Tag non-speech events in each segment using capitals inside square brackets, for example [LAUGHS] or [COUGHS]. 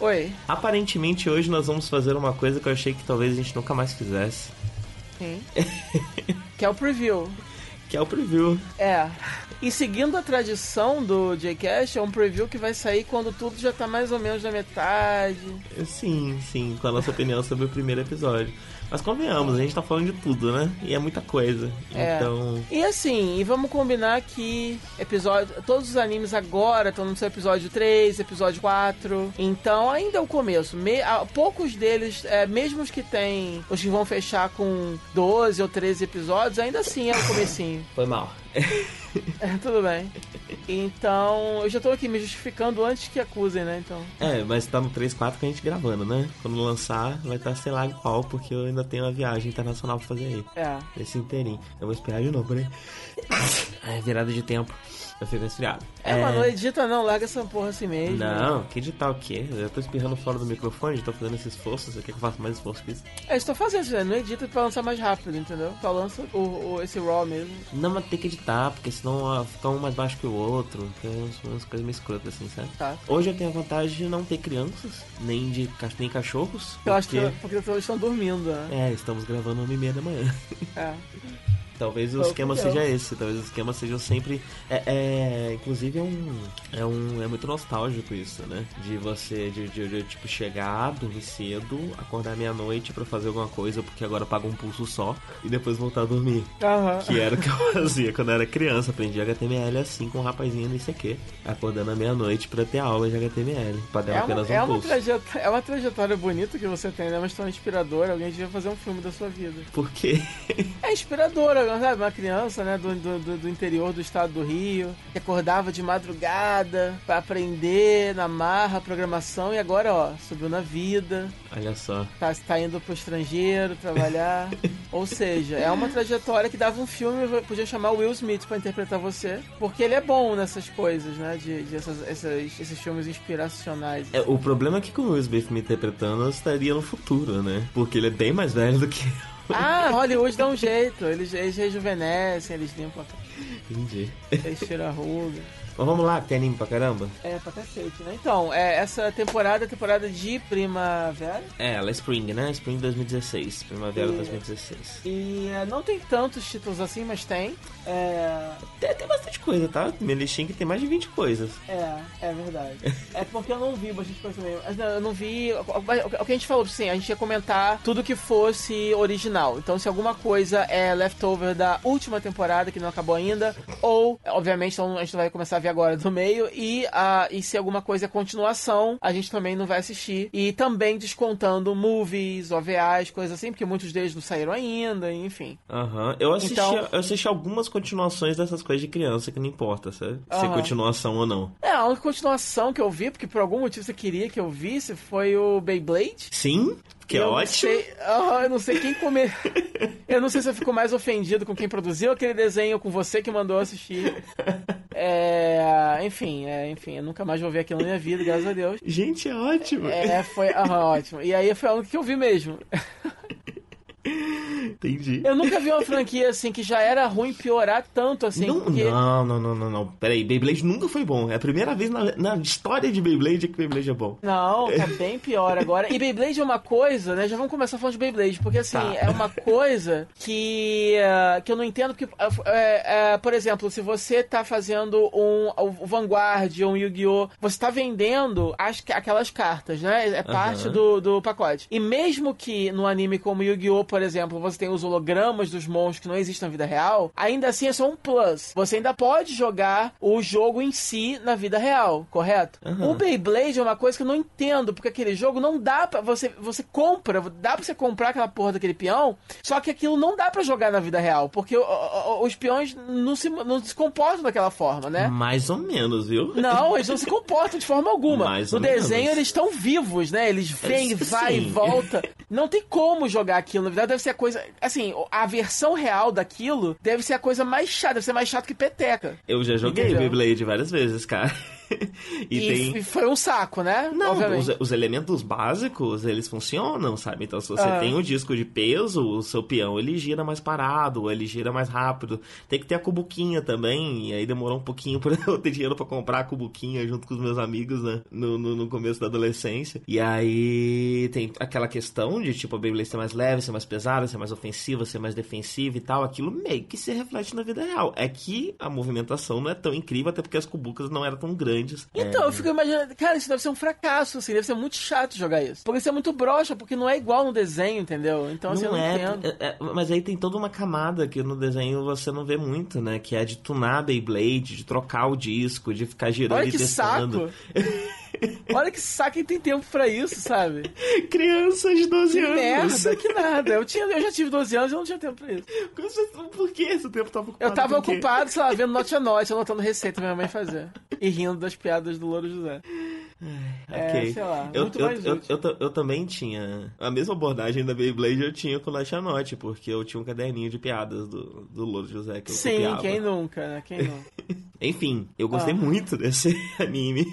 Oi. Aparentemente hoje nós vamos fazer uma coisa que eu achei que talvez a gente nunca mais fizesse. Sim. [LAUGHS] que é o preview. Que é o preview. É. E seguindo a tradição do Jcast, é um preview que vai sair quando tudo já tá mais ou menos na metade. Sim, sim, com a nossa opinião sobre o primeiro episódio. Mas convenhamos, a gente tá falando de tudo, né? E é muita coisa. É. Então. E assim, e vamos combinar que episódio, todos os animes agora estão no seu episódio 3, episódio 4. Então ainda é o começo. Me, a, poucos deles, é, mesmo os que tem, os que vão fechar com 12 ou 13 episódios, ainda assim é o comecinho. Foi mal. É, tudo bem. Então, eu já tô aqui me justificando antes que acusem, né? Então. É, mas tá no 3, 4 que a gente gravando, né? Quando lançar, vai estar, tá, sei lá, qual, porque eu ainda tenho uma viagem internacional pra fazer aí. É. Esse inteirinho. Eu vou esperar de novo, peraí. É, virada de tempo. Eu fico resfriado. É, é, mas não edita não, larga essa porra assim mesmo. Não, que editar o quê? Eu tô espirrando fora do microfone, tô fazendo esse esforço, você quer que eu faça mais esforço que isso? É, estou fazendo, né? não edita pra lançar mais rápido, entendeu? Só lança o, o, esse RAW mesmo. Não, mas tem que editar, porque senão fica um mais baixo que o outro, tem umas, umas coisas meio escrotas assim, sabe? Tá. Hoje eu tenho a vantagem de não ter crianças, nem de nem cachorros. Eu porque... acho que porque todos estão dormindo, né? É, estamos gravando uma e meia da manhã. É. [LAUGHS] Talvez o esquema seja esse, talvez o esquema seja sempre. É, é, inclusive é um, é um. É muito nostálgico isso, né? De você, de, de, de tipo, chegar, dormir cedo, acordar meia-noite para fazer alguma coisa, porque agora paga um pulso só, e depois voltar a dormir. Uhum. Que era o que eu [LAUGHS] fazia quando eu era criança. Aprendi HTML assim com um rapazinho no ICQ, acordando à meia-noite para ter aula de HTML, pagando é apenas um é pulso. é uma trajetória bonita que você tem, né? Uma história inspiradora. Alguém devia fazer um filme da sua vida. Por quê? É inspiradora, sabe? Uma criança, né, do, do, do, interior do estado do Rio, que acordava de madrugada para aprender na marra programação e agora, ó, subiu na vida. Olha só. Tá, tá indo pro estrangeiro trabalhar. [LAUGHS] Ou seja, é uma trajetória que dava um filme, podia chamar Will Smith para interpretar você, porque ele é bom nessas coisas, né, de, de essas, essas, esses filmes inspiracionais. É, o problema é que com o Will Smith me interpretando, eu estaria no futuro, né? Porque ele é bem mais velho do que ah, Hollywood dá um jeito. Eles, eles rejuvenescem, eles limpam. Entendi. Eles tiram a ruga. Mas vamos lá, que tem anime pra caramba? É, pra cacete, né? Então, é, essa temporada é temporada de primavera. É, ela é Spring, né? Spring 2016. Primavera e, 2016. E é, não tem tantos títulos assim, mas tem. É... Tem, tem bastante coisa, tá? Minha listinha que tem mais de 20 coisas. É, é verdade. é porque eu não vi bastante coisa mesmo. Eu não vi. O que a gente falou, assim, a gente ia comentar tudo que fosse original. Então, se alguma coisa é leftover da última temporada, que não acabou ainda, ou, obviamente, então a gente vai começar a ver agora do meio, e, a, e se alguma coisa é continuação, a gente também não vai assistir. E também descontando movies, OVAs, coisas assim, porque muitos deles não saíram ainda, enfim. Aham. Uhum. Eu, assisti, então, eu assisti algumas continuações dessas coisas de criança que não importa, sabe? Uhum. Se é continuação ou não. É, a única continuação que eu vi, porque por algum motivo você queria que eu visse, foi o Beyblade. Sim. Que eu ótimo. Sei, eu não sei quem comer. [LAUGHS] eu não sei se eu fico mais ofendido com quem produziu aquele desenho com você que mandou assistir. É, enfim, é, enfim, eu nunca mais vou ver aquilo na minha vida, graças a Deus. Gente, é ótimo. É, foi ótimo. E aí foi a única que eu vi mesmo. [LAUGHS] Entendi. Eu nunca vi uma franquia assim que já era ruim piorar tanto assim. Não, porque... não, não, não, não, não. Peraí, Beyblade nunca foi bom. É a primeira vez na, na história de Beyblade que Beyblade é bom. Não, tá [LAUGHS] bem pior agora. E Beyblade é uma coisa, né? Já vamos começar falando de Beyblade, porque assim, tá. é uma coisa que, uh, que eu não entendo. Porque, uh, uh, por exemplo, se você tá fazendo um o Vanguard ou um Yu-Gi-Oh!, você tá vendendo as, aquelas cartas, né? É parte do, do pacote. E mesmo que no anime como Yu-Gi-Oh! Por exemplo, você tem os hologramas dos monstros que não existem na vida real, ainda assim é só um plus. Você ainda pode jogar o jogo em si na vida real, correto? Uhum. O Beyblade é uma coisa que eu não entendo, porque aquele jogo não dá pra. Você, você compra, dá pra você comprar aquela porra daquele peão, só que aquilo não dá pra jogar na vida real, porque o, o, os peões não se, não se comportam daquela forma, né? Mais ou menos, viu? Não, eles não se comportam de forma alguma. Mais no desenho menos. eles estão vivos, né? Eles vêm, vai e volta. Não tem como jogar aquilo. Na verdade, deve ser a coisa. Assim, a versão real daquilo deve ser a coisa mais chata. Deve ser mais chato que peteca. Eu já joguei? Beyblade várias vezes, cara. E, e, tem... e, foi um saco, né? Não, os, os, elementos básicos, eles funcionam, sabe? Então, se você ah. tem o um disco de peso, o seu peão, ele gira mais parado, ele gira mais rápido. Tem que ter a cubuquinha também, e aí demorou um pouquinho pra [LAUGHS] eu ter dinheiro pra comprar a cubuquinha junto com os meus amigos, né? No, no, no começo da adolescência. E aí tem aquela questão de, tipo, a Beyblade ser mais leve, ser mais pesada, ser mais ofensiva, ser mais defensiva e tal. Aquilo meio que se reflete na vida real. É que a movimentação não é tão incrível, até porque as cubucas não eram tão grandes. Então, é... eu fico imaginando, cara, isso deve ser um fracasso, assim, deve ser muito chato jogar isso. Porque isso é muito broxa, porque não é igual no desenho, entendeu? Então, assim, não eu não é, entendo. É, é, mas aí tem toda uma camada que no desenho você não vê muito, né? Que é de tunar a Beyblade, de trocar o disco, de ficar girando Olha e que testando. Saco. [LAUGHS] [LAUGHS] Olha que saco quem tem tempo pra isso, sabe? Crianças de 12 que anos. Merda, que nada. Eu, tinha, eu já tive 12 anos e eu não tinha tempo pra isso. Por que esse tempo tava ocupado? Eu tava ocupado, sei lá, vendo note a note, anotando receita pra minha mãe fazer. E rindo das piadas do Louro José. É, ok. sei lá, eu, eu, eu, eu, eu, também tinha a mesma abordagem da Beyblade eu tinha com o Lachanote, porque eu tinha um caderninho de piadas do, do Louro José que eu Sim, copiava. quem nunca, né? Quem nunca? [LAUGHS] Enfim, eu gostei ah. muito desse [LAUGHS] anime.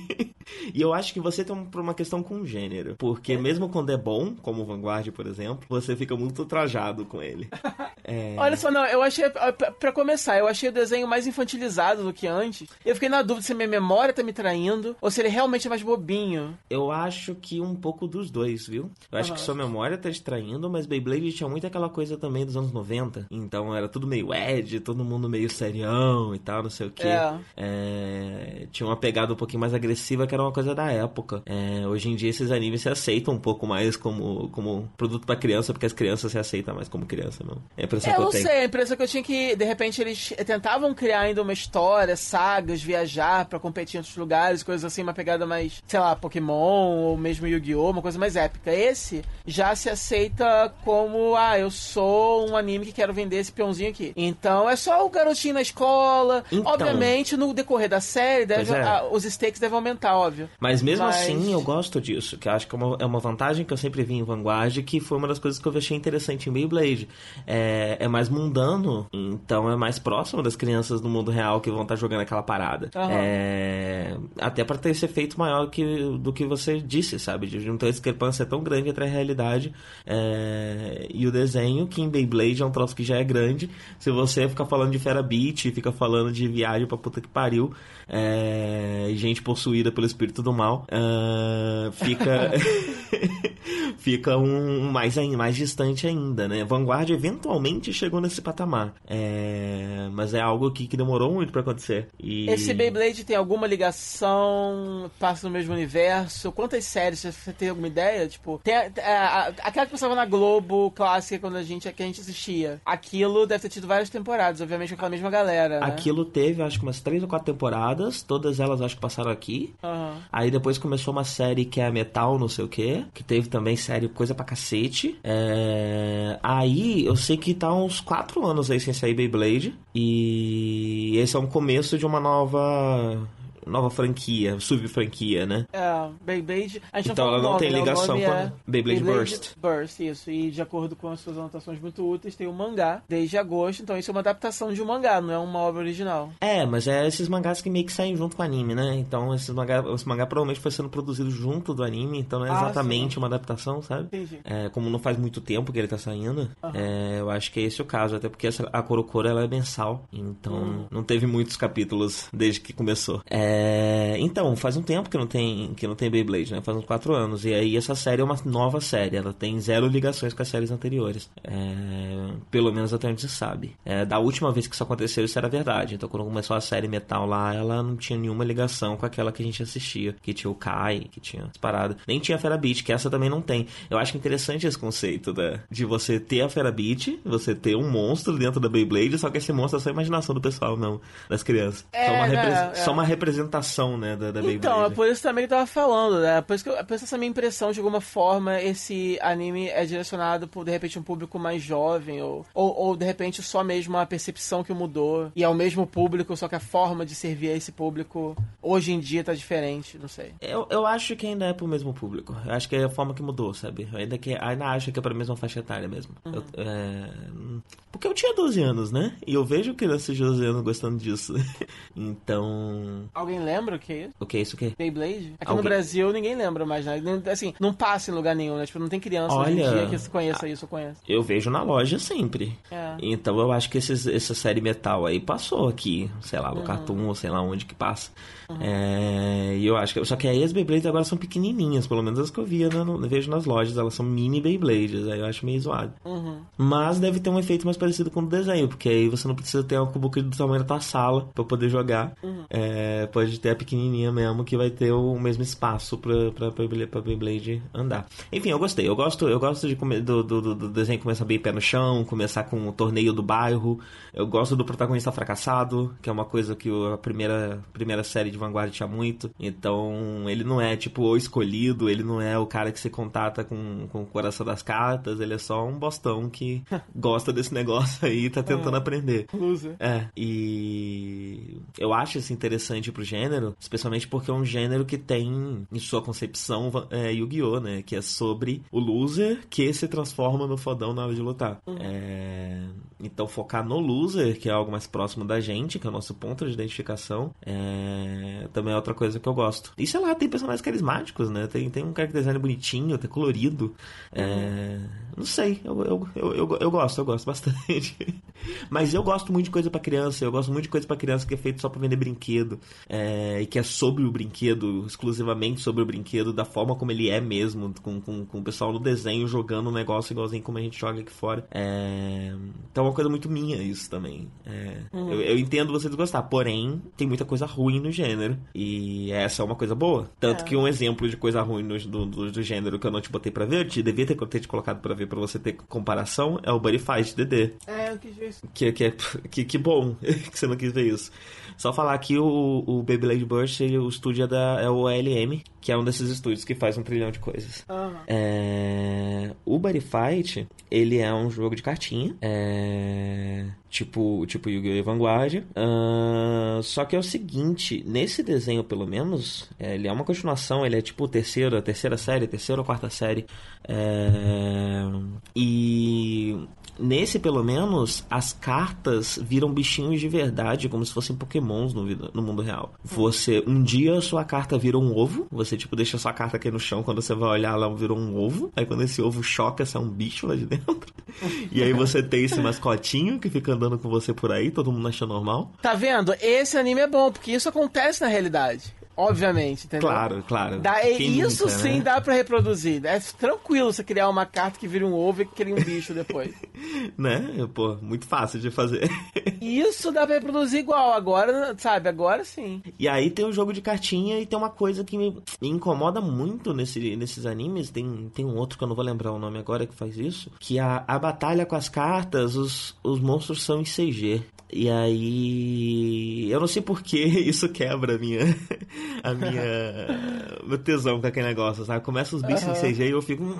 E eu acho que você tem uma questão com gênero. Porque é. mesmo quando é bom, como o Vanguard, por exemplo, você fica muito trajado com ele. [LAUGHS] É... Olha só, não, eu achei, para começar, eu achei o desenho mais infantilizado do que antes. Eu fiquei na dúvida se minha memória tá me traindo ou se ele realmente é mais bobinho. Eu acho que um pouco dos dois, viu? Eu acho que sua memória tá te traindo, mas Beyblade tinha muito aquela coisa também dos anos 90. Então era tudo meio Ed, todo mundo meio serião e tal, não sei o quê. É. É... Tinha uma pegada um pouquinho mais agressiva que era uma coisa da época. É... Hoje em dia esses animes se aceitam um pouco mais como, como produto para criança, porque as crianças se aceitam mais como criança, não. É impressão eu que eu não tenho. sei, a impressão que eu tinha que, de repente, eles tentavam criar ainda uma história, sagas, viajar para competir em outros lugares, coisas assim, uma pegada mais, sei lá, Pokémon ou mesmo Yu-Gi-Oh!, uma coisa mais épica. Esse já se aceita como, ah, eu sou um anime que quero vender esse peãozinho aqui. Então é só o garotinho na escola. Então, Obviamente, no decorrer da série, deve, é. ah, os stakes devem aumentar, óbvio. Mas mesmo Mas... assim, eu gosto disso, que eu acho que é uma, é uma vantagem que eu sempre vi em Vanguard, que foi uma das coisas que eu achei interessante em Beyblade. É, é, mais mundano, então é mais próximo das crianças do mundo real que vão estar tá jogando aquela parada. Uhum. É, até para ter esse efeito maior que, do que você disse, sabe? De não ter discrepância tão grande entre a realidade é, e o desenho, que em Beyblade é um troço que já é grande. Se você ficar falando de Fera Beat, fica falando de viagem pra puta que pariu, é, gente possuída pelo espírito do mal, uh, fica. [LAUGHS] [LAUGHS] fica um mais, mais distante ainda, né? Vanguard eventualmente chegou nesse patamar. É... Mas é algo que, que demorou muito para acontecer. E... Esse Beyblade tem alguma ligação? Passa no mesmo universo? Quantas séries? Você tem alguma ideia? Tipo, tem a, a, aquela que passava na Globo clássica quando a gente, que a gente assistia. Aquilo deve ter tido várias temporadas, obviamente com aquela mesma galera. Né? Aquilo teve, acho que umas três ou quatro temporadas. Todas elas acho que passaram aqui. Uhum. Aí depois começou uma série que é Metal, não sei o que. Que teve também série coisa pra cacete. É... Aí eu sei que tá uns 4 anos aí sem sair Beyblade. E esse é um começo de uma nova nova franquia, sub-franquia, né? É, Beyblade. então ela não nome, tem né? ligação com é Beyblade, Beyblade Burst. Burst, isso. E de acordo com as suas anotações muito úteis, tem o um mangá desde agosto. Então isso é uma adaptação de um mangá, não é uma obra original. É, mas é esses mangás que meio que saem junto com o anime, né? Então esses mangá, esse mangá provavelmente foi sendo produzido junto do anime, então não é ah, exatamente sim. uma adaptação, sabe? Entendi. É, como não faz muito tempo que ele tá saindo, uhum. é, eu acho que é esse o caso, até porque essa, a Korokoro ela é mensal, então uhum. não teve muitos capítulos desde que começou. É, é, então, faz um tempo que não tem que não tem Beyblade, né? Faz uns 4 anos. E aí essa série é uma nova série. Ela tem zero ligações com as séries anteriores. É, pelo menos até onde se sabe. É, da última vez que isso aconteceu, isso era verdade. Então, quando começou a série Metal lá, ela não tinha nenhuma ligação com aquela que a gente assistia. Que tinha o Kai, que tinha as paradas. Nem tinha a Fera Beat, que essa também não tem. Eu acho interessante esse conceito da, de você ter a Fera Beat, você ter um monstro dentro da Beyblade, só que esse monstro é só a imaginação do pessoal, não, das crianças. É, só, uma é, só uma representação né, da, da Então, é por isso também que eu tava falando, né? Por isso que eu, por isso essa minha impressão, de alguma forma, esse anime é direcionado por, de repente, um público mais jovem, ou, ou, ou de repente só mesmo a percepção que mudou, e é o mesmo público, só que a forma de servir a esse público hoje em dia tá diferente, não sei. Eu, eu acho que ainda é pro mesmo público. Eu acho que é a forma que mudou, sabe? Eu ainda, que, ainda acho que é pra mesma faixa etária mesmo. Uhum. Eu, é... Porque eu tinha 12 anos, né? E eu vejo crianças de 12 anos gostando disso. [LAUGHS] então. Alguém lembra o que é isso? O que é isso o quê? Beyblade? Aqui Alguém- no Brasil ninguém lembra mais, né? Assim, não passa em lugar nenhum, né? Tipo, não tem criança hoje em Olha- dia que se conheça isso, conhece. Eu vejo na loja sempre. É. Então eu acho que esses, essa série metal aí passou aqui, sei lá, no Uhum. Cartoon ou sei lá onde que passa. É, e eu acho que. Só que aí as Beyblades agora são pequenininhas, pelo menos as que eu via, né, vejo nas lojas, elas são mini Beyblades, aí eu acho meio zoado. Uhum. Mas deve ter um efeito mais parecido com o desenho, porque aí você não precisa ter uma cubuca do tamanho da tua sala pra poder jogar. Uhum. É, pode ter a pequenininha mesmo, que vai ter o mesmo espaço pra, pra, Beyblade, pra Beyblade andar. Enfim, eu gostei. Eu gosto, eu gosto de come- do, do, do- desenho começar bem pé no chão, começar com o torneio do bairro. Eu gosto do protagonista fracassado, que é uma coisa que a primeira, primeira série de Vanguard tinha muito. Então, ele não é tipo o escolhido, ele não é o cara que você contata com, com o coração das cartas, ele é só um bostão que [LAUGHS] gosta desse negócio aí e tá tentando aprender. Loser. É, e eu acho isso interessante pro gênero, especialmente porque é um gênero que tem em sua concepção é, Yu-Gi-Oh, né? Que é sobre o loser que se transforma no fodão na hora de lutar. É, então focar no loser, que é algo mais próximo da gente, que é o nosso ponto de identificação, é, também é outra coisa que eu gosto. E sei lá, tem personagens carismáticos, né? Tem, tem um cara que design bonitinho, até colorido. É, não sei, eu, eu, eu, eu, eu gosto, eu gosto [LAUGHS] bastante. Mas eu gosto muito de coisa pra criança, eu gosto muito de coisa pra criança que é feito só pra vender brinquedo. é, e que é sobre o brinquedo, exclusivamente sobre o brinquedo, da forma como ele é mesmo, com, com, com o pessoal no desenho jogando um negócio igualzinho como a gente joga aqui fora. É, então uma coisa muito minha isso também. É, eu, eu entendo você desgostar, porém, tem muita coisa ruim no gênero. E essa é uma coisa boa. Tanto É. que um exemplo de coisa ruim no, do, do, do gênero que eu não te botei pra ver, eu te, devia ter, ter te colocado pra ver pra você ter comparação, é o Buddy Fight DD. É, eu quis ver isso. Que, que, é, [LAUGHS] que, que bom [LAUGHS] que você não quis ver isso. Só falar que o, o Beyblade Burst, ele- o estúdio é, da, é o OLM, que é um desses estúdios que faz um trilhão de coisas. Aham. É, o Buddy Fight, ele é um jogo de cartinha. É, tipo, tipo Yu-Gi-Oh! e Vanguard. Ah, só que é o seguinte, nesse desenho, pelo menos, é, ele é uma continuação, ele é tipo terceira, terceira série, terceira ou quarta série. É, e nesse, pelo menos, as cartas viram bichinhos de verdade, como se fossem pokémons no, no mundo real. Você, um dia, sua carta vira um ovo, você, tipo, deixa sua carta aqui no chão, quando você vai olhar, ela virou um ovo. Aí quando esse ovo choca, sai um bicho lá de dentro. [LAUGHS] e aí você tem esse mascotinho que fica andando com você por aí, todo mundo acha normal. Tá vendo? Esse anime é bom, porque isso acontece na realidade. Obviamente, entendeu? Claro, claro. Dá, é- Quem isso nunca, sim né? dá pra reproduzir. É tranquilo você criar uma carta que vira um ovo e cria um bicho depois. [LAUGHS] Né? Pô, muito fácil de fazer. [LAUGHS] Isso dá pra reproduzir igual. Agora, sabe? Agora sim. E aí tem o jogo de cartinha e tem uma coisa que me, me incomoda muito nesse, nesses animes. Tem, tem um outro que eu não vou lembrar o nome agora que faz isso. Que a, a batalha com as cartas, os, os monstros são em CG. E aí. Eu não sei por que [LAUGHS] isso quebra a minha. a minha. [LAUGHS] meu tesão com aquele negócio, sabe? Começa os bichos em Aham. CG e eu fico.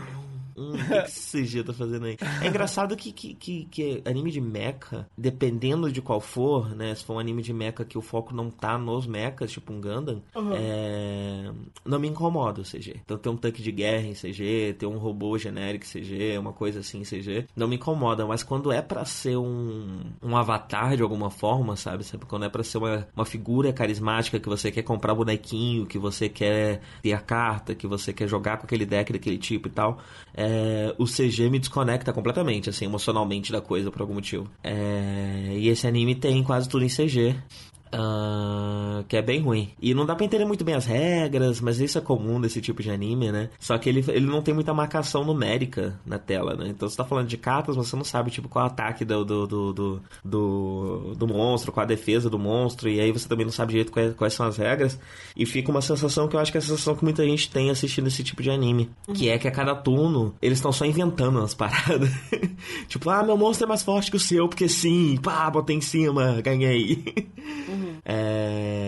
"Hum, o que, que esse CG tá fazendo aí? É engraçado que, que, que, que anime de mecha, dependendo de qual for, né? Se for um anime de mecha que o foco não tá nos mechas, tipo um Gundam, é, não me incomoda o CG. Então tem um tanque de guerra em CG, tem um robô genérico em CG, uma coisa assim em CG, não me incomoda. Mas quando é pra ser um, um avatar de alguma forma, sabe? sabe? Quando é pra ser uma, uma figura carismática que você quer comprar bonequinho, que você quer ter a carta, que você quer jogar com aquele deck daquele tipo e tal, é, o CG me desconecta completamente, assim, emocionalmente da coisa por algum motivo. É, e esse anime tem quase tudo em CG. Ah, que é bem ruim. E não dá pra entender muito bem as regras, mas isso é comum desse tipo de anime, né? Só que ele, ele não tem muita marcação numérica na tela, né? Então você tá falando de cartas, mas você não sabe, tipo, qual é o ataque do, do, do, do, do, monstro, qual a defesa do monstro, e aí você também não sabe direito quais, quais são as regras. E fica uma sensação que eu acho que é a sensação que muita gente tem assistindo esse tipo de anime. Que é que a cada turno eles estão só inventando umas paradas. [LAUGHS] tipo, ah, meu monstro é mais forte que o seu, porque sim, pá, botei em cima, ganhei. [LAUGHS] É...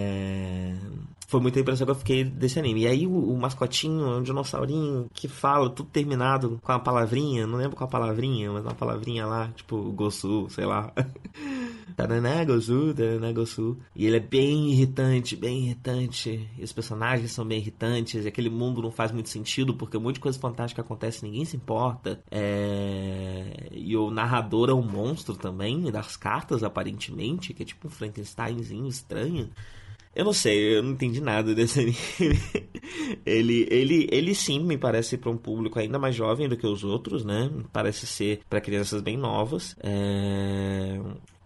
Foi muita impressão que eu fiquei desse anime. E aí o, o mascotinho é um dinossaurinho que fala, tudo terminado com a palavrinha, não lembro qual a palavrinha, mas uma palavrinha lá, tipo Gosu, sei lá. [LAUGHS] Taranagosu, Taranagosu. E ele é bem irritante, bem irritante. E os personagens são bem irritantes. E aquele mundo não faz muito sentido, porque um monte de coisa fantástica acontece ninguém se importa. É... E o narrador é um monstro também, das cartas, aparentemente, que é tipo um Frankensteinzinho estranho. Eu não sei, eu não entendi nada desse anime. [LAUGHS] ele, ele, ele sim me parece para um público ainda mais jovem do que os outros, né? Parece ser para crianças bem novas. É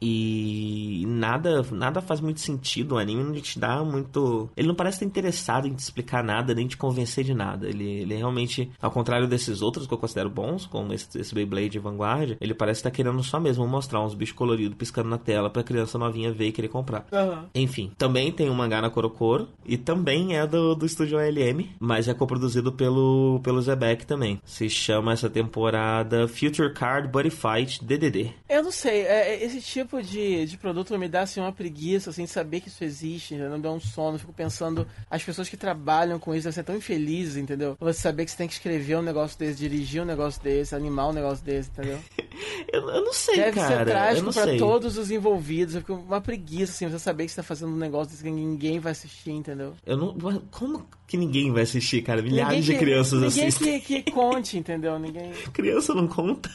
e nada nada faz muito sentido. O anime não te dá muito. Ele não parece estar interessado em te explicar nada, nem te convencer de nada. Ele, ele realmente, ao contrário desses outros que eu considero bons, como esse, esse Beyblade Vanguard, ele parece estar querendo só mesmo mostrar uns bichos coloridos piscando na tela pra criança novinha ver e querer comprar. Uhum. Enfim, também tem um mangá na Korokoro e também é do, do estúdio OLM, mas é coproduzido pelo, pelo Zebek também. Se chama essa temporada Future Card Buddy Fight DDD. Eu não sei, é, é esse tipo tipo de, de produto me dá assim, uma preguiça, assim, saber que isso existe, não dá um sono. Eu fico pensando, as pessoas que trabalham com isso devem ser tão infelizes, entendeu? Você saber que você tem que escrever um negócio desse, dirigir um negócio desse, animar um negócio desse, entendeu? [LAUGHS] eu, eu, não sei, Deve cara. ser trágico pra sei. todos os envolvidos. Eu fico uma preguiça, assim, você saber que você tá fazendo um negócio desse que ninguém vai assistir, entendeu? Eu não. Como que ninguém vai assistir, cara? Milhares de crianças ninguém assistem. Ninguém que, que conte, entendeu? Ninguém. [LAUGHS] Criança não conta.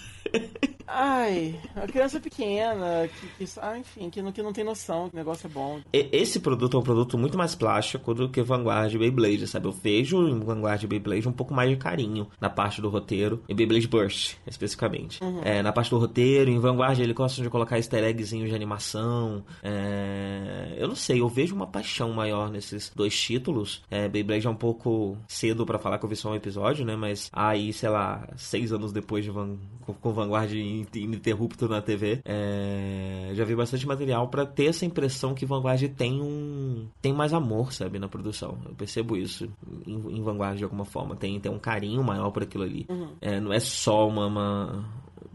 Ai, a criança pequena, que, que ah, enfim, que não, que não tem noção que o negócio é bom. Esse produto é um produto muito mais plástico do que Vanguard e Beyblade, sabe? Eu vejo em Vanguard e Beyblade um pouco mais de carinho na parte do roteiro, em Beyblade Burst, especificamente. Uhum. É, na parte do roteiro, em Vanguard ele gosta de colocar easter eggzinhos de animação. É... Eu não sei, eu vejo uma paixão maior nesses dois títulos. É, Beyblade é um pouco cedo para falar que eu vi só um episódio, né? Mas aí, sei lá, seis anos depois de Van... com Vanguard ininterrupto na TV, é... já vi bastante material para ter essa impressão que Vanguard tem um tem mais amor, sabe, na produção. Eu percebo isso em, em Vanguard de alguma forma. Tem, tem um carinho maior por aquilo ali. Uhum. É, não é só uma, uma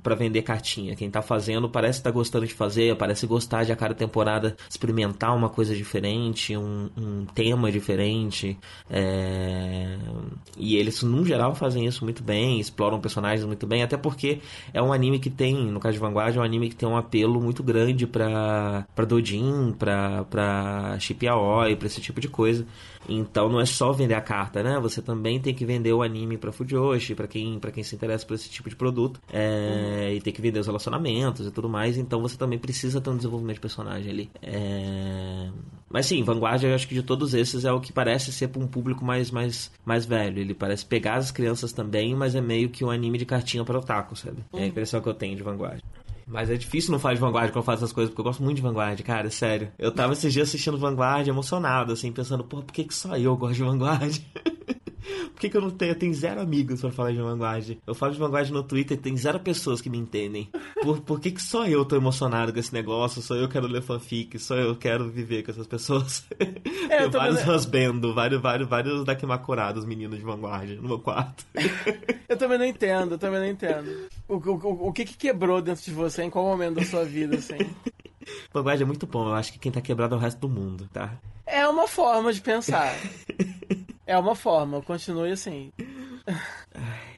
para vender cartinha. Quem tá fazendo parece estar tá gostando de fazer, parece gostar de a cada temporada experimentar uma coisa diferente, um, um tema diferente. É... E eles, no geral, fazem isso muito bem, exploram personagens muito bem, até porque é um anime que tem, no caso de Vanguard, é um anime que tem um apelo muito grande pra, pra Dojin, pra, pra Chip Aoi, pra esse tipo de coisa. Então não é só vender a carta, né? Você também tem que vender o anime para Fujoshi, para quem, pra quem se interessa por esse tipo de produto. É, uhum. E tem que vender os relacionamentos e tudo mais. Então você também precisa ter um desenvolvimento de personagem ali. É... Mas sim, Vanguard, eu acho que de todos esses é o que parece ser para um público mais, mais, mais velho. Ele parece pegar as crianças também, mas é meio que um anime de cartinha para otaku, sabe? Uhum. É a impressão que eu tenho de Vanguard. Mas é difícil não falar de Vanguard quando eu faço essas coisas, porque eu gosto muito de Vanguard, cara, sério. Eu tava esses dias assistindo Vanguard emocionado, assim, pensando, pô, por que, que só eu gosto de Vanguard? [LAUGHS] Por que, que eu não tenho? Eu tenho zero amigos para falar de Vanguard. Eu falo de Vanguard no Twitter e tem zero pessoas que me entendem. Por, por que, que só eu tô emocionado com esse negócio? Só eu quero ler fanfic, só eu quero viver com essas pessoas. [LAUGHS] É, vários também... husbando, vários, vários, vários daquimakurados meninos de Vanguard no meu quarto. [LAUGHS] eu também não entendo, eu também não entendo. O, o, o que, que quebrou dentro de você em qual momento da sua vida, assim? [LAUGHS] Vanguard é muito bom, eu acho que quem tá quebrado é o resto do mundo, tá? É uma forma de pensar. [LAUGHS] É uma forma, continue assim.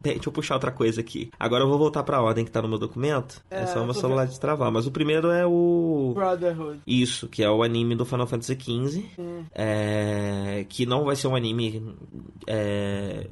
Deixa eu puxar outra coisa aqui. Agora eu vou voltar pra ordem que tá no meu documento. É, é só meu celular destravar. Mas o primeiro é o. Brotherhood. Isso, que é o anime do Final Fantasy XV. Hum. É... Que não vai ser um anime. É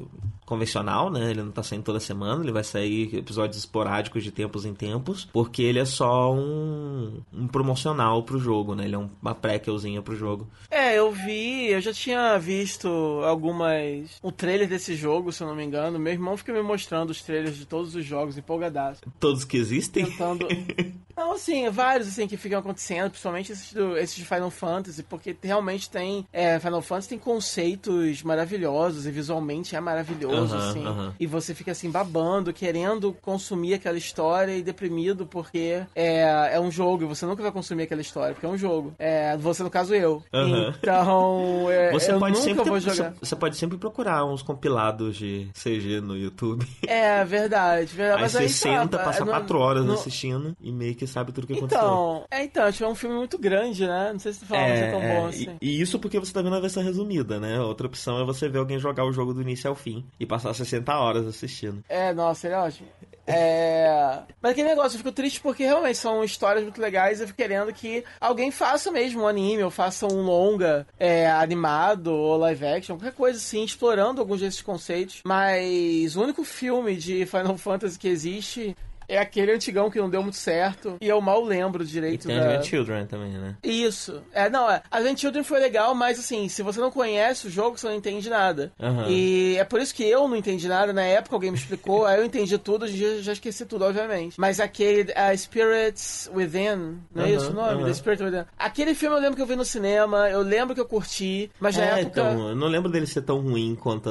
convencional, né? Ele não tá saindo toda semana, ele vai sair episódios esporádicos de tempos em tempos, porque ele é só um, um promocional pro jogo, né? Ele é uma prequelzinha pro jogo. É, eu vi, eu já tinha visto algumas. um trailer desse jogo, se eu não me engano. Meu irmão fica me mostrando os trailers de todos os jogos, empolgadaço. Todos que existem? Tentando. [LAUGHS] não, assim, vários assim que ficam acontecendo, principalmente esses, do, esses de Final Fantasy, porque realmente tem. É, Final Fantasy tem conceitos maravilhosos e visualmente é maravilhoso maravilhoso, assim. E você fica assim, babando, querendo consumir aquela história e deprimido porque é, é um jogo e você nunca vai consumir aquela história, porque é um jogo. É, você, no caso, eu. Então, é, [LAUGHS] você eu pode nunca sempre vou jogar. Você, pode sempre procurar uns compilados de CG no YouTube. É, verdade. verdade. Aí Mas você aí, senta, tá, passa quatro horas assistindo e meio que sabe tudo o que então, aconteceu. É, então, tipo, é um filme muito grande, né? Não sei se tu fala é, é tão bom assim. E, e, isso porque você tá vendo a versão resumida, né? Outra opção é você ver alguém jogar o jogo do início ao fim e passar 60 horas assistindo. É, nossa, ele é ótimo. É... Mas aquele negócio, eu fico triste porque realmente são histórias muito legais. Eu fico querendo que alguém faça mesmo um anime, ou faça um longa é, animado, ou live action, qualquer coisa assim, explorando alguns desses conceitos. Mas o único filme de Final [LAUGHS] Fantasy que existe é aquele antigão que não deu muito certo. E eu mal lembro direito. E tem da... Advent Children também, né? Isso. É, não, é. Advent Children foi legal, mas assim, se você não conhece o jogo, você não entende nada. Uhum. E é por isso que eu não entendi nada. Na época alguém me explicou, [LAUGHS] aí eu entendi tudo, hoje em dia já esqueci tudo, obviamente. Mas aquele uh, Spirits Within, não é uhum, isso o nome? Uhum. The Spirit Within. Aquele filme eu lembro que eu vi no cinema, eu lembro que eu curti, mas na é, época. Então, eu não lembro dele ser tão ruim quanto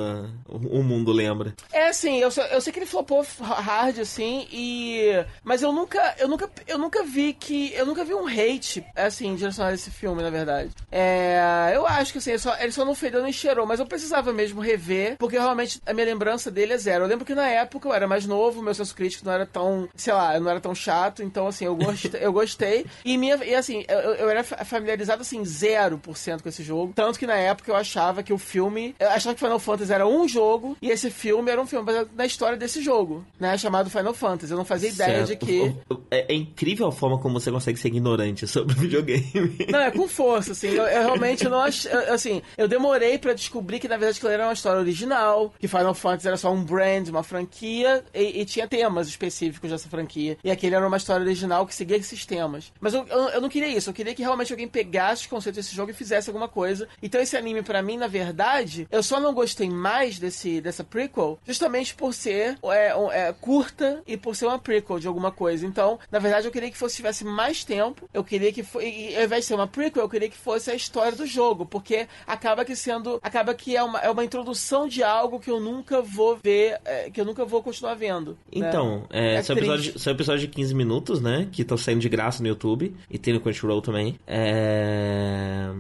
o mundo lembra. É, assim, eu, eu sei que ele flopou hard, assim, e. Mas eu nunca, eu nunca, eu nunca vi que, eu nunca vi um hate, assim, direcionado a esse filme, na verdade. É, eu acho que assim, ele só, ele só não fedeu nem cheirou, mas eu precisava mesmo rever, porque realmente a minha lembrança dele é zero. Eu lembro que na época eu era mais novo, meu senso crítico não era tão, sei lá, não era tão chato, então assim, eu gostei, [LAUGHS] eu gostei. E minha, e assim, eu, eu era familiarizado assim, 0% com esse jogo, tanto que na época eu achava que o filme, eu achava que Final Fantasy era um jogo e esse filme era um filme baseado na história desse jogo, né, chamado Final Fantasy. Eu não fazia ideia certo. de que é, é, incrível a forma como você consegue ser ignorante [LAUGHS] sobre videogame. Não, é com força, assim. Eu, eu realmente não acho. Assim, eu demorei para descobrir que na verdade aquilo era uma história original, que Final Fantasy era só um brand, uma franquia, e, e tinha temas específicos dessa franquia. E aquele era uma história original que seguia esses temas. Mas eu, eu, eu não queria isso, eu queria que realmente alguém pegasse os conceitos desse jogo e fizesse alguma coisa. Então esse anime, para mim, na verdade, eu só não gostei mais desse, dessa prequel justamente por ser é, é, curta e por ser uma prequel de alguma coisa. Então, na verdade, eu queria que fosse tivesse mais tempo. Eu queria que foi, e, ao invés de ser uma prequel, eu queria que fosse a história do jogo, porque acaba que sendo, acaba que é uma, é uma introdução de algo que eu nunca vou ver, é, que eu nunca vou continuar vendo. Né? Então, né? é, é são, episódios, são episódios de 15 minutos, né? Que estão saindo de graça no YouTube e tem no Crunchyroll também. É...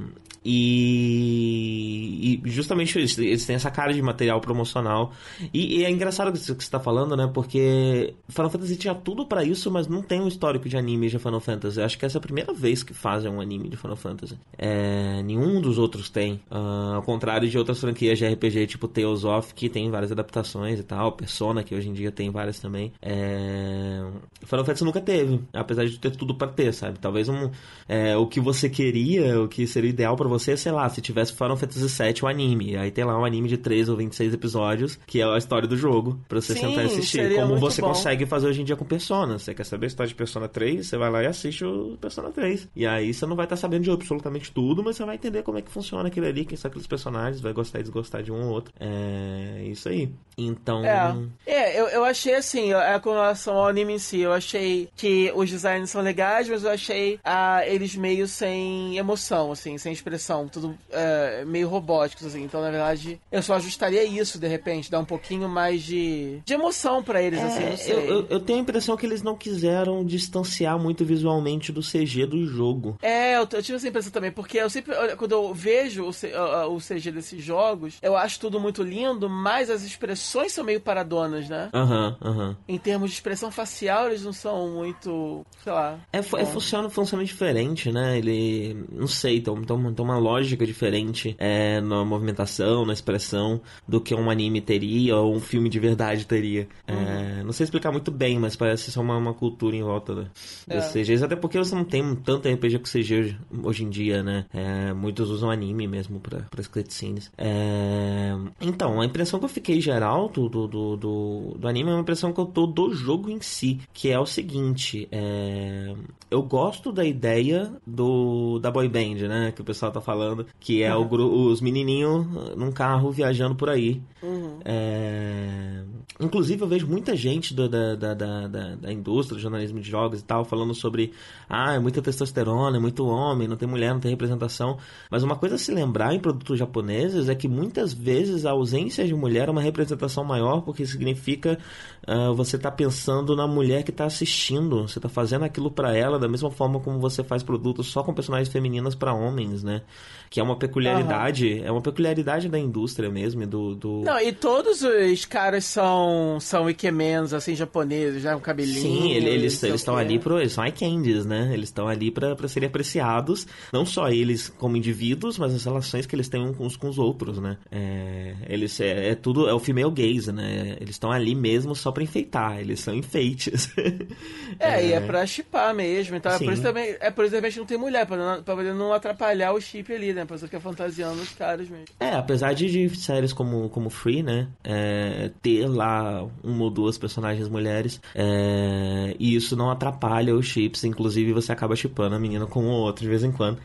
E, e, justamente isso, eles têm essa cara de material promocional. E, e é engraçado o que você está falando, né? Porque Final Fantasy tinha tudo para isso, mas não tem um histórico de anime de Final Fantasy. Eu acho que essa é a primeira vez que fazem um anime de Final Fantasy. É, nenhum dos outros tem. Uh, ao contrário de outras franquias de RPG, tipo Tales of, que tem várias adaptações e tal. Persona, que hoje em dia tem várias também. É, Final Fantasy nunca teve, apesar de ter tudo para ter, sabe? Talvez um, é, o que você queria, o que seria ideal para você, sei lá, se tivesse Final Fantasy VII, o anime. Aí tem lá um anime de 3 ou 26 episódios, que é a história do jogo, pra você Sim, sentar e assistir. Como você bom. consegue fazer hoje em dia com Persona. Você quer saber a história de Persona 3, você vai lá e assiste o Persona 3. E aí você não vai estar tá sabendo de absolutamente tudo, mas você vai entender como é que funciona aquilo ali, quem são aqueles personagens, vai gostar e desgostar de um ou outro. É isso aí. Então. É, é eu, eu achei assim, é, com relação ao anime em si, eu achei que os designs são legais, mas eu achei ah, eles meio sem emoção, assim, sem expressão, tudo é, meio robóticos, assim. Então, na verdade, eu só ajustaria isso, de repente, dar um pouquinho mais de, de emoção para eles, é, assim, não sei. Eu, eu, eu, tenho a impressão que eles não quiseram distanciar muito visualmente do CG do jogo. É, eu, eu tive essa impressão também, porque eu sempre, quando eu vejo o, o CG desses jogos, eu acho tudo muito lindo, mas as expressões são meio paradonas, né? Aham, uhum, aham. Uhum. Em termos de expressão facial, eles não são muito, sei lá. É, é funciona, funciona diferente, né? Ele, não sei, tem, tem uma lógica diferente é, na movimentação, na expressão, do que um anime teria ou um filme de verdade teria. É, uhum. É, não sei explicar muito bem, mas parece só uma, uma cultura em volta né, é. CGs. Até porque você não tem tanto RPG com CG hoje em dia, né? É, muitos usam anime mesmo para as cutscenes. É, então, a impressão que eu fiquei geral do, do, do, do, do anime é uma impressão que eu tô do jogo em si, que é o seguinte, é, eu gosto da ideia do da boy band, né, que o pessoal tá falando, que é uhum. o, os menininhos num carro viajando por aí. Uhum. É, inclusive eu vejo muita gente do, da, da, da, da, indústria, do jornalismo de jogos e tal, falando sobre, ah, é muita testosterona, é muito homem, não tem mulher, não tem representação. Mas uma coisa a se lembrar em produtos japoneses é que muitas vezes a ausência de mulher é uma representação maior, porque significa uh, você tá pensando na mulher que está assistindo, você está fazendo aquilo para ela da mesma forma como você faz produtos só com personagens femininas para homens, né? Que é uma peculiaridade, uhum. é uma peculiaridade da indústria mesmo, do, do... Não, e todos os caras são são, Ikemens, assim, japoneses, né? Um cabelinho. Sim, eles estão ali pro. Eles são eye candies, né? Eles estão ali para serem apreciados. Não só eles como indivíduos, mas as relações que eles têm uns com os outros, né? É, eles é, é tudo. É o female gaze, né? Eles estão ali mesmo só pra enfeitar. Eles são enfeites. é, é, e é pra chipar mesmo. Então, é por isso também. É por isso que não tem mulher, pra poder não atrapalhar o chip ali, né? Pra você ficar fantasiando os caras mesmo. É, apesar de, de séries como, como Free, né? É, ter lá uma ou duas personagens mulheres. É, e isso não atrapalha os chips. Inclusive, você acaba chipando a menina com o outro de vez em quando.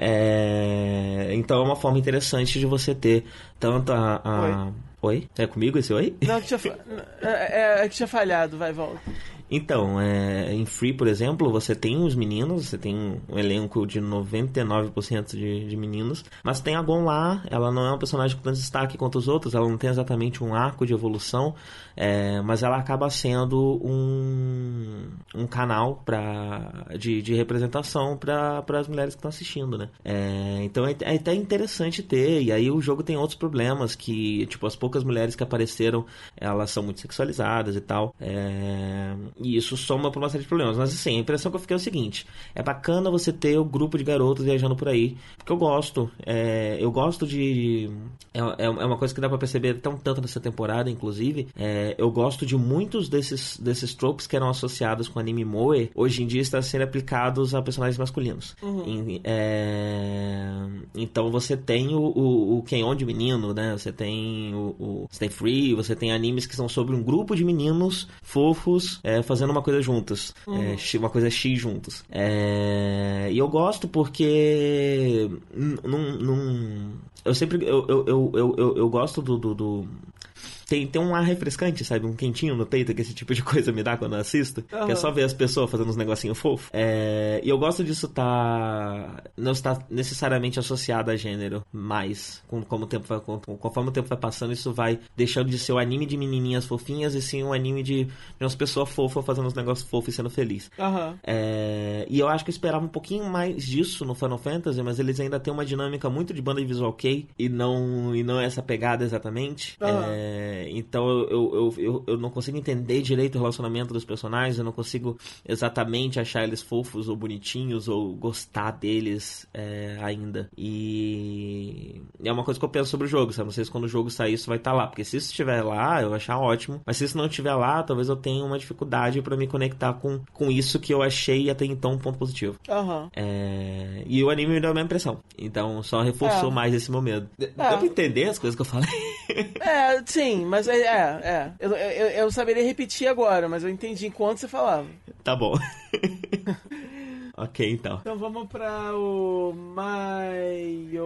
É, então é uma forma interessante de você ter tanto a. a... Oi. oi? É comigo esse oi? Não, que tinha, [LAUGHS] é, é, é, que tinha falhado, vai, volta. Então, é, em Free, por exemplo, você tem os meninos, você tem um elenco de 99% de, de meninos, mas tem a Gon lá, ela não é uma personagem com tanto destaque quanto os outros, ela não tem exatamente um arco de evolução, é, mas ela acaba sendo um, um canal pra, de, de representação para as mulheres que estão assistindo, né? É, então é, é até interessante ter, e aí o jogo tem outros problemas, que, tipo, as poucas mulheres que apareceram, elas são muito sexualizadas e tal, é, e isso soma para uma série de problemas. Mas assim, a impressão que eu fiquei é o seguinte: é bacana você ter o um grupo de garotos viajando por aí. Porque eu gosto. É, eu gosto de. É, é, é uma coisa que dá para perceber tão tanto nessa temporada, inclusive. É, eu gosto de muitos desses, desses tropes que eram associados com anime Moe, hoje em dia estão sendo aplicados a personagens masculinos. Uhum. Em, é, então você tem o, o, o Kenyon de menino, né? Você tem o, o Stay Free, você tem animes que são sobre um grupo de meninos fofos é, fazendo uma coisa juntos. Uhum. É, uma coisa X juntos. É, e eu gosto porque. Num, num, eu sempre. Eu, eu, eu, eu, eu, gosto do, do, do tem, tem um ar refrescante, sabe? Um quentinho no peito que esse tipo de [LAUGHS] coisa me dá quando eu assisto. Uhum. Que é só ver as pessoas fazendo uns negocinhos fofos. É, e eu gosto disso tá. Não está necessariamente associado a gênero, mas com, como o tempo vai, com, conforme o tempo vai passando, isso vai deixando de ser o anime de menininhas fofinhas e sim um anime de, de umas pessoas fofas fazendo uns negócios fofos e sendo feliz. Uhum. É, e eu acho que eu esperava um pouquinho mais disso no Final Fantasy, mas eles ainda têm uma dinâmica muito de banda de visual kei e não, e não essa pegada exatamente. Uhum. É, então eu, eu, eu, eu, não consigo entender direito o relacionamento dos personagens, eu não consigo exatamente achar eles fofos ou bonitinhos ou gostar deles é, ainda. E é uma coisa que eu penso sobre o jogo, sabe? Não sei se quando o jogo sair isso vai estar tá lá, porque se isso estiver lá, eu vou achar ótimo, mas se isso não estiver lá, talvez eu tenha uma dificuldade para me conectar com, com isso que eu achei até então um ponto positivo. Uhum. É... E o anime me deu a mesma impressão, então só reforçou é. mais esse meu medo. Deu é. pra entender as coisas que eu falei? É, sim, mas é, é. é. Eu, eu, eu saberia repetir agora, mas eu entendi enquanto você falava. Tá bom. [LAUGHS] Ok, então. Então vamos pra o Maioiga.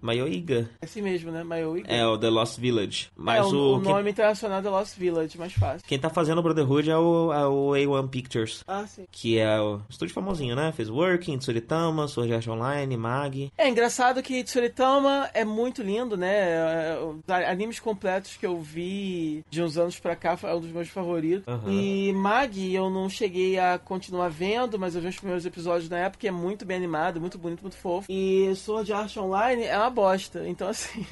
Maioiga. É assim mesmo, né? Maioiga. É, o The Lost Village. Mas é, o, o, o nome quem... internacional é The Lost Village, mais fácil. Quem tá fazendo o Brotherhood é o, é o A1 Pictures. Ah, sim. Que é o estúdio famosinho, né? Fez Working, Tsuritama, Sword Art Online, Mag. É engraçado que Tsuritama é muito lindo, né? É, animes completos que eu vi de uns anos pra cá é um dos meus favoritos. Uhum. E Mag eu não cheguei a continuar vendo, mas eu vi os primeiros episódios na época, é muito bem animado, muito bonito, muito fofo. E Sword Art Online é uma bosta, então assim.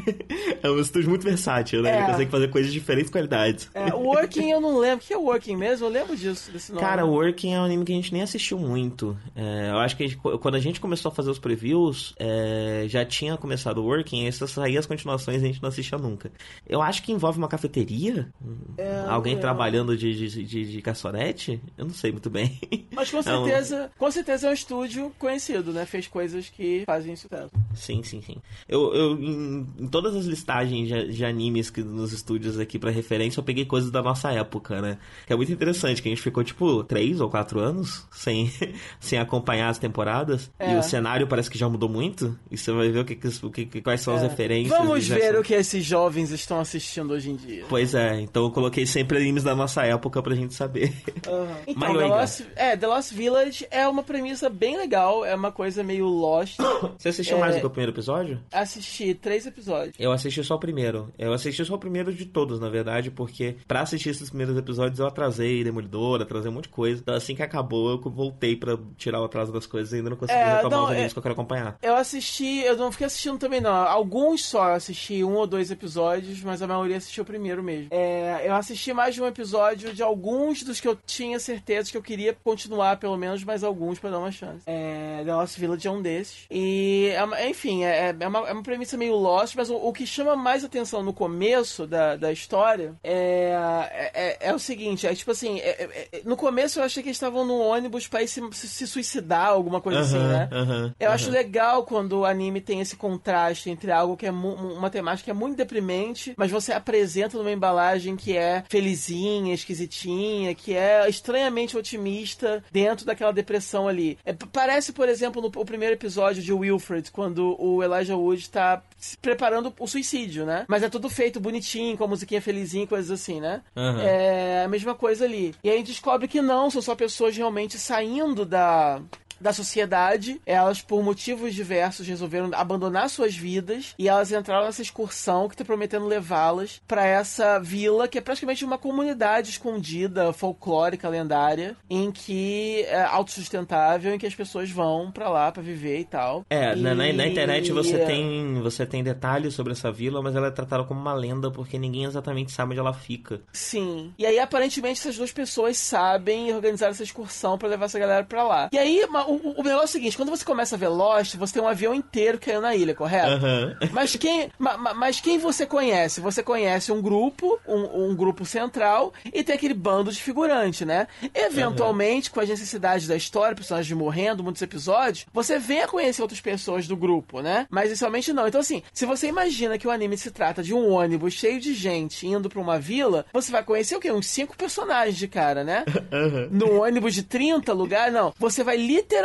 [LAUGHS] é um estúdio muito versátil, né? É. Ele consegue fazer coisas de diferentes qualidades. É, o Working eu não lembro. O que é Working mesmo? Eu lembro disso, desse nome. Cara, o Working é um anime que a gente nem assistiu muito. É, eu acho que a gente, quando a gente começou a fazer os previews, é, já tinha começado o Working, e saía as continuações a gente não assistia nunca. Eu acho que envolve uma cafeteria? É, Alguém trabalhando de, de, de, de caçorete? Eu não sei muito bem. Mas com [LAUGHS] certeza certeza, com certeza é um estúdio conhecido, né? Fez coisas que fazem sucesso. Sim, sim, sim. Eu, eu em, em todas as listagens de, de, animes que nos estúdios aqui para referência, eu peguei coisas da nossa época, né? Que é muito interessante, que a gente ficou tipo três ou quatro anos sem, [LAUGHS] sem acompanhar as temporadas. É. E o cenário parece que já mudou muito. E você vai ver o que, o que quais são é. as referências. Vamos ver são... o que esses jovens estão assistindo hoje em dia. Pois é, então eu coloquei sempre animes da nossa época pra gente saber. Uhum. [LAUGHS] Então, The Lost, é, The Lost Village é uma premissa bem legal, é uma coisa meio Lost. [COUGHS] Você assistiu É. mais do que o primeiro episódio? Assisti três episódios. Eu assisti só o primeiro. Eu assisti só o primeiro de todos, na verdade, porque pra assistir esses primeiros episódios eu atrasei Demolidor, atrasei um monte de coisa. Então assim que acabou, eu voltei pra tirar o atraso das coisas e ainda não consegui É, retomar não, os animes é- que eu quero acompanhar. Eu assisti, eu não fiquei assistindo também não. Alguns só eu assisti um ou dois episódios, mas a maioria assistiu o primeiro mesmo. É, eu assisti mais de um episódio de alguns dos que eu tinha certeza que eu queria continuar, pelo menos mais alguns pra dar uma chance. É, The Lost Village é um desses. E, é enfim, é, é, uma, é uma premissa meio Lost, mas o, o que chama mais atenção no começo da, da história é, é, é- é o seguinte, é tipo assim, é- é- é- no começo eu achei que eles estavam no ônibus pra ir se, se, suicidar, alguma coisa assim, Aham, né? aham, Eu aham. acho legal quando o anime tem esse contraste entre algo que é uma temática que é muito deprimente, mas você apresenta numa embalagem que é felizinha, esquisitinha, que é estranhamente otimista dentro daquela depressão ali. É, parece, por exemplo, no primeiro episódio de Wilfred, quando o Elijah Wood tá se preparando o suicídio, né? Mas é tudo feito bonitinho, com a musiquinha felizinha, coisas assim, né? Aham. É a mesma coisa ali. E aí a gente descobre que não, são só pessoas realmente saindo da. Da sociedade, elas, por motivos diversos, resolveram abandonar suas vidas e elas entraram nessa excursão que tá prometendo levá-las pra essa vila que é praticamente uma comunidade escondida, folclórica, lendária, em que é autossustentável, em que as pessoas vão pra lá pra viver e tal. É, na, na- na E- internet você tem você tem detalhes sobre essa vila, mas ela é tratada como uma lenda porque ninguém exatamente sabe onde ela fica. Sim. E aí, aparentemente, essas duas pessoas sabem organizar essa excursão pra levar essa galera pra lá. E aí, ma- o, o- negócio é o seguinte: quando você começa a ver Lost, você tem um avião inteiro caindo na ilha, correto? Aham. Mas quem, ma- ma- mas quem você conhece? Você conhece um grupo, um, um grupo central, e tem aquele bando de figurante, né? Eventualmente, com as necessidades da história, personagens morrendo, muitos episódios, você vem a conhecer outras pessoas do grupo, né? Mas inicialmente não. Então, assim, se você imagina que o anime se trata de um ônibus cheio de gente indo pra uma vila, você vai conhecer o quê? Uns cinco personagens de cara, né? [LAUGHS] No ônibus de 30 lugares, não. Você vai literalmente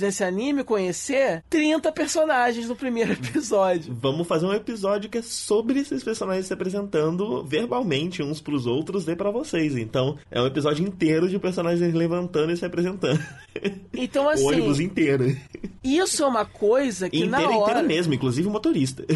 nesse anime conhecer 30 personagens no primeiro episódio. Vamos fazer um episódio que é sobre esses personagens se apresentando verbalmente uns pros outros e pra vocês. Então, é um episódio inteiro de personagens levantando e se apresentando. [LAUGHS] Então, o ônibus assim, inteiro. isso é uma coisa que inteiro, na hora. inteiro mesmo, inclusive o motorista.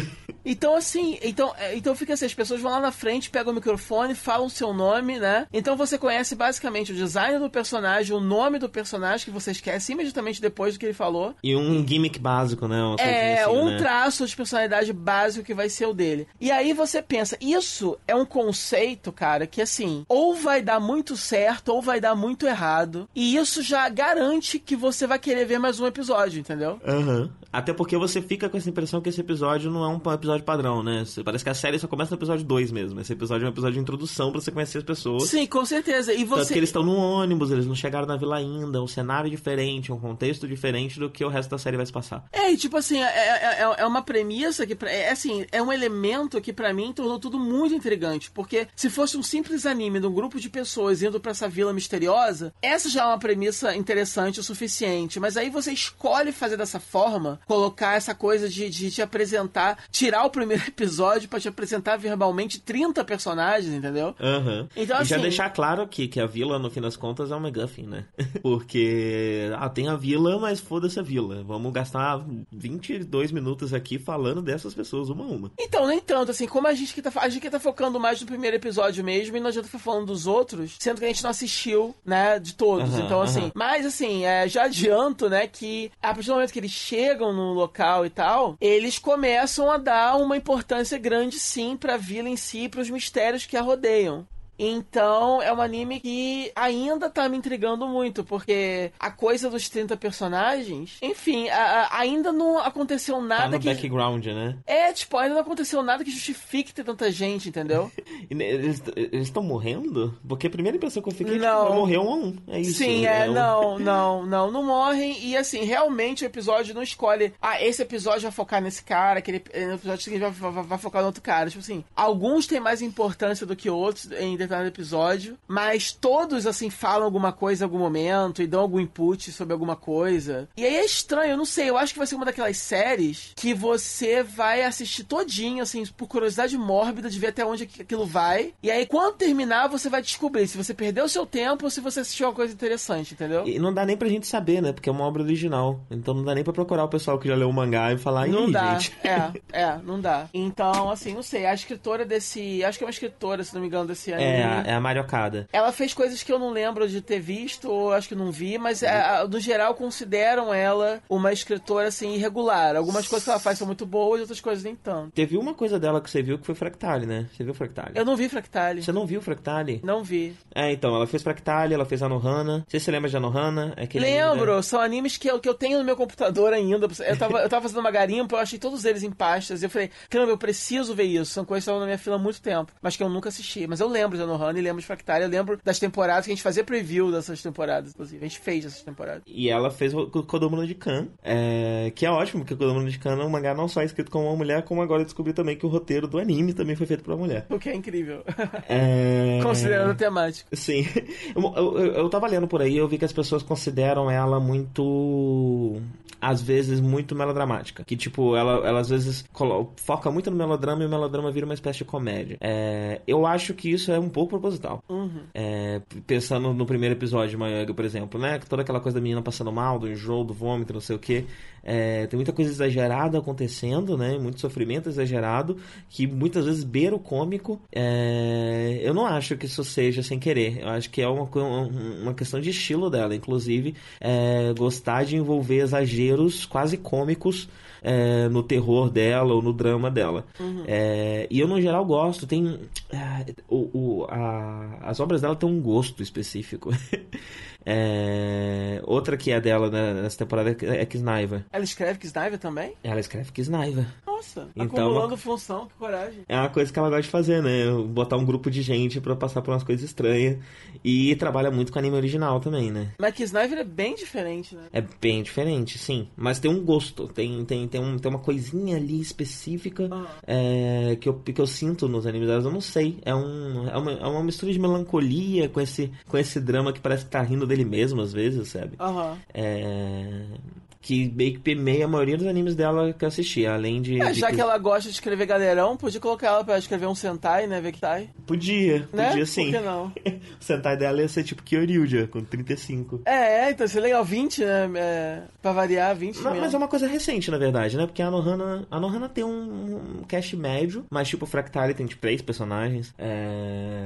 Então, assim, então, é, então fica assim, as pessoas vão lá na frente, pegam o microfone, falam o seu nome, né? Então você conhece basicamente o design do personagem, o nome do personagem que você esquece imediatamente depois do que ele falou. E um gimmick básico, né? Uma É, assim, um né? traço de personalidade básico que vai ser o dele. E aí você pensa, isso é um conceito, cara, que assim, ou vai dar muito certo, ou vai dar muito errado. E isso já garante que você vai querer ver mais um episódio, entendeu? Aham. Até porque você fica com essa impressão que esse episódio não é um episódio padrão, né? Parece que a série só começa no episódio 2 mesmo. Esse episódio é um episódio de introdução pra você conhecer as pessoas. Sim, com certeza. E Tanto você. que eles estão no ônibus, eles não chegaram na vila ainda, um cenário diferente, um contexto diferente do que o resto da série vai se passar. É, e tipo assim, é, é, é- é uma premissa que, é assim, é um elemento que pra mim tornou tudo muito intrigante. Porque se fosse um simples anime de um grupo de pessoas indo pra essa vila misteriosa, essa já é uma premissa interessante o suficiente. Mas aí você escolhe fazer dessa forma, colocar essa coisa de, de te apresentar, tirar o primeiro [LAUGHS] episódio pra te apresentar verbalmente 30 personagens, entendeu? Aham. Então, e já assim- deixar claro que, que a vila, no fim das contas, é um McGuffin, né? [LAUGHS] Porque, ah, tem a vila, mas foda-se a vila. Vamos gastar 22 minutos aqui falando dessas pessoas uma a uma. Então, nem tanto, assim, como a gente que tá, a gente que tá focando mais no primeiro episódio mesmo, e não adianta ficar falando dos outros, sendo que a gente não assistiu, né, de todos. Aham, então, assim, aham. mas assim, é, já adianto, né, que a partir do momento que eles chegam no local e tal, eles começam a dar uma importância grande sim pra vila em si, pros mistérios que a rodeiam. Então, é um anime que ainda tá me intrigando muito, porque a coisa dos 30 personagens, enfim, a- a- ainda não aconteceu Tá nada no que. background, né? É, tipo, ainda não aconteceu nada que justifique ter tanta gente, entendeu? [LAUGHS] Eles estão morrendo? Porque a primeira impressão que eu fiquei é que Não. vai morrer um a um. É isso. Sim, é, um- não, [LAUGHS] não, não, não morrem. E assim, realmente o episódio não escolhe. Ah, esse episódio vai focar nesse cara, aquele eh, episódio seguinte vai, vai, vai focar no outro cara. Tipo assim, alguns têm mais importância do que outros em determinado episódio, mas todos, assim, falam alguma coisa em algum momento e dão algum input sobre alguma coisa. E aí é estranho, eu não sei, eu acho que vai ser uma daquelas séries que você vai assistir todinho, assim, por curiosidade mórbida de ver até onde aquilo vai. E aí, quando terminar, você vai descobrir se você perdeu o seu tempo ou se você assistiu uma coisa interessante, entendeu? E não dá nem pra gente saber, né? Porque é uma obra original. Então não dá nem pra procurar o pessoal que já leu o mangá e falar, não dá. gente. É, [LAUGHS] é, não dá. Então, assim, não sei. A escritora desse. Acho que é uma escritora, se não me engano, desse ano. É, é a Mariocada. Ela fez coisas que eu não lembro de ter visto, ou acho que não vi, mas é, no geral consideram ela uma escritora, assim, irregular. Algumas coisas que ela faz são muito boas, outras coisas nem tanto. Teve uma coisa dela que você viu que foi Fractale, né? Você viu Fractale? Eu não vi Fractale. Você não viu Fractale? Não vi. É, então, ela fez Fractale, ela fez Anohana. Não sei se você lembra de Anohana. É Lembro, ainda... são animes que eu, que eu tenho no meu computador ainda. Eu tava, eu tava fazendo uma garimpa, eu achei todos eles em pastas. E eu falei, caramba, eu preciso ver isso. São coisas que estavam na minha fila há muito tempo, mas que eu nunca assisti. Mas eu lembro de Anohana e lembro de Fractale. Eu lembro das temporadas que a gente fazia preview dessas temporadas, inclusive. A gente fez essas temporadas. E ela fez o Kodomo de Kan, é, que é ótimo, porque o Kodomo de Kan é um mangá não só escrito como uma mulher, como agora eu descobri também que o roteiro do anime também foi feito por uma mulher. O que é incrível. É... [LAUGHS] Considerando a temática. Sim. Eu, eu, eu tava lendo por aí, eu vi que as pessoas consideram ela muito às vezes, muito melodramática. Que, tipo, ela, ela às vezes foca muito no melodrama e o melodrama vira uma espécie de comédia. É, eu acho que isso é um pouco proposital. Uhum. É, pensando no primeiro episódio de Mayanga, por exemplo, né? Toda aquela coisa da menina passando mal, do enjoo, do vômito, não sei o que. É, tem muita coisa exagerada acontecendo, né? Muito sofrimento exagerado, que muitas vezes beira o cômico. É, eu não acho que isso seja sem querer. Eu acho que é uma, uma questão de estilo dela, inclusive, é, gostar de envolver exageros quase cômicos é, no terror dela ou no drama dela. Uhum. É, e eu, no geral, gosto. Tem. É, o, o, a, as obras dela têm um gosto específico. [LAUGHS] É... Outra que é dela né, nessa temporada é Kisnaiva. Ela escreve Kisnaiva também? Ela escreve Kisnaiva. Nossa, então, acumulando função, que coragem. É uma coisa que ela gosta de fazer, né? Botar um grupo de gente para passar por umas coisas estranhas. E trabalha muito com anime original também, né? Mas Kisnaiva é bem diferente, né? É bem diferente, sim. Mas tem um gosto, tem, tem, tem, um, tem uma coisinha ali específica uhum. é, que, eu, que eu sinto nos animes delas. Eu não sei. É, um, é, uma, é uma mistura de melancolia com esse, com esse drama que parece que tá rindo dele mesmo, às vezes, sabe? Uhum. É que meio que permeia a maioria dos animes dela que eu assisti, além de... É, de já que... que ela gosta de escrever galerão, podia colocar ela pra escrever um Sentai, né, Vectai? Podia, né? podia sim. Por que não? [LAUGHS] o Sentai dela ia ser tipo Kyoryuja, com 35. É, então seria legal, 20, né, é, pra variar, 20 Não, Mas é uma coisa recente, na verdade, né, porque a Nohana, a Nohana tem um, um cast médio, mas tipo, o Fractale tem tipo, três personagens. É...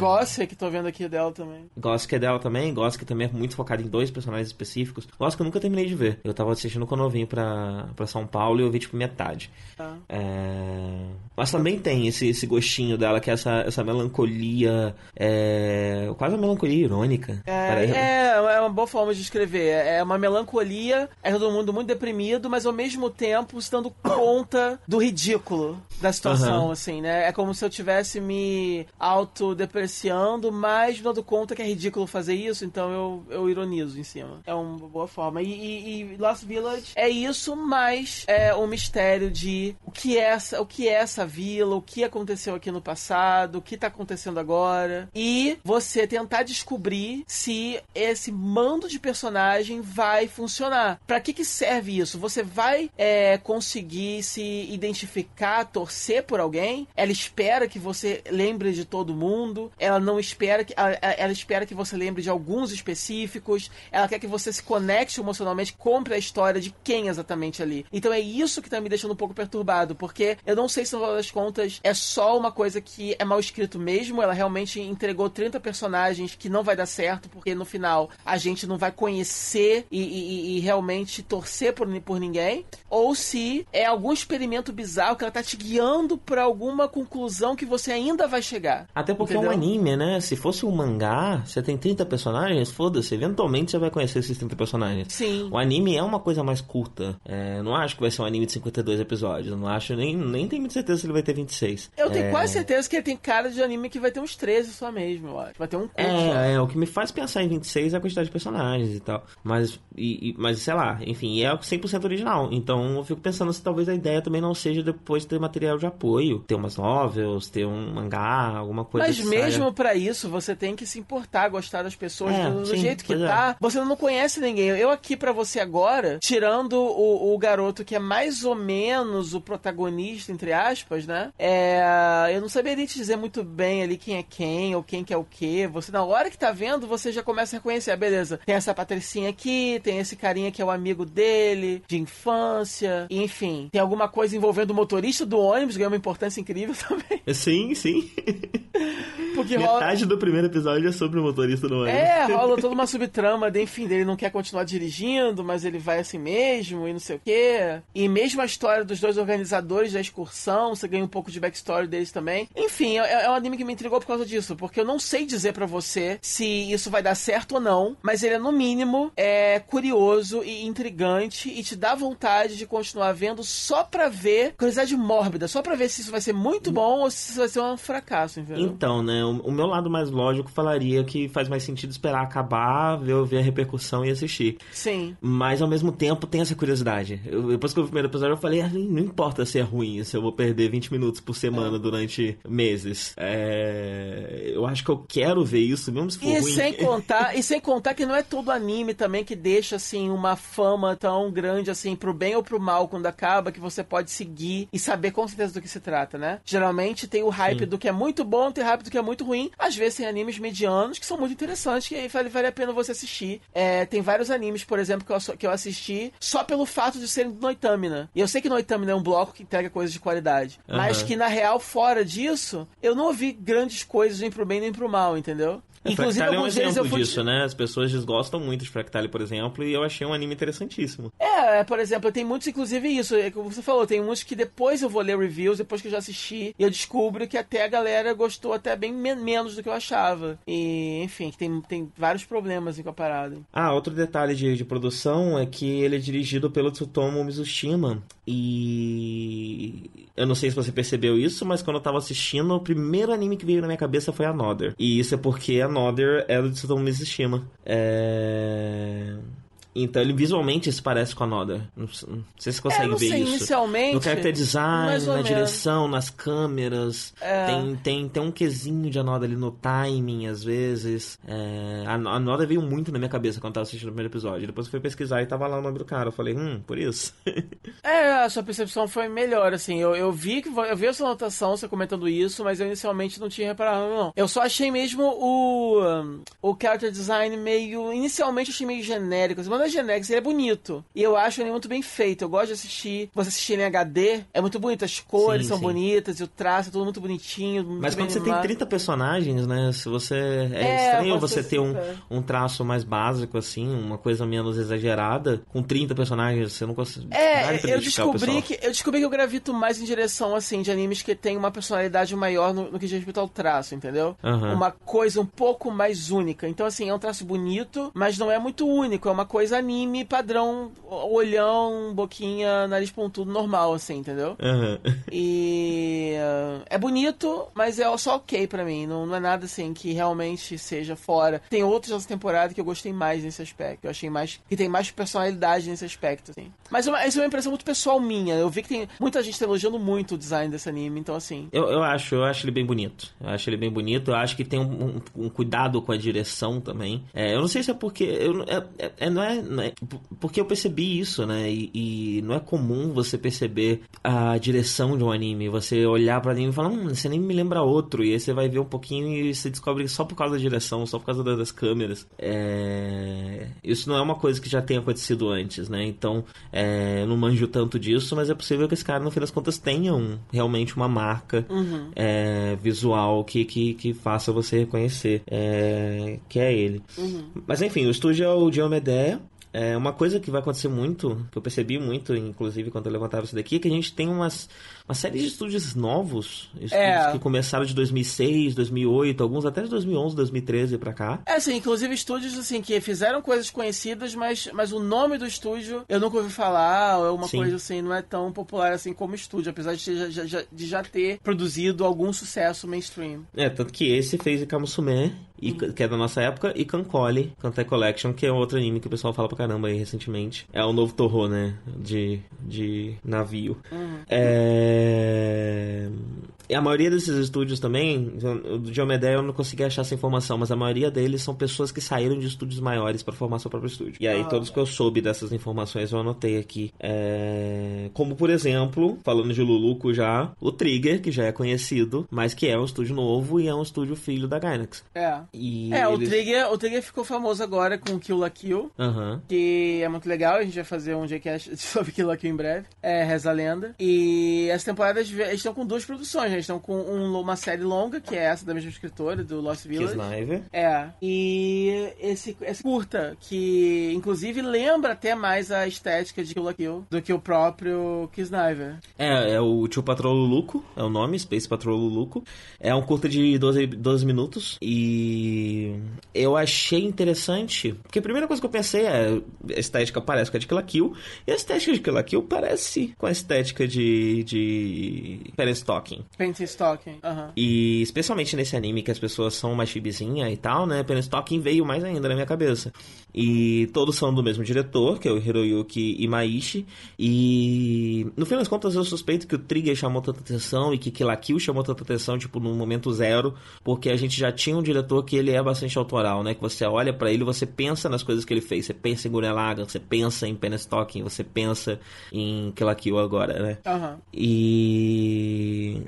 Que tô vendo aqui dela também. Gosse é dela também, Gosse que também é muito focado em dois personagens específicos. Gosse que eu nunca terminei de ver. Eu tava assistindo quando eu vim pra pra, São Paulo e eu vi tipo metade. Ah. É... Mas também tem esse, esse gostinho dela, que é essa, essa melancolia, é... quase uma melancolia irônica. É, é, é, uma boa forma de escrever. É uma melancolia, é todo mundo muito deprimido, mas ao mesmo tempo se dando conta do ridículo da situação, uhum. assim, né? É como se eu tivesse me autodepreciando, mas me dando conta que é ridículo fazer isso, então eu, eu ironizo em cima. É uma boa forma. E, e, e Lost Village é isso, mas é o um mistério de o que é essa, o que é essa vila, o que aconteceu aqui no passado, o que tá acontecendo agora. E você tentar descobrir se esse mando de personagem vai funcionar. Para que, que serve isso? Você vai é, conseguir se identificar, torcer por alguém? Ela espera que você lembre de todo mundo. Ela não espera que ela, ela espera que você lembre de alguns específicos. Ela quer que você se conecte emocionalmente, compre a história de quem exatamente ali. Então é isso que tá me deixando um pouco perturbado, porque eu não sei se no final das contas é só uma coisa que é mal escrito mesmo. Ela realmente entregou 30 personagens que não vai dar certo, porque no final a gente não vai conhecer e, e, e realmente torcer por, por ninguém. Ou se é algum experimento bizarro que ela tá te guiando para alguma conclusão que você ainda vai chegar. Até porque entendeu? é um anime, né? Se fosse um mangá, você tem 30 personagens, foda-se, eventualmente você vai conhecer esses 30 personagens. Sim. O anime é uma coisa mais curta. É, não acho que vai ser um anime de 52 episódios. Não acho, nem, nem tenho muita certeza se ele vai ter 26. Eu tenho é... quase certeza que ele tem cara de anime que vai ter uns 13 só mesmo, eu acho. Vai ter um curso. É, é, o que me faz pensar em 26 é a quantidade de personagens e tal. Mas, e, e, mas sei lá, enfim, é 100% original. Então eu fico pensando se talvez a ideia também não seja depois ter material de apoio, ter umas novels, ter um mangá, alguma coisa Mas mesmo para isso, você tem que se importar, gostar das pessoas é, do, do sim, jeito que é. tá. Você não conhece ninguém. Eu aqui para você agora, tirando o, o garoto que é mais ou menos o protagonista, entre aspas, né? É, eu não saberia te dizer muito bem ali quem é quem ou quem que é o que. Você, na hora que tá vendo, você já começa a reconhecer. Ah, beleza, tem essa patricinha aqui, tem esse carinha que é o amigo dele, de infância, enfim. Tem alguma coisa envolvendo o motorista do ônibus, ganha uma importância incrível [LAUGHS] também. Sim, sim. Porque Metade rola... do primeiro episódio é sobre o motorista do ônibus. É, rola toda uma subtrama, de, enfim, dele não quer continuar dirigindo, mas ele vai assim mesmo e não sei o quê. E mesmo a história dos dois organizadores da excursão, você ganha um pouco de backstory deles também. Enfim, é, é um anime que me intrigou por causa disso, porque eu não sei dizer para você se isso vai dar certo ou não, mas ele é no mínimo é curioso e intrigante e te dá vontade de continuar vendo só pra ver curiosidade mórbida, só pra ver se isso vai ser muito bom ou se isso vai ser um fracasso, entendeu? Então, né, o, o meu lado mais lógico falaria que faz mais sentido esperar acabar, ver, ver a repercussão e assistir. Sim. Mas ao mesmo tempo tem essa curiosidade. Eu, depois que eu vi o primeiro episódio, eu falei, ah, não importa se é ruim, se eu vou perder 20 minutos por semana é. durante meses. É... Eu acho que eu quero ver isso, mesmo se for e ruim. Sem [LAUGHS] contar, e sem contar que não é todo anime também que deixa, assim, uma fama tão grande, assim, pro bem ou pro mal quando acaba, que você pode seguir e saber com certeza do que se trata, né? Geralmente tem o hype Sim. do que é muito bom, tem o hype do que é muito ruim. Às vezes tem animes medianos que são muito interessantes, que vale, vale a pena você assistir. É, tem vários animes, por exemplo, que eu, que eu assisti só pelo fato de serem do Noitamina. E eu sei que Noitamina é um bloco que entrega coisas de qualidade. Uhum. Mas que, na real, fora disso, eu não ouvi grandes coisas nem pro bem nem pro mal, entendeu? É, Inclusive, Fractale é um exemplo fui... disso, né? As pessoas desgostam muito de Fractale, por exemplo, e eu achei um anime interessantíssimo. É, por exemplo, tem muitos, inclusive, isso, é como você falou, tem muitos que depois eu vou ler reviews, depois que eu já assisti, e eu descubro que até a galera gostou até bem menos do que eu achava. E, enfim, tem, tem vários problemas com a parada. Ah, outro detalhe de, de produção é que ele é dirigido pelo Tsutomu Mizushima. E eu não sei se você percebeu isso, mas quando eu tava assistindo, o primeiro anime que veio na minha cabeça foi Another. E isso é porque Another é do Tsutomu Mizushima. É... Então ele visualmente se parece com a Noda. Não, não sei se você consegue é, ver sei, isso. Inicialmente. No character design, na direção, nas câmeras. É. Tem, tem, tem um quesinho de Anoda ali no timing, às vezes. É, a, a Noda veio muito na minha cabeça quando eu tava assistindo o primeiro episódio. Depois eu fui pesquisar e tava lá o nome do cara. Eu falei, hum, por isso. [LAUGHS] é, a sua percepção foi melhor, assim. Eu, eu vi que eu vi a sua anotação, você comentando isso, mas eu inicialmente não tinha reparado, não. Eu só achei mesmo o, o character design meio. Inicialmente achei meio genérico. Assim, é genérico, ele é bonito. E eu acho ele muito bem feito. Eu gosto de assistir. Você assistir em HD, é muito bonito. As cores sim, são sim. bonitas, e o traço é tudo muito bonitinho. Muito Mas quando você animado. tem 30 personagens, né? Se você. É, é estranho você ter um, um traço mais básico, assim, uma coisa menos exagerada. Com 30 personagens, você não consegue. É, eu descobri que eu descobri que eu gravito mais em direção, assim, de animes que tem uma personalidade maior no, no que diz respeito ao traço, entendeu? Uhum. Uma coisa um pouco mais única. Então, assim, é um traço bonito, mas não é muito único. É uma coisa anime padrão, olhão, boquinha, nariz pontudo normal, assim, entendeu? Uhum. E uh, é bonito, mas é só ok para mim. Não, não, é nada assim que realmente seja fora. Tem outros dessa temporada que eu gostei mais nesse aspecto. Eu achei mais que tem mais personalidade nesse aspecto, assim. Mas uma, isso é uma impressão muito pessoal minha. Eu vi que tem muita gente tá elogiando muito o design desse anime, então assim. Eu, eu acho, eu acho ele bem bonito. Eu acho ele bem bonito. Eu acho que tem um, um, um cuidado com a direção também. É, eu não sei se é porque eu, é, é, é não é né? Porque eu percebi isso, né? E, e, não é comum você perceber a direção de um anime. Você olhar para anime e falar, hum, esse anime me lembra outro. E aí você vai ver um pouquinho e você descobre só por causa da direção, só por causa das câmeras. É... Isso não é uma coisa que já tenha acontecido antes, né? Então, é... eu não manjo tanto disso, mas é possível que esse cara, no fim das contas, tenha um, realmente uma marca uhum. é... visual que, que, que faça você reconhecer é, que é ele. Uhum. Mas enfim, o estúdio é o Diomedeia. É, uma coisa que vai acontecer muito, que eu percebi muito, inclusive, quando eu levantava isso daqui, é que a gente tem umas, uma série de estúdios novos, estúdios é. que começaram de 2006, 2008, alguns até de 2011, 2013 pra cá. É, sim, inclusive estúdios, assim, que fizeram coisas conhecidas, mas, mas o nome do estúdio eu nunca ouvi falar, ou é uma sim. coisa, assim, não é tão popular, assim, como estúdio, apesar de já, já, de já ter produzido algum sucesso mainstream. É, tanto que esse fez Ikamusume, e, hum. que é da nossa época, e Kankoli, Kantai Collection, que é outro anime que o pessoal fala pra caramba aí recentemente. É o novo Torro, né? De, de navio. Uhum. É... A maioria desses estúdios também, o Diomedeia eu não consegui achar essa informação, mas a maioria deles são pessoas que saíram de estúdios maiores para formar seu próprio estúdio. E aí, ah, todos que eu soube dessas informações eu anotei aqui. É... Como, por exemplo, falando de Luluco já, o Trigger, que já é conhecido, mas que é um estúdio novo e é um estúdio filho da Gainax. É. E é, eles... o, Trigger, o Trigger ficou famoso agora com Kill la Kill, uhum. que é muito legal, a gente vai fazer um Jcast [LAUGHS] sobre Kill la Kill em breve. É, Reza a Lenda. E essa temporada eles estão com duas produções, né? Eles estão com um, uma série longa, que é essa da mesma escritora, do Lost Village. Kisniver. É. E esse, esse curta, que inclusive lembra até mais a estética de Kill la Kill do que o próprio Kisniver. É, é o Tio Patrol Luluco, é o nome, Space Patrol Luluco. É um curta de 12, 12 minutos e eu achei interessante, porque a primeira coisa que eu pensei é a estética parece com a de Kill la Kill, e a estética de Kill la Kill parece com a estética de, de Parent Stocking. Paint Stocking, aham. E especialmente nesse anime que as pessoas são mais chibizinha e tal, né? Parent Stocking veio mais ainda na minha cabeça. E todos são do mesmo diretor, que é o Hiroyuki Imaishi. E no fim das contas eu suspeito que o Trigger chamou tanta atenção e que Kill la Kill chamou tanta atenção, tipo, no momento zero, porque a gente já tinha um diretor que ele é bastante autoral, né? Que você olha para ele, você pensa nas coisas que ele fez. Você pensa em Gurren Lagann, você pensa em Penestocking, você pensa em Kill Kill agora, né? Uhum. E...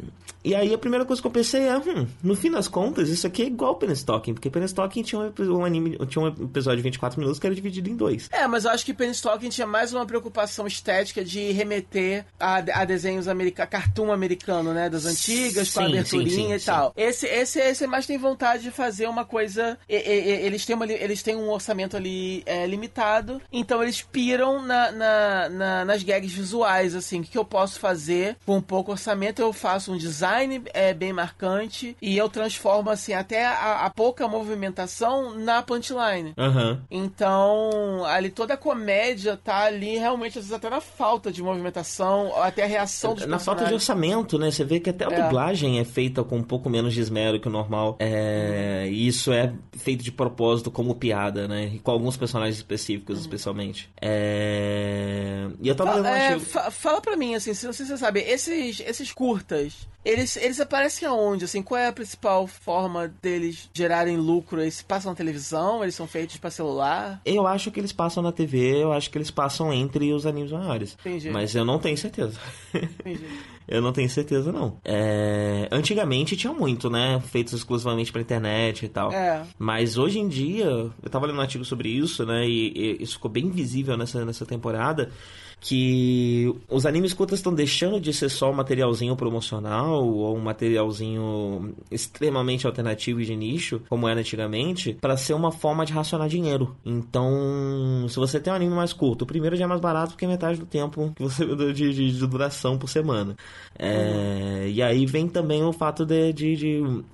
E aí a primeira coisa que eu pensei é, hum, no fim das contas, isso aqui é igual Penestocking, porque Penestocking tinha um, um anime, tinha um episódio de 24 minutos que era dividido em dois. É, mas eu acho que Penestocking tinha mais uma preocupação estética de remeter a, a desenhos americanos, cartoon americano, né, das antigas, sim, com a aberturinha sim, sim, e tal. Esse, esse, esse mais tem vontade de fazer uma coisa, e, e, eles, têm uma, eles têm um orçamento ali é, limitado, então eles piram na, na, na, nas gags visuais, assim, o que, que eu posso fazer com um pouco orçamento, eu faço um design design é bem marcante e eu transformo assim até a, a pouca movimentação na punchline. Uhum. Então, ali toda a comédia tá ali realmente às vezes até na falta de movimentação, até a reação dos Na falta de orçamento, né? Você vê que até a é. dublagem é feita com um pouco menos de esmero que o normal. É... E isso é feito de propósito como piada, né? E com alguns personagens específicos, uhum. especialmente. É... E eu tava fala, é, fala pra mim, assim, se você sabe, esses, esses curtas, eles, eles aparecem aonde? Assim, qual é a principal forma deles gerarem lucro? Eles passam na televisão? Eles são feitos para celular? Eu acho que eles passam na TV, eu acho que eles passam entre os animes maiores. Entendi. Mas eu não tenho certeza. Entendi. [LAUGHS] eu não tenho certeza, não. É... Antigamente tinha muito, né? Feitos exclusivamente pra internet e tal. É. Mas hoje em dia, eu tava lendo um artigo sobre isso, né? E, e isso ficou bem visível nessa, nessa temporada que os animes curtas estão deixando de ser só um materialzinho promocional ou um materialzinho extremamente alternativo e de nicho, como era antigamente, para ser uma forma de racionar dinheiro. Então, se você tem um anime mais curto, o primeiro já é mais barato porque é metade do tempo que você [LAUGHS] de, de, de duração por semana. É, uhum. E aí vem também o fato de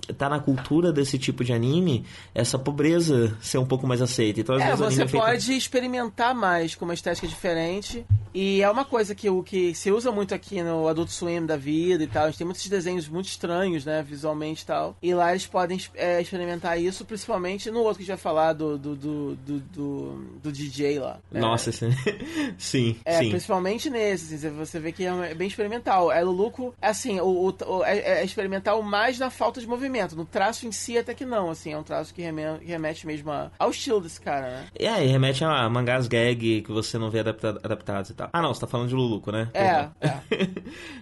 estar tá na cultura desse tipo de anime, essa pobreza ser um pouco mais aceita. Então, é, você pode feito... experimentar mais com uma estética diferente e é uma coisa que o que se usa muito aqui no Adult Swim da vida e tal. A gente tem muitos desenhos muito estranhos, né, visualmente e tal. E lá eles podem é, experimentar isso, principalmente no outro que a gente vai falar do, do, do, do, do, DJ lá. Né? Nossa, sim. [LAUGHS] sim, é, sim. principalmente nesse, assim, você vê que é bem experimental. É Luluco, assim, o, o, é, é, experimental mais na falta de movimento. No traço em si, até que não, assim, é um traço que remete, remete mesmo ao estilo desse cara, né? É, e remete a mangás gag que você não vê adaptado, adaptados e tal. Ah, não, você tá falando de Luluco, né? É, é.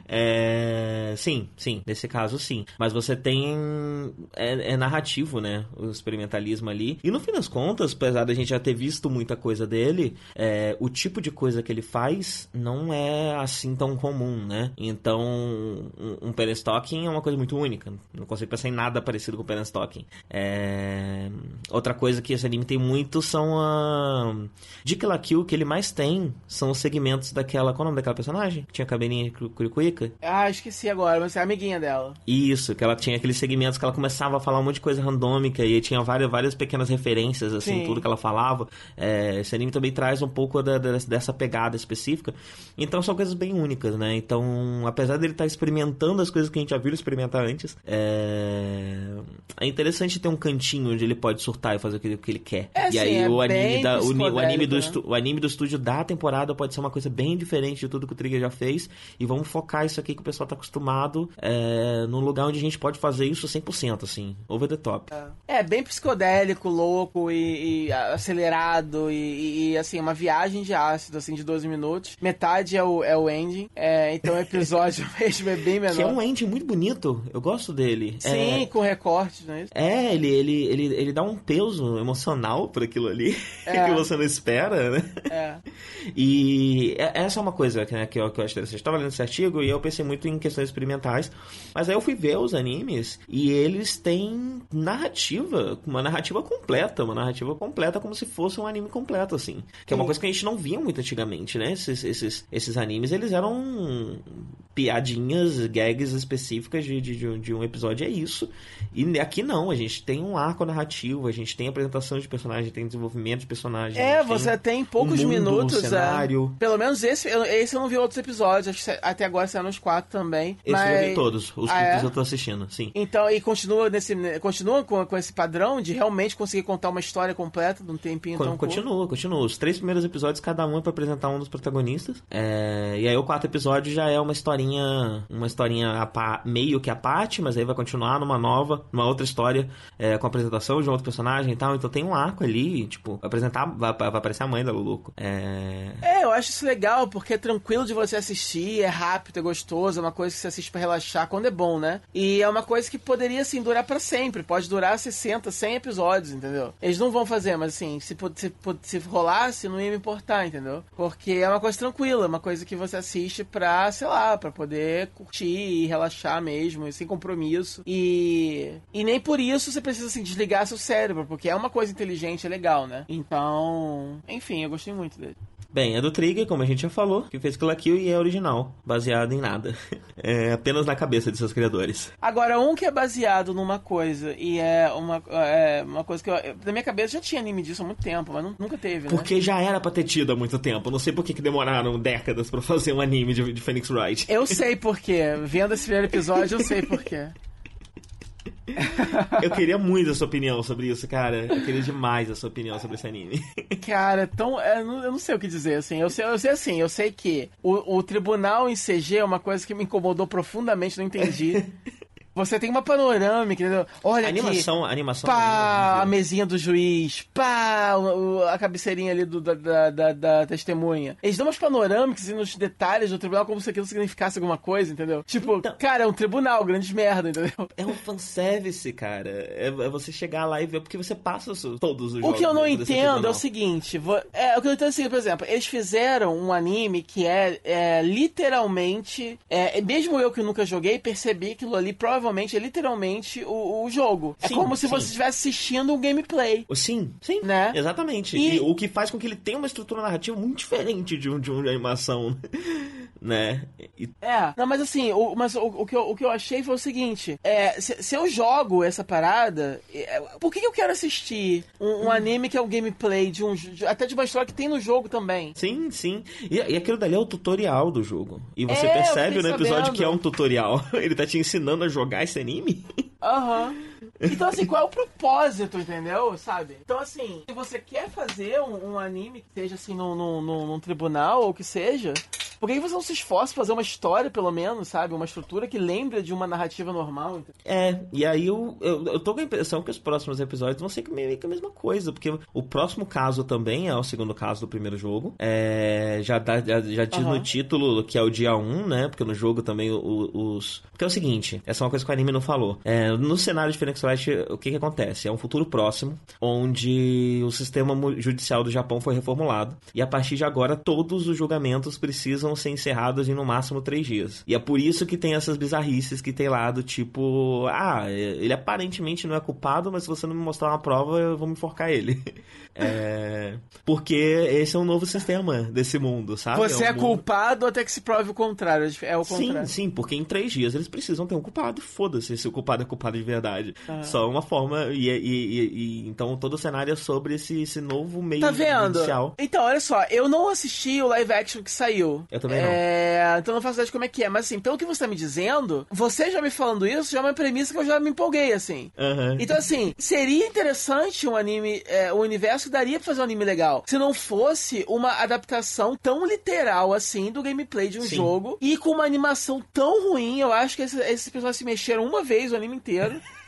[LAUGHS] é. Sim, sim, nesse caso sim. Mas você tem. É, é, narrativo, né? O experimentalismo ali. E no fim das contas, apesar da gente já ter visto muita coisa dele, é, o tipo de coisa que ele faz não é assim tão comum, né? Então, um, um Penstocking é uma coisa muito única. Não consigo pensar em nada parecido com o Penstocking. É... Outra coisa que esse anime tem muito são a. De Kill, que ele mais tem são os segmentos segmentos daquela. Qual é o nome daquela personagem? Que tinha cabelinha curicuica? Ah, esqueci agora, mas é a amiguinha dela. Isso, que ela tinha aqueles segmentos que ela começava a falar um monte de coisa randômica e tinha várias, várias pequenas referências, assim, Sim. tudo que ela falava. É, esse anime também traz um pouco da, da, dessa pegada específica. Então são coisas bem únicas, né? Então, apesar dele estar tá experimentando as coisas que a gente já viu experimentar antes, é, é interessante ter um cantinho onde ele pode surtar e fazer o que, ele quer. É, e sim, aí é o, anime da, o, o, anime do né? o anime do estúdio da temporada pode ser uma coisa bem diferente de tudo que o Trigger já fez. E vamos focar isso aqui que o pessoal tá acostumado é, num lugar onde a gente pode fazer isso 100%, assim, over the top. É, é bem psicodélico, louco e, e acelerado e, e, assim, uma viagem de ácido, assim, de 12 minutos. Metade é o, é o ending, é, então o episódio [LAUGHS] mesmo é bem menor. Que é um ending muito bonito, eu gosto dele. Sim, é, com recortes, não é isso? É, ele, ele, ele, ele dá um peso emocional por aquilo ali [LAUGHS] é. que você não espera, né? É. E essa é uma coisa né, que, eu, que eu acho interessante. Eu estava lendo esse artigo e eu pensei muito em questões experimentais, mas aí eu fui ver os animes e eles têm narrativa, uma narrativa completa, uma narrativa completa como se fosse um anime completo, assim. Que é uma coisa que a gente não via muito antigamente, né? Esses, esses, esses animes, eles eram piadinhas, gags específicas de, de, de um episódio, é isso. E aqui não, a gente tem um arco narrativo, a gente tem apresentação de personagem, tem desenvolvimento de personagem. É, você tem, tem poucos um mundo, minutos. Um cenário. É. Pelo menos esse, esse eu não vi outros episódios, acho que até agora saíram os quatro também. Esse mas... eu vi todos, os ah, é? eu tô assistindo, sim. Então, e continua nesse. Continua com, com esse padrão de realmente conseguir contar uma história completa num tempinho Con tão Continua, curto. continua. Os três primeiros episódios, cada um é pra apresentar um dos protagonistas. É... E aí o quarto episódio já é uma historinha. Uma historinha meio que a parte, mas aí vai continuar numa nova, numa outra história, é, com a apresentação de um outro personagem e tal. Então tem um arco ali, tipo, apresentar. Vai, vai aparecer a mãe da Luluco. É... é, eu acho isso legal, porque é tranquilo de você assistir, é rápido, é gostoso, é uma coisa que você assiste para relaxar quando é bom, né? E é uma coisa que poderia, assim, durar para sempre. Pode durar 60, 100 episódios, entendeu? Eles não vão fazer, mas assim, se, se, se rolasse, não ia me importar, entendeu? Porque é uma coisa tranquila, uma coisa que você assiste pra, sei lá, pra poder curtir e relaxar mesmo, sem compromisso. E, e nem por isso você precisa, assim, desligar seu cérebro, porque é uma coisa inteligente, é legal, né? Então, enfim, eu gostei muito dele. Bem, é do Trigger, como a gente já falou, que fez Kill Kill e é original, baseado em nada. [LAUGHS] É apenas na cabeça de seus criadores. Agora, um que é baseado numa coisa e é uma, é uma coisa que eu, na minha cabeça já tinha anime disso há muito tempo, mas nunca teve, né? Porque já era pra ter tido há muito tempo. Não sei por que, que demoraram décadas para fazer um anime de, de Phoenix Wright. Eu sei por quê. [LAUGHS] Vendo esse primeiro episódio, eu sei por quê. Eu queria muito a sua opinião sobre isso, cara. Eu queria demais a sua opinião sobre esse anime. Cara, tão, é, eu não sei o que dizer, assim. Eu sei, eu sei assim, eu sei que o, o tribunal em CG é uma coisa que me incomodou profundamente, não entendi. Você tem uma panorâmica, entendeu? Olha a animação, aqui. Animação pá, a mesinha do juiz. Pá, a cabeceirinha ali do, da, da, da, testemunha. Eles dão umas panorâmicas e nos detalhes do tribunal como se aquilo significasse alguma coisa, entendeu? Tipo, então, cara, é um tribunal, grande merda, entendeu? É um fanservice, cara. É, é você chegar lá e ver, porque você passa todos os jogos. O que eu não entendo é o seguinte, é, o que eu entendo é o seguinte, por exemplo, eles fizeram um anime que é, é literalmente, é, mesmo eu que nunca joguei, percebi que aquilo ali provavelmente provavelmente é literalmente o, o jogo. É sim, é como se sim. você estivesse assistindo um gameplay. Sim, sim. Né? Exatamente. E... e... o que faz com que ele tenha uma estrutura narrativa muito diferente de um de uma animação. Né? E... É, não, mas assim, o, mas o, o, que eu, o que eu achei foi o seguinte: é, se, se eu jogo essa parada, é, por que, eu quero assistir um, um hum. anime que é um gameplay de um. De, até de uma história que tem no jogo também? Sim, sim. E, e aquilo dali é o tutorial do jogo. E você é, percebe no episódio sabendo. que é um tutorial. [LAUGHS] Ele tá te ensinando a jogar esse anime. Aham. Uhum. [LAUGHS] Então, assim, qual é o propósito, entendeu? Sabe? Então, assim, se você quer fazer um, um anime que seja assim num, num, num, tribunal ou que seja, por que você não se esforça pra fazer uma história, pelo menos, sabe? Uma estrutura que lembre de uma narrativa normal? É, e aí eu, eu, eu tô com a impressão que os próximos episódios vão ser meio que a mesma coisa, porque o próximo caso também é o segundo caso do primeiro jogo. É, já, dá, já, já diz uhum. no título que é o dia 1, né? Porque no jogo também os. Porque é o seguinte, essa é uma coisa que o anime não falou. É, no cenário de Phoenix Wright, o que que acontece? É um futuro próximo, onde o sistema judicial do Japão foi reformulado, e a partir de agora todos os julgamentos precisam ser encerrados em no máximo três dias. E é por isso que tem essas bizarrices que tem lá do tipo, ah, ele aparentemente não é culpado, mas se você não me mostrar uma prova, eu vou me enforcar ele. [LAUGHS] É, porque esse é um novo sistema desse mundo, sabe? Você é, um é mundo... culpado até que se prove o contrário. É o contrário. Sim, sim, porque em três dias eles precisam ter um culpado. Foda-se se o culpado é culpado de verdade. Ah. Só uma forma. E, e, e, e, então todo o cenário é sobre esse, esse novo meio tá vendo? Judicial. Então, olha só, eu não assisti o live action que saiu. Eu também é... não. Então não faço ideia de como é que é. Mas assim, pelo que você tá me dizendo, você já me falando isso, já é uma premissa que eu já me empolguei, assim. Uhum. Então, assim, seria interessante um anime, é, um universo que daria pra fazer um anime legal. Se não fosse uma adaptação tão literal assim do gameplay de um Sim. jogo e com uma animação tão ruim, eu acho que esses, esses personagens se mexeram uma vez o anime inteiro. [LAUGHS]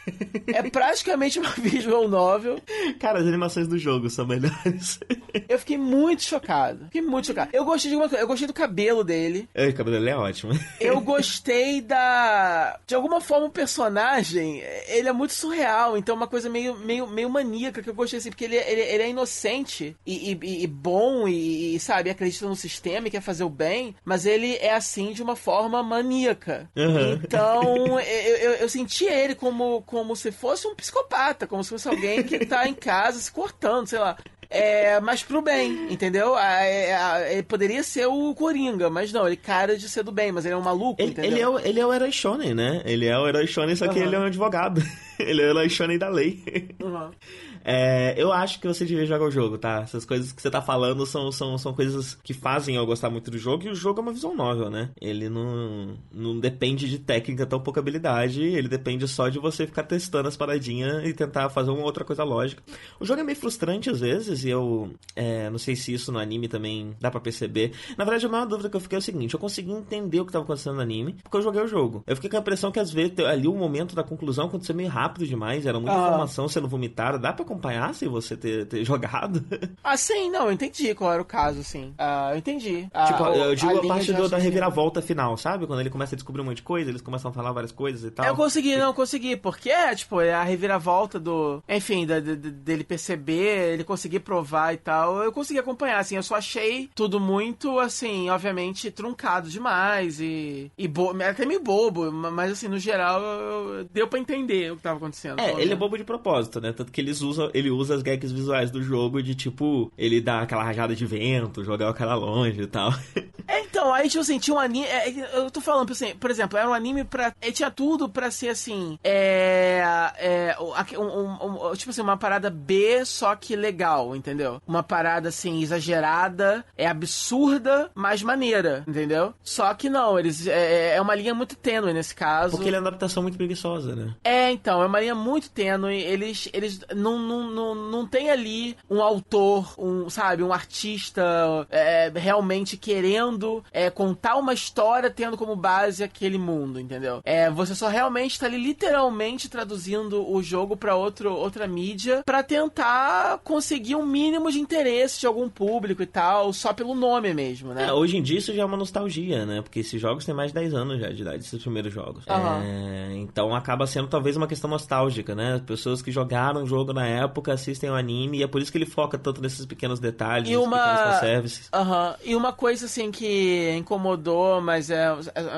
É praticamente uma visual novel. Cara, as animações do jogo são melhores. [LAUGHS] Eu fiquei muito chocado. Fiquei muito chocado. Eu gostei de uma coisa. Eu gostei do cabelo dele. É, o cabelo dele é ótimo. [LAUGHS] Eu gostei da. De alguma forma, o personagem. Ele é muito surreal. Então, é uma coisa meio, meio, meio maníaca que eu gostei assim. Porque ele, ele, ele é inocente e, e, e bom e, e, sabe, acredita no sistema e quer fazer o bem. Mas ele é assim de uma forma maníaca. Uhum. Então, [LAUGHS] eu, eu, eu senti ele como como se fosse um psicopata, como se fosse alguém que tá em casa se cortando, sei lá. É, mas pro bem, entendeu? Ele poderia ser o Coringa, mas não, ele cara de ser do bem, mas ele é um maluco, ele, entendeu? Ele é, o, ele é o herói shonen, né? Ele é o herói shonen, só que uhum. ele é um advogado. [LAUGHS] ele é o herói shonen da lei. Uhum. É, eu acho que você devia jogar o jogo, tá? Essas coisas que você tá falando são, são, são coisas que fazem eu gostar muito do jogo, e o jogo é uma visão novel, né? Ele não, não depende de técnica tão pouca habilidade, ele depende só de você ficar testando as paradinhas e tentar fazer uma outra coisa lógica. O jogo é meio frustrante às vezes, e eu é, não sei se isso no anime também dá para perceber. Na verdade, a maior dúvida que eu fiquei é o seguinte: eu consegui entender o que tava acontecendo no anime, porque eu joguei o jogo. Eu fiquei com a impressão que às vezes ali o momento da conclusão aconteceu meio rápido demais, era muita ah. informação sendo vomitada. Dá pra acompanhar sem você ter, ter jogado? [LAUGHS] Ah, sim, não, eu entendi qual era o caso, sim. Ah, eu entendi. Ah, tipo, eu digo a, a parte do, da reviravolta final, sabe? Quando ele começa a descobrir um monte de coisa, eles começam a falar várias coisas e tal. Eu consegui, não, consegui, porque é, tipo, é a reviravolta do. Enfim, da, da, dele perceber, ele conseguir provar e tal. Eu consegui acompanhar, assim, eu só achei tudo muito, assim, obviamente, truncado demais e. e bo... até meio bobo, mas assim, no geral, eu... deu pra entender o que tava acontecendo. É, ele é bobo de propósito, né? Tanto que eles usam, ele usa usa as gags visuais do jogo de tipo, ele dá aquela rajada de vento, jogar o cara longe e tal. [LAUGHS] É, então, aí tipo assim, tinha um anime. É, é eu tô falando, assim, por exemplo, era um anime pra. Ele tinha tudo pra ser assim. É. é um, um, um, tipo assim, uma parada B, só que legal, entendeu? Uma parada assim, exagerada, é absurda, mas maneira, entendeu? Só que não, eles. É, é uma linha muito tênue nesse caso. Porque ele é uma adaptação muito preguiçosa, né? É, então, é uma linha muito tênue. Eles, eles não, não, não não, tem ali um autor, um, sabe, um artista é, realmente querendo é, contar uma história tendo como base aquele mundo, entendeu? É, você só realmente está ali literalmente traduzindo o jogo para outra mídia para tentar conseguir um mínimo de interesse de algum público e tal, só pelo nome mesmo, né? É, hoje em dia isso já é uma nostalgia, né? Porque esses jogos têm mais de 10 anos já de idade, esses primeiros jogos. Uhum. então acaba sendo talvez uma questão nostálgica, né? Pessoas que jogaram o jogo na época assistem o anime e é por isso que ele foca tanto nesses pequenos detalhes, e uma... Uhum. E uma coisa assim que incomodou, mas é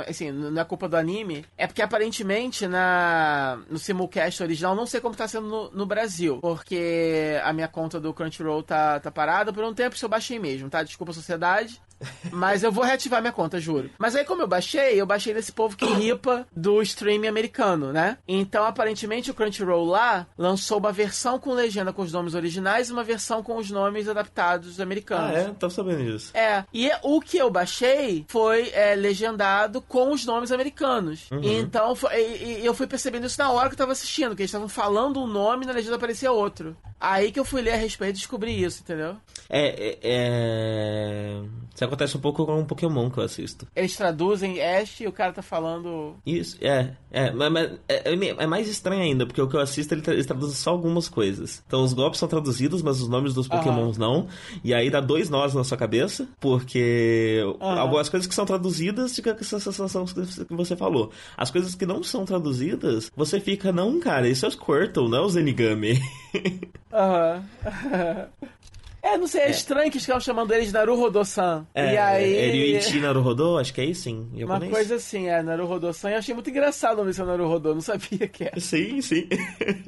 assim, não é culpa do anime, é porque aparentemente na no simulcast original, não sei como tá sendo no, no Brasil, porque a minha conta do Crunchyroll tá, tá parada por um tempo, se eu baixei mesmo, tá? Desculpa a sociedade. Mas eu vou reativar minha conta, juro. Mas aí, como eu baixei, eu baixei desse povo que ripa do streaming americano, né? Então, aparentemente, o Crunchyroll lá lançou uma versão com legenda com os nomes originais e uma versão com os nomes adaptados americanos. Ah, é? Tô sabendo disso. É. E o que eu baixei foi é, legendado com os nomes americanos. Uhum. Então, foi, e, e eu fui percebendo isso na hora que eu tava assistindo, que eles estavam falando um nome e na legenda aparecia outro. Aí que eu fui ler a respeito e descobri isso, entendeu? É. é, é... Acontece um pouco com um Pokémon que eu assisto. Eles traduzem Ash e o cara tá falando. Isso, é. É, mas, é, é, é, mais estranho ainda, porque o que eu assisto ele, eles traduzem só algumas coisas. Então os golpes são traduzidos, mas os nomes dos Pokémons não. E aí dá dois nós na sua cabeça, porque algumas coisas que são traduzidas fica com essa sensação que você falou. As coisas que não são traduzidas, você fica, não, cara, isso é o Squirtle, não é o Zenigame. [LAUGHS] Aham. [LAUGHS] É, não sei, é, é. estranho que estavam chamando ele de Naruhodo-san. É, e aí... É Ryuichi Naruhodo, acho que é isso, sim. Uma coisa assim, é, Naruhodo-san. Eu achei muito engraçado o nome do Naruhodo, não sabia que era. Sim, sim.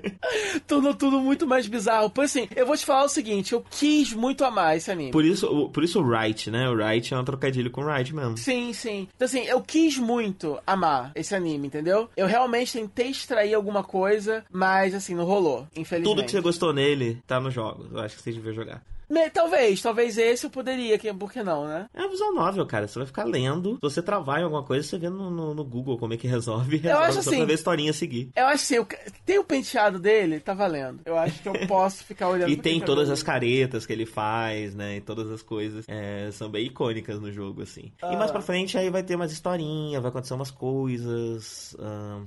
[LAUGHS] tudo, tudo muito mais bizarro. Por assim, eu vou te falar o seguinte, eu quis muito amar esse anime. Por isso, por isso o Right, né? O Right é um trocadilho com o Right mesmo. Sim, sim. Então assim, eu quis muito amar esse anime, entendeu? Eu realmente tentei extrair alguma coisa, mas assim, não rolou, infelizmente. Tudo que você gostou nele tá nos jogos. Eu acho que você devia jogar. Talvez, talvez esse eu poderia, por que não, né? É a visual novel, cara. Você vai ficar lendo. Se você travar em alguma coisa, você vê no, no, no Google como é que resolve. [LAUGHS] resolve eu acho assim. Pra ver a historinha seguir. Eu acho assim, tem o penteado dele, tá valendo. Eu acho que eu [LAUGHS] posso ficar olhando. e tem todas as caretas que ele faz, né? E todas as coisas. É, são bem icônicas no jogo, assim. Ah. E mais pra frente aí vai ter umas historinhas, vai acontecer umas coisas.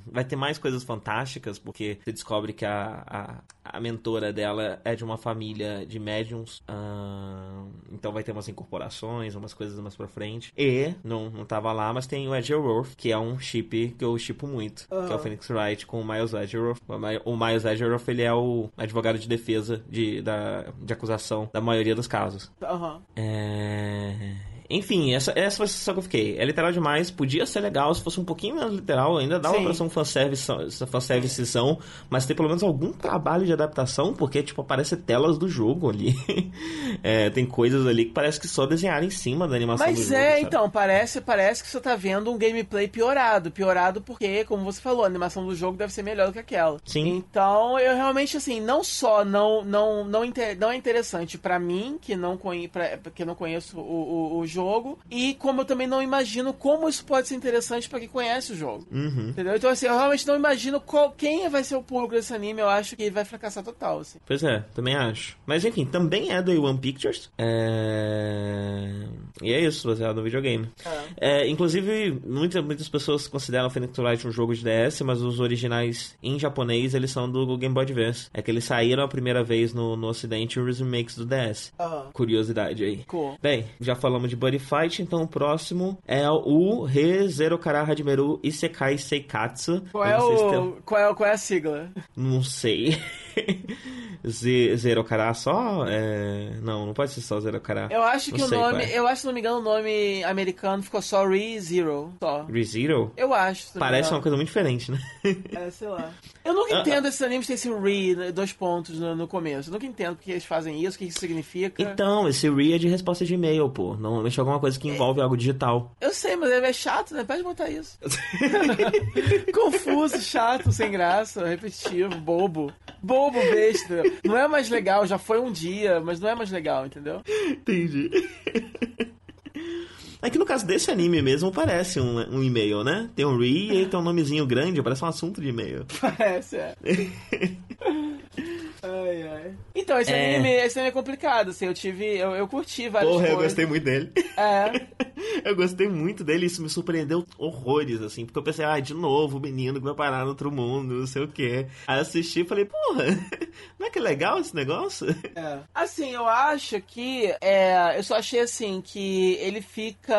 vai ter mais coisas fantásticas, porque você descobre que a, a, a mentora dela é de uma família de médiums. Então vai ter umas incorporações, umas coisas mais pra frente. E, não, não tava lá, mas tem o Edgeworth, que é um chip que eu chipo muito, uhum. que é o Phoenix Wright com o Miles Edgeworth. O Miles Edgeworth, ele é o advogado de defesa de, da, de acusação da maioria dos casos. Uhum. É... Enfim, essa, essa foi a sensação que eu fiquei. É literal demais, podia ser legal se fosse um pouquinho menos literal, ainda dá uma pra ser um fanservice, fanservice mas tem pelo menos algum trabalho de adaptação, porque, tipo, aparece telas do jogo ali. [LAUGHS] é, tem coisas ali que parece que só desenharam em cima da animação mas do jogo. Mas é, então, parece, parece que você tá vendo um gameplay piorado. Piorado porque, como você falou, a animação do jogo deve ser melhor do que aquela. Sim. Então, eu realmente, assim, não só não, não, não, não é interessante para mim, que não, pra, que não conheço o, o, o jogo, jogo e como eu também não imagino como isso pode ser interessante para quem conhece o jogo. Uhum. Entendeu? Então, assim, eu realmente não imagino qual, quem vai ser o público desse anime. Eu acho que ele vai fracassar total, assim. Pois é, também acho. Mas enfim, também é do One Pictures. É... E é isso, baseado no videogame. É. É, inclusive, muitas, muitas pessoas consideram Phoenix Wright um jogo de DS, mas os originais em japonês eles são do Game Boy Advance. É que eles saíram a primeira vez no, no ocidente e os remakes do DS. Uhum. Curiosidade aí. Cool. Bem, já falamos de Buddy Fight, então o próximo é o Re Zero Kara Hadimeru Isekai Seikatsu. Qual é, o... Tem... qual, é, qual é a sigla? Não sei. [LAUGHS] Z Zero Kara só? É... Não, não pode ser só Zero Kara. Eu acho que o nome, é. eu acho, se não me engano, o nome americano ficou só Re Zero. Só. Re Zero? Eu acho. Parece uma coisa muito diferente, né? É, sei lá. [LAUGHS] Eu nunca ah, entendo esses animes ter esse Re, né, dois pontos no, no, começo. Eu nunca entendo porque eles fazem isso, o que isso significa. Então, esse Re é de resposta de e-mail, pô. Normalmente é alguma coisa que envolve é... algo digital. Eu sei, mas é chato, né? Pode botar isso. [LAUGHS] Confuso, chato, sem graça, repetitivo, bobo. Bobo, besta. Não é mais legal, já foi um dia, mas não é mais legal, entendeu? Entendi. É que no caso desse anime mesmo parece um, um e-mail, né? Tem um re e tem um nomezinho grande, parece um assunto de e-mail. [LAUGHS] Parece, é. [LAUGHS] Ai, ai. Então, esse, é... anime, esse anime é complicado, assim, eu tive. Eu, eu curti várias Porra, coisas. eu gostei muito dele. É. [LAUGHS] eu gostei muito dele, isso me surpreendeu horrores, assim, porque eu pensei, ah, de novo, o menino que vai parar no outro mundo, não sei o quê. Aí eu assisti e falei, porra, não é que legal esse negócio? É. Assim, eu acho que. É, eu só achei assim que ele fica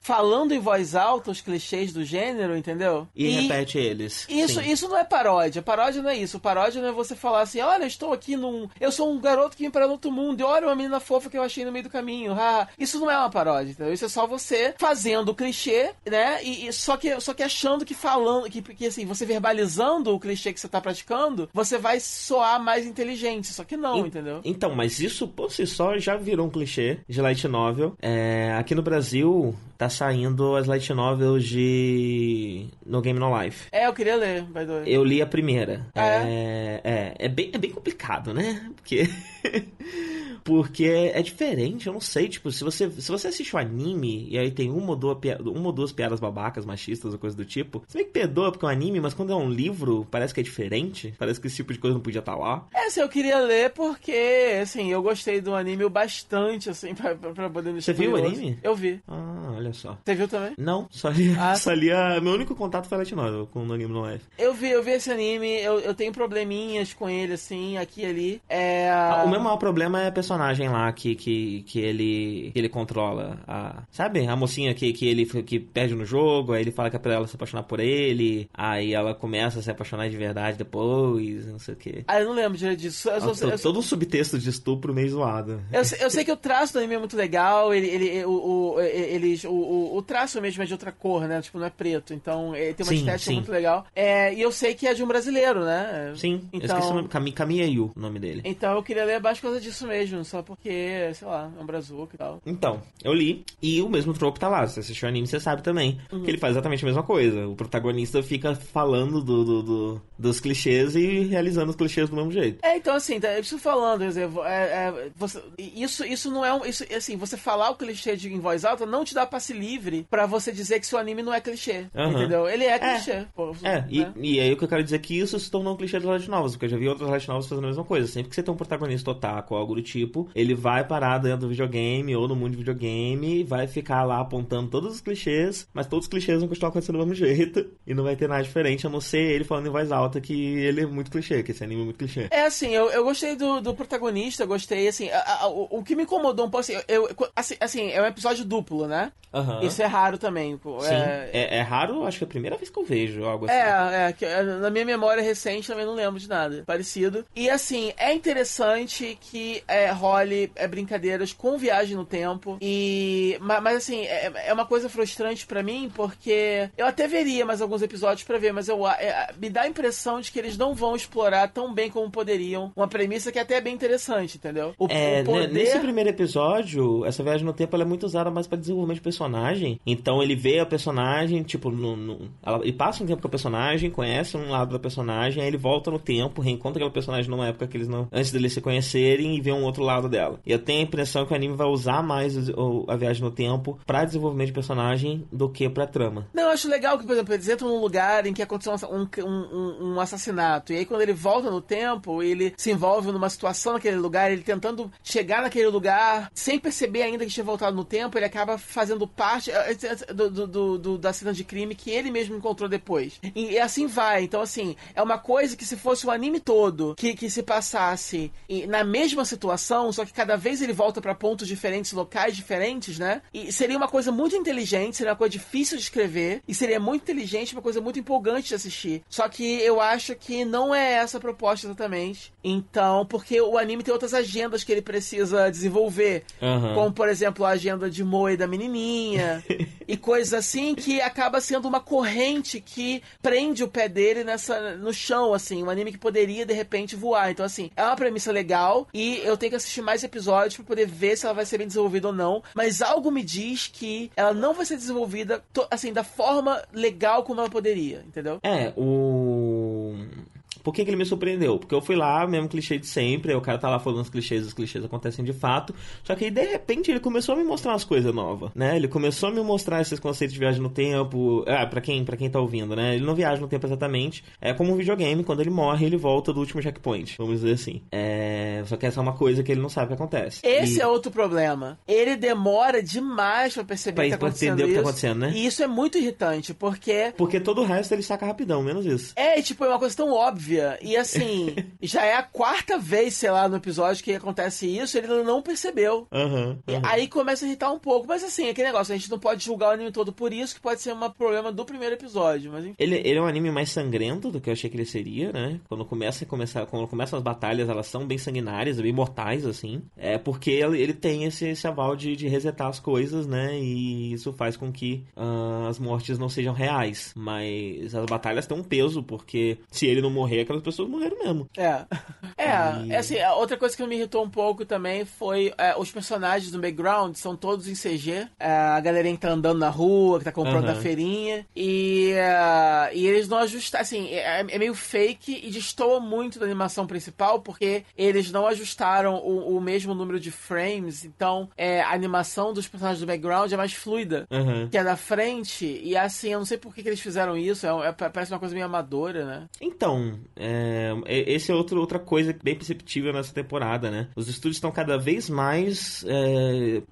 falando em voz alta os clichês do gênero, entendeu? E, e repete eles. Isso, isso não é paródia. Paródia não é isso. Paródia não é você falar assim, olha, estou aqui num. Eu sou um garoto que vem para outro mundo. E olha uma menina fofa que eu achei no meio do caminho. Ah, isso não é uma paródia, entendeu? Isso é só você fazendo o clichê, né? E, e, só, que, só que achando que falando, que, que assim, você verbalizando o clichê que você tá praticando, você vai soar mais inteligente. Só que não, entendeu? Então, mas isso por si só já virou um clichê de light novel. É, aqui no Brasil tá saindo as light novels de No Game No Life. É, eu queria ler, by the way. Eu li a primeira. Ah, é, é, é, é bem, é bem complicado, né? Porque. [LAUGHS] Porque é, diferente, eu não sei, tipo, se você, se você assiste o um anime e aí tem uma ou, duas, uma ou duas piadas babacas, machistas ou coisa do tipo, você meio que perdoa porque é um anime, mas quando é um livro, parece que é diferente, parece que esse tipo de coisa não podia estar tá lá. É, assim, eu queria ler porque, assim, eu gostei do anime bastante, assim, [LAUGHS] pra, pra poder Você viu o anime? Eu vi. Ah, Olha só. Você viu também? Não, só li, ah. [LAUGHS] só li a... Meu único contato foi a Light Novel com o anime no Life. Eu vi, eu vi esse anime, eu, eu tenho probleminhas com ele, assim, aqui e ali. É... O meu maior problema é a personagem lá que, que, que, ele, que ele controla. A, sabe? A mocinha que, que ele que perde no jogo, aí ele fala que é pra ela se apaixonar por ele, aí ela começa a se apaixonar de verdade depois, não sei o quê. Ah, eu não lembro disso. Eu, Nossa, eu, todo um subtexto de estupro meio zoado. Eu, eu sei que o traço do anime é muito legal, ele, ele, o, o, ele, o, o, o traço mesmo é de outra cor, né? Tipo, não é preto, então ele tem uma sim, estética sim. muito legal. É, e eu sei que é de um brasileiro, né? Sim, então, eu esqueci o nome, Cami, Camiayu, o nome dele. Então eu queria ler mais por causa disso mesmo, só porque, sei lá, é um brazuca e tal. Então, eu li, e o mesmo tropo tá lá. Se você assistiu o anime, você sabe também. Uhum. Que ele faz exatamente a mesma coisa. O protagonista fica falando do, do, do, dos clichês e realizando os clichês do mesmo jeito. É, então assim, tá, isso falando, é, é, você, isso, isso não é um. Isso, assim, você falar o clichê de, em voz alta não te dá passe livre para você dizer que seu anime não é clichê. Uhum. Entendeu? Ele é, é. clichê. Pô, é, né? e, e aí o que eu quero dizer é que isso se tornou um clichê das light novas, porque eu já vi outras light novas fazendo a mesma coisa. Sempre que você tem um protagonista otaku algo do tipo, ele vai parar dentro do videogame ou no mundo de videogame, vai ficar lá apontando todos os clichês, mas todos os clichês vão continuar acontecendo do mesmo jeito [LAUGHS] e não vai ter nada diferente, a não ser ele falando em voz alta que ele é muito clichê, que esse anime é muito clichê. É assim, eu, eu gostei do, do protagonista, gostei, assim, a, a, o, o, que me incomodou um pouco, assim, eu, assim, assim, é um episódio duplo, né? Uhum. Isso é raro também. Sim, é... É, é... raro, acho que é a primeira vez que eu vejo algo assim. É, é, é, na minha memória recente também não lembro de nada parecido. E assim, é interessante que é, role é, brincadeiras com viagem no tempo. E. Mas, assim, é, é uma coisa frustrante para mim, porque eu até veria mais alguns episódios para ver, mas eu é, me dá a impressão de que eles não vão explorar tão bem como poderiam. Uma premissa que até é bem interessante, entendeu? O, é, o poder... Nesse primeiro episódio, essa viagem no tempo é muito usada mais para desenvolvimento de personagem. Então ele vê a personagem, tipo, no, no, ela, ele passa um tempo com a personagem, conhece um lado da personagem, aí ele volta no tempo, reencontra aquela personagem numa época que eles não. antes deles se conhecerem e vê um outro lado dela. E eu tenho a impressão que o anime vai usar mais o, a viagem no tempo para desenvolvimento de personagem do que pra trama. Não, eu acho legal que, por exemplo, eles entram num lugar em que aconteceu um, um, um, assassinato. E aí, quando ele volta no tempo, ele se envolve numa situação naquele lugar, ele tentando chegar naquele lugar, sem perceber ainda que tinha voltado no tempo, ele acaba fazendo parte eh, eh, do, do, do, da cena de crime que ele mesmo encontrou depois. E, e, assim vai. Então, assim, é uma coisa que se fosse o anime todo que, que se passasse na mesma situação, só que cada vez ele volta para pontos diferentes, locais diferentes, né? E seria uma coisa muito inteligente, seria uma coisa difícil de escrever, e seria muito inteligente, uma coisa muito empolgante de assistir. Só que eu acho que não é essa a proposta exatamente. Então, porque o anime tem outras agendas que ele precisa desenvolver. Uhum. Como, por exemplo, a agenda de Moe da menininha. [LAUGHS] e coisas assim que acaba sendo uma corrente que prende o pé dele nessa no chão, assim. Um anime que poderia, de repente, voar. Então, assim, é uma premissa legal e eu tenho que assistir mais episódios para poder ver se ela vai ser bem desenvolvida ou não. Mas algo me diz que ela não vai ser desenvolvida, assim, da forma legal como ela poderia, entendeu? É, o por que, que, ele me surpreendeu? Porque eu fui lá, mesmo clichê de sempre, aí o cara tá lá falando os clichês, os clichês acontecem de fato. Só que aí, de repente, ele começou a me mostrar umas coisas novas, né? Ele começou a me mostrar esses conceitos de viagem no tempo. Ah, pra quem, pra quem tá ouvindo, né? Ele não viaja no tempo exatamente. É como um videogame, quando ele morre, ele volta do último checkpoint, vamos dizer assim. É... Só que essa é uma coisa que ele não sabe o que acontece. Esse e... é outro problema. Ele demora demais pra perceber pra, que tá acontecendo. Pra entender isso. o que tá acontecendo, né? E isso é muito irritante, porque. Porque todo o resto ele saca rapidão, menos isso. É, tipo, é uma coisa tão óbvia. E assim [LAUGHS] já é a quarta vez, sei lá, no episódio que acontece isso, ele não percebeu. Uhum, uhum. Aí começa a irritar um pouco. Mas assim, aquele negócio, a gente não pode julgar o anime todo por isso, que pode ser um problema do primeiro episódio. Mas ele, ele é um anime mais sangrento do que eu achei que ele seria, né? Quando começa, começa, quando começam as batalhas, elas são bem sanguinárias, bem mortais, assim. É porque ele, ele tem esse, esse aval de, de resetar as coisas, né? E isso faz com que uh, as mortes não sejam reais. Mas as batalhas têm um peso, porque se ele não morrer, aquelas pessoas morreram mesmo. É. É, e... é assim, outra coisa que me irritou um pouco também foi é, os personagens do background são todos em CG. É, a galerinha que tá andando na rua, que tá comprando uhum. na feirinha. E, uh, e eles não ajustaram. Assim, é, é, meio fake e destoa muito da animação principal, porque eles não ajustaram o, o mesmo número de frames. Então, é, a animação dos personagens do background é mais fluida uhum. que a da frente. E assim, eu não sei por que, que eles fizeram isso. É, é, parece uma coisa meio amadora, né? Então, é, esse é outro, outra coisa bem perceptível nessa temporada, né? Os estúdios estão cada vez mais é,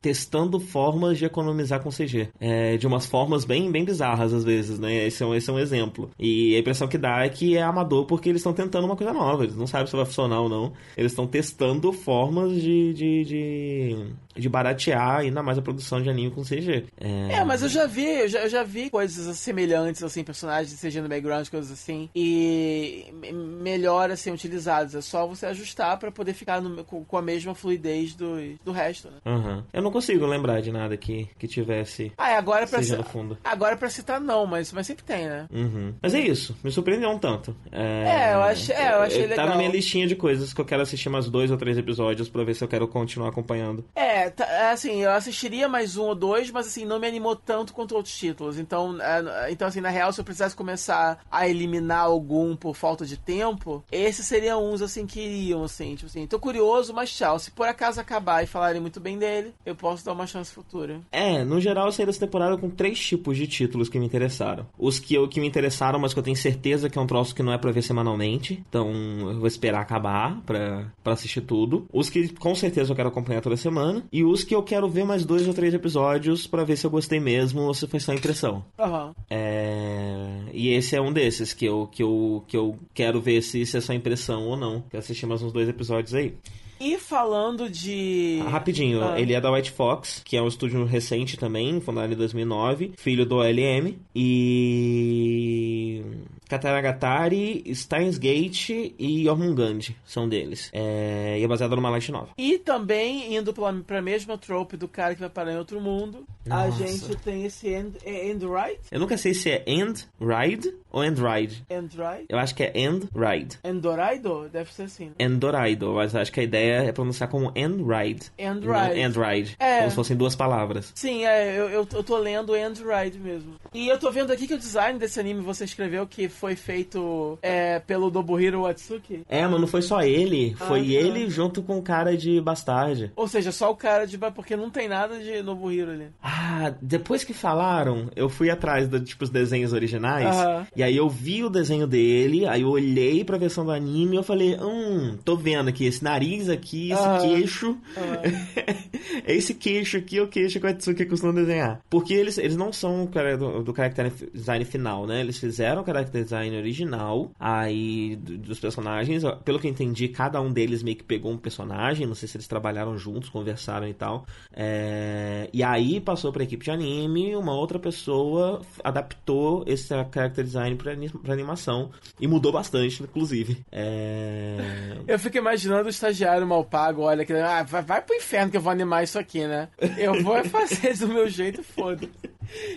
testando formas de economizar com CG. É, de umas formas bem, bem bizarras, às vezes, né? Esse é, um, esse é um exemplo. E a impressão que dá é que é amador porque eles estão tentando uma coisa nova. Eles não sabem se vai funcionar ou não. Eles estão testando formas de, de, de, de, baratear ainda mais a produção de anime com CG. É, é mas eu já vi, eu já, eu já vi coisas semelhantes, assim, personagens de CG no background, coisas assim. E melhor, assim, utilizados. É só você ajustar para poder ficar no, com, a mesma fluidez do, do resto, né? Uhum. Eu não consigo lembrar de nada que, que tivesse. Ah, é agora pra CG no fundo. Agora pra citar, não, mas, mas sempre tem, né? Uhum. Mas é isso, me surpreendeu um tanto. É, é eu, achei, é, eu achei legal. Tá na minha listinha de coisas que eu quero assistir mais dois ou três episódios pra ver se eu quero continuar acompanhando. É, tá, assim, eu assistiria mais um ou dois, mas assim, não me animou tanto quanto outros títulos. Então, é, então assim, na real, se eu precisasse começar a eliminar algum por falta de tempo, esses seriam uns, assim, que iriam, assim, tipo assim, tô curioso, mas tchau. Se por acaso acabar e falarem muito bem dele, eu posso dar uma chance futura. É, no geral, eu saí dessa temporada com três tipos de títulos que me interessaram. Os que, eu, que me interessaram, mas que eu tenho certeza que é um troço que não é pra ver semanalmente. Então, eu vou esperar acabar pra, pra assistir tudo. Os que com certeza eu quero acompanhar toda semana. E os que eu quero ver mais dois ou três episódios para ver se eu gostei mesmo ou se foi só impressão. Uhum. É... E esse é um desses que eu, que eu, que eu quero ver se, se é só impressão ou não. Quero assistir mais uns dois episódios aí. E falando de. Ah, rapidinho, ah. ele é da White Fox, que é um estúdio recente também, fundado em 2009, filho do OLM. E. Kataragatari, Steins Gate e Jormungand são deles. É, e é baseado numa light novel. E também, indo pra, pra mesma trope do cara que vai parar em outro mundo, Nossa. a gente tem esse End, é End Ride. Eu nunca sei se é End Ride ou End Ride. End Ride? Eu acho que é End Ride. Endoraido? Deve ser assim. Né? Endoraido, mas acho que a ideia é pronunciar como End Ride. End Ride. End Ride. É. Como se fossem duas palavras. Sim, é, eu, eu, eu tô lendo End Ride mesmo. E eu tô vendo aqui que o design desse anime você escreveu que foi feito é, pelo Nobuhiro Watsuki. É, mas não foi só ele. Ah, foi tá. ele junto com o cara de Bastard. Ou seja, só o cara de... Porque não tem nada de Nobuhiro ali. Ah, depois que falaram, eu fui atrás dos tipo, os desenhos originais. -huh. E aí eu vi o desenho dele, aí eu olhei pra versão do anime e eu falei, hum, tô vendo aqui esse nariz aqui, esse -huh. queixo. [LAUGHS] Esse queixo aqui é o queixo que o Atsuki costuma desenhar. Porque eles, eles não são do, do character design final, né? Eles fizeram o character design original aí dos personagens. Pelo que eu entendi, cada um deles meio que pegou um personagem. Não sei se eles trabalharam juntos, conversaram e tal. É... E aí passou pra equipe de anime, uma outra pessoa adaptou esse character design pra, pra animação. E mudou bastante, inclusive. É... [LAUGHS] Eu fico imaginando o estagiário mal pago, olha, que ah, vai, vai pro inferno que eu vou animar isso aqui, né? Eu vou [LAUGHS] fazer do meu jeito, foda-se.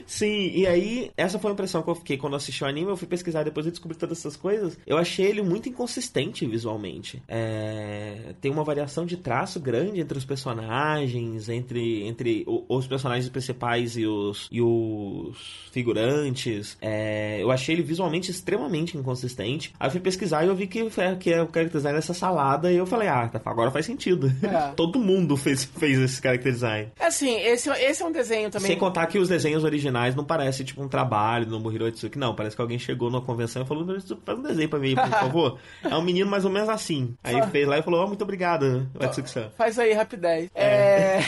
Sim, e aí, essa foi a impressão que eu fiquei quando assisti o anime. Eu fui pesquisar depois e descobri todas essas coisas. Eu achei ele muito inconsistente visualmente. É... Tem uma variação de traço grande entre os personagens, entre, entre os personagens principais e os, e os figurantes. É... Eu achei ele visualmente extremamente inconsistente. Aí eu fui pesquisar e eu vi que, que é o character design dessa salada. E eu falei, ah, tá, agora faz sentido. É. [LAUGHS] Todo mundo fez, fez esse character design. Assim, esse, esse é um desenho também. Sem contar que os desenhos originais não parece tipo um trabalho no Muhiro Atsuki, não. Parece que alguém chegou numa convenção e falou: faz um desenho pra mim, por [LAUGHS] favor. é um menino mais ou menos assim. Aí fez lá e falou: oh, muito obrigado, Atsuki-san. Faz aí, rapidez. É. é...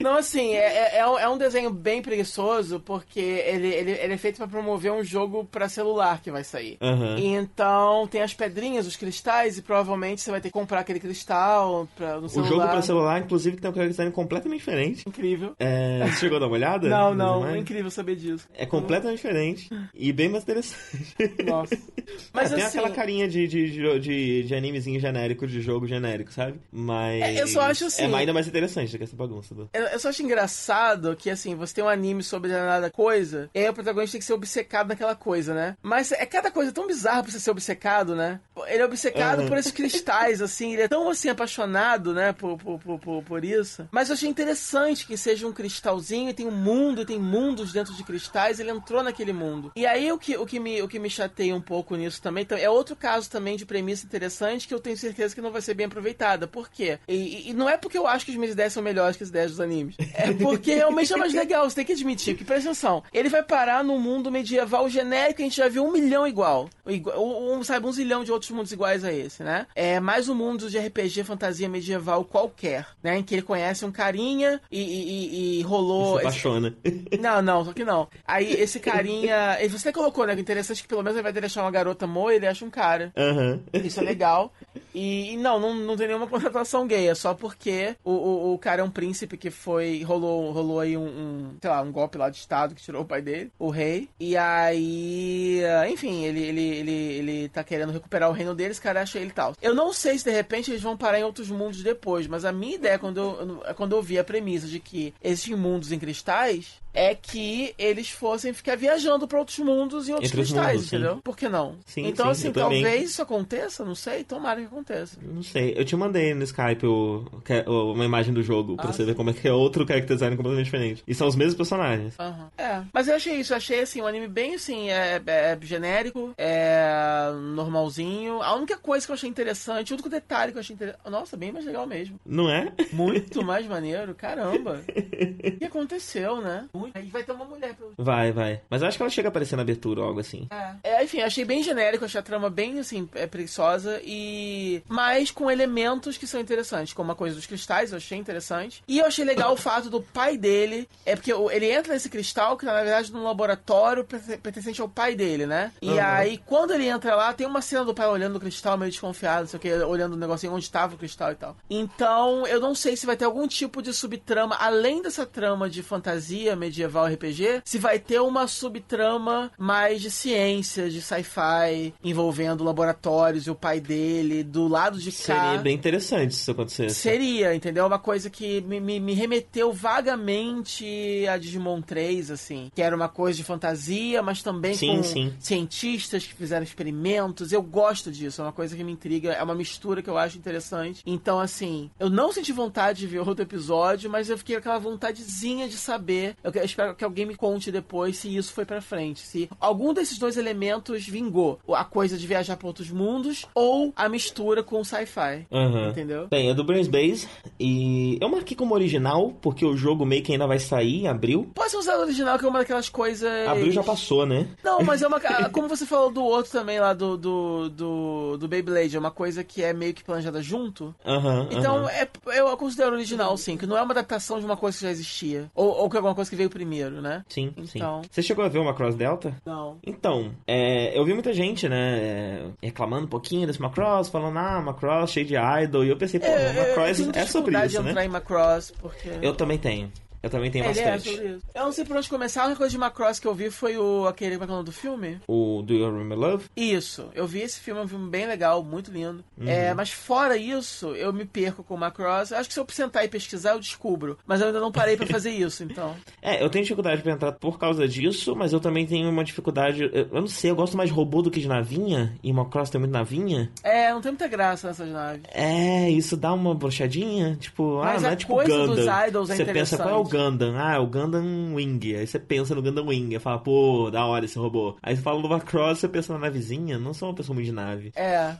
[LAUGHS] não, assim, é, é, é, é, um desenho bem preguiçoso porque ele, ele, ele é feito para promover um jogo para celular que vai sair. Uhum. Então tem as pedrinhas, os cristais, e provavelmente você vai ter que comprar aquele cristal pra, no celular. O jogo para celular, inclusive, tem um design completamente diferente. Incrível. É... Você chegou a dar uma olhada? Não, não não, é incrível saber disso. É completamente diferente e bem mais interessante. Nossa. [LAUGHS] Mas é, tem assim, aquela carinha de, de, de, de, animezinho genérico, de jogo genérico, sabe? Mas. É, eu só acho assim. É ainda mais interessante do que essa bagunça. Do... Eu, eu só acho engraçado que, assim, você tem um anime sobre nada coisa, e aí o protagonista tem que ser obcecado naquela coisa, né? Mas é cada coisa tão bizarra pra você ser obcecado, né? Ele é obcecado uhum. por esses cristais, [LAUGHS] assim, ele é tão, assim, apaixonado, né, por, por, por, por, isso. Mas eu achei interessante que seja um cristalzinho e tem um mundo, tem mundos dentro de cristais, ele entrou naquele mundo. E aí o que, o que, me, o que me chateia um pouco nisso também, então, é outro caso também de premissa interessante que eu tenho certeza que não vai ser bem aproveitada. Por quê? E, e não é porque eu acho que as minhas ideias são melhores que as ideias dos animes. É porque realmente é mais legal, você tem que admitir. Que presta atenção, ele vai parar num mundo medieval genérico a gente já viu um milhão igual. igual um, sabe, um zilhão de outros mundos iguais a esse, né? É mais um mundo de RPG fantasia medieval qualquer, né? Em que ele conhece um carinha e, e, e rolou. Se apaixona. Esse... Não, não, só que não. Aí esse carinha. Você colocou, né? Interessante que pelo menos ele vai deixar uma garota moa e ele acha um cara. Uhum. Isso é legal. E, e, não, não, não tem nenhuma conotação gay, é só porque o, o, o, cara é um príncipe que foi. rolou, rolou aí um, um, sei lá, um golpe lá de Estado que tirou o pai dele, o rei. E aí. Enfim, ele, ele, ele, ele tá querendo recuperar o reino deles, cara acha ele tal. Eu não sei se de repente eles vão parar em outros mundos depois, mas a minha ideia quando eu, quando eu vi a premissa de que existem mundos em cristais é que eles fossem ficar viajando para outros mundos e outros Entre cristais, mundos, entendeu? Sim. Por que não? Sim, então, sim, assim, talvez também. isso aconteça, não sei, tomara que aconteça. Não sei, eu te mandei no Skype o, o uma imagem do jogo, pra ah, você sim. ver como é que é outro character design completamente diferente. E são os mesmos personagens. Uhum. É, mas eu achei isso, eu achei assim, um anime bem assim, é, é, genérico, é normalzinho. A única coisa que eu achei interessante, o único detalhe que eu achei interessante. Nossa, bem mais legal mesmo. Não é? Muito [LAUGHS] mais maneiro, caramba. [LAUGHS] o que aconteceu, né? Aí vai ter uma mulher. Vai, vai. Mas eu acho que ela chega a aparecer na abertura ou algo assim. É. é enfim, achei bem genérico, achei a trama bem, assim, é preguiçosa e... Mas com elementos que são interessantes, como a coisa dos cristais, eu achei interessante. E eu achei legal o fato do pai dele, é porque ele entra nesse cristal que tá, na verdade, num laboratório pertencente ao pai dele, né? E uhum. aí, quando ele entra lá, tem uma cena do pai olhando o cristal meio desconfiado, não sei o que, olhando o negocinho onde estava o cristal e tal. Então, eu não sei se vai ter algum tipo de subtrama, além dessa trama de fantasia, medieval RPG, se vai ter uma subtrama mais de ciência, de sci-fi, envolvendo laboratórios e o pai dele, do lado de cá. Seria bem interessante se isso acontecesse. Seria, entendeu? Uma coisa que me, me, me remeteu vagamente a Digimon 3, assim. Que era uma coisa de fantasia, mas também sim, com sim. cientistas que fizeram experimentos. Eu gosto disso, é uma coisa que me intriga, é uma mistura que eu acho interessante. Então, assim, eu não senti vontade de ver outro episódio, mas eu fiquei com aquela vontadezinha de saber. Eu eu espero que alguém me conte depois se isso foi para frente. Se algum desses dois elementos vingou. A coisa de viajar para outros mundos ou a mistura com sci-fi. Uhum. Entendeu? Bem, é do Brains Base. E eu marquei como original, porque o jogo meio que ainda vai sair em abril. Pode ser usado original, que é uma daquelas coisas. Abril já passou, né? Não, [LAUGHS] mas é uma. como você falou do outro também lá, do, do, do, do Beyblade, é uma coisa que é meio que planejada junto. Uhum, então, uhum. É, eu considero original, sim, que não é uma adaptação de uma coisa que já existia. Ou, ou que é alguma coisa que veio primeiro, né? Sim, então... sim. Você chegou a ver uma Cross Delta? Não. Então, é, eu vi muita gente, né, é, reclamando um pouquinho desse Macross, falando, ah, Macross cheio de idol, e eu pensei, pô, é, Macross é sobre isso, de né? entrar em Macross, porque... Eu também tenho. Eu também tenho é, bastante. É eu não sei por onde começar. A única coisa de Macross que eu vi foi o aquele como é, é o nome do filme? O Do You Remember Love? Isso. Eu vi esse filme, é um filme bem legal, muito lindo. Uhum. É, mas fora isso, eu me perco com o Macross. Acho que se eu sentar e pesquisar, eu descubro. Mas eu ainda não parei para [LAUGHS] fazer isso, então. É, eu tenho dificuldade pra entrar por causa disso, mas eu também tenho uma dificuldade. Eu não sei, eu gosto mais de robô do que de navinha. E Macross tem muito navinha. É, não tem muita graça nessas naves. É, isso dá uma brochadinha. Tipo, ah, mas ah, não é tipo coisa Gundam. dos idols é Você pensa, qual é o Gundam? Ah, é o Gundam Wing. Aí você pensa no Gundam Wing. fala, pô, da hora esse robô. Aí você fala do Macross, você pensa na navezinha. Não sou uma pessoa muito de nave. É.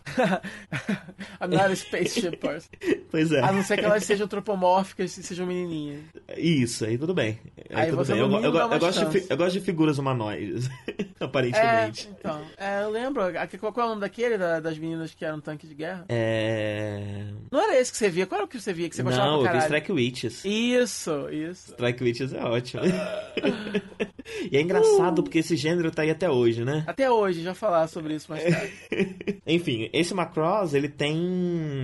I'm [LAUGHS] not a spaceship person. [LAUGHS] Pois é. A não ser que elas sejam antropomórficas e sejam menininhas. Isso, aí tudo bem. Aí, aí tudo bem. Eu, eu, eu, gosto de, eu gosto de figuras humanoides. [LAUGHS] Aparentemente. É, então. É, eu lembro. Qual é o nome daquele das meninas que eram tanque de guerra? É. Não era esse que você via? Qual era o que você via que você gostava? Não, eu vi Strike Witches. Isso, isso. Strike Witches é ótimo. [LAUGHS] e é engraçado uh. porque esse gênero tá aí até hoje, né? Até hoje, já falar sobre isso mais tarde. [LAUGHS] Enfim, esse Macross, ele tem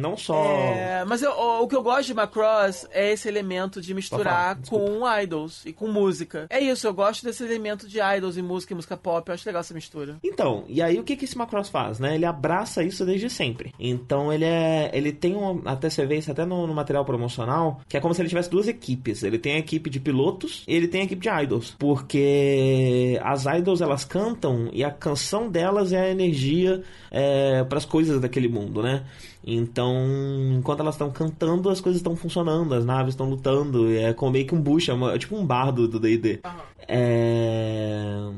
não só. É, mas eu, o, o, que eu gosto de Macross é esse elemento de misturar com idols e com música. É isso, eu gosto desse elemento de idols e música e música pop. Eu acho legal essa mistura. Então, e aí o que, que esse Macross faz, né? Ele abraça isso desde sempre. Então ele é. Ele tem um. Até você vê isso até no, no material promocional, que é como se ele tivesse duas equipes. Ele tem a equipe de pilotos e ele tem equipe de idols. Porque as idols elas cantam e a canção delas é a energia é, para as coisas daquele mundo, né? Então, enquanto elas estão cantando, as coisas estão funcionando, as naves estão lutando, é como meio que um bucha, é tipo um bardo do D&D. Uhum. É...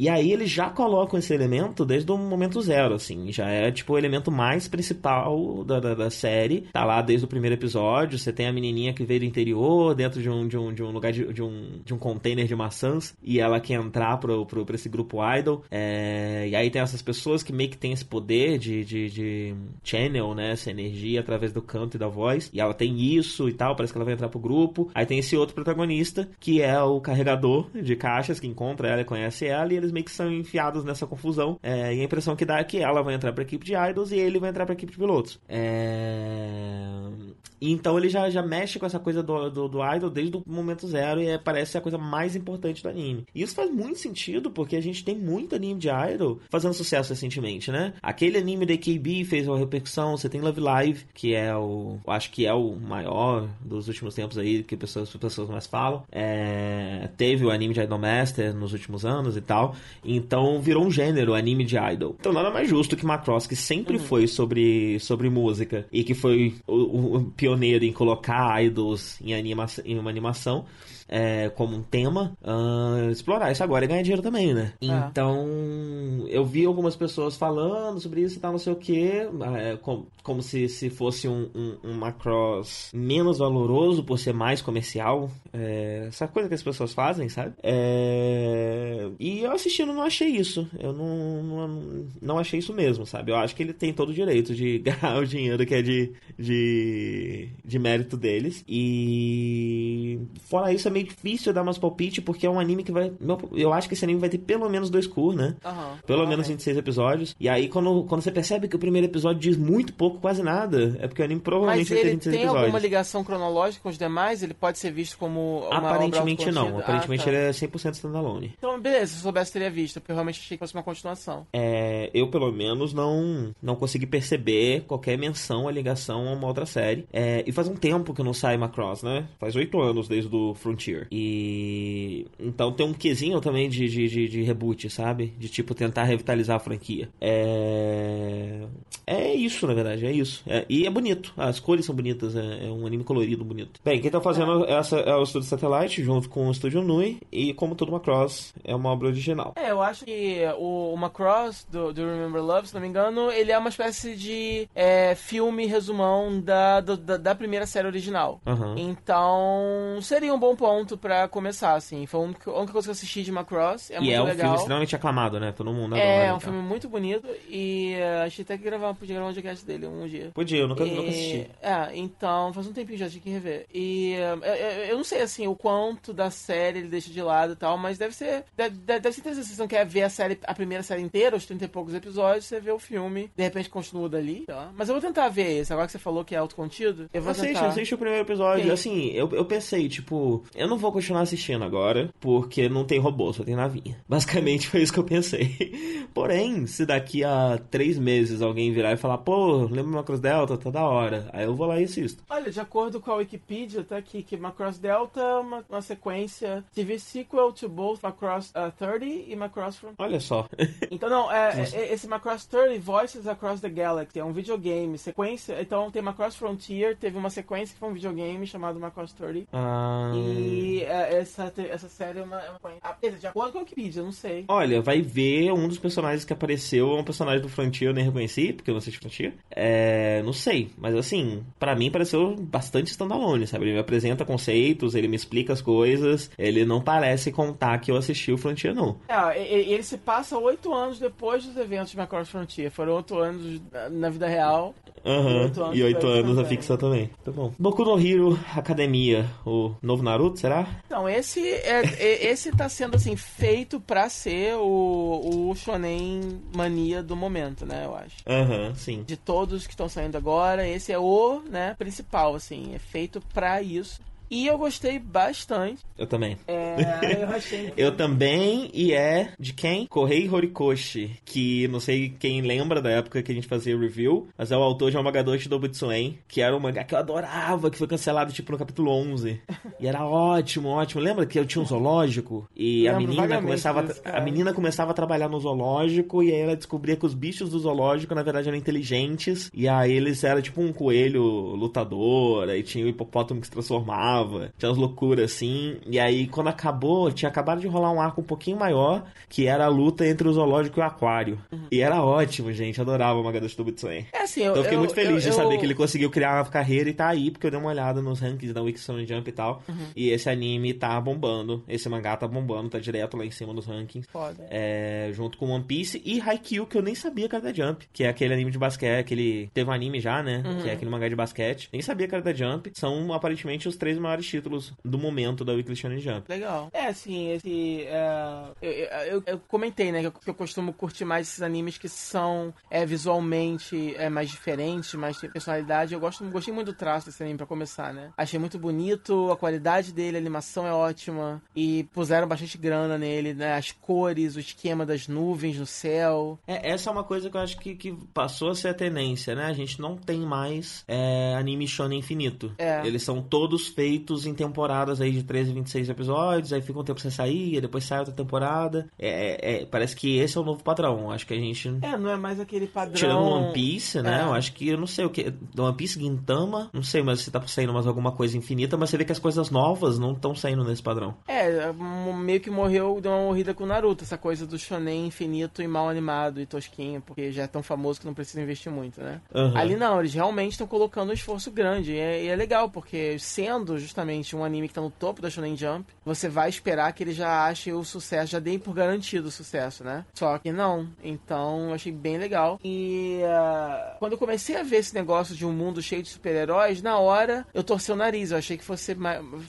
E aí eles já colocam esse elemento desde o momento zero, assim. Já é, tipo, o elemento mais principal da, da, da série. Tá lá desde o primeiro episódio. Você tem a menininha que veio do interior, dentro de um, de um, de um lugar de, de, um, de um container de maçãs. E ela quer entrar pro, pro, pra esse grupo idol. É, e aí tem essas pessoas que meio que tem esse poder de, de, de channel, né? Essa energia através do canto e da voz. E ela tem isso e tal. Parece que ela vai entrar pro grupo. Aí tem esse outro protagonista, que é o carregador de caixas, que encontra ela e conhece ela. E eles meio que são enfiados nessa confusão. É, e a impressão que dá é que ela vai entrar pra equipe de idols e ele vai entrar pra equipe de pilotos. É... Então ele já, já mexe com essa coisa do, do, do idol desde o momento zero e é, parece a coisa mais importante do anime. E isso faz muito sentido porque a gente tem muito anime de idol fazendo sucesso recentemente, né? Aquele anime da KB fez uma repercussão, você tem Love Live, que é o. acho que é o maior dos últimos tempos aí, que pessoas, pessoas mais falam. É, teve o anime de Idol Master nos últimos anos e tal. Então virou um gênero, anime de idol. Então nada mais justo que Macross, que sempre uhum. foi sobre, sobre música e que foi o, o pioneiro em colocar idols em, anima em uma animação é, como um tema, uh, explorar isso agora e ganhar dinheiro também, né? É. Então, eu vi algumas pessoas falando sobre isso e tal, não sei o que, é, como, se, se fosse um, um, um Macross menos valoroso por ser mais comercial. É, essa coisa que as pessoas fazem, sabe? É, e eu assistindo não achei isso. Eu não, não, não achei isso mesmo, sabe? Eu acho que ele tem todo o direito de [LAUGHS] ganhar o dinheiro que é de, de, de mérito deles. E fora isso, é meio difícil dar umas palpite, porque é um anime que vai. Eu acho que esse anime vai ter pelo menos dois cur, né? Uhum. Pelo menos 26 episódios. E aí, quando, quando você percebe que o primeiro episódio diz muito pouco, quase nada, é porque o anime provavelmente vai ter 26 tem episódios. alguma ligação cronológica com os demais? Ele pode ser visto como. Uma Aparentemente não. Aparentemente ah, tá. ele é 100% standalone. Então, beleza, se eu soubesse, teria visto, porque eu realmente achei que fosse uma continuação. É, eu, pelo menos, não, não consegui perceber qualquer menção à ligação a uma outra série. É, e faz um tempo que não sai Macross, né? Faz oito anos desde o Frontier. Frontier. E então tem um quesinho também de, de, de, de, reboot, sabe? De tipo tentar revitalizar a franquia. É. É isso, na verdade, é isso. É... E é bonito, as cores são bonitas, é, é um anime colorido bonito. Bem, quem tá fazendo é. essa é o Estúdio Satellite, junto com o Estúdio Nui, e como todo Macross, é uma obra original. É, eu acho que o, o Macross do, do Remember Love, se não me engano, ele é uma espécie de é, filme resumão da, da, da, primeira série original. Uhum. Então, seria um bom ponto pra começar, assim. Foi a única, a única coisa que eu assisti de Macross. É e muito é um legal. filme extremamente aclamado, né? Todo mundo É, é um filme muito bonito. E uh, achei até que gravar, podia gravar um podcast dele um dia. Podia, eu nunca, e, nunca assisti. É, então faz um tempinho já, tinha que rever. E eu, eu, não sei, assim, o quanto da série ele deixa de lado e tal, mas deve ser. Deve, deve ser interessante. Se você não quer ver a série, a primeira série inteira, os 30 e poucos episódios, você vê o filme, de repente continua dali. Tá? Mas eu vou tentar ver esse. Agora que você falou que é autocontido, eu vou assiste, tentar. Assiste o primeiro episódio. Sim. Assim, eu, eu pensei, tipo, eu não vou continuar assistindo agora, porque não tem robô, só tem navinha. [LAUGHS] Basicamente foi isso que eu pensei. Porém, se daqui a três meses alguém virar e falar, pô, lembra Macross Delta? Tá da hora. Aí eu vou lá e assisto. Olha, de acordo com a Wikipedia, tá aqui que Macross Delta é uma, uma sequência TV sequel to both Macross uh, 30 e Macross From... Olha só. [LAUGHS] então, não, é, é, esse Macross 30 Voices Across the Galaxy é um videogame, sequência. Então tem Macross Frontier, teve uma sequência que foi um videogame chamado Macross 30. Ah. E é, essa, essa série é uma, é uma... Ah, de acordo com a Wikipedia, não sei. Olha, vai ver um dos personagens que apareceu, é um personagem do Frontier, eu nem reconheci, porque eu não assisti Frontier. É, não sei, mas assim, para mim pareceu bastante standalone, sabe? Ele me apresenta conceitos, ele me explica as coisas, ele não parece contar que eu assisti o Frontier, não. É, ele se passa oito anos depois dos eventos de Macross Frontier. Foram oito anos na vida real. Uhum. E oito anos a ficção também. Tá bom. Boku no Hero Academia, o novo Naruto, será? Então, esse é, esse tá sendo assim feito para ser o, o shonen mania do momento, né, eu acho. Aham, uhum, sim. De todos que estão saindo agora, esse é o, né, principal assim, é feito para isso. E eu gostei bastante. Eu também. É, eu achei. [LAUGHS] eu também, e é de quem? Korei Horikoshi, que não sei quem lembra da época que a gente fazia review, mas é o autor de Amagadoshi do Butsuen, que era um mangá que eu adorava, que foi cancelado tipo no capítulo 11. e era ótimo, ótimo. Lembra que eu tinha um zoológico e a menina começava disso, a menina começava a trabalhar no zoológico e aí ela descobria que os bichos do zoológico na verdade eram inteligentes e aí eles eram tipo um coelho lutador, aí tinha o hipopótamo que se transformava adorava. Tinha umas loucuras assim. E aí, quando acabou, tinha acabado de rolar um arco um pouquinho maior, que era a luta entre o zoológico e o aquário. Uhum. E era ótimo, gente. Adorava o Magadoshi do Butsuen. É assim, eu, então eu fiquei eu, muito feliz eu, de saber que ele conseguiu criar uma carreira e tá aí, porque eu dei uma olhada nos rankings da Wikisonic Jump e tal. Uhum. E esse anime tá bombando. Esse mangá tá bombando, tá direto lá em cima dos rankings. Foda. É, junto com One Piece e Haikyuu, que eu nem sabia que era da Jump. Que é aquele anime de basquete, aquele. Teve um anime já, né? Uhum. Que é aquele mangá de basquete. Nem sabia que era da Jump. São aparentemente os três maiores títulos do momento da Weekly Shonen Jump. Legal. É, assim, esse. Uh, eu, eu, eu, comentei, né? Que eu, que eu, costumo curtir mais esses animes que são é, visualmente é, mais diferentes, mais tem personalidade. Eu gosto, gostei muito do traço desse anime pra começar, né? Achei muito bonito, a qualidade dele, a animação é ótima. E puseram bastante grana nele, né? As cores, o esquema das nuvens no céu. É, essa é uma coisa que eu acho que, que passou a ser a tendência, né? A gente não tem mais é, anime shonen infinito. É. Eles são todos feitos em temporadas aí de 13, 26 episódios, aí fica um tempo sem sair, depois sai outra temporada. É, é, parece que esse é o novo padrão. Acho que a gente. É, não é mais aquele padrão. Tirando One Piece, né? É. Eu acho que eu não sei o que. One Piece Gintama, não sei, mas se tá saindo mais alguma coisa infinita, mas você vê que as coisas novas não estão saindo nesse padrão. É, meio que morreu, deu uma morrida com o Naruto, essa coisa do shonen infinito e mal animado e tosquinho, porque já é tão famoso que não precisa investir muito, né? Uhum. Ali não, eles realmente estão colocando um esforço grande. E é, e é, legal, porque sendo justamente um anime que tá no topo da Shonen Jump, você vai esperar que ele já ache o sucesso, já dê por garantido o sucesso, né? Só que não. Então, eu achei bem legal. E uh, quando eu comecei a ver esse negócio de um mundo cheio de super-heróis, na hora eu torci o nariz. Eu achei que fosse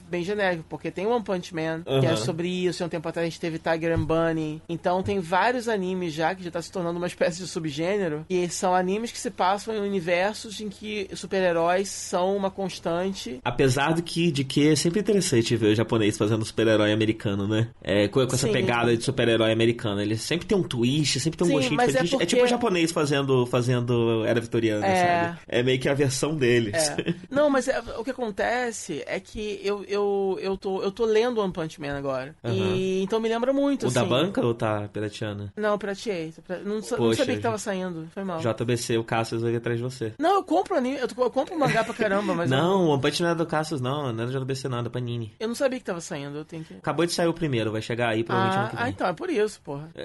bem genérico, porque tem One Punch Man, uhum. que é sobre isso. E um tempo atrás a gente teve Tiger and Bunny. Então, tem vários animes já que já tá se tornando uma espécie de subgênero. E são animes que se passam em universos em que super-heróis são uma constante. Apesar de que, de que é sempre interessante ver o japonês fazendo super-herói americano, né? É, com, com essa Sim. pegada de super-herói americano. Ele sempre tem um twist, sempre tem um Sim, gostinho diferente. É, porque... é, tipo o japonês fazendo, fazendo era vitoriana, é... sabe? É meio que a versão deles. É. Não, mas é, o que acontece é que eu, eu, eu, tô, eu tô lendo One Punch Man agora. Uhum. E então me lembra muito. O assim. da banca ou tá pirateando? Não, pirateei. Não, não sabia que tava saindo. Foi mal. JBC, o Cassius vai atrás de você. Não, eu compro anime, eu, eu compro mangá pra caramba, mas. [LAUGHS] não, o One Punch não é do Cassius, não. Não JBC, não, é do Panini. Eu não sabia que tava saindo, eu tenho que. Acabou de sair o primeiro, vai chegar aí provavelmente ah, ano que vem. Ah, então, é por isso, porra. [LAUGHS]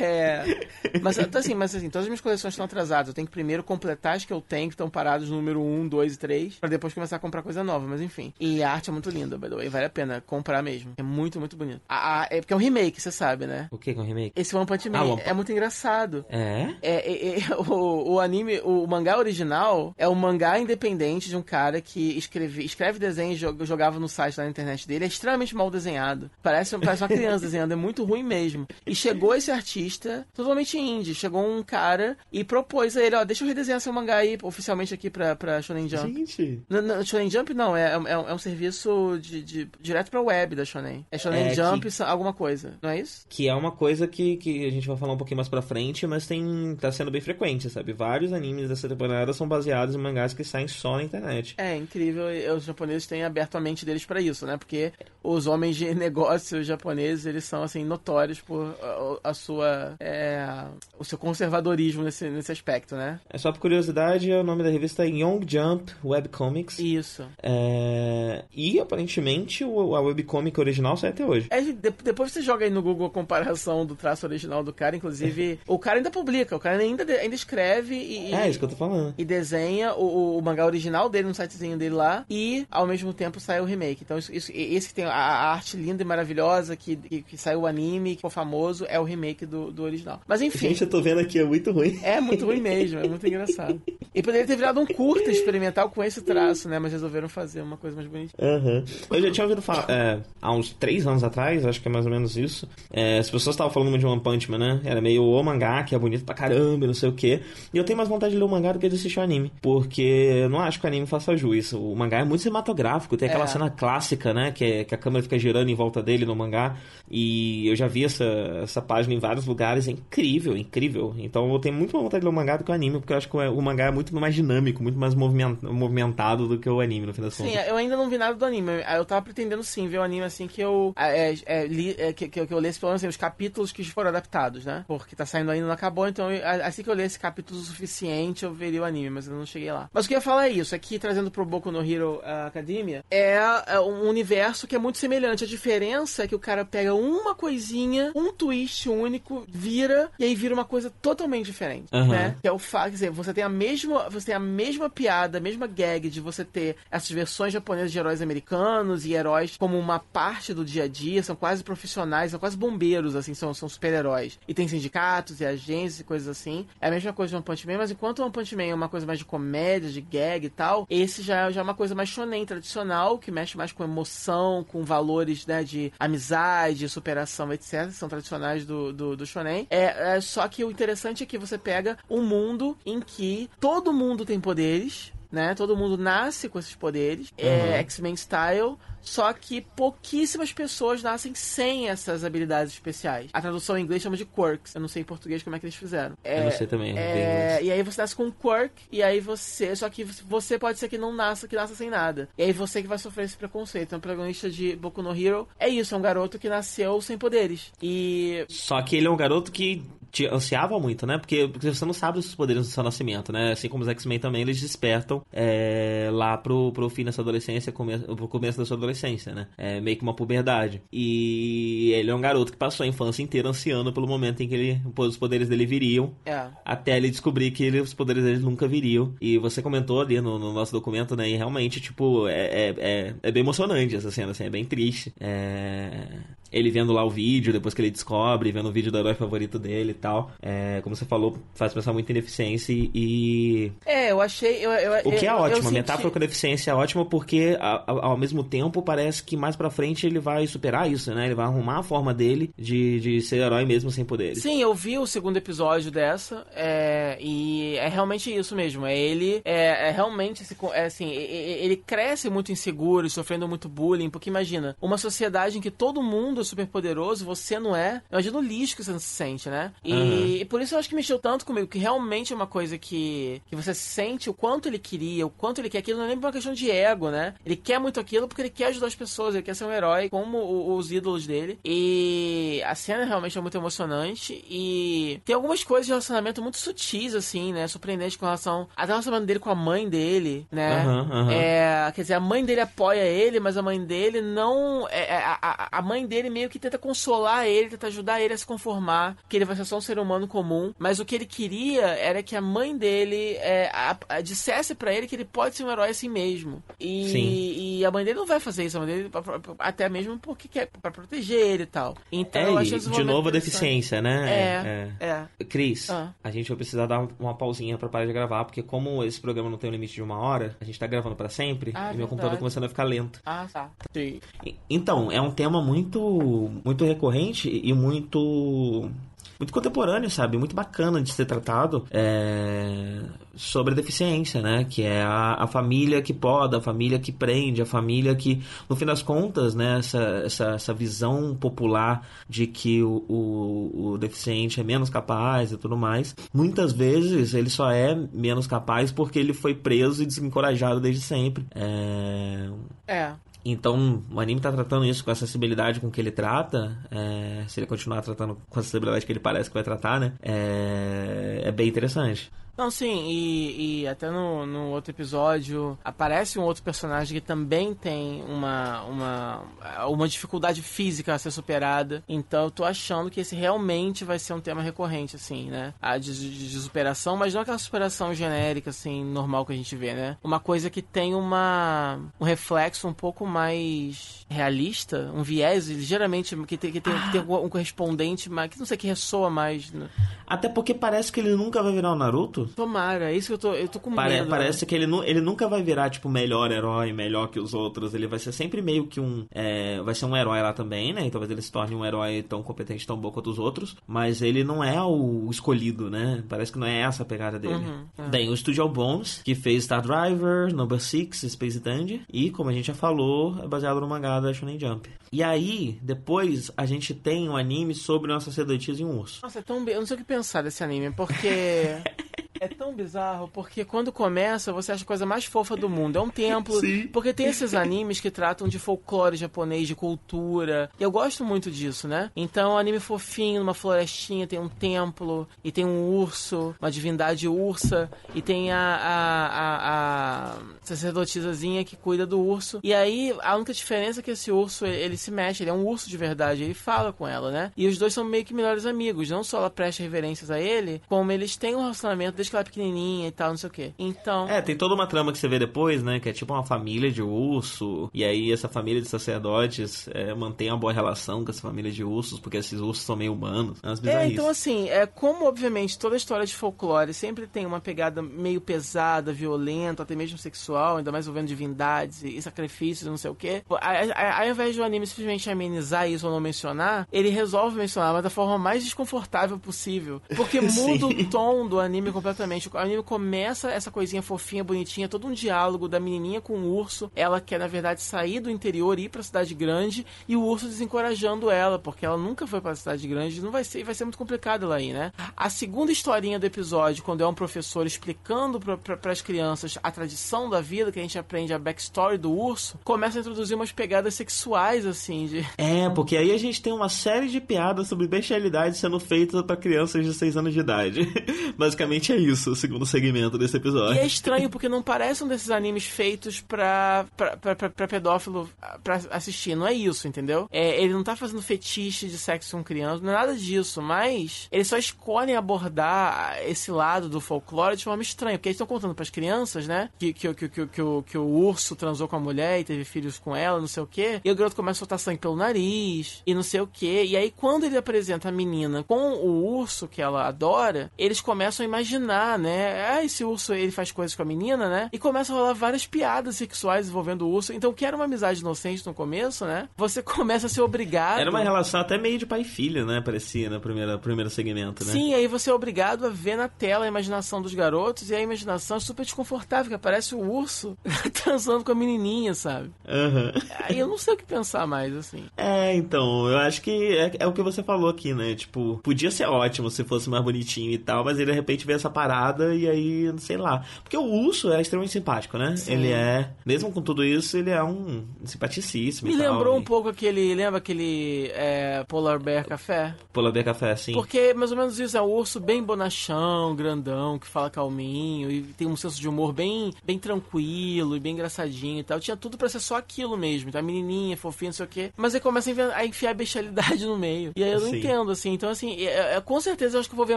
é. Mas então, assim, mas assim, todas as minhas coleções estão atrasadas. Eu tenho que primeiro completar as que eu tenho, que estão paradas no número 1, 2 e 3, pra depois começar a comprar coisa nova, mas enfim. E a arte é muito linda, by the way. Vale a pena comprar mesmo. É muito, muito bonito. A, a, é porque é um remake, você sabe, né? O que é um remake? Esse One Punch Man ah, One... é muito engraçado. É? É, é, é [LAUGHS] o, o, anime, o mangá original é um mangá independente de um cara que escreve, escreve desenho e jogava no site lá na internet dele. É extremamente mal desenhado. Parece, parece uma criança desenhando, é muito ruim mesmo. E chegou esse artista totalmente indie. Chegou um cara e propôs a ele, ó, deixa eu redesenhar seu mangá aí oficialmente aqui pra, pra Shonen Jump. Gente. No, no, Shonen Jump não, é, é, é um serviço de, de, direto pra web da Shonen. É Shonen é Jump que... alguma coisa, não é isso? Que é uma coisa que, que a gente vai falar um pouquinho mais pra frente, mas tem tá sendo bem frequente, sabe? Vários animes dessa temporada são baseados em mangás que saem só na internet. É, incrível. E os japoneses têm aberto a mente deles para isso, né? Porque os homens de [LAUGHS] negócios japoneses, eles são, assim, notórios por a, a sua... É, o seu conservadorismo nesse, nesse aspecto, né? É só por curiosidade, o nome da revista é Young Jump Webcomics. Isso. É... E, aparentemente, o, a webcomic original sai até hoje. É, de, depois você joga aí no Google a comparação do traço original do cara, inclusive, [LAUGHS] o cara ainda publica, o cara ainda, ainda escreve e... É, isso que eu tô falando. E desenha o, o mangá original dele no sitezinho dele lá e, ao mesmo tempo, sai o remake. Então, isso, isso esse que tem a, a, arte linda e maravilhosa que, que, que saiu o anime, que ficou famoso, é o remake do, do original. Mas, enfim... Gente, eu tô vendo aqui, é muito ruim. É muito ruim mesmo, é muito engraçado. E poderia ter virado um curta experimental com esse traço, né? Mas resolveram fazer uma coisa mais bonita. Uhum. Eu já tinha ouvido falar, é, há uns três anos atrás, acho que é mais ou menos isso, é, as pessoas estavam falando de One Punch Man, né? Era meio o mangá, que é bonito pra caramba, não sei o quê. E eu tenho mais vontade de ler o mangá do que de assistir o anime. Porque eu não acho que o anime faça juiz. O mangá é muito cinematográfico, tem aquela é. cena clássica, né? Que, é, que a câmera fica girando em volta dele no mangá. E eu já vi essa, essa página em vários lugares, é incrível, incrível. Então eu tenho muito mais vontade de ler o mangá do que o anime, porque eu acho que o mangá é muito mais dinâmico, muito mais movimentado do que o anime, no fim das sim, contas. Sim, eu ainda não vi nada do anime. Eu tava pretendendo sim ver o anime assim que eu. É, é, li, é, que, que, eu lesse pelo menos assim, os capítulos que foram adaptados, né? Porque tá saindo ainda, não acabou, então eu, assim que eu lesse capítulos o suficiente, eu veria o anime, mas eu não cheguei lá. Mas o que eu ia falar é isso, aqui trazendo pro Boku no Hero uh, Academia, é, é um universo que é muito semelhante. A diferença é que o cara pega uma coisinha, um twist único, vira, e aí vira uma coisa totalmente diferente, uhum. né? Que é o fato, quer dizer, você tem a mesma, você tem a mesma piada, a mesma gag de você ter essas versões japonesas de heróis americanos e heróis como uma parte do dia a dia, são quase profissionais, são quase bombeiros, assim, são, são super-heróis. E tem sindicatos e agências e coisas assim. É a mesma coisa de One Punch Man, mas enquanto One Punch Man é uma coisa mais de comédia, de gag e tal, esse já, já é uma coisa mais shonen tradicional, que mexe mais com emoção, com valores, né, de amizade, superação, etc. São tradicionais do, do, do shonen. É, é, só que o interessante é que você pega um mundo em que todo mundo tem poderes, né? Todo mundo nasce com esses poderes, é uhum. é X-Men style, só que pouquíssimas pessoas nascem sem essas habilidades especiais. A tradução em inglês chama de quirks. Eu não sei em português como é que eles fizeram. É, eu não sei também. É, e aí você nasce com um quirk, e aí você. Só que você pode ser que não nasça, que nasça sem nada. E aí você que vai sofrer esse preconceito. Então, o protagonista de Boku no Hero é isso, é um garoto que nasceu sem poderes. E. Só que ele é um garoto que te ansiava muito, né? Porque, porque você não sabe os poderes do seu nascimento, né? Assim como os X-Men também, eles despertam é, lá pro, pro fim da sua adolescência, come, pro começo da sua adolescência, né? É meio que uma puberdade. E ele é um garoto que passou a infância inteira ansiando pelo momento em que ele, os poderes dele viriam. É. Até ele descobrir que ele, os poderes dele nunca viriam. E você comentou ali no, no nosso documento, né? E realmente, tipo, é, é, é, é bem emocionante essa cena, assim, é bem triste. É ele vendo lá o vídeo, depois que ele descobre, vendo o vídeo do herói favorito dele e tal. É, como você falou, faz pensar muito em deficiência e. É, eu achei. Eu, eu, o que é eu, ótimo, a senti... metáfora com deficiência é ótima porque, ao, ao mesmo tempo, parece que mais pra frente ele vai superar isso, né? Ele vai arrumar a forma dele de, de ser herói mesmo sem poderes. Sim, eu vi o segundo episódio dessa é, e é realmente isso mesmo. É ele, é, é realmente, é, assim, ele cresce muito inseguro, sofrendo muito bullying, porque imagina, uma sociedade em que todo mundo super poderoso, você não é. Imagina o lixo que você não se sente, né? E, uhum. e, por isso eu acho que mexeu tanto comigo, que realmente é uma coisa que, que você sente o quanto ele queria, o quanto ele quer aquilo, não é nem por uma questão de ego, né? Ele quer muito aquilo porque ele quer ajudar as pessoas, ele quer ser um herói como os ídolos dele. E a cena realmente é muito emocionante e tem algumas coisas de relacionamento muito sutis, assim, né? Surpreendente com relação até o relacionamento dele com a mãe dele, né? Uhum, uhum. É, quer dizer, a mãe dele apoia ele, mas a mãe dele não. É, é a, a, a mãe dele meio que tenta consolar ele, tenta ajudar ele a se conformar, que ele vai ser só um ser humano comum. Mas o que ele queria era que a mãe dele é, a, a, dissesse para ele que ele pode ser um herói assim mesmo. E, Sim. e a mãe dele não vai fazer isso, a mãe dele, até mesmo porque quer para proteger ele e tal. Então, é, eu de novo a deficiência, né? É. é. é. Cris, ah. a gente vai precisar dar uma pausinha para parar de gravar, porque como esse programa não tem um limite de uma hora, a gente tá gravando para sempre, ah, e meu verdade. computador tá começando a ficar lento. Ah, tá. Sim. Então, é um tema muito muito recorrente e muito muito contemporâneo, sabe? Muito bacana de ser tratado é, sobre a deficiência, né? Que é a, a, família que poda, a família que prende, a família que, no fim das contas, né? Essa, essa, essa visão popular de que o, o, o, deficiente é menos capaz e tudo mais. Muitas vezes ele só é menos capaz porque ele foi preso e desencorajado desde sempre. É. É. Então, o anime tá tratando isso com a sensibilidade com que ele trata. É, se ele continuar tratando com a sensibilidade que ele parece que vai tratar, né? É, é bem interessante. Não, sim, e, e até no, no outro episódio aparece um outro personagem que também tem uma, uma, uma dificuldade física a ser superada. Então eu tô achando que esse realmente vai ser um tema recorrente, assim, né? A de, de, de superação, mas não aquela superação genérica, assim, normal que a gente vê, né? Uma coisa que tem uma, um reflexo um pouco mais realista, um viés ligeiramente que tem, que tem, que tem um correspondente, mas que não sei que ressoa mais. Né? Até porque parece que ele nunca vai virar o Naruto. Tomara, é isso que eu tô, eu tô com Pare, medo. Parece né? que ele, nu, ele nunca vai virar, tipo, melhor herói, melhor que os outros. Ele vai ser sempre meio que um. É, vai ser um herói lá também, né? E talvez ele se torne um herói tão competente, tão bom quanto os outros. Mas ele não é o escolhido, né? Parece que não é essa a pegada dele. Uhum, uhum. Bem, o Studio Bones, que fez Star Driver, Number Six, Space Dandy. E, como a gente já falou, é baseado no mangá da Shonen Jump. E aí, depois, a gente tem um anime sobre nossa cedotias e um urso. Nossa, é tão bem. Eu não sei o que pensar desse anime, porque. [LAUGHS] é tão bizarro, porque quando começa, você acha a coisa mais fofa do mundo. É um templo. Sim. Porque tem esses animes que tratam de folclore japonês, de cultura. E eu gosto muito disso, né? Então, um anime fofinho, numa florestinha, tem um templo, e tem um urso, uma divindade ursa, e tem a, a, a, a sacerdotisazinha que cuida do urso. E aí, a única diferença é que esse urso, ele, ele se mexe, ele é um urso de verdade, ele fala com ela, né? E os dois são meio que melhores amigos. Não só ela presta reverências a ele, como eles têm um relacionamento desde que ela é pequenininha e tal, não sei o quê. Então. É, tem toda uma trama que você vê depois, né? Que é tipo uma família de urso. E aí essa família de sacerdotes é, mantém uma boa relação com essa família de ursos, porque esses ursos são meio humanos. É, É, então assim, é como obviamente toda história de folclore sempre tem uma pegada meio pesada, violenta, até mesmo sexual, ainda mais envolvendo divindades e sacrifícios, não sei o quê. Ao invés de o anime simplesmente amenizar isso ou não mencionar, ele resolve mencionar, mas da forma mais desconfortável possível. Porque [LAUGHS] muda o tom do anime completamente. O anime começa essa coisinha fofinha, bonitinha, todo um diálogo da menininha com o urso. Ela quer, na verdade, sair do interior e ir pra cidade grande. E o urso desencorajando ela, porque ela nunca foi pra cidade grande. Não vai ser, vai ser muito complicado ela ir, né? A segunda historinha do episódio, quando é um professor explicando para as crianças a tradição da vida, que a gente aprende a backstory do urso, começa a introduzir umas pegadas sexuais, assim, de. É, porque aí a gente tem uma série de piadas sobre bestialidade sendo feitas pra crianças de 6 anos de idade. [LAUGHS] Basicamente é isso, o segundo segmento desse E episódio. é estranho porque não parece um desses animes feitos pra, pra, pra, pra, pra pedófilo ah, pra assistir. Não é isso, entendeu? É, ele não tá fazendo fetiche de sexo com criança, não é nada disso, mas eles só escolhem abordar esse lado do folclore de forma estranha, porque eles estão contando pras crianças, né? Que, que, que, que, que, o, que o urso transou com a mulher e teve filhos com ela, não sei o quê. E o garoto começa a soltar sangue pelo nariz e não sei o quê. E aí, quando ele apresenta a menina com o urso que ela adora, eles começam a imaginar, né? Ah, esse urso ele faz coisas com a menina, né? E começa a rolar várias piadas sexuais envolvendo o urso. Então, que era uma amizade inocente no começo, né? Você [LAUGHS] começa a ser obrigado. Era uma relação até meio de pai e filha, né? Parecia no primeiro, primeiro segmento, né? Sim, aí você é obrigado a ver na tela a imaginação dos garotos e a imaginação é super desconfortável, que aparece o urso [LAUGHS] transando com a menininha, sabe? Aham. Aí eu não sei o que pensar mais, assim. É, então, eu acho que é, é o que você falou aqui, né? Tipo, podia ser ótimo se fosse mais bonitinho e tal, mas ele de repente vê essa parada e aí, sei lá. Porque o urso é extremamente simpático, né? Sim. Ele é, mesmo com tudo isso, ele é um simpaticíssimo. Me tal, lembrou um pouco aquele. Lembra aquele é, Polar Bear Café? Polar Bear Café, assim. Porque é mais ou menos isso, é um urso bem bonachão, grandão, que fala calminho e tem um senso de humor bem, bem tranquilo e bem engraçadinho e tal. Tinha tudo pra ser só aquilo mesmo, tá? Menininha, fofinha, não sei o quê. Mas aí começa a envi- a enfiar bestialidade [LAUGHS] no meio. E aí eu não Sim. entendo, assim. Então, assim, é- é- com certeza eu acho que eu vou ver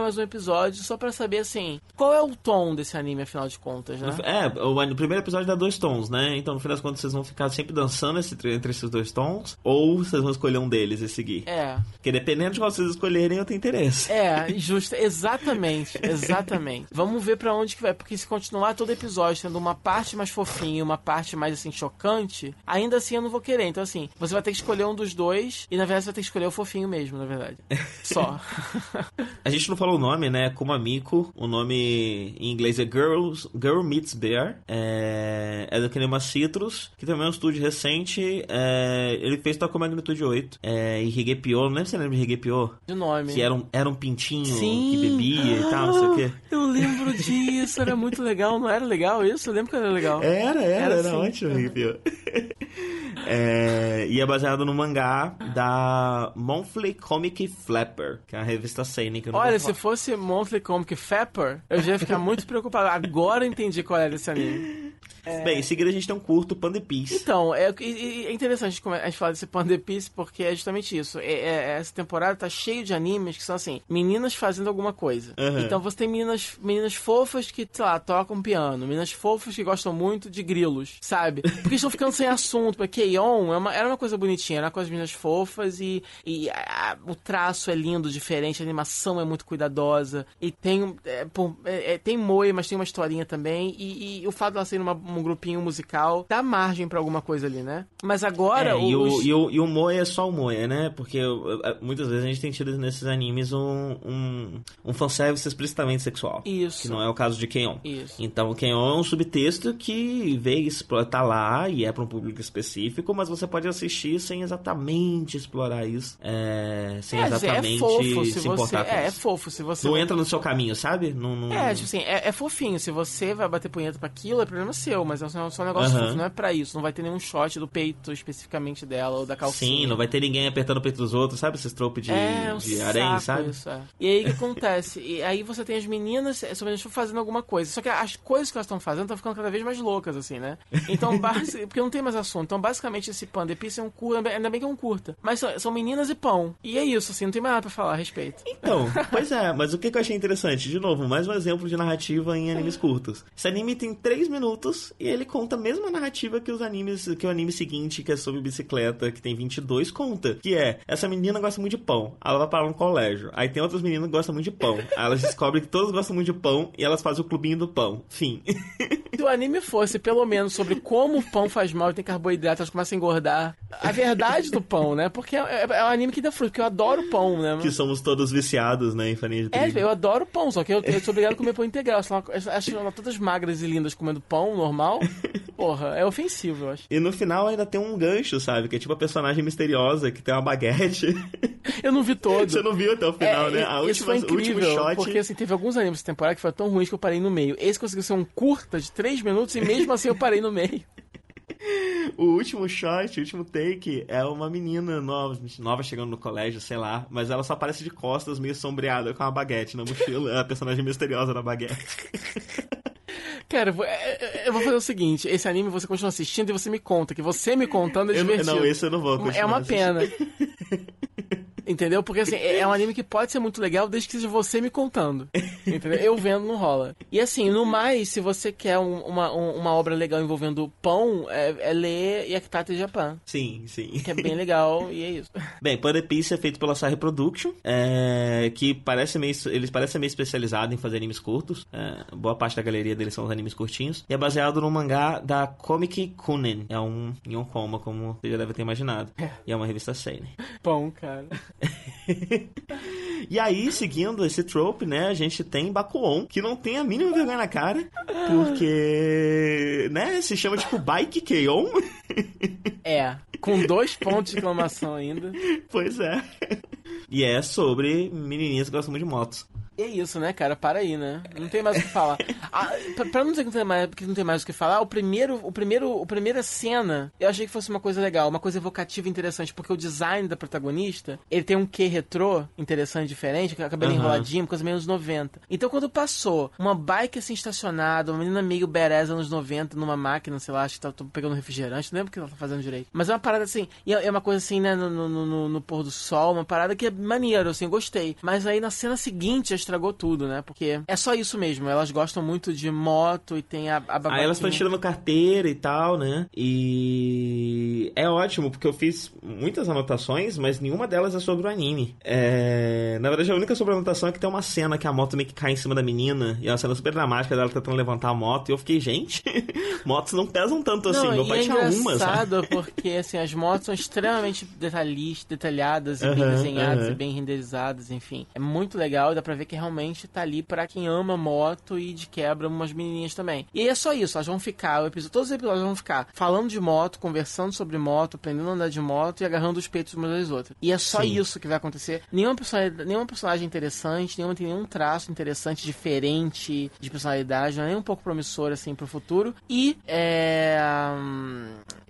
mais um episódio só pra saber, assim, qual é o tom desse anime, afinal de contas, né? É, o, o primeiro episódio dá dois tons, né? Então, no final das contas, vocês vão ficar sempre dançando esse, entre esses dois tons, ou vocês vão escolher um deles e seguir. É. Porque dependendo de qual vocês escolherem, eu tenho interesse. É, [LAUGHS] justo, exatamente, exatamente. Vamos ver pra onde que vai, porque se continuar todo episódio tendo uma parte mais fofinha e uma parte mais assim chocante, ainda assim eu não vou querer. Então assim, você vai ter que escolher um dos dois e na verdade você vai ter que escolher o fofinho mesmo, na verdade. Só. [LAUGHS] A gente não falou o nome, né? Kumamiko. O nome em inglês é Girls, Girl Meets Bear. É, é da Kinema Citrus, que também é um estúdio recente. É, ele fez Toca Magnitude 8. É, e Higepio, não lembro se você lembra de Higepio? De nome. Que era um, era um pintinho Sim. que bebia e tal, não sei o quê. Ah, Eu lembro disso, era muito legal, não era legal isso? Eu lembro que era legal. Era, era, Era era, assim. ótimo, Higepio. [LAUGHS] É, e é baseado no mangá da Monthly Comic Flapper, que é a revista Seinen. que eu não Olha, se fosse Monthly Comic Fapper, eu já ia ficar muito preocupado. Agora eu entendi qual era esse anime. Bem, em seguida a gente tem um curto Panda Peace. Então, é, é interessante a gente falar desse Panda Piece porque é justamente isso. É- é- essa temporada tá cheio de animes que são assim, meninas fazendo alguma coisa. Uhum. Então você tem meninas, meninas fofas que, sei lá, tocam piano, meninas fofas que gostam muito de grilos, sabe? Porque estão ficando sem [LAUGHS] assunto. Porque Keion é uma- era uma coisa bonitinha, era uma coisa de meninas fofas e, e a- o traço é lindo, diferente, a animação é muito cuidadosa e tem, é, pô, é- é- tem moe, mas tem uma historinha também. E, e o fato dela ser uma, um grupinho musical, dá margem para alguma coisa ali, né? Mas agora. É, os... e, o, e, o, e o moe é só o moe, né? Porque muitas vezes a gente tem tido nesses animes um, um, um fanservice explicitamente sexual. Isso. Que não é o caso de Kenyon. Isso. Então, o Kenyon é um subtexto que veio tá lá e é para um público específico, mas você pode assistir sem exatamente explorar isso. É, sem é, exatamente é fofo, se, se importar você, com é, isso. É fofo se você. Não entra no seu caminho, sabe? Não, não... É, tipo assim, é, é, fofinho. Se você vai bater punheta pra aquilo, é problema seu, mas é só, um negócio fofo, não é pra isso. Não vai ter nenhum shot do peito especificamente dela ou da calcinha. Sim, não vai ter ninguém apertando o peito dos outros, sabe? Esses tropos de, é, um de arém, sabe? Isso, é. E aí o que acontece? E aí você tem as meninas, é, fazendo alguma coisa. Só que as coisas que elas estão fazendo estão ficando cada vez mais loucas, assim, né? Então, [LAUGHS] base... porque não tem mais assunto. Então, basicamente, esse Panda Piece é um curta, ainda bem que é um curta. Mas são, são meninas e pão. E é isso, assim, não tem mais nada pra falar a respeito. Então, [LAUGHS] pois é, mas o que, que eu achei interessante? De novo, mais um exemplo de narrativa em animes curtos. Esse anime tem 3 minutos e ele conta a mesma narrativa que os animes, que o anime seguinte, que é sobre bicicleta, que tem 22, conta. Que é, essa menina gosta muito de pão, ela vai para um colégio. Aí tem outras meninas que gostam muito de pão. Aí elas descobrem que todas gostam muito de pão e elas fazem o clubinho do pão. Fim. [LAUGHS] Se o anime fosse pelo menos sobre como o pão faz mal e tem carboidrato, elas começam a engordar. A verdade do pão, né? Porque é, é, é um anime que dá fruto, porque eu adoro pão, né? Que somos todos viciados, né, em farinha de trigo. É, eu adoro pão, só que eu, eu sou obrigado a comer pão integral. Acho elas todas magras e lindas comendo pão normal. [LAUGHS] Porra, é ofensivo, eu acho. E no final ainda tem um gancho, sabe? Que é tipo a personagem misteriosa que tem uma baguete. [LAUGHS] Eu não vi todo. Você não viu até o final, é, né? A última, foi incrível, último shot. Porque assim, teve alguns animes dessa temporada que foi tão ruim que eu parei no meio. Esse conseguiu ser um curta de 3 minutos e mesmo assim eu parei no meio. [LAUGHS] O último shot, o último take é uma menina nova, nova chegando no colégio, sei lá, mas ela só aparece de costas, meio sombreada, com uma baguete na mochila, é a personagem misteriosa da baguete. Cara, é, é, eu vou fazer o seguinte: esse anime você continua assistindo e você me conta, que você me contando é divertido. Eu, não, esse eu não vou continuar É uma pena. [LAUGHS] Entendeu? Porque assim, é, é um anime que pode ser muito legal desde que seja você me contando. [LAUGHS] Entendeu? Eu vendo não rola. E assim, no mais, se você quer um, uma, um, uma obra legal envolvendo pão, é, é ler Yakitate Japan. Sim, sim. Que é bem legal e é isso. [LAUGHS] Bem, Panda Piece é feito pela Sarri Production, é, que parece meio, eles parecem meio especializados em fazer animes curtos. É, boa parte da galeria deles são os animes curtinhos. E é baseado no mangá da Comic Kunen. É um Yonkoma, como você já deve ter imaginado. É. E é uma revista seinen. Pão, cara. [LAUGHS] e aí, seguindo esse trope, né, a gente tem Bakuon, que não tem a mínima vergonha na cara, porque, né, se chama tipo Bike Keion. é, com dois pontos de exclamação ainda. Pois é. E é sobre menininhas que gostam muito de motos é isso, né, cara? Para aí, né? Não tem mais o que falar. [LAUGHS] Ah, pra, pra, não dizer que não, tem mais, que não tem mais o que falar, o primeiro, o primeiro, a primeira cena, eu achei que fosse uma coisa legal, uma coisa evocativa interessante, porque o design da protagonista, ele tem um quê retrô interessante, diferente, que cabelo uhum. enroladinho, coisa menos 90. Então quando passou uma bike assim estacionada, uma menina meio bereza anos 90, numa máquina, sei lá, acho que tá pegando refrigerante, não lembro o que ela tá fazendo direito. Mas é uma parada assim, e é, é uma coisa assim, né, no, no, no, no pôr do sol, uma parada que é maneiro, assim, gostei. Mas aí na cena seguinte, a estragou tudo, né? Porque é só isso mesmo. Elas gostam muito de moto e tem a, a Aí elas estão tirando carteira e tal, né? E é ótimo, porque eu fiz muitas anotações, mas nenhuma delas é sobre o anime. É... Na verdade, a única sobre a anotação é que tem uma cena que a moto meio que cai em cima da menina, e é uma cena super dramática dela tentando levantar a moto, e eu fiquei, gente, [LAUGHS] motos não pesam tanto assim. Não, Meu pai é tinha uma, sabe? porque, assim, as motos são extremamente detalhistas, detalhadas e bem desenhadas e bem renderizadas, enfim. É muito legal, dá pra ver que realmente tá ali para quem ama moto e de quebra umas menininhas também. E é só isso, elas vão ficar, episódio, todos os episódios vão ficar falando de moto, conversando sobre moto, aprendendo a andar de moto e agarrando os peitos umas das outras. E é só Sim. isso que vai acontecer. Nenhuma personagem, nenhuma personagem interessante, nenhuma tem nenhum traço interessante, diferente de personalidade, não é nem um pouco promissor assim pro futuro. E é.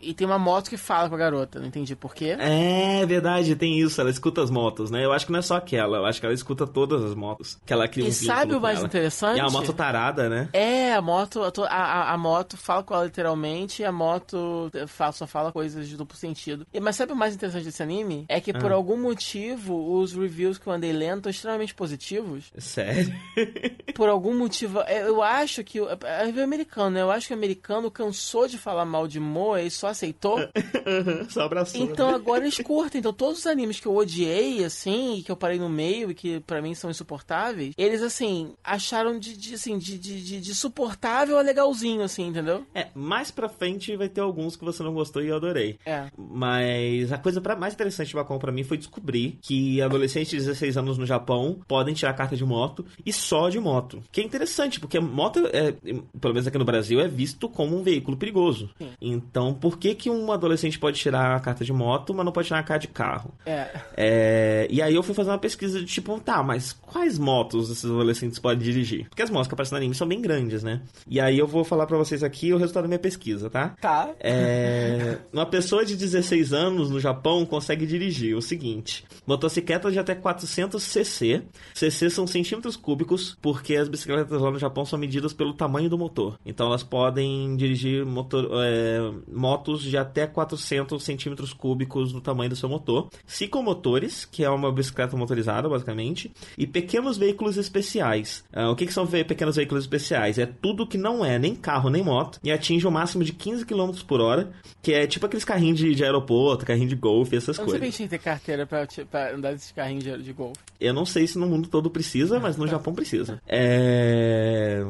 E tem uma moto que fala com a garota, não entendi por quê. É verdade, tem isso, ela escuta as motos, né? Eu acho que não é só aquela, eu acho que ela escuta todas as motos. Que ela cria um E sabe o mais ela. interessante? E a moto tarada, né? É, a moto, a, a, a moto fala com ela literalmente e a moto fala, só fala coisas de duplo sentido. E, mas sabe o mais interessante desse anime? É que ah. por algum motivo os reviews que eu andei lendo estão extremamente positivos. Sério? [LAUGHS] por algum motivo. É, eu acho que. É review americano, né? Eu acho que o americano cansou de falar mal de Moe e só aceitou. [LAUGHS] só abraçou. Então agora eles curtem. Então todos os animes que eu odiei, assim, e que eu parei no meio e que para mim são insuportáveis, eles, assim, acharam de, de assim, de, de, de, suportável a legalzinho, assim, entendeu? É, mais pra frente vai ter alguns que você não gostou e eu adorei. É. Mas a coisa pra, mais interessante de Bacon para mim foi descobrir que adolescentes de 16 anos no Japão podem tirar carta de moto e só de moto. Que é interessante, porque moto, é, pelo menos aqui no Brasil, é visto como um veículo perigoso. Sim. Então, por que que um adolescente pode tirar a carta de moto, mas não pode tirar a carta de carro? É. é. E aí eu fui fazer uma pesquisa de tipo, tá, mas quais motos esses adolescentes podem dirigir? Porque as motos que aparecem no anime são bem grandes, né? E aí eu vou falar para vocês aqui o resultado da minha pesquisa, tá? Tá. É, uma pessoa de 16 anos no Japão consegue dirigir o seguinte: motocicleta de até 400 cc. cc são centímetros cúbicos, porque as bicicletas lá no Japão são medidas pelo tamanho do motor. Então elas podem dirigir motor, é, motos de até 400 centímetros cúbicos no tamanho do seu motor. Ciclomotores, que é uma bicicleta motorizada, basicamente, e pequenos veículos especiais. Uh, o que, que são pequenos veículos especiais? É tudo que não é nem carro nem moto e atinge o um máximo de 15 km por hora, que é tipo aqueles carrinhos de, de aeroporto, carrinho de golfe, essas eu coisas. Não sei ter carteira pra, pra andar desses carrinhos de, de golfe. Eu não sei se no mundo todo precisa, mas no Japão precisa. É...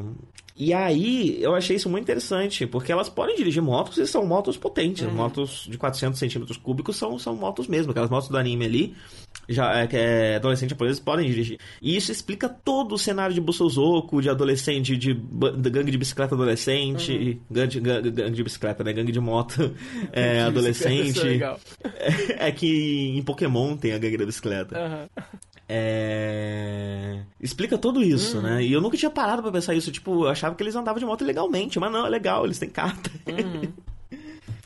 E aí, eu achei isso muito interessante, porque elas podem dirigir motos e são motos potentes. Uhum. Motos de 400 centímetros cúbicos são, são motos mesmo. Aquelas motos do anime ali, já é, que é adolescente japoneses podem dirigir. E isso explica todo o cenário de Bussozoku, de adolescente, de, de, gangue de bicicleta adolescente, uhum. gangue, gangue, gangue, de bicicleta, né? Gangue de moto [LAUGHS] é, [LAUGHS] adolescente. É, é, que em Pokémon tem a gangue da bicicleta. Uhum. É... Explica tudo isso, uhum. né? E eu nunca tinha parado pra pensar isso. Tipo, eu achava que eles andavam de moto legalmente, mas não, é legal, eles têm carta. Uhum. [LAUGHS]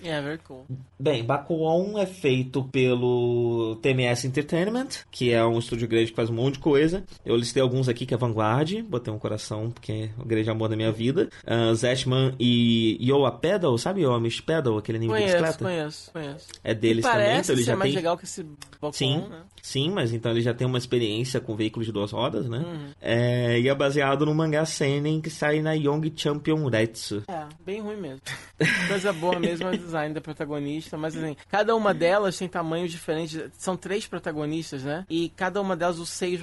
Yeah, very cool. Bem, Bakuon é feito pelo TMS Entertainment, que é um estúdio grande que faz um monte de coisa. Eu listei alguns aqui que é Vanguard, botei um coração porque é o grande amor da minha vida. Uh, Zetman e Yoa Pedal, sabe Yoa Mish Pedal, aquele anime conheço, de bicicleta? Conheço, conheço. É deles também, então ele já mais tem... legal que esse Bakuon, Sim. né? Sim, mas então ele já tem uma experiência com veículos de duas rodas, né? Uhum. É, e é baseado no mangá Seinen que sai na Young Champion Retsu. É, bem ruim mesmo. Coisa boa mesmo é o design da protagonista, mas assim, cada uma delas tem tamanhos diferentes. São três protagonistas, né? E cada uma delas, os seios,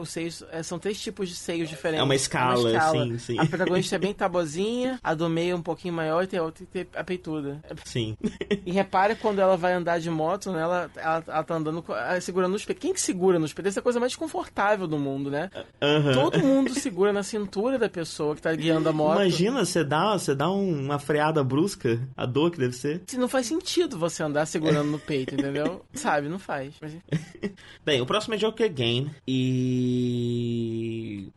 os seios são três tipos de seios diferentes. É uma escala, uma escala. sim, sim. A protagonista é bem tabozinha, a do meio é um pouquinho maior e tem a outra tem a peituda. Sim. E repare quando ela vai andar de moto, né? Ela, ela, ela tá andando segurando nos pés. Quem que segura nos pés? Essa é a coisa mais confortável do mundo, né? Uhum. Todo mundo segura na cintura da pessoa que tá guiando a moto. Imagina, você dá, você dá uma freada brusca, a dor que deve ser. Se não faz sentido você andar segurando no peito, entendeu? [LAUGHS] Sabe, não faz. Mas... Bem, o próximo é Joker Game e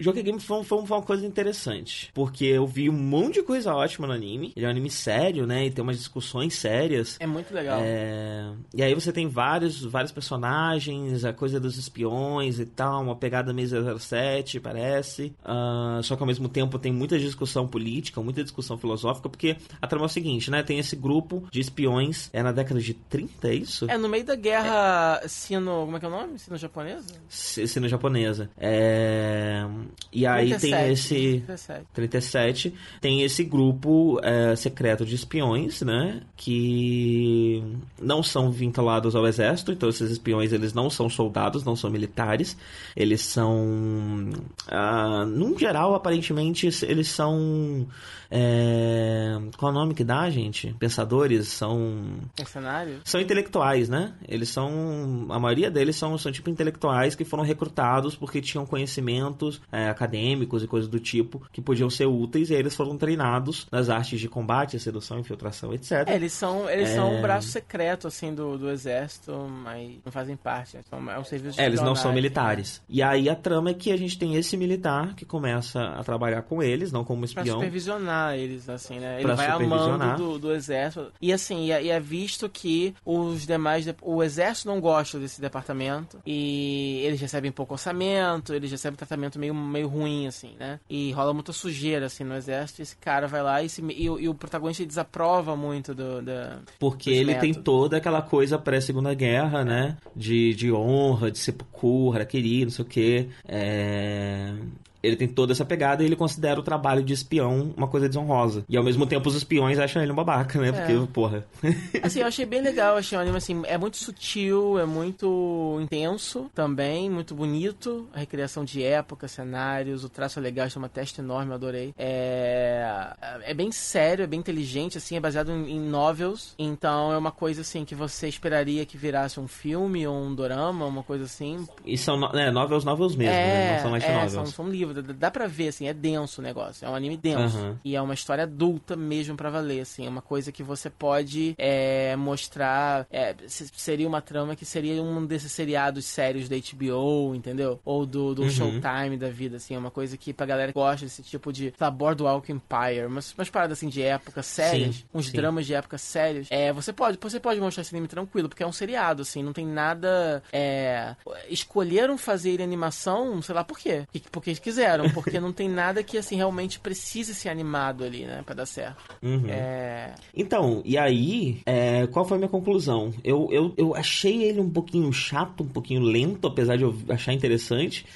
Joker Game foi, foi, uma coisa interessante. Porque eu vi um monte de coisa ótima no anime. Ele é um anime sério, né? E tem umas discussões sérias. É muito legal. É... E aí você tem vários, vários personagens, a coisa dos espiões e tal, uma pegada meio 07, parece. Uh, só que ao mesmo tempo tem muita discussão política, muita discussão filosófica, porque a trama é o seguinte, né? Tem esse grupo de espiões, é na década de 30, é isso? É, no meio da guerra é... sino... Como é que é o nome? Sino-japonesa? Sino-japonesa. É... E aí 37, tem esse. 37. 37. Tem esse grupo é, secreto de espiões, né? Que não são vinculados ao exército. Então, esses espiões, eles não são soldados, não são militares. Eles são. Ah, num geral, aparentemente, eles são. É... Qual é o nome que dá, gente? Pensadores são. Mercenários? São intelectuais, né? Eles são. A maioria deles são, são tipo intelectuais que foram recrutados porque tinham conhecimentos é, acadêmicos e coisas do tipo que podiam ser úteis e eles foram treinados nas artes de combate, sedução, infiltração, etc. É, eles são, eles é... são um braço secreto, assim, do, do exército, mas não fazem parte. Né? São, é um serviço de É, eles não são militares. Né? E aí a trama é que a gente tem esse militar que começa a trabalhar com eles, não como espião. Pra supervisionar eles, assim, né? Ele vai amando do, do exército. E assim, e é, é visto que os demais. O exército não gosta desse departamento. E eles recebem pouco orçamento, eles recebem tratamento meio, meio ruim, assim, né? E rola muita sujeira, assim, no exército. E esse cara vai lá e, se, e, e o protagonista desaprova muito do. Da, Porque ele métodos. tem toda aquela coisa pré-segunda guerra, né? De, de honra, de sepulcra, querido, não sei o quê. É... Ele tem toda essa pegada e ele considera o trabalho de espião uma coisa desonrosa. E ao mesmo tempo os espiões acham ele um babaca, né? Porque, é. porra. [LAUGHS] assim, eu achei bem legal, achei um anime assim, é muito sutil, é muito intenso também, muito bonito. A recriação de época, cenários, o traço é legal, tem uma testa enorme, adorei. É, é bem sério, é bem inteligente, assim, é baseado em, em novels. Então é uma coisa assim que você esperaria que virasse um filme ou um dorama, uma coisa assim. E são é, novels, novels mesmo, é, né? Não são light é, novels. São, são livros, dá pra ver, assim, é denso o negócio. É um anime denso. Uhum. E é uma história adulta mesmo para valer, assim. É uma coisa que você pode é, mostrar. É, seria uma trama que seria um desses seriados sérios da HBO, entendeu? Ou do, do uhum. Showtime da vida, assim. É uma coisa que pra galera que gosta desse tipo de. Tá, Boardwalk Empire. Umas, umas paradas assim de época sérias. Sim, uns sim. dramas de época sérios. É, você pode, você pode mostrar esse anime tranquilo, porque é um seriado, assim. Não tem nada. É, escolheram fazer animação, sei lá por quê. Porque quiseram, porque não tem nada que, assim, realmente precise ser animado ali, né? Pra dar certo. Uhum. É... Então, e aí, é, qual foi a minha conclusão? Eu, eu, eu achei ele um pouquinho chato, um pouquinho lento, apesar de eu achar interessante.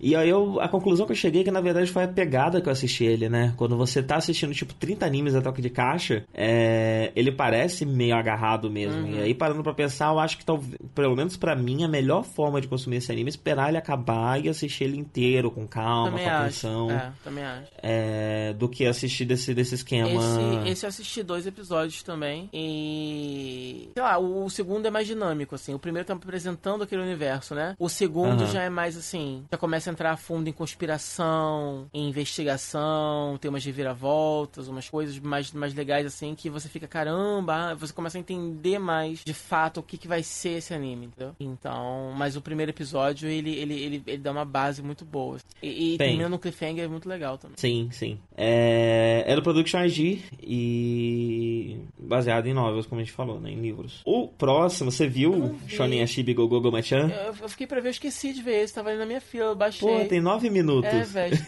E aí eu, a conclusão que eu cheguei é que na verdade foi a pegada que eu assisti ele, né? Quando você tá assistindo tipo 30 animes a toque de caixa, é, ele parece meio agarrado mesmo. Uhum. E aí parando pra pensar, eu acho que talvez, pelo menos para mim, a melhor forma de consumir esse anime é esperar ele acabar e assistir ele inteiro, com calma, também com atenção. É, também acho. É, do que assistir desse, desse esquema. Esse, esse eu assisti dois episódios também. E. Sei lá, o, o segundo é mais dinâmico, assim. O primeiro tá apresentando aquele universo, né? O segundo uhum. já é mais assim. Já começa começa a entrar a fundo em conspiração, em investigação, tem umas reviravoltas, umas coisas mais, mais legais assim que você fica, caramba, você começa a entender mais de fato o que, que vai ser esse anime, entendeu? Então, mas o primeiro episódio ele, ele, ele, ele dá uma base muito boa. E, e termina no cliffhanger é muito legal também. Sim, sim. É, é do Production IG e baseado em novels, como a gente falou, né? Em livros. O próximo, você viu Shonen Ashibi Gogogo Machan? Eu, eu fiquei pra ver, eu esqueci de ver esse, tava ali na minha fila, eu baixei Pô, tem nove minutos. É, velho.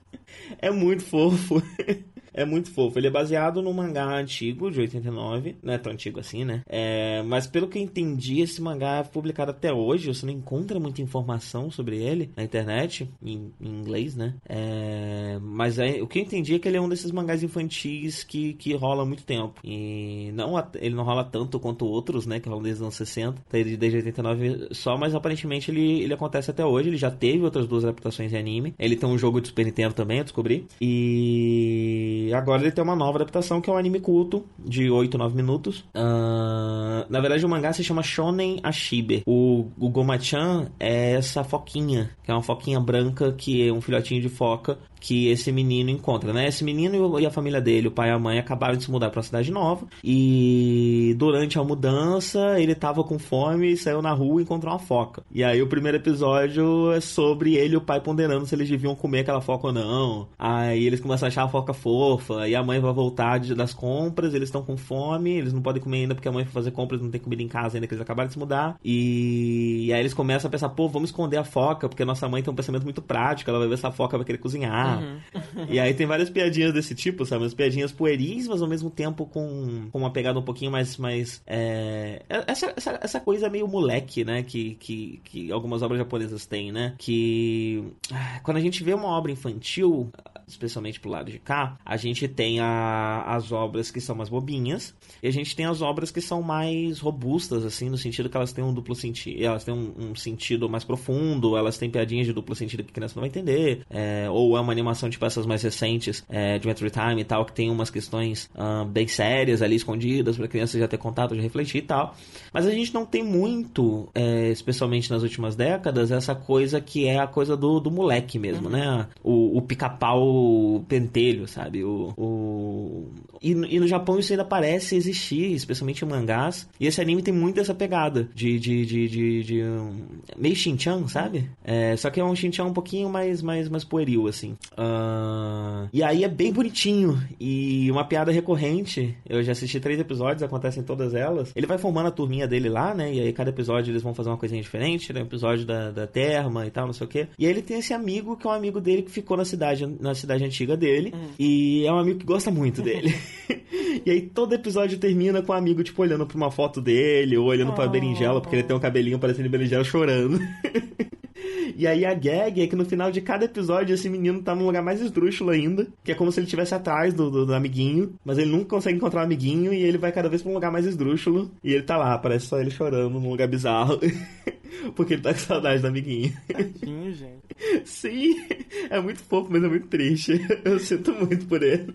[LAUGHS] é muito fofo. É muito fofo. Ele é baseado num mangá antigo, de 89. Não é tão antigo assim, né? É, mas pelo que eu entendi, esse mangá é publicado até hoje. Você não encontra muita informação sobre ele na internet, em, em inglês, né? É, mas é, o que eu entendi é que ele é um desses mangás infantis que, que rola há muito tempo. E não, ele não rola tanto quanto outros, né? Que rolam desde os anos 60. Tá desde 89 só, mas aparentemente ele, ele acontece até hoje. Ele já teve outras duas adaptações em anime. Ele tem um jogo de Super Nintendo também, eu descobri. E agora ele tem uma nova adaptação que é um anime culto de 8, 9 minutos. Uh, na verdade, o mangá se chama Shonen Ashibe. O, o Goma-chan é essa foquinha, que é uma foquinha branca que é um filhotinho de foca que esse menino encontra, né? Esse menino e a família dele, o pai e a mãe, acabaram de se mudar para cidade nova e durante a mudança ele tava com fome e saiu na rua e encontrou uma foca. E aí o primeiro episódio é sobre ele e o pai ponderando se eles deviam comer aquela foca ou não. Aí eles começam a achar a foca fofa e a mãe vai voltar de, das compras, eles estão com fome, eles não podem comer ainda porque a mãe foi fazer compras, não tem comida em casa ainda que eles acabaram de se mudar. E, e aí eles começam a pensar, pô, vamos esconder a foca porque nossa mãe tem um pensamento muito prático, ela vai ver essa foca vai querer cozinhar. [LAUGHS] E aí tem várias piadinhas desse tipo, sabe? Umas piadinhas pueris, mas ao mesmo tempo com, com uma pegada um pouquinho mais. mais é... essa, essa, essa coisa meio moleque, né? Que, que, que algumas obras japonesas têm, né? Que. Ah, quando a gente vê uma obra infantil, especialmente pro lado de cá, a gente tem a, as obras que são mais bobinhas e a gente tem as obras que são mais robustas, assim, no sentido que elas têm um duplo sentido, elas têm um, um, sentido mais profundo, elas têm piadinhas de duplo sentido que a criança não vai entender, é, ou é uma animação tipo essas mais recentes é, de Metro Time e tal, que tem umas questões um, bem sérias ali escondidas pra criança já ter contato, já refletir e tal. Mas a gente não tem muito, é, especialmente nas últimas décadas, essa coisa que é a coisa do, do moleque mesmo, uhum. né? O, o pica-pau pentelho, sabe? O, o... E, e, no Japão isso ainda parece existir, especialmente em mangás. E esse anime tem muito essa pegada de, de, de, de, de um... meio Shinchan, sabe? É, só que é um Shinchan um pouquinho mais, mais, mais pueril, assim. Uh... E aí é bem bonitinho. E uma piada recorrente, eu já assisti três episódios, acontecem todas elas. Ele vai formando a turminha dele lá, né? E aí cada episódio eles vão fazer uma coisinha diferente, né? Um episódio da, da Terma e tal, não sei o quê. E aí ele tem esse amigo que é um amigo dele que ficou na cidade, na cidade antiga dele. Hum. E é um amigo que gosta muito dele. [LAUGHS] [LAUGHS] e aí todo episódio termina com o um amigo, tipo, olhando pra uma foto dele, ou olhando oh. pra berinjela, porque ele tem um cabelinho parecendo berinjela chorando. [LAUGHS] E aí a gag é que no final de cada episódio esse menino tá num lugar mais esdrúxulo ainda, que é como se ele estivesse atrás do, do, do, amiguinho, mas ele nunca consegue encontrar o um amiguinho e ele vai cada vez pra um lugar mais esdrúxulo e ele tá lá, parece só ele chorando num lugar bizarro. [LAUGHS] Porque ele tá com saudade do amiguinho. Tadinho, gente. Sim, é muito fofo, mas é muito triste. Eu sinto muito por ele.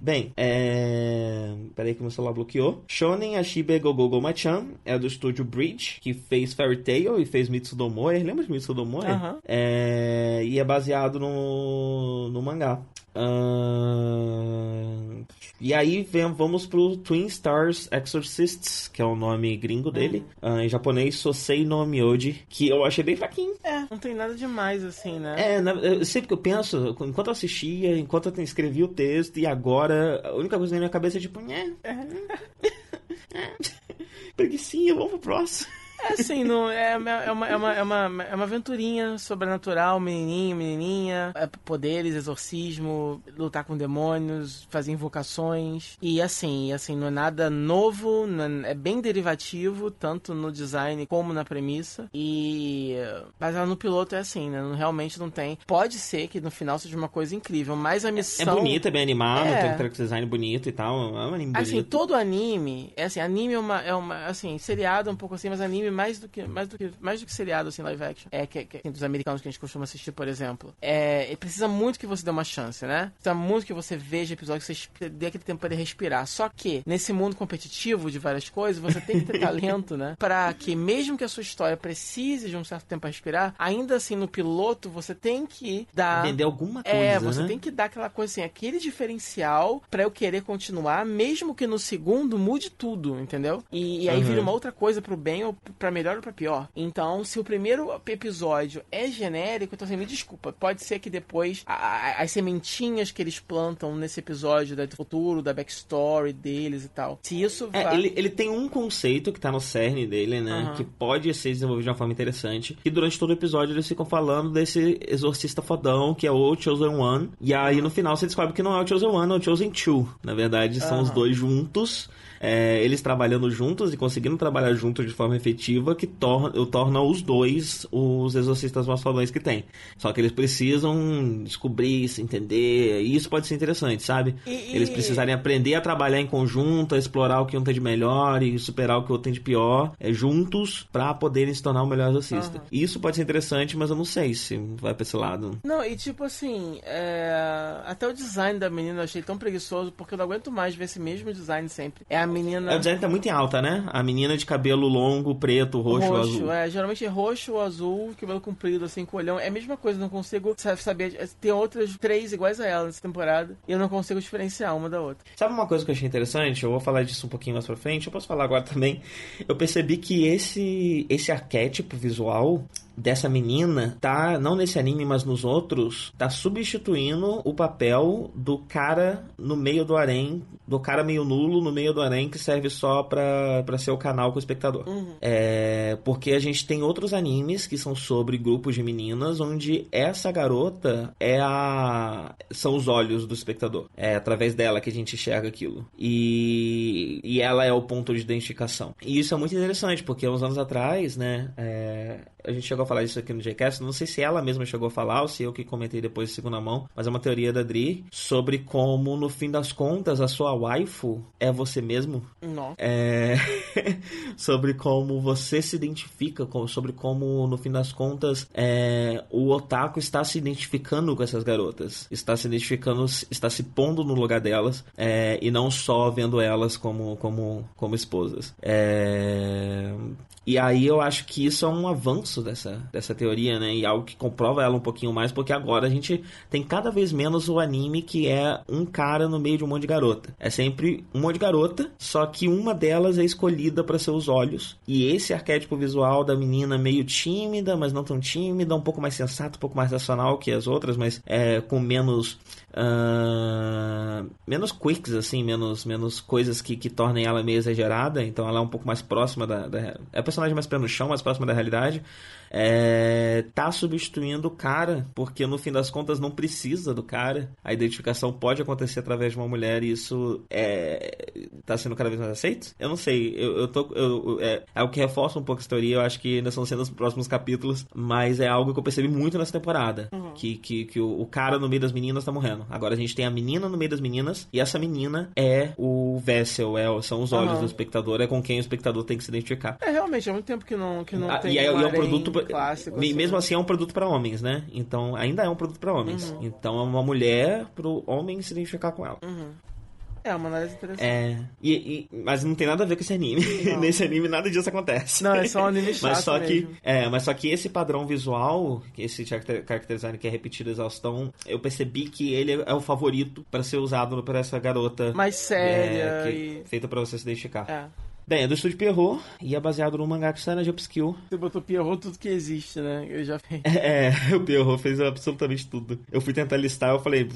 Bem, é. Peraí que meu celular bloqueou. Shonen Ashibe Gogogo Machan é do estúdio Bridge, que fez Fairy Tail e fez Mitsudomoe. Lembra de Mitsudomoe? Uhum. É... E é baseado no, no mangá. Uh... E aí vem, vamos pro Twin Stars Exorcists, que é o nome gringo dele. Uhum. Uh, em japonês, Sosei no Myoji, que eu achei bem fraquinho. É, não tem nada demais assim, né? É, na, eu, sempre que eu penso, enquanto eu assistia, enquanto eu escrevia o texto, e agora, a única coisa na minha cabeça é tipo, né? [LAUGHS] Preguiçinha, vamos pro próximo. É assim, não, é, é, uma, é, uma, é, uma, é uma aventurinha sobrenatural, menininho, menininha, é, poderes, exorcismo, lutar com demônios, fazer invocações. E assim, assim, não é nada novo, é, é, bem derivativo, tanto no design como na premissa. E. Mas no piloto é assim, né? Realmente não tem. Pode ser que no final seja uma coisa incrível, mas a missão. É bonita, é bem animado, é... tem um design bonito e tal. É um anime assim, bonito. todo anime, é assim, anime é uma, é uma. Assim, seriado um pouco assim, mas anime mais do que mais do que mais do que seriado assim live action é que, que assim, dos americanos que a gente costuma assistir por exemplo é precisa muito que você dê uma chance né precisa muito que você veja episódios que você dê aquele tempo para respirar só que nesse mundo competitivo de várias coisas você tem que ter [LAUGHS] talento né para que mesmo que a sua história precise de um certo tempo para respirar ainda assim no piloto você tem que dar vender alguma coisa é você né? tem que dar aquela coisa assim aquele diferencial para eu querer continuar mesmo que no segundo mude tudo entendeu e, e aí uhum. vira uma outra coisa pro bem ou para melhor ou pra pior. Então, se o primeiro episódio é genérico, então assim, me desculpa. Pode ser que depois a, a, as sementinhas que eles plantam nesse episódio do futuro, da backstory deles e tal. Se isso é, vai... ele, ele tem um conceito que tá no cerne dele, né? Uhum. Que pode ser desenvolvido de uma forma interessante. E durante todo o episódio eles ficam falando desse exorcista fodão, que é o Chosen One. E aí uhum. no final você descobre que não é o Chosen One, é o Chosen Two. Na verdade, são uhum. os dois juntos é, eles trabalhando juntos e conseguindo trabalhar juntos de forma efetiva que torna, torna os dois os exorcistas mais fodões que tem. Só que eles precisam descobrir, se entender, e isso pode ser interessante, sabe? E, eles precisarem aprender a trabalhar em conjunto, a explorar o que um tem de melhor e superar o que o outro tem de pior, é, juntos, para poderem se tornar o melhor exorcista. Uhum. Isso pode ser interessante, mas eu não sei se vai pra esse lado. Não, e tipo assim, é... até o design da menina eu achei tão preguiçoso, porque eu não aguento mais ver esse mesmo design sempre. É a menina. É, o design tá muito em alta, né? A menina de cabelo longo, preto, roxo, roxo azul. É, geralmente é roxo ou azul, cabelo comprido, assim, com olhão. É a mesma coisa, não consigo saber. Tem outras três iguais a ela nessa temporada e eu não consigo diferenciar uma da outra. Sabe uma coisa que eu achei interessante? Eu vou falar disso um pouquinho mais pra frente, eu posso falar agora também. Eu percebi que esse, esse arquétipo visual dessa menina tá, não nesse anime, mas nos outros, tá substituindo o papel do cara no meio do harém, do cara meio nulo no meio do harém que serve só pra, pra ser o canal com o espectador. Uhum. É, porque a gente tem outros animes que são sobre grupos de meninas, onde essa garota é a. são os olhos do espectador. É através dela que a gente enxerga aquilo. E, e ela é o ponto de identificação. E isso é muito interessante, porque uns anos atrás, né, é, a gente chegou a falar isso aqui no JCast, não sei se ela mesma chegou a falar ou se eu que comentei depois de segunda mão, mas é uma teoria da Dri sobre como, no fim das contas, a sua waifu é você mesmo. Não. É... [LAUGHS] sobre como você se identifica, sobre como, no fim das contas, é... o otaku está se identificando com essas garotas, está se identificando, está se pondo no lugar delas é... e não só vendo elas como, como, como esposas. É... E aí eu acho que isso é um avanço dessa, dessa teoria, né? E algo que comprova ela um pouquinho mais, porque agora a gente tem cada vez menos o anime que é um cara no meio de um monte de garota. É sempre um monte de garota, só que uma delas é escolhida para seus olhos. E esse arquétipo visual da menina meio tímida, mas não tão tímida, um pouco mais sensato, um pouco mais racional que as outras, mas é, com menos Menos quicks, assim, menos, menos coisas que, que tornem ela meio exagerada. Então ela é um pouco mais próxima da. da é a personagem mais pé no chão, mais próxima da realidade é, tá substituindo o cara, porque no fim das contas não precisa do cara. A identificação pode acontecer através de uma mulher e isso é, tá sendo cada vez mais aceito? Eu não sei. Eu, eu tô. Eu, é, é o que reforça um pouco essa teoria. Eu acho que ainda são sendo os próximos capítulos. Mas é algo que eu percebi muito nessa temporada. Uhum. Que, que, que o, o, cara no meio das meninas tá morrendo. Agora a gente tem a menina no meio das meninas. E essa menina é o Vessel, é, são os olhos uhum. do espectador. É com quem o espectador tem que se identificar. É, realmente, há muito tempo que não, que não ah, tem. E é, um é um produto. Clássico, assim, mesmo assim, é um produto para homens, né? Então ainda é um produto para homens. Uhum. Então é uma mulher pro homem se identificar com ela. Uhum. É uma análise interessante. É. E, e, mas não tem nada a ver com esse anime. [LAUGHS] Nesse anime nada disso acontece. Não, é só um anime [LAUGHS] chato mas só mesmo. que É, mas só que esse padrão visual, esse character, design que é repetido exaustão, eu percebi que ele é o favorito para ser usado por essa garota. Mais séria. É, que, e... Feita pra você se identificar. É. Bem, é do estúdio Pierrot e é baseado no mangá que sai na Jumpskill. Você botou Pierrot tudo que existe, né? Eu já fiz. É, [LAUGHS] é, o Pierrot fez absolutamente tudo. Eu fui tentar listar, eu falei...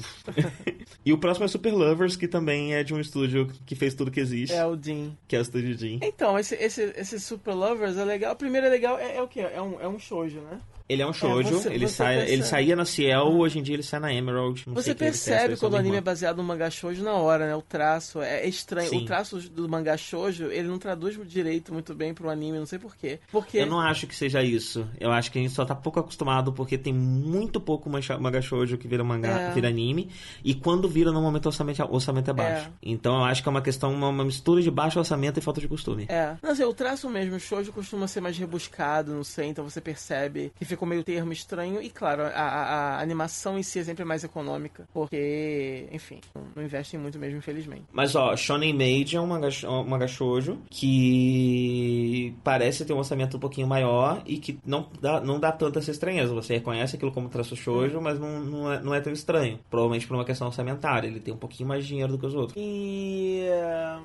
[LAUGHS] e o próximo é Super Lovers, que também é de um estúdio que fez tudo que existe. É o Dean. Que é o estúdio Dean. Então, esse, esse, esse Super Lovers é legal. O primeiro é legal, é, é o quê? É um, é um shoujo, né? Ele é um shoujo, é, você, ele, você sai, ele saía na Ciel, hoje em dia ele sai na Emerald. você percebe quando o anime é baseado no mangá shoujo na hora, né? O traço é estranho. Sim. O traço do mangá shoujo, ele não traduz direito muito bem pro anime, não sei porquê. Porque... Eu não acho que seja isso. Eu acho que a gente só tá pouco acostumado porque tem muito pouco mangá shoujo que vira mangá, é. vira anime. E quando vira, normalmente o orçamento, o orçamento é baixo. É. Então eu acho que é uma questão, uma, uma, mistura de baixo orçamento e falta de costume. É. Não sei, o traço mesmo, o shoujo costuma ser mais rebuscado, não sei, então você percebe que ficou meio termo estranho. E claro, a, a, a, animação em si é sempre mais econômica, porque, enfim, não investem muito mesmo, infelizmente. Mas ó, Shonen Maid é um manga, um manga shoujo que parece ter um orçamento um pouquinho maior e que não dá, não dá tanta essa estranheza. Você reconhece aquilo como traço shoujo, mas não, não, é, não é tão estranho. Provavelmente por uma questão orçamentária. Ele tem um pouquinho mais de dinheiro do que os outros. E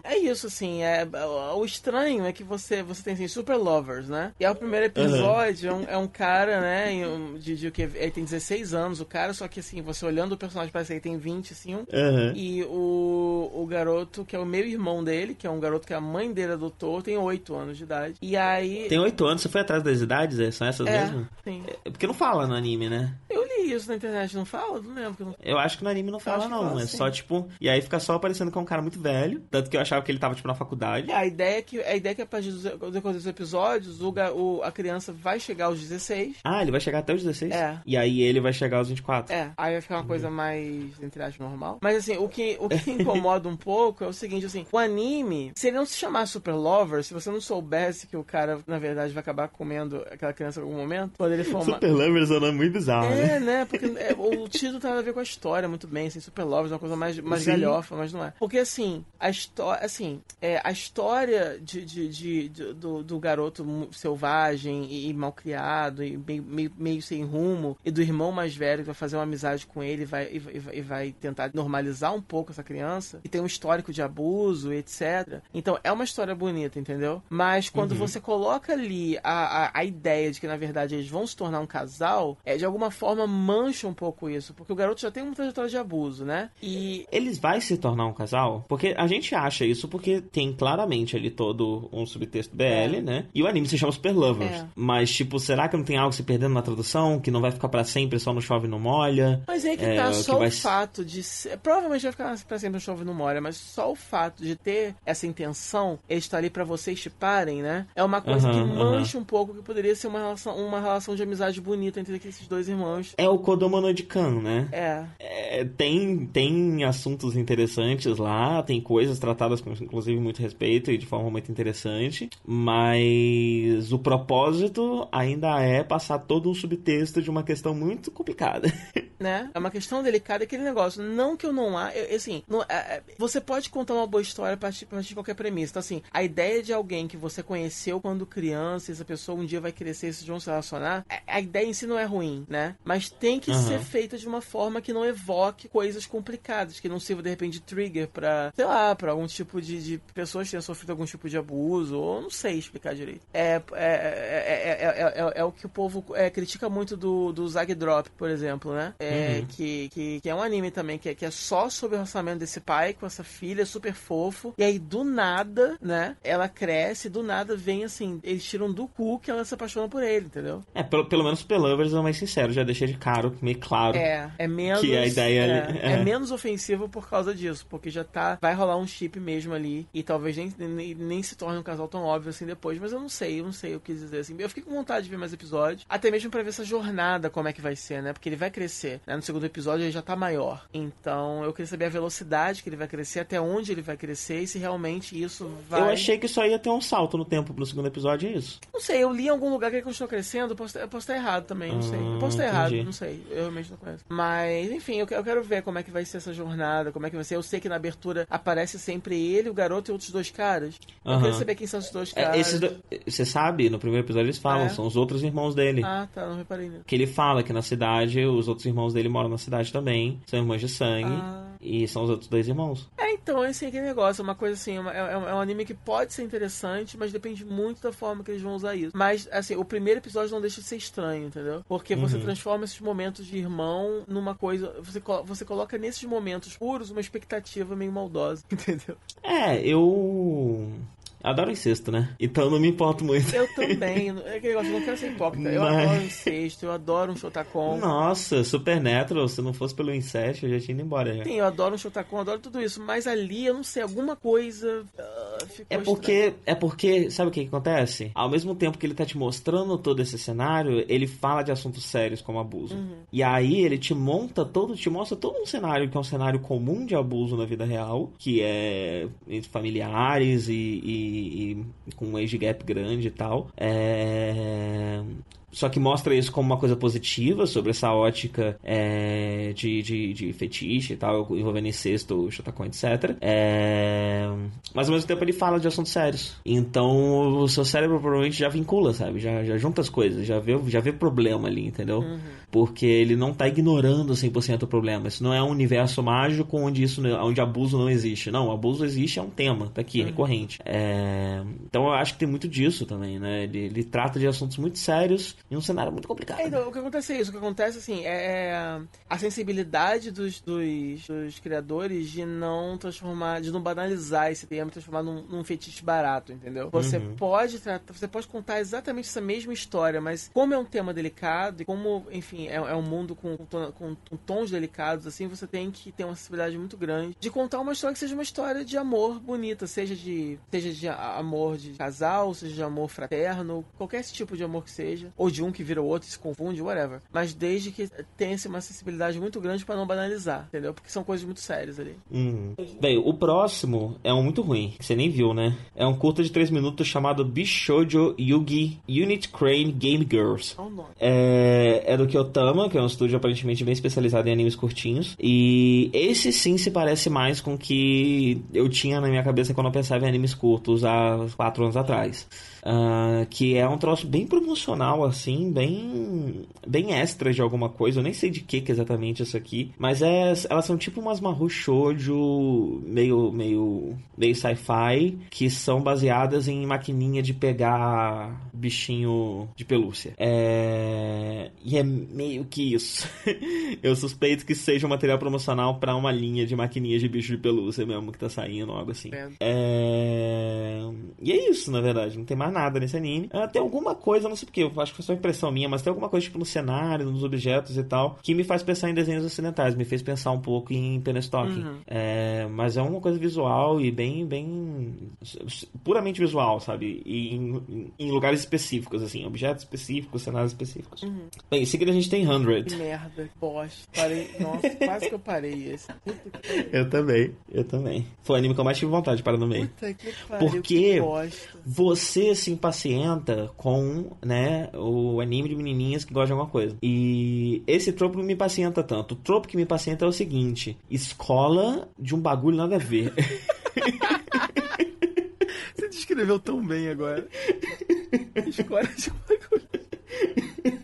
é isso, assim. É, o estranho é que você, você tem assim, Super Lovers, né? E é o primeiro episódio, uhum. é, um, é um cara, né? de, de, que ele tem 16 anos, o cara, só que assim, você olhando o personagem parece que ele tem 25. Uhum. E o, o garoto, que é o meu irmão dele, que é um garoto que a mãe dele adotou, tem 8 anos de idade. E aí. Tem 8 anos, você foi atrás das idades? É? São essas é, mesmo? Sim. É porque não fala no anime, né? Eu li isso na internet, não fala? Não lembro. Não... Eu acho que no anime não fala, não. Fala, é assim. só tipo. E aí fica só aparecendo que é um cara muito velho. Tanto que eu achava que ele tava, tipo, na faculdade. É, a ideia é que, a ideia é que a partir dos, dos episódios, o, o, a criança vai chegar aos 16. Ah, ele vai chegar até os 16? É. E aí ele vai chegar aos 24. É, aí vai ficar uma coisa mais, entre aspas, normal. Mas assim, o que, o que [LAUGHS] incomoda um pouco é o seguinte, assim, o anime, se ele não se chamar Super Lover, se você não soubesse que o cara, na verdade, vai acabar comendo aquela criança em algum momento, quando ele for uma... Super Lovers é um nome muito bizarro, É, né? né? Porque [LAUGHS] é, o título tem a ver com a história muito bem, assim, Super Lovers é uma coisa mais, mais galhofa, mas não é. Porque, assim, a história, assim, é, a história de, de, de, de do, do, garoto selvagem e, e malcriado e meio, meio, meio sem rumo e do irmão mais velho que vai fazer uma amizade com ele vai, e, vai, e vai tentar normalizar um pouco essa criança, e tem um histórico de abuso, etc. Então é uma história bonita, entendeu? Mas quando uhum. você coloca ali a, a, a, ideia de que na verdade eles vão se tornar um casal, é de alguma forma mancha um pouco isso, porque o garoto já tem uma trajetória de abuso, né? E. Eles vão se tornar um casal? Porque a gente acha isso porque tem claramente ali todo um subtexto BL, é. né? E o anime se chama Super Lovers. É. Mas, tipo, será que não tem algo se perdendo na tradução? Que não vai ficar para sempre só no chove não molha. Mas é que é, tá, só que vai... o fato de. Ser... Provavelmente vai ficar pra sempre no chove não molha, mas só o fato de ter essa intenção, eles estar ali para vocês chiparem, né? É uma coisa que mancha um pouco que poderia ser uma relação, uma relação de amizade bonita entre esses dois irmãos. É o Kodomo no Kan, né? É. é. tem, tem assuntos interessantes lá, tem coisas tratadas com, inclusive, muito respeito e de forma muito interessante, mas o propósito ainda é passar todo um subtexto de uma questão muito complicada. [LAUGHS] Né? É uma questão delicada aquele negócio. Não que eu não há. Eu, assim, não, é, é, você pode contar uma boa história a partir, a partir de qualquer premissa. Então, assim, a ideia de alguém que você conheceu quando criança, essa pessoa um dia vai crescer e vocês vão se relacionar, a, é, a ideia em si não é ruim, né? Mas tem que uhum. ser feita de uma forma que não evoque coisas complicadas, que não sirva de repente de trigger pra, sei lá, pra algum tipo de, de pessoas que tenham sofrido algum tipo de abuso, ou não sei explicar direito. É, é, é, é o que o povo critica muito do, do Zag Drop, por exemplo, né? É, uhum. que, que, que, é um anime também, que é, que é só sobre o relacionamento desse pai com essa filha, super fofo. E aí, do nada, né? Ela cresce, do nada vem assim, eles tiram do cu que ela se apaixona por ele, entendeu? É, pelo, pelo menos Super Lovers é mais sincero, já deixei de caro, meio claro. É, é menos. Que a ideia é, é. é, menos ofensivo por causa disso, porque já tá. Vai rolar um chip mesmo ali. E talvez nem, nem, nem se torne um casal tão óbvio assim depois. Mas eu não sei, eu não sei o que dizer assim. Eu fiquei com vontade de ver mais episódios. Até mesmo para ver essa jornada, como é que vai ser, né? Porque ele vai crescer. Né? No segundo episódio ele já tá maior. Então eu queria saber a velocidade que ele vai crescer, até onde ele vai crescer e se realmente isso vai. Eu achei que só ia ter um salto no tempo pro segundo episódio, é isso? Não sei, eu li em algum lugar que ele continuou crescendo. Eu posso, eu posso estar errado também, não sei. Eu posso estar ah, errado, não sei. Eu realmente não conheço. Mas, enfim, eu, eu quero ver como é que vai ser essa jornada, como é que vai ser. Eu sei que na abertura aparece sempre ele, o garoto e outros dois caras. Eu uhum. quero saber quem são esses dois caras. É, esses do... Você sabe, no primeiro episódio eles falam, é? são os outros irmãos dele. Ah, tá, não reparei. Que ele fala que na cidade, os outros irmãos dele moram na cidade também, são irmãos de sangue. Ah. E são os outros dois irmãos. É, então, esse aquele negócio, uma coisa assim, uma, é, é, um anime que pode ser interessante, mas depende muito da forma que eles vão usar isso. Mas, assim, o primeiro episódio não deixa de ser estranho, entendeu? Porque você uhum. transforma esses momentos de irmão numa coisa. Você, você coloca nesses momentos puros uma expectativa meio maldosa, [LAUGHS] entendeu? É, eu. Adoro incesto, né? Então eu não me importo muito. Eu também. É aquele negócio, eu não quero ser hipócrita. Eu Mas... adoro incesto, eu adoro um shotacon. Nossa, Supernatural, se não fosse pelo incesto, eu já tinha ido embora. Já. Sim, eu adoro um shotacon, adoro tudo isso. Mas ali, eu não sei, alguma coisa. Uh, é porque. Estranho. É porque, sabe o que, que acontece? Ao mesmo tempo que ele tá te mostrando todo esse cenário, ele fala de assuntos sérios como abuso. Uhum. E aí ele te monta todo, te mostra todo um cenário que é um cenário comum de abuso na vida real, que é entre familiares e, e com um age gap grande e tal. É, só que mostra isso como uma coisa positiva sobre essa ótica é, de, de, de, fetiche e tal, envolvendo incesto, chutacão, etc. É, mas ao mesmo tempo ele fala de assuntos sérios. Então o seu cérebro provavelmente já vincula, sabe? Já, já junta as coisas, já vê, já vê problema ali, entendeu? Uhum. Porque ele não tá ignorando 100% o problema. Isso não é um universo mágico onde isso onde abuso não existe. Não, abuso existe, é um tema, tá aqui, uhum. recorrente. É, então eu acho que tem muito disso também, né? Ele, ele trata de assuntos muito sérios em um cenário muito complicado. É, então, o que acontece é isso. O que acontece, assim, é, é a sensibilidade dos, dos, dos, criadores de não transformar, de não banalizar esse tema, transformar num, num fetiche barato, entendeu? Você uhum. pode tratar, você pode contar exatamente essa mesma história, mas como é um tema delicado e como, enfim, é, é um mundo com, com, com, tons delicados, assim, você tem que ter uma sensibilidade muito grande de contar uma história que seja uma história de amor bonita, seja de, seja de amor de casal, seja de amor fraterno, qualquer tipo de amor que seja, ou de um que vira o outro e se confunde, whatever. Mas desde que tenha uma sensibilidade muito grande para não banalizar, entendeu? Porque são coisas muito sérias ali. Uhum. Bem, o próximo é um muito ruim, que você nem viu, né? É um curta de 3 minutos chamado Bishojo Yugi Unit Crane Game Girls. Oh, é, é do Kyotama, que é um estúdio aparentemente bem especializado em animes curtinhos. E esse sim se parece mais com o que eu tinha na minha cabeça quando eu pensava em animes curtos há 4 anos atrás. Uh, que é um troço bem promocional, assim, bem bem extra de alguma coisa. Eu nem sei de que, que é exatamente isso aqui, mas é, elas são tipo umas Maru Shoujo meio, meio, meio sci-fi, que são baseadas em maquininha de pegar bichinho de pelúcia. É... E é meio que isso. [LAUGHS] Eu suspeito que seja um material promocional para uma linha de maquininhas de bicho de pelúcia mesmo que tá saindo, algo assim. É... É... E é isso, na verdade. Não tem mais nada nesse anime. Uh, tem alguma coisa, não sei porque, eu acho que foi só impressão minha, mas tem alguma coisa tipo no cenário, nos objetos e tal, que me faz pensar em desenhos ocidentais, me fez pensar um pouco em Penstock. Uhum. É, mas é uma coisa visual e bem, bem puramente visual, sabe? E em, em lugares específicos, assim, objetos específicos, cenários específicos. Uhum. Bem, em seguida a gente tem 100. Que merda, bosta. Parei, nossa, quase que eu parei esse. Eu também, eu também. Foi o anime que eu mais tive vontade de parar no meio. Puta que pariu, Porque que você se impacienta com, né, o anime de menininhas que gostam de alguma coisa. E esse tropo não me impacienta tanto. O tropo que me impacienta é o seguinte: escola de um bagulho nada a ver. [LAUGHS] Você descreveu tão bem agora. Escola de um bagulho. [LAUGHS]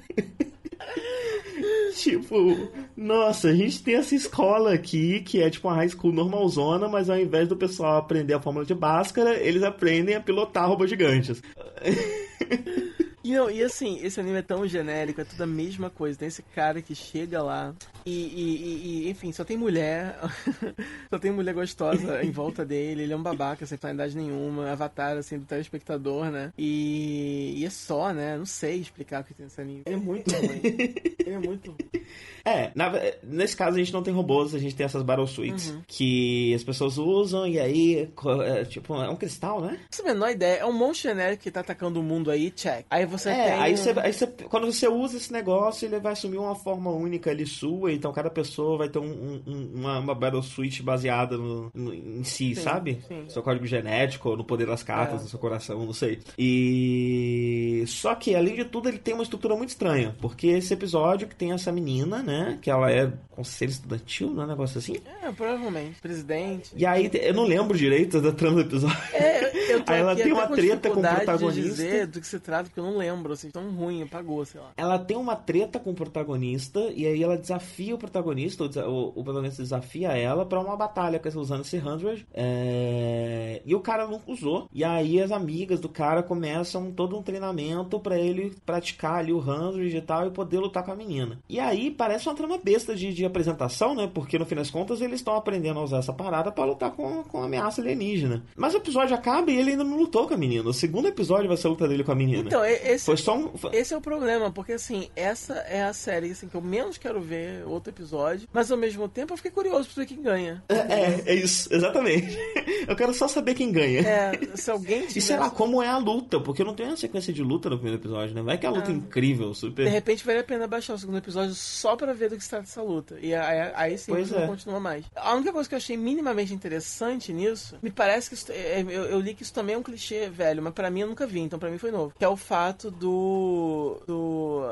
tipo, nossa, a gente tem essa escola aqui que é tipo uma high school normalzona, mas ao invés do pessoal aprender a fórmula de Bhaskara, eles aprendem a pilotar robôs gigantes. [LAUGHS] E, não, e assim, esse anime é tão genérico, é tudo a mesma coisa. Tem esse cara que chega lá E, e, e, enfim, só tem mulher. [LAUGHS] só tem mulher gostosa em volta dele. Ele é um babaca, sem finalidade nenhuma. Avatar, assim, do telespectador, né? E, e é só, né? Não sei explicar o que tem nesse anime. Ele é muito ruim. Ele é muito ruim. É, na, nesse caso a gente não tem robôs, a gente tem essas Battle Suites uhum. que as pessoas usam e aí, é, tipo, é um cristal, né? Não a menor ideia, é um monstro genérico que tá atacando o mundo aí, check. Aí você é, tem. Aí, você, aí você, quando você usa esse negócio, ele vai assumir uma forma única ali sua, então cada pessoa vai ter um, um, uma, uma Battle Suite baseada no, no em si, sim, sabe? Sim. Seu código genético, no poder das cartas, é. no seu coração, não sei. E. Só que, além de tudo, ele tem uma estrutura muito estranha, porque esse episódio que tem essa menina, né? Que ela é conselho estudantil, não é um negócio assim? É, provavelmente. Presidente. E aí, eu não lembro direito da trama do episódio. É, eu tô [LAUGHS] aí ela tem uma treta com o protagonista. De dizer do que se trata, porque eu não lembro, assim, tão ruim, apagou, sei lá. Ela tem uma treta com o protagonista, e aí ela desafia o protagonista, o, o protagonista desafia ela para uma batalha usando esse Hundred. É... E o cara nunca usou. E aí as amigas do cara começam todo um treinamento para ele praticar ali o Hundred e tal, e poder lutar com a menina. E aí parece uma trama besta de, de apresentação, né? Porque no fim das contas eles estão aprendendo a usar essa parada para lutar com, com a ameaça alienígena. Mas o episódio acaba e ele ainda não lutou com a menina. O segundo episódio vai ser a luta dele com a menina. Então, esse, Foi só um... esse é o problema, porque assim, essa é a série assim, que eu menos quero ver outro episódio, mas ao mesmo tempo eu fiquei curioso pra ver quem ganha. É, é, é isso, exatamente. [LAUGHS] eu quero só saber quem ganha. É, se alguém tivesse... E sei lá, como é a luta, porque não tem uma sequência de luta no primeiro episódio, né? Vai que é a luta é. incrível, super. De repente vale a pena baixar o segundo episódio só pra ver do que se trata essa luta. E aí, aí sim, pois não é. continua mais. A única coisa que eu achei minimamente interessante nisso, me parece que isso, é, eu, eu, li que isso também é um clichê velho, mas para mim eu nunca vi, então para mim foi novo. Que é o fato do. do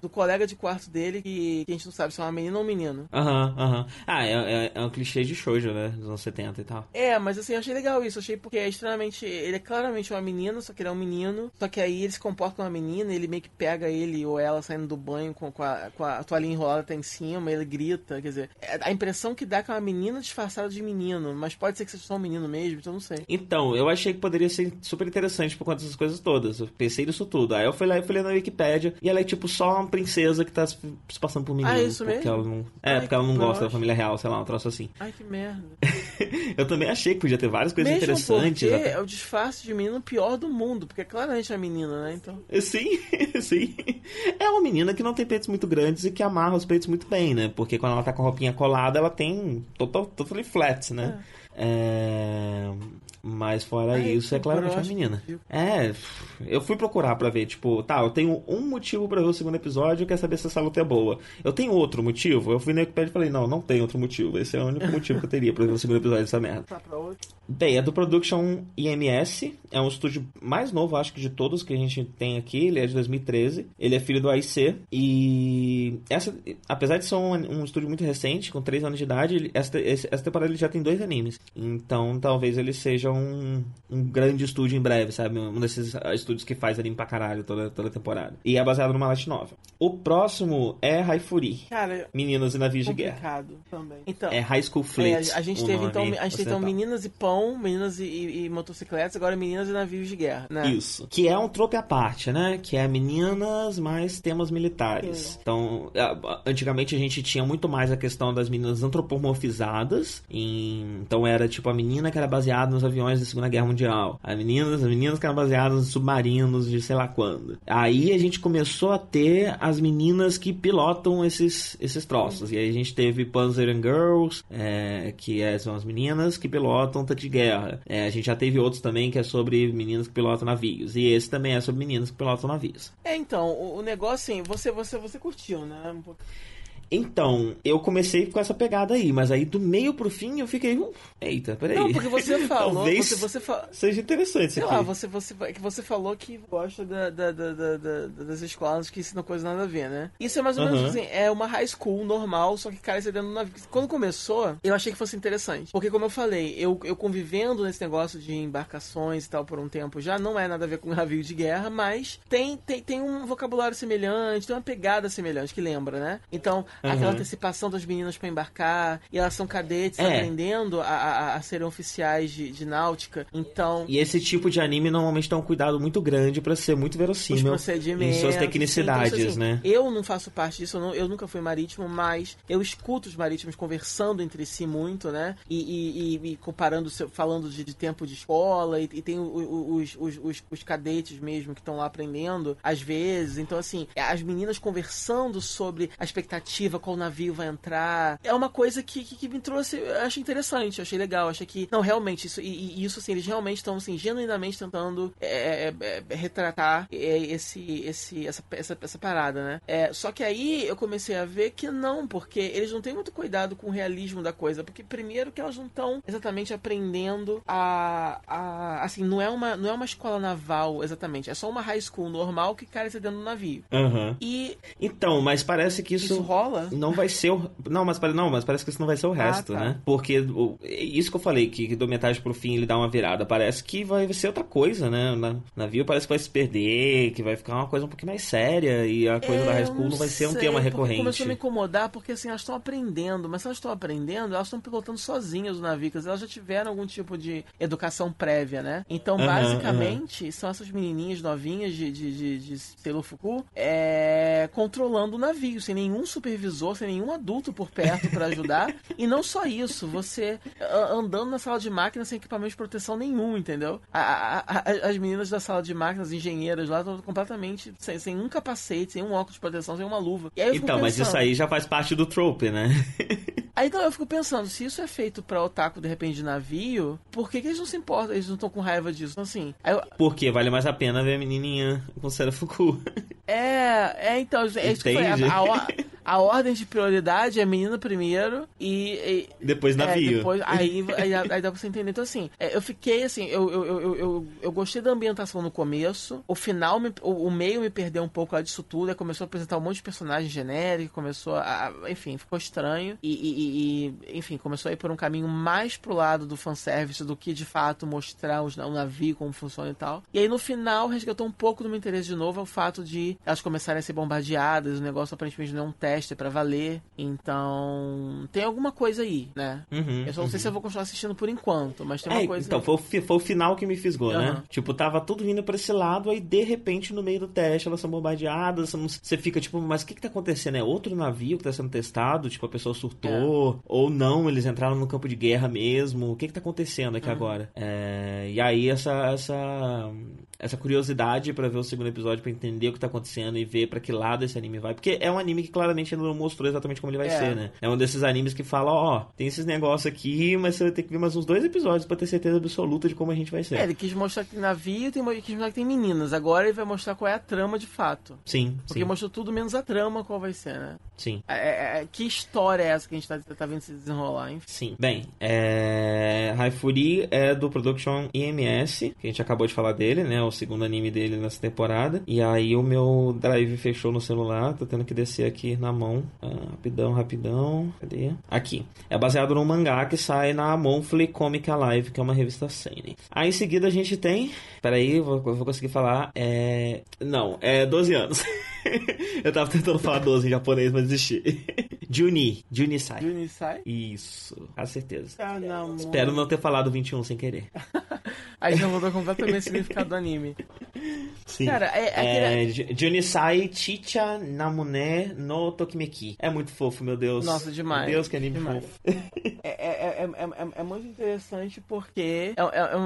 do colega de quarto dele que, que, a gente não sabe se é uma menina ou menino. Aham, uhum, aham. Uhum. Ah, é, é, é, um clichê de shoujo, né? Dos anos 70 e tal. É, mas assim, eu achei legal isso. Achei porque é extremamente. Ele é claramente uma menina, só que ele é um menino. Só que aí ele se comporta como uma menina, ele meio que pega ele ou ela saindo do banho com, com, a, com a toalhinha enrolada até em cima, ele grita. Quer dizer, é, a impressão que dá é que é uma menina disfarçada de menino, mas pode ser que seja só um menino mesmo, então não sei. Então, eu achei que poderia ser super interessante por conta dessas coisas todas. Eu pensei nisso tudo. Aí eu fui lá e fui ler na Wikipedia e ela é tipo só uma princesa que tá se passando por menino. Ah, isso porque mesmo? Ela não... É, Ai, porque ela não gosta da família real, sei lá, um troço assim. Ai, que merda. [LAUGHS] eu também achei que podia ter várias coisas mesmo interessantes. Porque é o disfarce de menino pior do mundo, porque claramente é menina, né? Então. Sim, [LAUGHS] sim. É uma menina que não tem peitos muito grandes e que amarra os peitos muito bem, né? Porque quando ela tá com a roupinha colada, ela tem total, totally flat, né? É. é... Mas fora Ai, isso, é claramente uma menina. É, eu fui procurar para ver, tipo, tá, eu tenho um motivo para ver o segundo episódio, quer saber se essa luta é boa. Eu tenho outro motivo? Eu fui no Wikipedia e falei, não, não tem outro motivo. Esse é o único motivo que eu teria pra ver o segundo episódio dessa merda. Tá Bem, é do Production IMS, é um estúdio mais novo, acho que de todos que a gente tem aqui, ele é de 2013, ele é filho do AIC, e essa, apesar de ser um, um estúdio muito recente, com 3 anos de idade, ele, essa, essa temporada ele já tem dois animes, então talvez ele seja um, um grande estúdio em breve, sabe? Um desses estúdios que faz anime pra caralho toda, toda temporada. E é baseado numa light novel. O próximo é Haifuri. Cara, Meninos e Navios de Guerra. também. Então, é High School Fleet. É, a, gente teve então, a gente teve então Meninas e Pão, Meninas e, e, e, Motocicletas, agora Meninas e Navios de Guerra, né? Isso. Que é um trope à parte, né? Que é meninas mais temas militares. Sim. Então, antigamente a gente tinha muito mais a questão das meninas antropomorfizadas. Em... Então era tipo a menina que era baseada nos aviões da Segunda Guerra Mundial. As meninas, as meninas que eram baseadas nos submarinos de sei lá quando. Aí a gente começou a ter as meninas que pilotam esses, esses troços. E aí a gente teve Panzer and Girls, é, que é, são as meninas que pilotam tanque de guerra. É, a gente já teve outros também que é sobre meninas que pilotam navios. E esse também é sobre meninas que pilotam navios. É, então, o, o negócio assim, você, você, você curtiu, né? Um pouco... Então, eu comecei com essa pegada aí, mas aí do meio pro fim eu fiquei, uh, eita, peraí. Não, porque você [LAUGHS] falou, Talvez você, você fa... seja interessante Sei lá, você, você, que você falou que gosta da, da, da, da, das escolas que ensinam coisas nada a ver, né? Isso é mais ou menos assim, é uma high school normal, só que cara, você dentro do navio. Quando começou, eu achei que fosse interessante. Porque como eu falei, eu, eu convivendo nesse negócio de embarcações e tal por um tempo já, não é nada a ver com [LAUGHS] navio de guerra, mas tem, tem, tem um vocabulário semelhante, tem uma pegada semelhante que lembra, né? Então. Aquela antecipação das meninas para embarcar, e elas são cadetes é. aprendendo a, a, a, serem oficiais de, de, náutica. Então. E esse tipo de anime normalmente tem um cuidado muito grande para ser muito verossímil em suas tecnicidades, sim, então, assim, né? Eu não faço parte disso, eu, não, eu, nunca fui marítimo, mas eu escuto os marítimos conversando entre si muito, né? E, e, e, e comparando, falando de, de, tempo de escola, e, e tem os, os, os, os cadetes mesmo que estão lá aprendendo, às vezes. Então, assim, as meninas conversando sobre a expectativa, qual navio vai entrar. É uma coisa que, que, que me trouxe, eu achei interessante, achei legal. Achei que, não, realmente, isso, e, e isso, assim, eles realmente estão, assim, genuinamente tentando é, é, é, retratar é, esse, esse, essa, essa, essa parada, né? É, só que aí eu comecei a ver que não, porque eles não têm muito cuidado com o realismo da coisa. Porque, primeiro, que elas não estão exatamente aprendendo a, a. Assim, não é, uma, não é uma escola naval exatamente. É só uma high school normal que cara está dentro do navio. Uhum. E. Então, mas parece que isso. Isso rola? Não vai ser o. Não, mas, não, mas parece que isso não vai ser o ah, resto, ah, tá. né? Porque o, isso que eu falei, que do metade pro fim ele dá uma virada. Parece que vai ser outra coisa, né? O navio parece que vai se perder, que vai ficar uma coisa um pouquinho mais séria e a coisa é, da high school não, vai ser um tema recorrente. Começou a me incomodar porque assim, elas estão aprendendo, mas se elas estão aprendendo, elas estão pilotando sozinhas o navio, elas já tiveram algum tipo de educação prévia, né? Então, uhum, basicamente, uhum. são essas menininhas novinhas de, de, de, de Fuku é, controlando o navio, sem nenhum supervisor, sem nenhum adulto por perto para ajudar. e não só isso, você andando na sala de máquinas sem equipamento de proteção nenhum, entendeu? A, a, a, as meninas da sala de máquinas, engenheiras lá, estão completamente sem, sem, um capacete, sem um óculos de proteção, sem uma luva. então, mas isso aí já faz parte do trope, né? [LAUGHS] aí então eu fico pensando, se isso é feito pra otaku de repente de navio, por que, que eles não se importam? Eles não estão com raiva disso? Então, assim. Eu... Porque vale mais a pena ver a menininha com Sarah Fuku. [LAUGHS] É, é então, é isso que foi. A, a, a ordem de prioridade é menina primeiro e. e depois é, navio. É, depois, aí, [LAUGHS] aí, aí, dá pra você entender. Então, assim, é, eu fiquei assim, eu, eu, eu, eu, eu gostei da ambientação no começo. O final, me, o, o, meio me perdeu um pouco disso tudo. Aí começou a apresentar um monte de personagens genéricos, começou a. Enfim, ficou estranho. E, e, e, enfim, começou a ir por um caminho mais pro lado do fanservice do que de fato mostrar os, o navio, como funciona e tal. E aí no final resgatou um pouco do meu interesse de novo, é o fato de elas começarem a ser bombardeadas, o negócio aparentemente não é um teste é pra valer. Então, tem alguma coisa aí, né? Uhum, eu só não uhum. sei se eu vou continuar assistindo por enquanto, mas tem uma é, coisa. Então, foi o, foi o, final que me fisgou, uhum. né? Tipo, tava tudo vindo pra esse lado, aí de repente, no meio do teste, elas são bombardeadas. Você fica tipo, mas o que que tá acontecendo? É outro navio que tá sendo testado? Tipo, a pessoa surtou? É. Ou não, eles entraram no campo de guerra mesmo? O que que tá acontecendo aqui uhum. agora? É, e aí, essa, essa, essa curiosidade para ver o segundo episódio, para entender o que tá acontecendo e ver para que lado esse anime vai. Porque é um anime que claramente ainda não mostrou exatamente como ele vai é. ser, né? É um desses animes que fala, ó, tem esses negócios aqui, mas você vai ter que ver mais uns dois episódios para ter certeza absoluta de como a gente vai ser. É, ele quis mostrar que tem navio, tem, quis mostrar que tem meninas. Agora ele vai mostrar qual é a trama de fato. Sim. Porque sim. mostrou tudo menos a trama qual vai ser, né? Sim. É, é, é que história é essa que a gente tá, tá vendo se desenrolar, hein? Sim. Bem, é... Haifuri é do Production IMS, que a gente acabou de falar dele, né? O segundo anime dele nessa temporada. E aí o meu drive fechou no celular, tô tendo que descer aqui na mão. Ah, rapidão, rapidão. Cadê? Aqui. É baseado num mangá que sai na Monthly Comic Alive, que é uma revista Seinen. Aí em seguida a gente tem. Peraí, vou, vou conseguir falar. É. Não, é 12 anos. [LAUGHS] [LAUGHS] Eu tava tentando falar 12 em japonês, mas desisti. [LAUGHS] Juni. Junisai. Junisai? Isso, com certeza. Ah, não, Espero não ter falado 21 sem querer. [LAUGHS] Aí já mudou completamente o significado do anime. Sim. Cara, é, é, é Junisai Chicha Namune no Tokimeki. É muito fofo, meu Deus. Nossa, demais. Meu Deus, que anime demais. fofo. É, é, é, é, muito interessante porque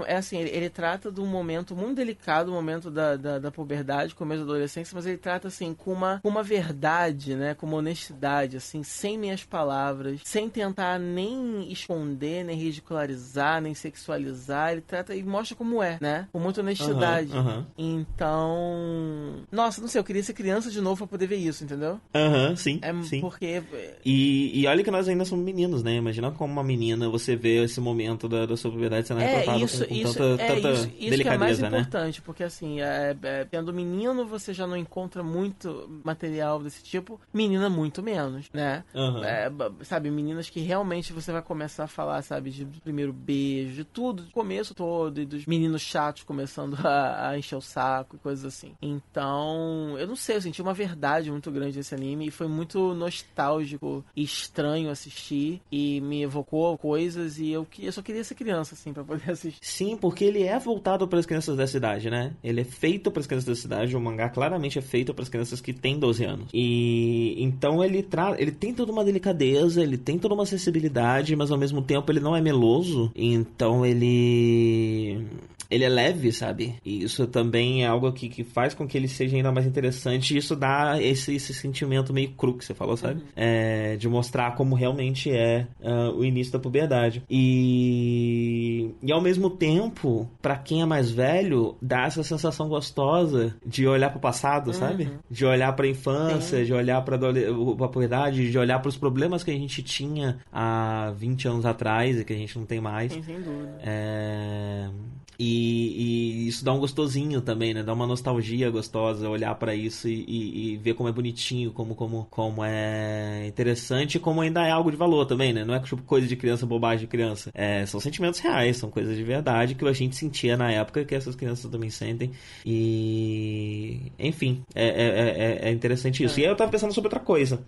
é, assim, ele, ele, trata de um momento muito delicado, o momento da, da, da puberdade, começo da adolescência, mas ele trata assim com uma, com uma verdade, né? Com uma honestidade, assim, sem minhas palavras, sem tentar nem esconder, nem ridicularizar, nem sexualizar. Ele trata e mostra como é, né? Com muita honestidade. Uhum, uhum. Então. Nossa, não sei, eu queria ser criança de novo pra poder ver isso, entendeu? Aham, uhum, sim. É sim. porque. E, e olha que nós ainda somos meninos, né? Imagina como uma menina você vê esse momento da, da sua propriedade sendo é, retratada isso, com, com isso, tanta, é, tanta isso, isso que é mais né? importante, porque assim, é, é, tendo menino você já não encontra muito material desse tipo, menina muito menos, né? Uhum. É, sabe, meninas que realmente você vai começar a falar, sabe, de primeiro beijo, de tudo, do começo todo, e dos meninos chatos começando a, a encher o saco e coisa coisas assim. Então, eu não sei, eu senti uma verdade muito grande nesse anime e foi muito nostálgico e estranho assistir e me evocou coisas e eu, eu só queria ser criança, assim, para poder [LAUGHS] assistir. Sim, porque ele é voltado para as crianças da cidade, né? Ele é feito para as crianças da cidade, o mangá claramente é feito para as crianças que têm 12 anos. E então ele tra ele tem toda uma delicadeza, ele tem toda uma acessibilidade, mas ao mesmo tempo ele não é meloso. Então ele ele é leve, sabe? E isso também é algo que, que faz com que ele seja ainda mais interessante. E isso dá esse, esse sentimento meio cru que você falou, sabe? Uhum. É, de mostrar como realmente é uh, o início da puberdade. E, e ao mesmo tempo, para quem é mais velho, dá essa sensação gostosa de olhar para o passado, uhum. sabe? De olhar para a infância, Sim. de olhar para a puberdade, de olhar para os problemas que a gente tinha há 20 anos atrás e que a gente não tem mais. Sim, sem dúvida. É... E, e, isso dá um gostosinho também, né? Dá uma nostalgia gostosa olhar para isso e, e, e, ver como é bonitinho, como, como, como é interessante e como ainda é algo de valor também, né? Não é tipo coisa de criança, bobagem de criança. É, são sentimentos reais, são coisas de verdade que a gente sentia na época que essas crianças também sentem. E. Enfim, é, é, é, é interessante isso. E aí eu tava pensando sobre outra coisa.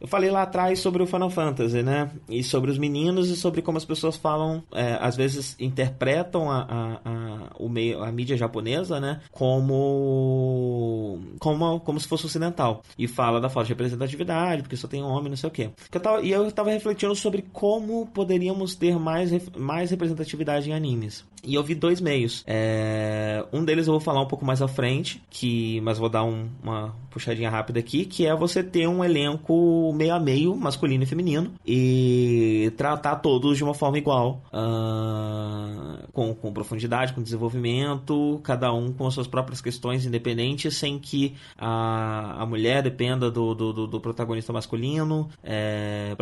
Eu falei lá atrás sobre o Final Fantasy, né? E sobre os meninos e sobre como as pessoas falam, é, às vezes interpretam a, a, a, o meio, a mídia japonesa, né? Como, como, como se fosse ocidental. E fala da falta de representatividade, porque só tem homem, não sei o quê. Eu tava, e eu estava refletindo sobre como poderíamos ter mais, mais representatividade em animes. E eu vi dois meios. É, um deles eu vou falar um pouco mais à frente, que mas vou dar um, uma puxadinha rápida aqui, que é você ter um elenco meio a meio, masculino e feminino, e tratar todos de uma forma igual, uh, com, com profundidade, com desenvolvimento, cada um com as suas próprias questões independentes, sem que a, a mulher dependa do, do, do protagonista masculino, é,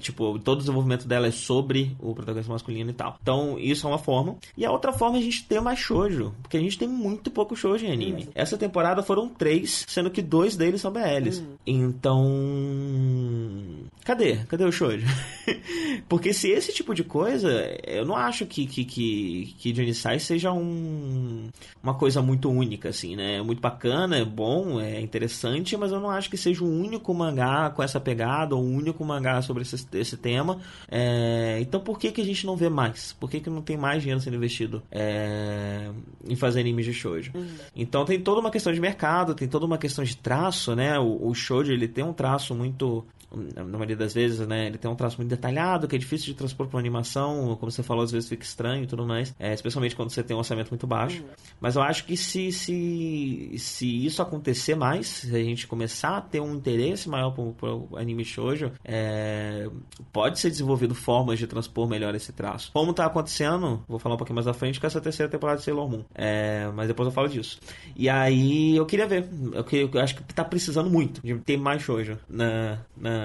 tipo, todo o desenvolvimento dela é sobre o protagonista masculino e tal. Então, isso é uma forma. E a outra forma é a gente ter mais shoujo, porque a gente tem muito pouco shoujo em anime. Essa temporada foram três, sendo que dois deles são BLs. Uhum. Então. Cadê? Cadê o shoujo? [LAUGHS] porque se esse tipo de coisa, eu não acho que, que, que, que Johnny seja um, uma coisa muito única, assim, né? É muito bacana, é bom, é interessante, mas eu não acho que seja o único mangá com essa pegada, ou o único mangá sobre esse, esse tema. É, então por que, que a gente não vê mais? Por que, que não tem mais dinheiro sendo investido é, em fazer animes de shoujo. Uhum. Então tem toda uma questão de mercado, tem toda uma questão de traço, né? O, o shoujo ele tem um traço muito na maioria das vezes, né, ele tem um traço muito detalhado, que é difícil de transpor para animação, como você falou, às vezes fica estranho e tudo mais, é, especialmente quando você tem um orçamento muito baixo. Uhum. Mas eu acho que se, se, se isso acontecer mais, se a gente começar a ter um interesse maior por, anime shoujo, é, pode ser desenvolvido formas de transpor melhor esse traço. Como está acontecendo, vou falar um pouquinho mais à frente com essa terceira temporada de Sailor Moon, é, mas depois eu falo disso. E aí eu queria ver, eu, eu acho que está precisando muito de ter mais shoujo na, na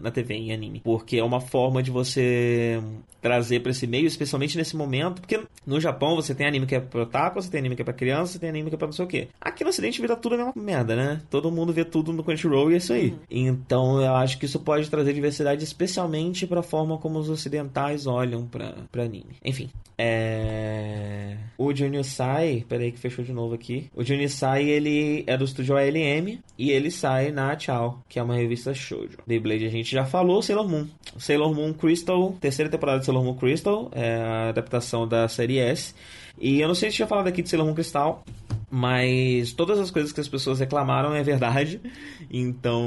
na, TV, em anime. Porque é uma forma de você trazer para esse meio, especialmente nesse momento, porque no Japão você tem anime que é pro otaku, você tem anime que é pra criança, você tem anime que é pra não sei o quê. Aqui no ocidente vira tudo a mesma merda, né? Todo mundo vê tudo no Crunchyroll e é isso aí. Uhum. Então eu acho que isso pode trazer diversidade, especialmente pra forma como os ocidentais olham pra, pra anime. Enfim, é... O Junior Sai, peraí que fechou de novo aqui. O Junior Sai, ele é do estúdio ALM e ele sai na Tchau, que é uma revista shoujo. Beyblade a gente já falou, Sailor Moon. Sailor Moon Crystal, terceira temporada de Sailor Moon Crystal, é a adaptação da série S. E eu não sei se tinha falado aqui de Sailor Moon Crystal, mas todas as coisas que as pessoas reclamaram é verdade. Então,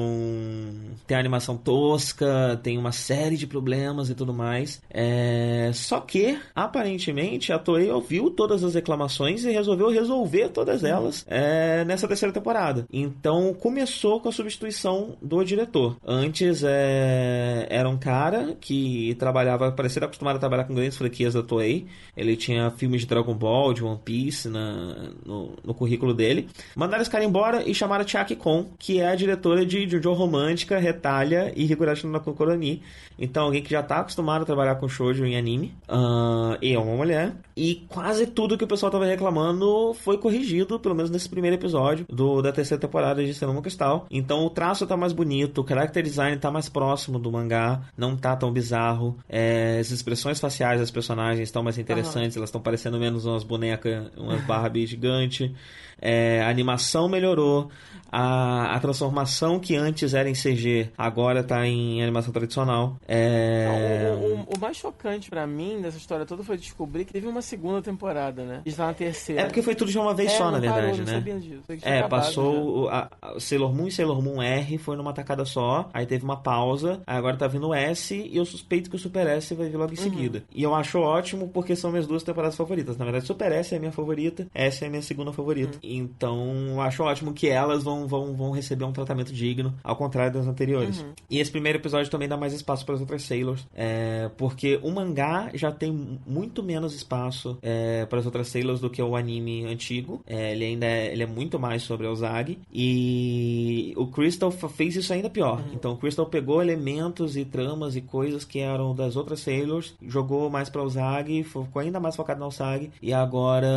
tem a animação tosca, tem uma série de problemas e tudo mais. É... Só que, aparentemente, a Toei ouviu todas as reclamações e resolveu resolver todas elas é... nessa terceira temporada. Então, começou com a substituição do diretor. Antes, é... era um cara que trabalhava, parecia acostumado a trabalhar com grandes franquias da Toei. Ele tinha filmes de Dragon Ball, de One Piece na... no, no currículo dele. Mandaram esse cara embora e chamaram a Chiaki Kon, que é a diretora de Jojo Romântica, Retalha e Higurashi no Kokoroni. Então, alguém que já está acostumado a trabalhar com shoujo em anime. Uh, e é uma mulher. E quase tudo que o pessoal estava reclamando foi corrigido, pelo menos nesse primeiro episódio do, da terceira temporada de Cinema Cristal. Então, o traço está mais bonito, o character design está mais próximo do mangá, não tá tão bizarro. É, as expressões faciais das personagens estão mais interessantes, uhum. elas estão parecendo menos umas bonecas, umas Barbie gigante. É, a animação melhorou, a, a transformação que antes era em CG agora tá em animação tradicional. É... o, o, o, mais chocante para mim dessa história toda foi descobrir que teve uma segunda temporada, né? Está na terceira. É porque foi tudo de uma vez é, só, na verdade, parou, né? é, acabado, passou a, a, Sailor Moon e Sailor Moon R foi numa tacada só, aí teve uma pausa, aí agora tá vindo o S e eu suspeito que o Super S vai vir logo em uhum. seguida. E eu acho ótimo porque são minhas duas temporadas favoritas. Na verdade, Super S é a minha favorita, S é a minha segunda favorita. Uhum. Então, eu acho ótimo que elas vão, vão, vão receber um tratamento digno, ao contrário das anteriores. Uhum. E esse primeiro episódio também dá mais espaço para as outras Sailors, é, porque o mangá já tem muito menos espaço é, para as outras Sailors do que o anime antigo. É, ele ainda é, ele é muito mais sobre a Ozagi. E o Crystal fez isso ainda pior. Uhum. Então o Crystal pegou elementos e tramas e coisas que eram das outras Sailors, jogou mais para Ozagi, ficou ainda mais focado na Ozagi. E agora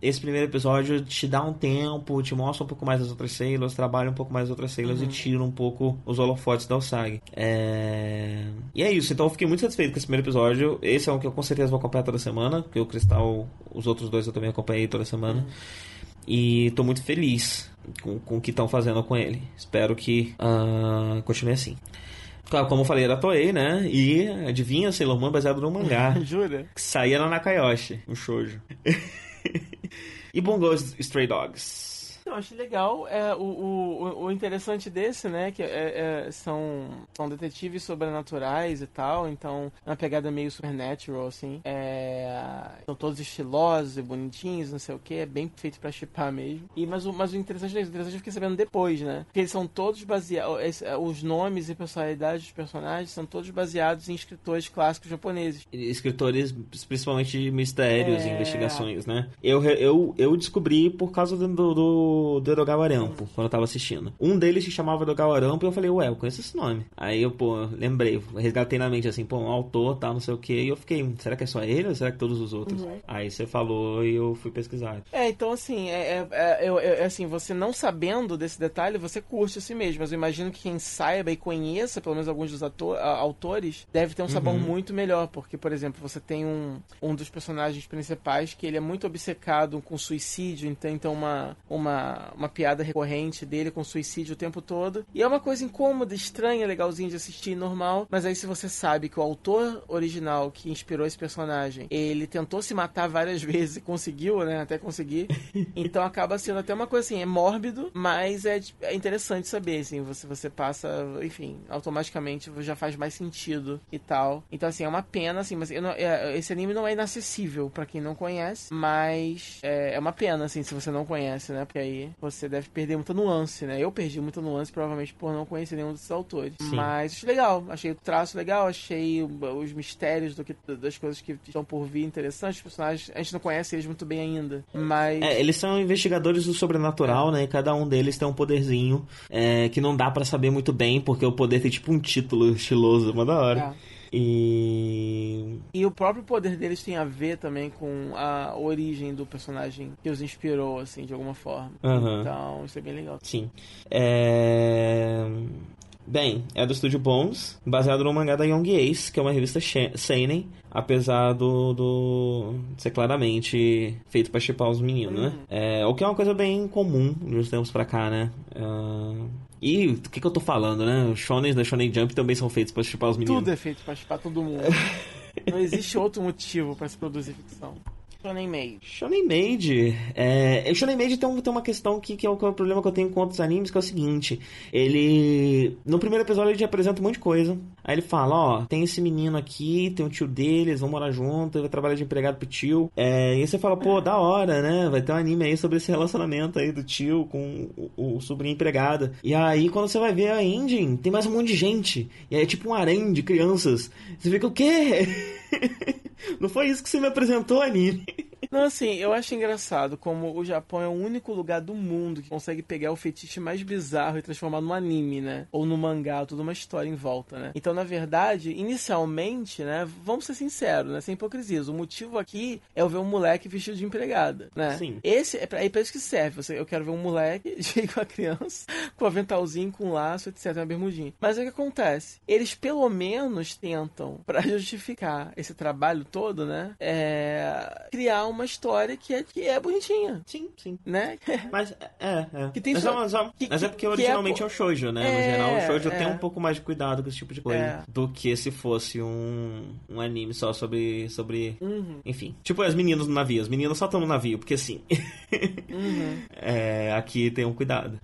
esse primeiro episódio te dá um tempo, te mostra um pouco mais das outras Sailors, trabalha um pouco mais outras Sailors uhum. e tira um pouco os holofotes da Ozagi. É... E é isso. Então eu fiquei muito satisfeito com esse primeiro episódio. Esse é um que eu com certeza vou acompanhar toda semana, porque o Cristal, os outros dois eu também acompanhei toda semana. Uhum. E tô muito feliz com, com o que estão fazendo com ele. Espero que uh, continue assim. Claro, como eu falei, era Toei, né? E adivinha, Sailor Moon é baseado no mangá. [LAUGHS] Jura? Que saía na Nakayoshi, um shoujo. [LAUGHS] e Bungo Stray Dogs. Eu acho legal. É, o, o, o interessante desse, né, que é, é, são, são detetives sobrenaturais e tal, então é uma pegada meio supernatural, assim. É, são todos estilosos e bonitinhos, não sei o que, é bem feito pra chipar mesmo. E, mas, o, mas o interessante é isso, o interessante eu fiquei sabendo depois, né? Porque eles são todos baseados, é, os nomes e personalidades dos personagens são todos baseados em escritores clássicos japoneses. Escritores, principalmente de mistérios e é. investigações, né? Eu, eu, eu descobri por causa do, do do, Edogawa Arampo, quando eu tava assistindo. Um deles se chamava Edogawa Arampo e eu falei, ué, eu conheço esse nome. Aí eu, pô, lembrei, resgatei na mente assim, pô, um autor, tal, não sei o que, e eu fiquei, será que é só ele ou será que todos os outros? Uhum. Aí você falou e eu fui pesquisar. É, então assim, é, é, é, é, assim, você não sabendo desse detalhe, você curte a si mesmo, mas eu imagino que quem saiba e conheça, pelo menos alguns dos ator, autores, deve ter um sabor uhum. muito melhor, porque, por exemplo, você tem um, um dos personagens principais que ele é muito obcecado com suicídio, então, então uma, uma uma, piada recorrente dele com suicídio o tempo todo. E é uma coisa incômoda, estranha, legalzinha de assistir, normal. Mas aí se você sabe que o autor original que inspirou esse personagem, ele tentou se matar várias [LAUGHS] vezes e conseguiu, né? Até conseguir. [LAUGHS] então acaba sendo até uma coisa assim, é mórbido, mas é, é interessante saber, assim, você, você passa, enfim, automaticamente já faz mais sentido e tal. Então, assim, é uma pena, assim, mas não, é, esse anime não é inacessível para quem não conhece, mas é, é uma pena, assim, se você não conhece, né? Porque aí você deve perder muita nuance, né? Eu perdi muita nuance, provavelmente por não conhecer nenhum desses autores. Sim. Mas achei legal, achei o traço legal, achei os mistérios do que, das coisas que estão por vir interessantes. Os personagens, a gente não conhece eles muito bem ainda, mas... É, eles são investigadores do sobrenatural, né? E cada um deles tem um poderzinho é, que não dá para saber muito bem, porque o poder tem tipo um título estiloso, uma da hora. É. E. E o próprio poder deles tem a ver também com a origem do personagem que os inspirou, assim, de alguma forma. Uhum. Então, isso é bem legal. Sim. É. Bem, é do estúdio Bones, baseado no mangá da Young Ace, que é uma revista seinen, apesar do, do ser claramente feito para chipar os meninos, né? uhum. É, o que é uma coisa bem comum nos tempos pra cá, né? Uh, e o que, que eu tô falando, né? Os shonens da Shonen Jump também são feitos para chipar os meninos. Tudo é feito para chipar todo mundo. [LAUGHS] Não existe outro motivo para se produzir ficção. Shonen Maid. Shonen Maid. É, Shonen Maid tem, tem uma questão que, é o, que é o problema que eu tenho com outros animes, que é o seguinte. Ele. No primeiro episódio ele apresenta um monte de coisa. Aí ele fala, ó, tem esse menino aqui, tem o tio dele, eles vão morar junto, ele vai trabalhar de empregado pro tio. É, e aí você fala, pô, da hora, né? Vai ter um anime aí sobre esse relacionamento aí do tio com o, o sobrinho empregado. E aí, quando você vai ver a engine, tem mais um monte de gente. E aí é tipo um harém de crianças. Você fica, o quê? [LAUGHS] Não foi isso que você me apresentou, anime. Não, assim, eu acho engraçado como o Japão é o único lugar do mundo que consegue pegar o fetiche mais bizarro e transformar num anime, né? Ou no mangá, toda uma história em volta, né? Então, na verdade, inicialmente, né? Vamos ser sinceros, né? Sem hipocrisias. O motivo aqui é eu ver um moleque vestido de empregada, né? Sim. Esse é pra, é pra isso que serve. Eu quero ver um moleque [LAUGHS] com a criança, com aventalzinho, com laço, etc. Uma bermudinha. Mas o que acontece? Eles pelo menos tentam, para [LAUGHS] justificar esse trabalho todo, né? É, criar uma uma história que é, que é bonitinha. Sim, sim. Né? [LAUGHS] Mas é, é. Que tem mas, só- é, só- que- mas é que- porque que originalmente é- é, o shoujo, né? É, no geral, o shoujo é. tem um pouco mais de cuidado com esse tipo de coisa É. do que se fosse um, um anime só sobre. sobre Uhum. Enfim. Tipo as meninas no navio. As meninas só estão no navio, porque sim. Uhum. [LAUGHS] É, aqui tem um cuidado.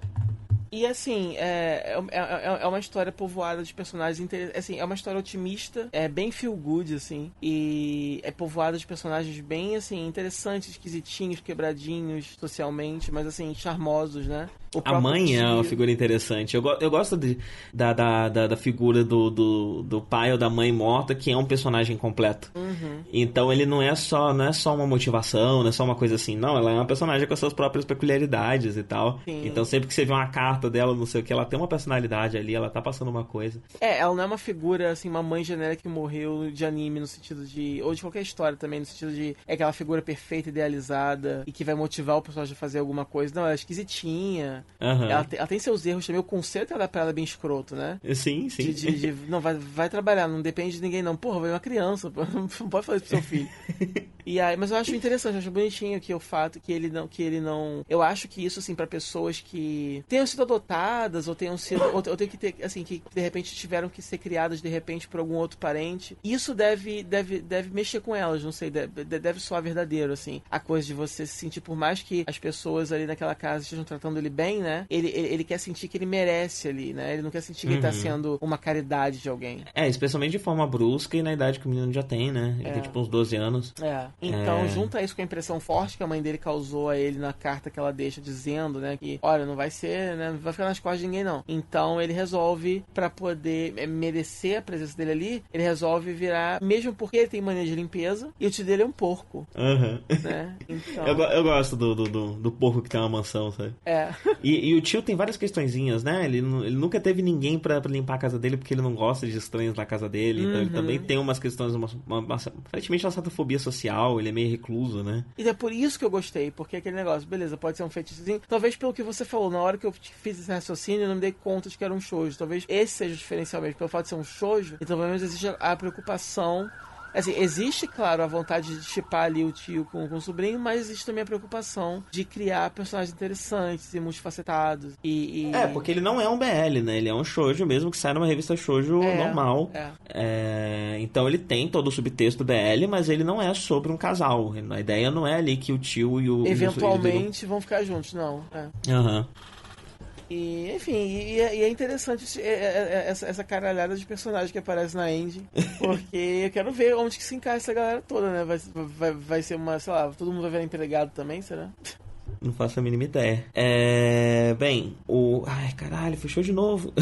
E assim, é, é, é- é uma história povoada de personagens interessantes. Assim, é uma história otimista, é bem feel good, assim. E é povoada de personagens bem, assim, interessantes, esquisitinhos, quebradinhos socialmente, mas assim, charmosos, né? A mãe é uma figura interessante. Eu, eu gosto de- da, da, da, da figura do, do, do pai ou da mãe morta, que é um personagem completo. Uhum. Então ele não é só não é só uma motivação, não é só uma coisa assim. Não, ela é uma personagem com as suas próprias peculiaridades e tal. Sim. Então sempre que você vê uma carta dela, não sei o que, ela tem uma personalidade ali, ela tá passando uma coisa. É, ela não é uma figura, assim, uma mãe genérica que morreu de anime no sentido de. Ou de qualquer história também, no sentido de. É aquela figura perfeita, idealizada e que vai motivar o personagem a fazer alguma coisa. Não, ela é esquisitinha. Aham. Ela, tem, ela tem seus erros também. O conceito ela pra ela é bem escroto, né? Sim, sim. De, de- de- não, vai, vai trabalhar, não depende de ninguém, não. Porra, vai uma criança, [LAUGHS] não pode fazer isso pro seu filho. e aí, mas eu acho interessante, eu acho bonitinho que o fato que ele não. Que ele não. Eu acho que isso, assim, pra pessoas que tenham sido adotadas, ou tenham sido. Ou, ou tem que ter, assim, que de repente tiveram que ser criadas de repente por algum outro parente. Isso deve, deve, deve mexer com elas, não sei, deve, deve soar verdadeiro, assim. A coisa de você se sentir, por mais que as pessoas ali naquela casa estejam tratando ele bem, né? Ele, ele, ele quer sentir que ele merece ali, né? Ele não quer sentir que ele tá Uhum. sendo uma caridade de alguém. É, especialmente de forma brusca e na idade que o menino já tem, né? Ele É. tem tipo uns 12 anos. É. Então, É. junta isso com a impressão forte que a mãe dele causou a ele na carta que ela deixa, dizendo, né, que, olha, não vai ser, né, não vai ficar nas costas de ninguém, não. Então, ele resolve, pra poder é, merecer a presença dele ali, ele resolve virar, mesmo porque ele tem mania de limpeza, e o tio dele é um porco, Aham. né? [LAUGHS] Então, Eu, eu gosto do, do, do, do porco que tem uma mansão, sabe? é. E, e o tio tem várias questõezinhas, né? Ele, ele nunca teve ninguém pra, pra limpar a casa dele porque ele não gosta de estranhos na casa dele. Então ele Uhum. também tem umas questões, uma, uma, uma, aparentemente uma certa fobia social, ele é meio recluso, né? E é por isso que eu gostei, porque aquele negócio, beleza, pode ser um feitiçozinho. Talvez pelo que você falou, na hora que eu fiz esse raciocínio, eu não me dei conta de que era um shoujo. Talvez esse seja o diferencial mesmo, pelo fato de ser um shoujo, então pelo menos existe a preocupação. Assim, existe, claro, a vontade de chipar ali o tio com, com o sobrinho, mas existe também a preocupação de criar personagens interessantes e multifacetados. E, e- É, porque ele não é um BL, né? Ele é um shoujo mesmo que sai numa revista shoujo É, normal. é. É, então ele tem todo o subtexto BL, mas ele não é sobre um casal. A ideia não é ali que o tio e o... Eventualmente vão ficar juntos, não. É. Aham. E, enfim, e, é- e é interessante esse- é- é- é- essa, essa caralhada de personagem que aparece na Ending. [LAUGHS] Porque eu quero ver onde que se encaixa essa galera toda, né? Vai, vai, vai ser uma, sei lá, todo mundo vai ver empregado também, será? Não faço a mínima ideia. É. Bem, o. Ai, caralho, fechou de novo.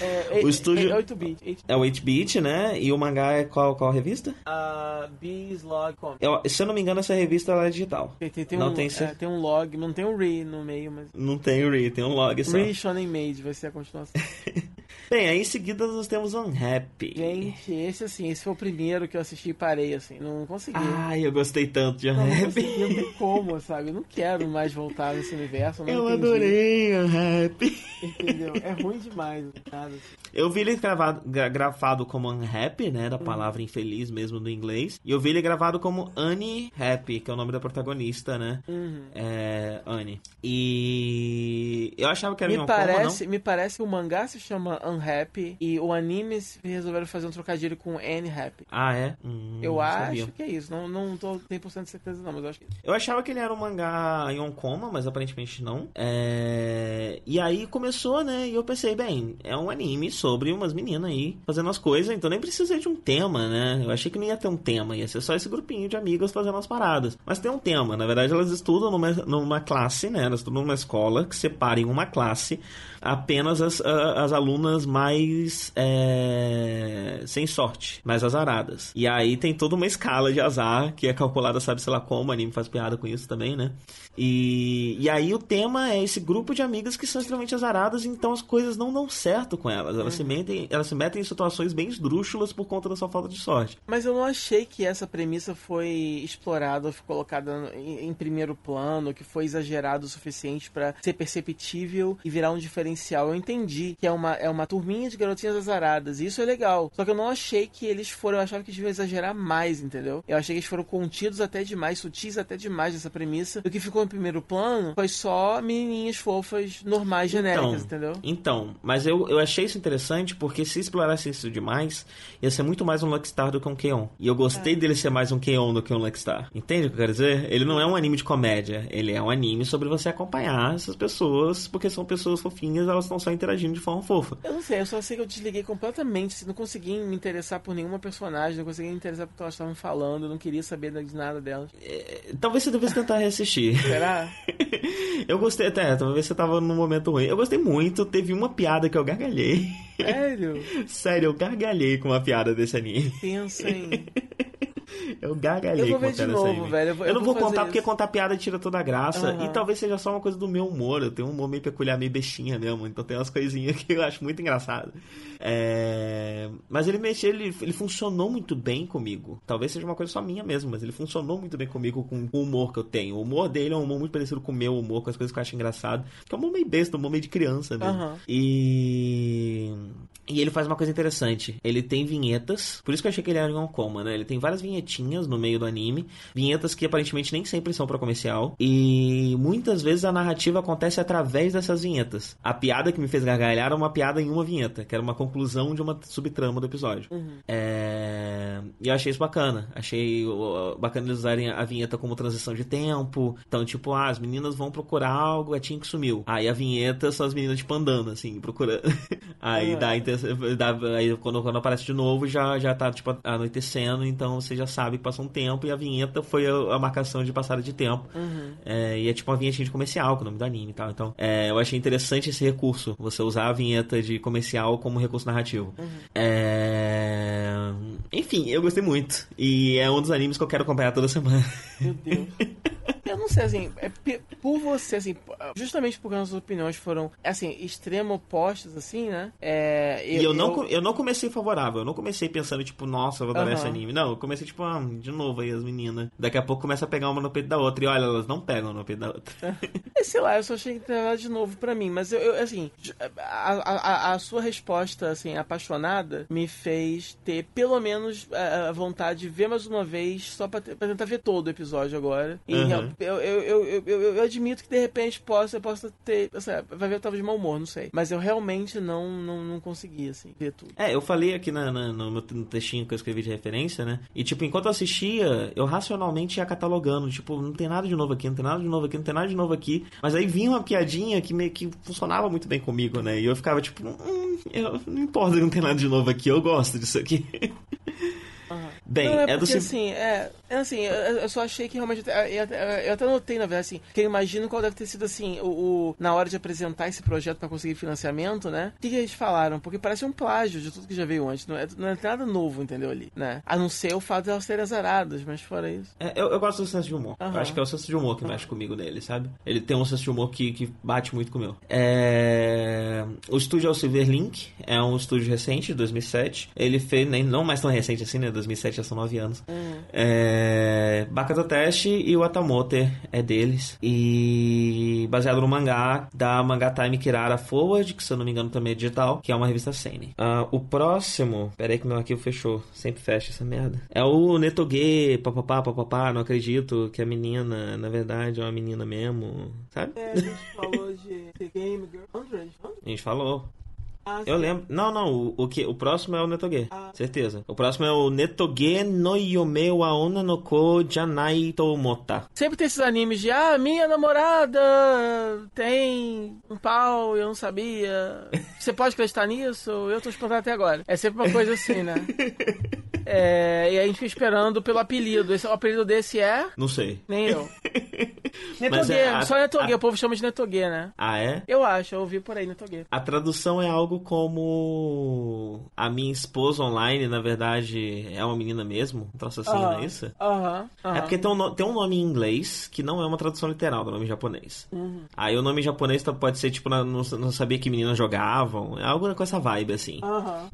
É, [LAUGHS] O estúdio- É 8-bit. é o 8-bit, né? E o mangá é qual, qual revista? A Bees Log Comics. Eu, se eu não me engano, essa revista é digital. Tem, tem, tem Não um, tem é, tem um log, não tem um Re no meio, mas. Não tem o Re, tem um log só. Re Shonen Made vai ser a continuação. [LAUGHS] Bem, aí em seguida nós temos Unhappy. Gente, esse assim, esse foi o primeiro que eu assisti e parei, assim. Não consegui. Ai, eu gostei tanto de Não, não Unhappy. consegui, não tem como, [LAUGHS] sabe? Eu não quero mais voltar nesse universo. não Eu adorei Unhappy. Entendeu? É ruim demais. Nada, assim. Eu vi ele gravado, gra- grafado como unhappy, né? Da palavra infeliz mesmo do inglês. E eu vi ele gravado como Annie Happy, que é o nome da protagonista, né? Uhum. É. Annie. E. Eu achava que era Me parece, me parece que o mangá se chama Unhappy e o anime resolveram fazer um trocadilho com Annie Happy. Ah, é? Hum, Eu acho sabia. que é isso. Não, não tô 100% de certeza, não, mas eu acho que. Eu achava que ele era um mangá em Onkoma, mas aparentemente não. É... E aí começou, né? E eu pensei, bem, é um anime sobre umas meninas aí fazendo as coisas, então nem precisa de um tema, né? Eu achei que não ia ter um tema, ia ser só esse grupinho de amigas fazendo as paradas. Mas tem um tema, na verdade elas estudam numa, numa classe, né? Elas estudam numa escola que separa em uma classe apenas as, as alunas mais é, sem sorte, mais azaradas. E aí tem toda uma escala de azar que é calculada, sabe, sei lá como, o anime faz piada com isso também, né? E, e aí o tema é esse grupo de amigas que são extremamente azaradas, então as coisas não dão certo com elas. Elas, se, metem, elas se metem em situações bem esdrúxulas por conta da sua falta de sorte. Mas eu não achei que essa premissa foi explorada, foi colocada em, em primeiro plano, que foi exagerado o suficiente para ser perceptível e virar um diferencial. Eu entendi que é uma, é uma turminha de garotinhas azaradas, e isso é legal. Só que eu não achei que eles foram, eu achava que eles deviam exagerar mais, entendeu? Eu achei que eles foram contidos até demais, sutis até demais dessa premissa. O que ficou em primeiro plano foi só menininhas fofas, normais, genéricas, então, entendeu? Então, mas eu, eu achei isso interessante porque se explorasse isso demais, ia ser muito mais um Luckstar do que um Keon. E eu gostei é. dele ser mais um Keon do que um Luckstar. Entende o que eu quero dizer? Ele não é um anime de comédia, ele é um anime sobre você acompanhar essas pessoas, porque são pessoas fofinhas, elas estão só interagindo de forma fofa. Eu não sei, eu só sei que eu desliguei completamente, não consegui me interessar por nenhuma personagem, não consegui me interessar por que elas estavam falando, não queria saber de nada delas. É, talvez você devesse tentar reassistir. Será? [LAUGHS] eu gostei até, talvez você tava num momento ruim. Eu gostei muito, teve uma piada que eu gargalhei. Sério? [LAUGHS] Sério, eu gargalhei com uma piada desse anime. Pensa em. [LAUGHS] [LAUGHS] Eu gargalhei eu vou ver de novo, velho. Eu, vou, eu não vou, vou contar porque isso. contar piada tira toda a graça. Uhum. E talvez seja só uma coisa do meu humor. Eu tenho um humor meio peculiar, meio bestinha mesmo. Então tem umas coisinhas [LAUGHS] que eu acho muito engraçado. É... Mas ele mexeu, ele, ele funcionou muito bem comigo. Talvez seja uma coisa só minha mesmo, mas ele funcionou muito bem comigo com o humor que eu tenho. O humor dele é um humor muito parecido com o meu humor, com as coisas que eu acho engraçado. Que é um humor meio besta, um humor meio de criança mesmo. Uhum. E. E ele faz uma coisa interessante. Ele tem vinhetas. Por isso que eu achei que ele era um coma, né? Ele tem várias vinhetinhas no meio do anime. Vinhetas que aparentemente nem sempre são para comercial. E muitas vezes a narrativa acontece através dessas vinhetas. A piada que me fez gargalhar era uma piada em uma vinheta, que era uma conclusão de uma subtrama do episódio. Uhum. É... E eu achei isso bacana. Achei bacana eles usarem a vinheta como transição de tempo. Então, tipo, ah, as meninas vão procurar algo, a Tim que sumiu. Aí a vinheta são as meninas, tipo, andando, assim, procurando. [LAUGHS] Aí uhum. dá a aí quando, quando aparece de novo já, já tá tipo anoitecendo, então você já sabe que passou um tempo e a vinheta foi a, a marcação de passada de tempo. Uhum. É, e é tipo uma vinheta de comercial com o nome do anime e tal. Então é, eu achei interessante esse recurso, você usar a vinheta de comercial como recurso narrativo. Uhum. É... Enfim, eu gostei muito. E é um dos animes que eu quero acompanhar toda semana. Meu Deus. [LAUGHS] Eu não sei, assim, é por você, assim, justamente porque nossas opiniões foram, assim, extremo opostas, assim, né? É, eu, e eu, eu, não, eu não comecei favorável, eu não comecei pensando, tipo, nossa, eu vou adorar esse anime. Não, eu comecei, tipo, ah, de novo aí as meninas. Daqui a pouco começa a pegar uma no peito da outra. E olha, elas não pegam no peito da outra. [LAUGHS] É, sei lá, eu só achei que era de novo pra mim. Mas eu, eu assim, a, a, a, sua resposta, assim, apaixonada, me fez ter pelo menos a, vontade de ver mais uma vez, só pra, pra tentar ver todo o episódio agora. E uhum eu, eu, eu, eu, admito que de repente possa, eu possa ter. Assim, vai ver, eu tava de mau humor, não sei. Mas eu realmente não, não, não consegui, assim, ver tudo. É, eu falei aqui na, na no meu textinho que eu escrevi de referência, né? E, tipo, enquanto eu assistia, eu racionalmente ia catalogando. Tipo, não tem nada de novo aqui, não tem nada de novo aqui, não tem nada de novo aqui. Mas aí vinha uma piadinha que meio que funcionava muito bem comigo, né? E eu ficava tipo, hum, eu, não importa que não tem nada de novo aqui, eu gosto disso aqui. [LAUGHS] Bem, não, é, é porque, do assim, é, é assim, eu, eu, só achei que realmente eu, eu, até notei na verdade assim, que eu imagino qual deve ter sido assim, o, o na hora de apresentar esse projeto para conseguir financiamento, né? O que, que, eles falaram? Porque parece um plágio de tudo que já veio antes, não é, não é nada novo, entendeu ali, né? A não ser o fato de elas serem azaradas, mas fora isso. É, eu, eu, gosto do senso de humor. Uhum. Acho que é o senso de humor que uhum. mexe comigo nele, sabe? Ele tem um senso de humor que, que bate muito com o meu. É... O estúdio é o Silverlink, é um estúdio recente, de 2007. Ele fez, nem não mais tão recente assim, né? 2007 já são nove anos. Uhum. É, Bakato Test e o Atamote é deles. E baseado no mangá da Manga Time Kirara Forward, que se eu não me engano também é digital, que é uma revista Seinen. Uh, o próximo, peraí que meu arquivo fechou, sempre fecha essa merda. É o Netoge, papapá, papapá, não acredito que a menina, na verdade, é uma menina mesmo, sabe? É, a gente falou de The Game Girl. A gente falou. Ah, eu lembro. Não, não. O, o, que, o próximo é o Netoge. Ah. Certeza. O próximo é o Netoge no Yome wa Ona no Ko Janai Tomota. Sempre tem esses animes de ah, minha namorada tem um pau e eu não sabia. [LAUGHS] Você pode acreditar nisso? Eu tô espantado até agora. É sempre uma coisa assim, né? É, e a gente fica esperando pelo apelido. Esse, o apelido desse é. Não sei. Nem eu. [LAUGHS] Netogue, é, só Netogue, a... o povo chama de Netogue, né? Ah, é? Eu acho, eu ouvi por aí Netogue. A tradução é algo como a minha esposa online, na verdade, é uma menina mesmo? Um troço assim, não é isso? Aham. É porque tem um, tem um nome em inglês que não é uma tradução literal do nome japonês. Uhum. Aí o nome japonês pode ser tipo, não, não sabia que meninas jogavam. É algo com essa vibe, assim. Aham.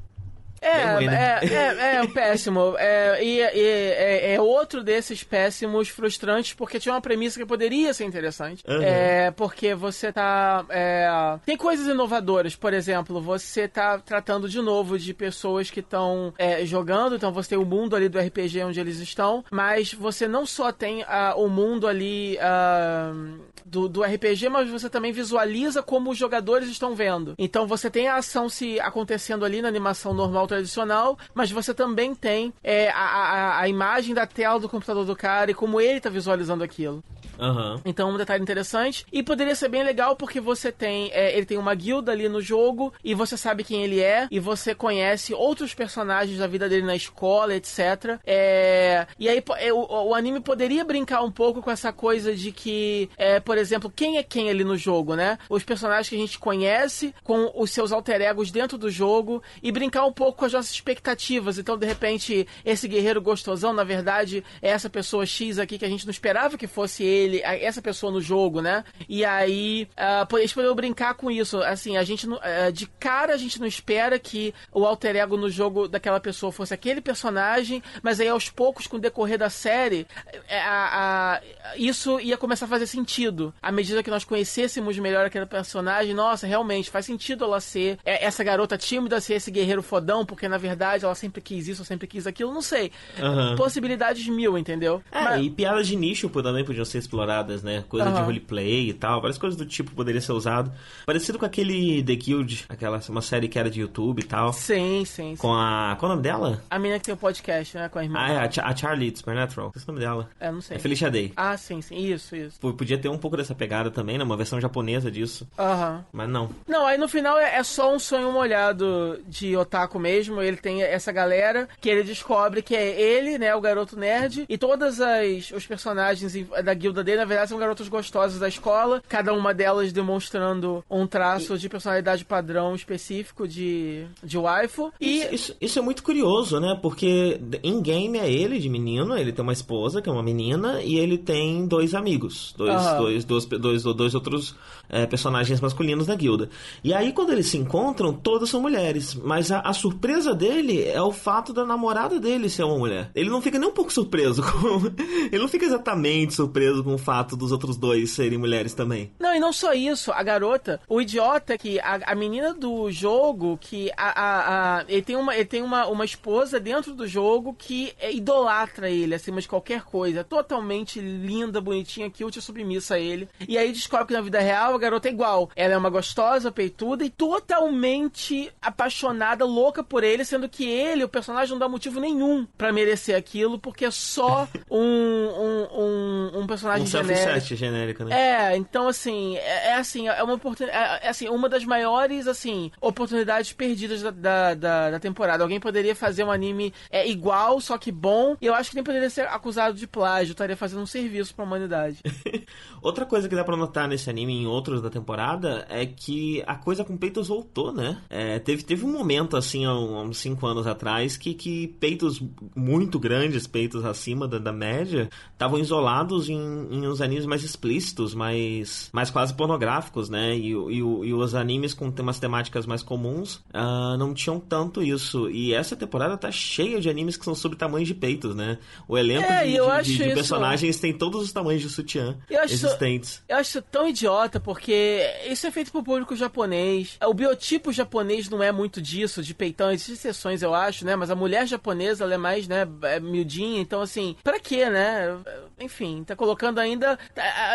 É, ruim, né? é, é, é, péssimo. É, e, é, é, outro desses péssimos frustrantes, porque tinha uma premissa que poderia ser interessante. Uhum. É, porque você tá. É, tem coisas inovadoras, por exemplo, você tá tratando de novo de pessoas que estão é, jogando, então você tem o mundo ali do RPG onde eles estão, mas você não só tem o mundo ali uh, do, do RPG, mas você também visualiza como os jogadores estão vendo. Então você tem a ação se acontecendo ali na animação normal tradicional, mas você também tem é, a, a, a imagem da tela do computador do cara e como ele está visualizando aquilo. Uhum. Então, um detalhe interessante. E poderia ser bem legal porque você tem. É, ele tem uma guilda ali no jogo e você sabe quem ele é e você conhece outros personagens da vida dele na escola, etc. É, e aí é, o, o, anime poderia brincar um pouco com essa coisa de que, é, por exemplo, quem é quem ali no jogo, né? Os personagens que a gente conhece com os seus alter egos dentro do jogo e brincar um pouco com as nossas expectativas. Então, de repente, esse guerreiro gostosão, na verdade, é essa pessoa X aqui que a gente não esperava que fosse ele ele, essa pessoa no jogo, né? E aí, uh, eles poderiam brincar com isso. Assim, a gente, uh, de cara, a gente não espera que o alter ego no jogo daquela pessoa fosse aquele personagem, mas aí aos poucos, com o decorrer da série, é, a, a, isso ia começar a fazer sentido. À medida que nós conhecêssemos melhor aquele personagem, nossa, realmente faz sentido ela ser essa garota tímida, ser esse guerreiro fodão, porque na verdade ela sempre quis isso, sempre quis aquilo, não sei. Uhum. Possibilidades mil, entendeu? É, mas... e piadas de nicho também podiam ser exploradas né? Coisa uhum. de roleplay e tal, várias coisas do tipo poderia ser usado. Parecido com aquele The Guild, aquela uma série que era de YouTube e tal. Sim, sim, sim. Com a. Qual é o nome dela? A menina que tem o podcast, né? Com a irmã. Ah, é, a, a Charlie Supernatural. Qual é o nome dela? É, não sei. É Felicia Day. Ah, sim, sim. Isso, isso. Podia ter um pouco dessa pegada também, né? Uma versão japonesa disso. Aham. Uhum. Mas não. Não, aí no final é, é só um sonho molhado de otaku mesmo. Ele tem essa galera que ele descobre que é ele, né? O garoto nerd. E todas as os personagens da guilda dele, na verdade, são garotos gostosas da escola, cada uma delas demonstrando um traço de personalidade padrão específico de, de waifu. E isso, isso, isso é muito curioso, né? Porque em game é ele de menino, ele tem uma esposa que é uma menina e ele tem dois amigos, dois, uhum. dois, dois, dois, dois, outros é, personagens masculinos da guilda. E aí quando eles se encontram, todas são mulheres, mas a, a, surpresa dele é o fato da namorada dele ser uma mulher. Ele não fica nem um pouco surpreso com, [LAUGHS] ele não fica exatamente surpreso com o fato dos outros dois serem mulheres também. Não, e não só isso, a garota, o idiota que a, a menina do jogo, que a, a, a, ele tem, uma, ele tem uma, uma esposa dentro do jogo que é, idolatra ele acima de qualquer coisa. Totalmente linda, bonitinha, cute, submissa a ele. E aí descobre que na vida real a garota é igual. Ela é uma gostosa, peituda e totalmente apaixonada, louca por ele, sendo que ele, o personagem, não dá motivo nenhum para merecer aquilo, porque é só [LAUGHS] um, um, um, um personagem um genérico genérica, né? É, então assim, é, é assim, é uma oportunidade. É, é, assim, uma das maiores, assim, oportunidades perdidas da, da, da, da, temporada. Alguém poderia fazer um anime é, igual, só que bom, e eu acho que nem poderia ser acusado de plágio, estaria fazendo um serviço pra humanidade. [LAUGHS] Outra coisa que dá pra notar nesse anime e em outros da temporada é que a coisa com peitos voltou, né? É, teve, teve um momento, assim, há uns 5 anos atrás, que, que peitos muito grandes, peitos acima da, da média, estavam isolados em, em uns animes mais explícitos, mais, mais quase pornográficos, né? E, e, e os animes com temas temáticas mais comuns uh, não tinham tanto isso. E essa temporada tá cheia de animes que são sobre tamanhos de peitos, né? O elenco é, de, de, de, de personagens tem todos os tamanhos de sutiã eu existentes. eu acho isso tão idiota, porque isso é feito pro público japonês. O biotipo japonês não é muito disso, de peitão, existem exceções, eu acho, né? Mas a mulher japonesa, ela é mais, né, é miudinha, então assim, pra quê, né? Enfim, tá colocando ainda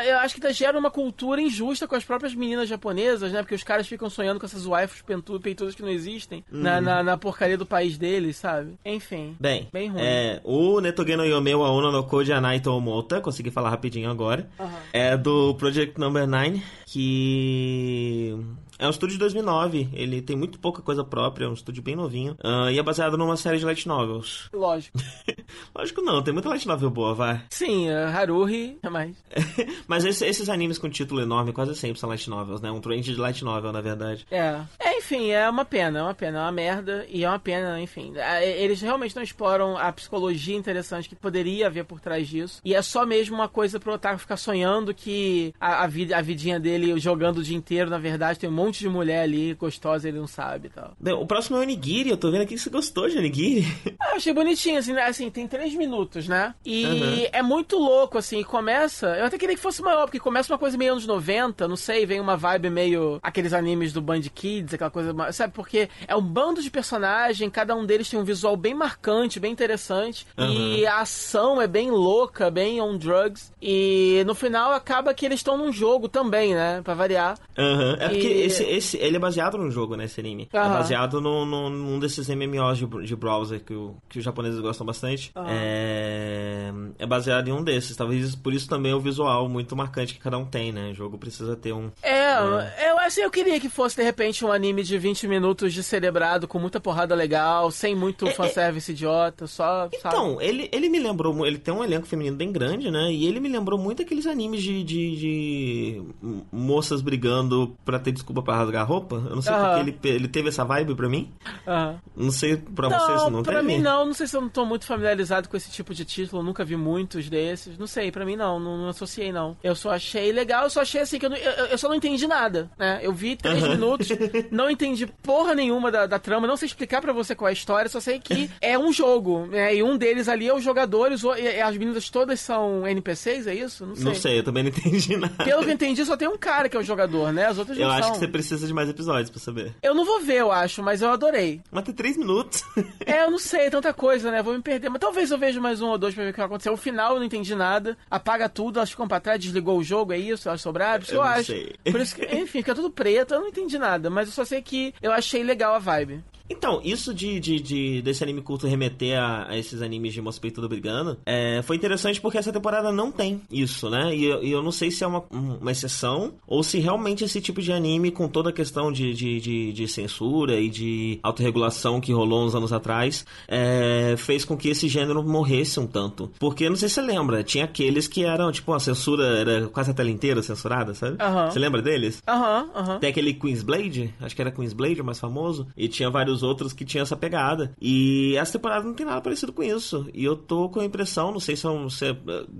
eu acho que gera uma cultura injusta com as próprias meninas japonesas, né? Porque os caras ficam sonhando com essas waifus peitudas que não existem uhum. na, na, na, porcaria do país deles, sabe? Enfim. Bem, bem ruim. É, o Netoge no Yome wa Una no Koji Anai Tomota, consegui falar rapidinho agora, uhum. é do Project Number 9, que é um estúdio de 2009, ele tem muito pouca coisa própria, é um estúdio bem novinho. Uh, e é baseado numa série de light novels. Lógico. [LAUGHS] Lógico não, tem muita light novel boa, vai. Sim, uh, Haruhi é mais. [LAUGHS] Mas esse, esses animes com título enorme quase sempre são light novels, né? Um trend de light novel, na verdade. É. É, enfim, é uma pena, é uma pena, é uma merda e é uma pena, enfim. É, eles realmente não exploram a psicologia interessante que poderia haver por trás disso. E é só mesmo uma coisa pro Otaku ficar sonhando que a, a, vida, a vidinha dele jogando o dia inteiro, na verdade, tem um monte de mulher ali gostosa, ele não sabe e tal. O próximo é o Onigiri, eu tô vendo aqui que você gostou de Onigiri. Ah, eu achei bonitinho, assim, né? assim, tem três minutos, né? E uhum. é muito louco, assim, começa. Eu até queria que fosse maior, porque começa uma coisa meio anos 90, não sei, vem uma vibe meio aqueles animes do Band Kids, aquela coisa, sabe? Porque é um bando de personagem, cada um deles tem um visual bem marcante, bem interessante, uhum. e a ação é bem louca, bem on drugs, e no final acaba que eles estão num jogo também, né? Pra variar. Uhum. É porque e... esse, esse, ele é baseado num jogo, né, esse anime. Uhum. É baseado no, no, num desses MMOs de, de browser que, o, que os japoneses gostam bastante. Uhum. É, é baseado em um desses. Talvez por isso também é o visual muito marcante que cada um tem, né? O jogo precisa ter um. É, é. eu assim, eu queria que fosse de repente um anime de 20 minutos de celebrado, com muita porrada legal, sem muito é, fanservice é... idiota, só. Então, sabe? ele, ele me lembrou. Ele tem um elenco feminino bem grande, né? E ele me lembrou muito aqueles animes de, de, de moças brigando pra ter desculpa pra rasgar a roupa. Eu não sei uhum. porque ele, ele teve essa vibe pra mim. Uhum. Não sei pra não, você se não pra teve. mim não. Não sei se eu não tô muito familiarizado com esse tipo de título. nunca vi muitos desses. Não sei, pra mim não. Não, não associei, não. Eu só achei legal. Eu só achei assim que eu, não, eu, eu, só não entendi nada, né? Eu vi três uhum. minutos, [LAUGHS] não entendi porra nenhuma da, da trama. Não sei explicar pra você qual é a história. Só sei que é um jogo, né? E um deles ali é os jogadores. E as meninas todas são NPCs, é isso? Não sei. Não sei, eu também não [LAUGHS] entendi nada. Pelo que eu entendi, só tem um cara que é o jogador, né? As outras eu não acho são. que você precisa de mais episódios pra saber. Eu não vou ver, eu acho, mas eu adorei. Mas tem três minutos. [LAUGHS] é, eu não sei, é tanta coisa, né? Vou me perder. Mas talvez eu veja mais um ou dois pra ver o que vai acontecer. O final eu não entendi nada. Apaga tudo, elas ficam pra trás, desligou o jogo, é isso? Elas sobraram? Isso eu, eu acho. Sei. Por isso que, enfim, fica tudo preto, eu não entendi nada. Mas eu só sei que eu achei legal a vibe. Então, isso de, de, de, desse anime culto remeter a, a esses animes de moço peitudo brigando é, foi interessante porque essa temporada não tem isso, né? E, e, eu não sei se é uma, uma exceção ou se realmente esse tipo de anime, com toda a questão de, de, de, de censura e de autorregulação que rolou uns anos atrás, é, fez com que esse gênero morresse um tanto. Porque, não sei se você lembra, tinha aqueles que eram, tipo, a censura era quase a tela inteira censurada, sabe? Uhum. Você lembra deles? Aham, uhum, aham. Uhum. Tem aquele Queen's Blade, acho que era Queen's Blade, o mais famoso, e tinha vários outros que tinham essa pegada. E essa temporada não tem nada parecido com isso. E eu tô com a impressão, não sei se, é um, se é,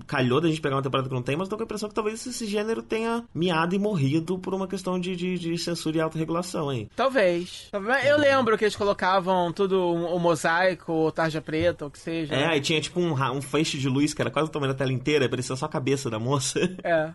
calhou da gente pegar uma temporada que não tem, mas tô com a impressão que talvez esse gênero tenha miado e morrido por uma questão de, de, de censura e autorregulação aí. Talvez. Eu lembro que eles colocavam tudo o um, um mosaico, ou tarja preta, ou o que seja. É, aí tinha tipo um, um feixe de luz que era quase o tamanho da tela inteira, parecia só a cabeça da moça. [LAUGHS] É.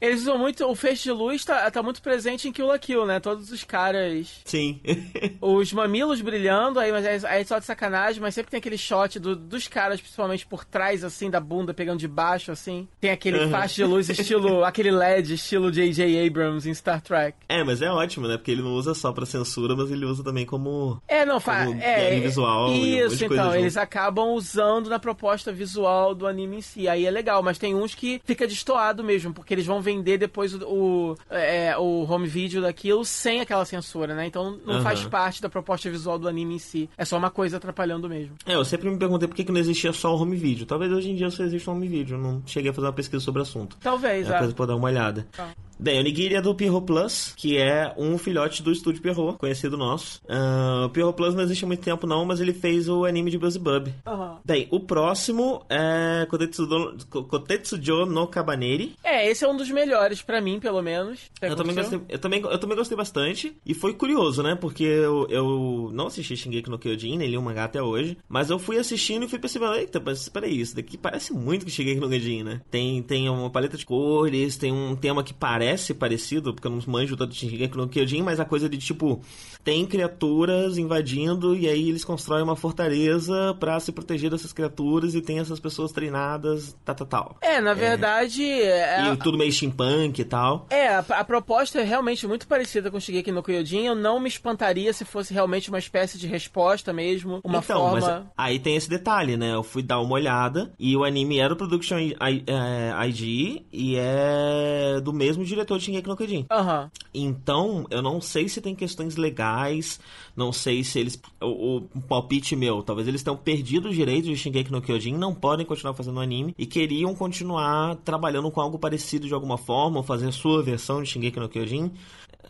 Eles usam muito. O feixe de luz tá, tá muito presente em Kill la Kill, né? Todos os caras. Sim. [LAUGHS] os mamilos brilhando, aí, mas aí só de sacanagem, mas sempre tem aquele shot do, dos caras, principalmente por trás, assim, da bunda, pegando de baixo, assim. Tem aquele uhum. faixa de luz estilo. [LAUGHS] aquele LED, estilo J.J. Abrams em Star Trek. É, mas é ótimo, né? Porque ele não usa só pra censura, mas ele usa também como. É, não, faz. É, visual. Isso, um então. Eles acabam usando na proposta visual do anime em si. Aí é legal, mas tem uns que fica destoado mesmo, porque eles vão vender depois o, o, é, o home video daquilo sem aquela censura, né? Então não uhum. faz parte da proposta visual do anime em si. É só uma coisa atrapalhando mesmo. É, eu sempre me perguntei por que, que não existia só o home video. Talvez hoje em dia só exista o home video. não cheguei a fazer uma pesquisa sobre o assunto. Talvez, é. Uma coisa pra dar uma olhada. Ah. Bem, Onigiri é do Pierrot Plus, que é um filhote do estúdio Pierrot, conhecido nosso. Uh, o Pierrot Plus não existe há muito tempo não, mas ele fez o anime de Beelzebub. Uhum. Bem, o próximo é Kotetsujo no Kabaneri. É, esse é um dos melhores para mim, pelo menos. Eu também, gostei, eu, também, eu também gostei bastante. E foi curioso, né? Porque eu, eu não assisti Shingeki no Kyojin, nem li o mangá até hoje. Mas eu fui assistindo e fui percebendo, eita, mas peraí, isso daqui parece muito que Shingeki no Kyojin, né? Tem, tem uma paleta de cores, tem um tema que parece parece parecido, porque eu não manjo tanto de Shingeki no Kyojin, mas a coisa de tipo, tem criaturas invadindo e aí eles constroem uma fortaleza para se proteger dessas criaturas e tem essas pessoas treinadas, tal, tal, tal. É, na verdade... É... E tudo meio steampunk e tal. É, a, a, proposta é realmente muito parecida com Shingeki no Kyojin, eu não me espantaria se fosse realmente uma espécie de resposta mesmo, uma então, forma... Mas aí tem esse detalhe, né? Eu fui dar uma olhada e o anime era o Production ID e é do mesmo diretor diretor de Shingeki no Kyojin. Aham. Então, eu não sei se tem questões legais, não sei se eles. O, o palpite meu, talvez eles tenham perdido os direitos de Shingeki no Kyojin, não podem continuar fazendo anime e queriam continuar trabalhando com algo parecido de alguma forma, ou fazer a sua versão de Shingeki no Kyojin.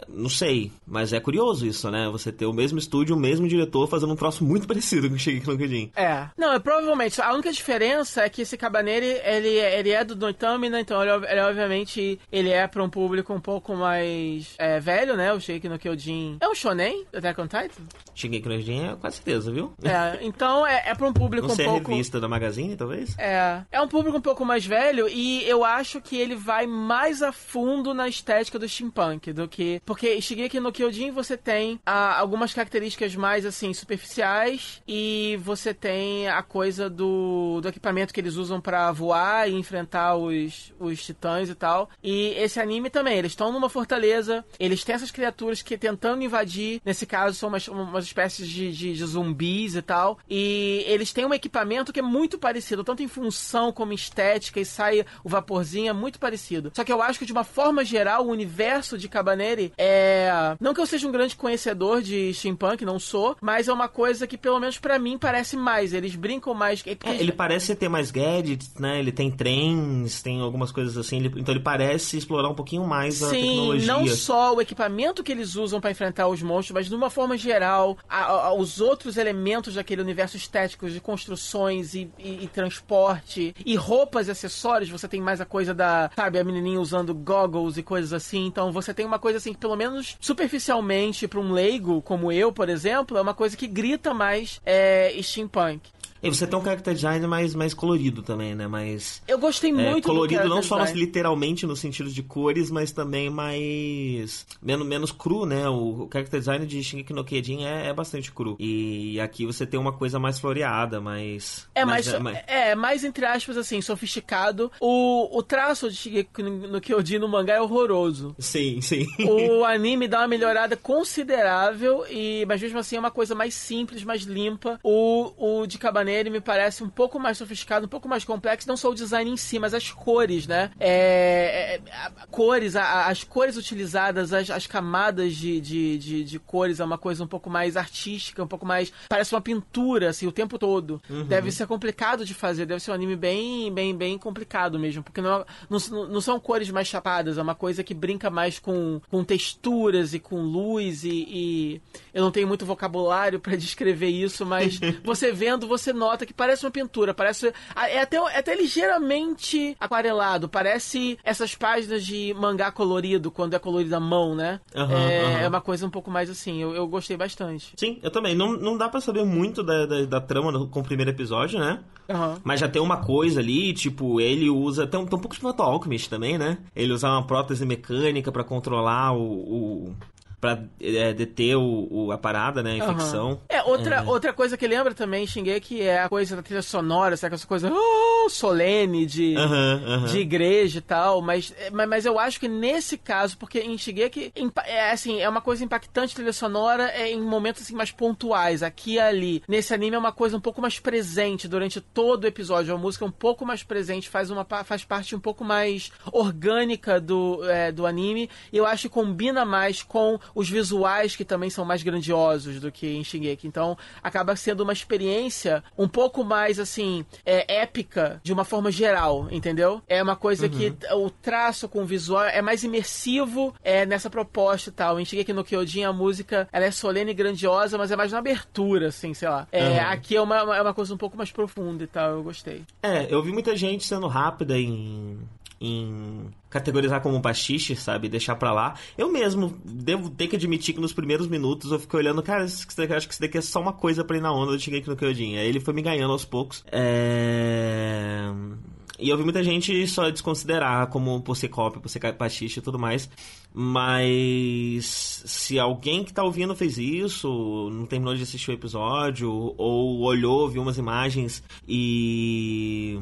Não sei, mas é curioso isso, né? Você ter o mesmo estúdio, o mesmo diretor fazendo um troço muito [LAUGHS] parecido com Shingeki no Kyojin. É. Não, é provavelmente. A única diferença é que esse Cabaneri, ele, ele é do Noitami, né? Então, ele, ele, obviamente, ele é pra um público um pouco mais é, velho, né? O Shingeki no Kyojin. É um shonen? Attack on Titan? Shingeki no Kyojin é com certeza, viu? É, então é, é pra um público Não um pouco... a revista da Magazine, talvez? É. É um público um pouco mais velho e eu acho que ele vai mais a fundo na estética do steampunk do que... Porque Shigeki no Kyojin você tem ah, algumas características mais, assim, superficiais e você tem a coisa do, do equipamento que eles usam para voar e enfrentar os, os titãs e tal. E esse anime também, eles estão numa fortaleza, eles têm essas criaturas que tentando invadir, nesse caso são umas, umas espécies de, de, de zumbis e tal, e eles têm um equipamento que é muito parecido, tanto em função como em estética, e sai o vaporzinho, é muito parecido. Só que eu acho que de uma forma geral, o universo de Cabaneri é não que eu seja um grande conhecedor de steampunk, não sou, mas é uma coisa que, pelo menos para mim, parece mais. Eles brincam mais. É, ele parece ter mais gadgets, né? Ele tem trens, tem algumas coisas assim. Ele, então ele parece explorar um pouquinho mais Sim, a tecnologia. não só o equipamento que eles usam para enfrentar os monstros, mas de uma forma geral, a, a, os outros elementos daquele universo estético de construções e, e, e, transporte e roupas e acessórios. Você tem mais a coisa da, sabe, a menininha usando goggles e coisas assim. Então você tem uma coisa assim pelo menos superficialmente para um leigo como eu, por exemplo, é uma coisa que grita mais é, steampunk. E você tem um character design mais, mais colorido também, né? Mais. Eu gostei muito é, colorido do não só design. literalmente no sentido de cores, mas também mais. menos, menos cru, né? O, o character design de Shingeki no Kyojin é, é bastante cru. E aqui você tem uma coisa mais floreada, mais. É mais, é, mais... é, mais entre aspas, assim, sofisticado. O, o traço de Shingeki no Kyojin no mangá é horroroso. Sim, sim. O [LAUGHS] anime dá uma melhorada considerável, e mas mesmo assim é uma coisa mais simples, mais limpa. O, o de Cabaneri me parece um pouco mais sofisticado, um pouco mais complexo, não só o design em si, mas as cores, né? É, é, cores, a, as cores utilizadas, as, as camadas de, de, de, de, cores é uma coisa um pouco mais artística, um pouco mais. Parece uma pintura, assim, o tempo todo. Uhum. Deve ser complicado de fazer, deve ser um anime bem, bem, bem complicado mesmo, porque não, não, não são cores mais chapadas, é uma coisa que brinca mais com, com texturas e com luz e, e eu não tenho muito vocabulário para [LAUGHS] descrever isso, mas [LAUGHS] você vendo, você nota que parece uma pintura, parece é até, é até ligeiramente aquarelado, parece essas páginas de mangá colorido quando é colorido à mão, né? Uhum, é, uhum. é, uma coisa um pouco mais assim, eu, eu gostei bastante. Sim, eu também. Não, não dá para saber muito da, da, da trama no, com o primeiro episódio, né? Uhum. Mas já tem uma coisa ali, tipo, ele usa. Tem, tem um pouco de Metal Alchemist também, né? Ele usa uma prótese mecânica para controlar o, o, pra é, deter o, o, a parada, né? A infecção. Uhum. É, outra, é. outra coisa que lembra também, Shingeki, é a coisa da trilha sonora, sabe? Essa coisa oh, solene de, uhum, uhum. de igreja e tal. Mas, mas, mas, eu acho que nesse caso, porque em Shingeki, é, assim, é uma coisa impactante trilha sonora é, em momentos assim, mais pontuais, aqui e ali. Nesse anime é uma coisa um pouco mais presente durante todo o episódio. A música é um pouco mais presente, faz, uma, faz parte um pouco mais orgânica do, é, do anime. E eu acho que combina mais com os visuais que também são mais grandiosos do que em Shingeki. Então, acaba sendo uma experiência um pouco mais, assim, é, épica de uma forma geral, entendeu? É uma coisa uhum. que o traço com o visual é mais imersivo é, nessa proposta e tal. Em Shingeki no Kyojin, a música ela é solene e grandiosa, mas é mais na abertura, assim, sei lá. É, uhum. Aqui é uma, é uma coisa um pouco mais profunda e tal, eu gostei. É, eu vi muita gente sendo rápida em em categorizar como pastiche, sabe? Deixar pra lá. Eu mesmo devo ter que admitir que nos primeiros minutos eu fiquei olhando, cara, acho que isso daqui é só uma coisa pra ir na onda. Eu cheguei aqui no Kyojin. Aí ele foi me ganhando aos poucos. É... E eu vi muita gente só desconsiderar como cópia, por ser pastiche e tudo mais. Mas se alguém que tá ouvindo fez isso, não terminou de assistir o episódio, ou olhou, viu umas imagens e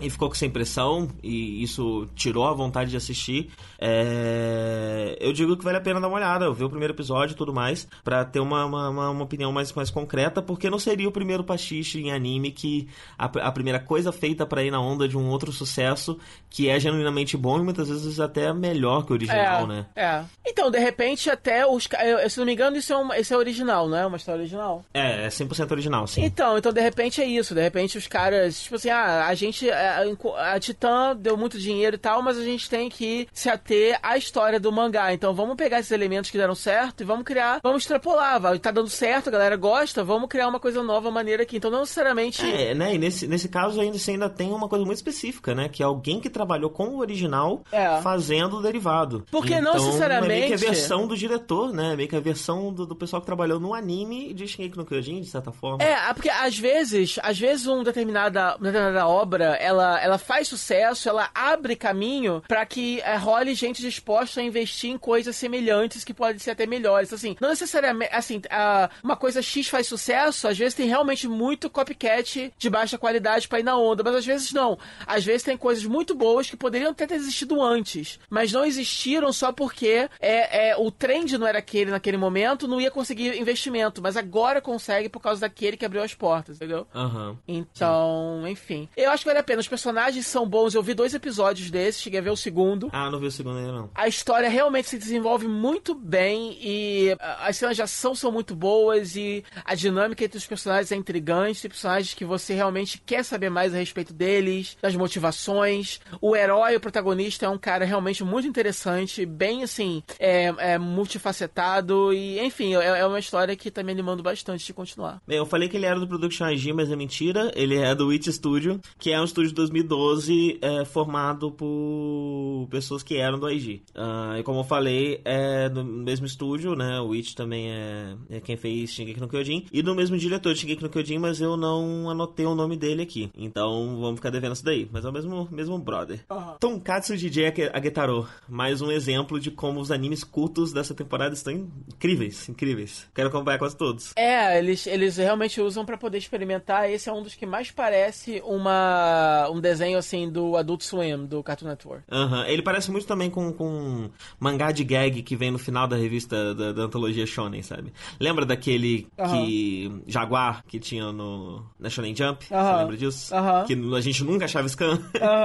e ficou com essa impressão e isso tirou a vontade de assistir, é... eu digo que vale a pena dar uma olhada, ver o primeiro episódio e tudo mais, para ter uma, uma, uma, opinião mais, mais concreta, porque não seria o primeiro pastiche em anime que a, a primeira coisa feita para ir na onda de um outro sucesso que é genuinamente bom e muitas vezes até melhor que o original, é, né? É. Então, de repente, até os. Se não me engano, isso é, uma, isso é original, não é? Uma história original. É, é 100% original, sim. Então, então, de repente é isso. De repente os caras, tipo assim, ah, a gente. A, a Titã deu muito dinheiro e tal, mas a gente tem que se ater à história do mangá. Então vamos pegar esses elementos que deram certo e vamos criar. Vamos extrapolar. Vai, tá dando certo, a galera gosta, vamos criar uma coisa nova, maneira aqui. Então não necessariamente. É, né? E nesse, nesse caso ainda você ainda tem uma coisa muito específica, né? Que é alguém que trabalhou com o original é. fazendo o derivado. Porque então, não necessariamente. É meio que a versão do diretor, né? Meio que a versão do, do pessoal que trabalhou no anime de Shingeki no Kyojin, de certa forma. É, porque às vezes, às vezes uma determinada, uma determinada obra, ela, ela faz sucesso, ela abre caminho para que é, role gente disposta a investir em coisas semelhantes que podem ser até melhores. Assim, não necessariamente, assim, a, uma coisa X faz sucesso, às vezes tem realmente muito copycat de baixa qualidade para ir na onda, mas às vezes não. Às vezes tem coisas muito boas que poderiam até ter existido antes, mas não existiram só porque é, é o trend não era aquele naquele momento, não ia conseguir investimento, mas agora consegue por causa daquele que abriu as portas, entendeu? Uhum. Então, enfim. Eu acho que vale a pena. Os personagens são bons. Eu vi dois episódios desses, cheguei a ver o segundo. Ah, não vi o segundo ainda não. A história realmente se desenvolve muito bem e as cenas de ação são muito boas e a dinâmica entre os personagens é intrigante. Tem personagens que você realmente quer saber mais a respeito deles, das motivações. O herói, o protagonista, é um cara realmente muito interessante, bem assim, é, é multifacetado e, enfim, é, é uma história que tá me animando bastante de continuar. Bem, eu falei que ele era do Production IG, mas é mentira. Ele é do Witch Studio, que é um estúdio 2012 é, formado por pessoas que eram do IG. Uh, ah, e como eu falei, é do mesmo estúdio, né? O Witch também é, é quem fez Shingeki no Kyojin. E do mesmo diretor de Shingeki no Kyojin, mas eu não anotei o nome dele aqui. Então vamos ficar devendo isso daí. Mas é o mesmo, mesmo brother. Uhum. Tonkatsu DJ Agetaro. Mais um exemplo de como os animes cultos dessa temporada estão incríveis, incríveis. Quero acompanhar quase todos. É, eles, eles realmente usam para poder experimentar. Esse é um dos que mais parece uma um desenho assim do Adult Swim, do Cartoon Network. Aham, uhum. ele parece muito também com, com mangá de gag que vem no final da revista da, da antologia Shonen, sabe? Lembra daquele uhum. que Jaguar que tinha no na Shonen Jump? Uhum. Você lembra disso? Que a gente nunca achava scan.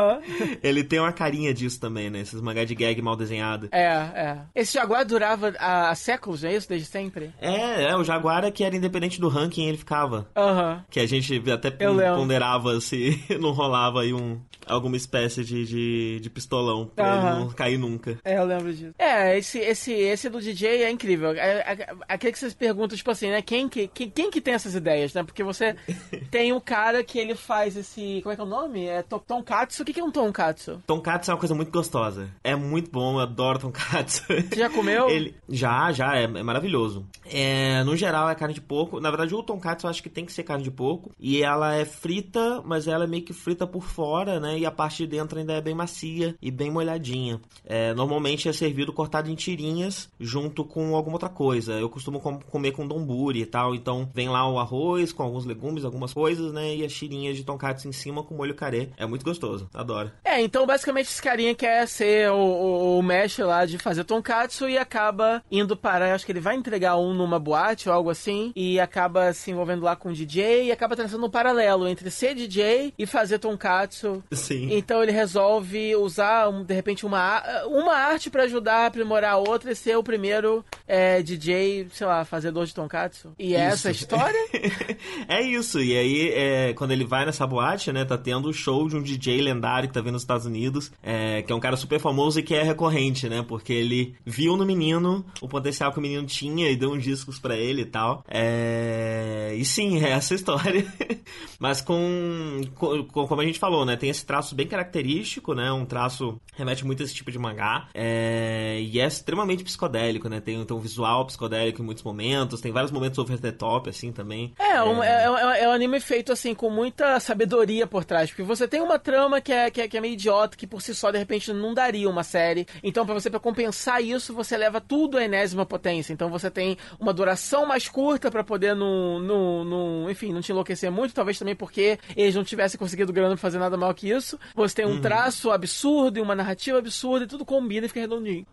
[LAUGHS] ele tem uma carinha disso também, né? Esses mangá de gag mal desenhado. É, é. Esse Jaguar durava há séculos, não é isso? Desde sempre? É, é, o Jaguar é que era independente do ranking, ele ficava. Aham. Que a gente até ponderava se [LAUGHS] não rolava aí um, alguma espécie de, de, de pistolão pra ele não cair nunca. É, eu lembro disso. É, esse, esse, esse do DJ é incrível. É, é, aquele que vocês perguntam, tipo assim, né? Quem que, quem, quem que tem essas ideias, né? Porque você [LAUGHS] tem um cara que ele faz esse. Como é que é o nome? É Tonkatsu. O que, que é um Tonkatsu? Tonkatsu é uma coisa muito gostosa. É muito bom, eu adoro Tonkatsu. Você já comeu? [LAUGHS] ele, já, já, é, é maravilhoso. É, no geral é carne de porco. Na verdade, o Tonkatsu eu acho que tem que ser carne de porco. E ela é frita, mas ela é meio que frita por fora, né? E a parte de dentro ainda é bem macia e bem molhadinha. É, normalmente é servido cortado em tirinhas junto com alguma outra coisa. Eu costumo com comer com donburi e tal. Então vem lá o arroz com alguns legumes, algumas coisas, né? E as tirinhas de tonkatsu em cima com molho carê. É muito gostoso. Adoro. É, então basicamente esse carinha quer ser o, o, o mestre lá de fazer tonkatsu e acaba indo para. Acho que ele vai entregar um numa boate ou algo assim. E acaba se envolvendo lá com o DJ e acaba traçando um paralelo entre ser DJ e fazer tonkatsu. Sim. Então ele resolve usar, de repente, uma, uma arte para ajudar a aprimorar a outra e ser o primeiro é, DJ, sei lá, fazedor de tonkatsu. E é essa a história? [LAUGHS] é isso. E aí, é, quando ele vai nessa boate, né, tá tendo o show de um DJ lendário que tá vindo nos Estados Unidos, é, que é um cara super famoso e que é recorrente, né? Porque ele viu no menino o potencial que o menino tinha e deu uns discos para ele e tal. É... E sim, é essa história. [LAUGHS] Mas com, com, como a gente falou, né? Tem esse traço bem característico, né? Um traço remete muito a esse tipo de mangá. É... E é extremamente psicodélico, né? Tem, tem um visual psicodélico em muitos momentos, tem vários momentos over the top, assim, também. É, é... Um, é, é, é, um anime feito, assim, com muita sabedoria por trás, porque você tem uma trama que é, que é, que é meio idiota, que por si só, de repente, não daria uma série. Então, para você, para compensar isso, você leva tudo à enésima potência. Então, você tem uma duração mais curta para poder, no, no, no, enfim, não te enlouquecer muito, talvez também porque eles não tivessem conseguido grana fazer nada mal que isso. Você tem um uhum. traço absurdo e uma narrativa absurda e tudo combina e fica redondinho.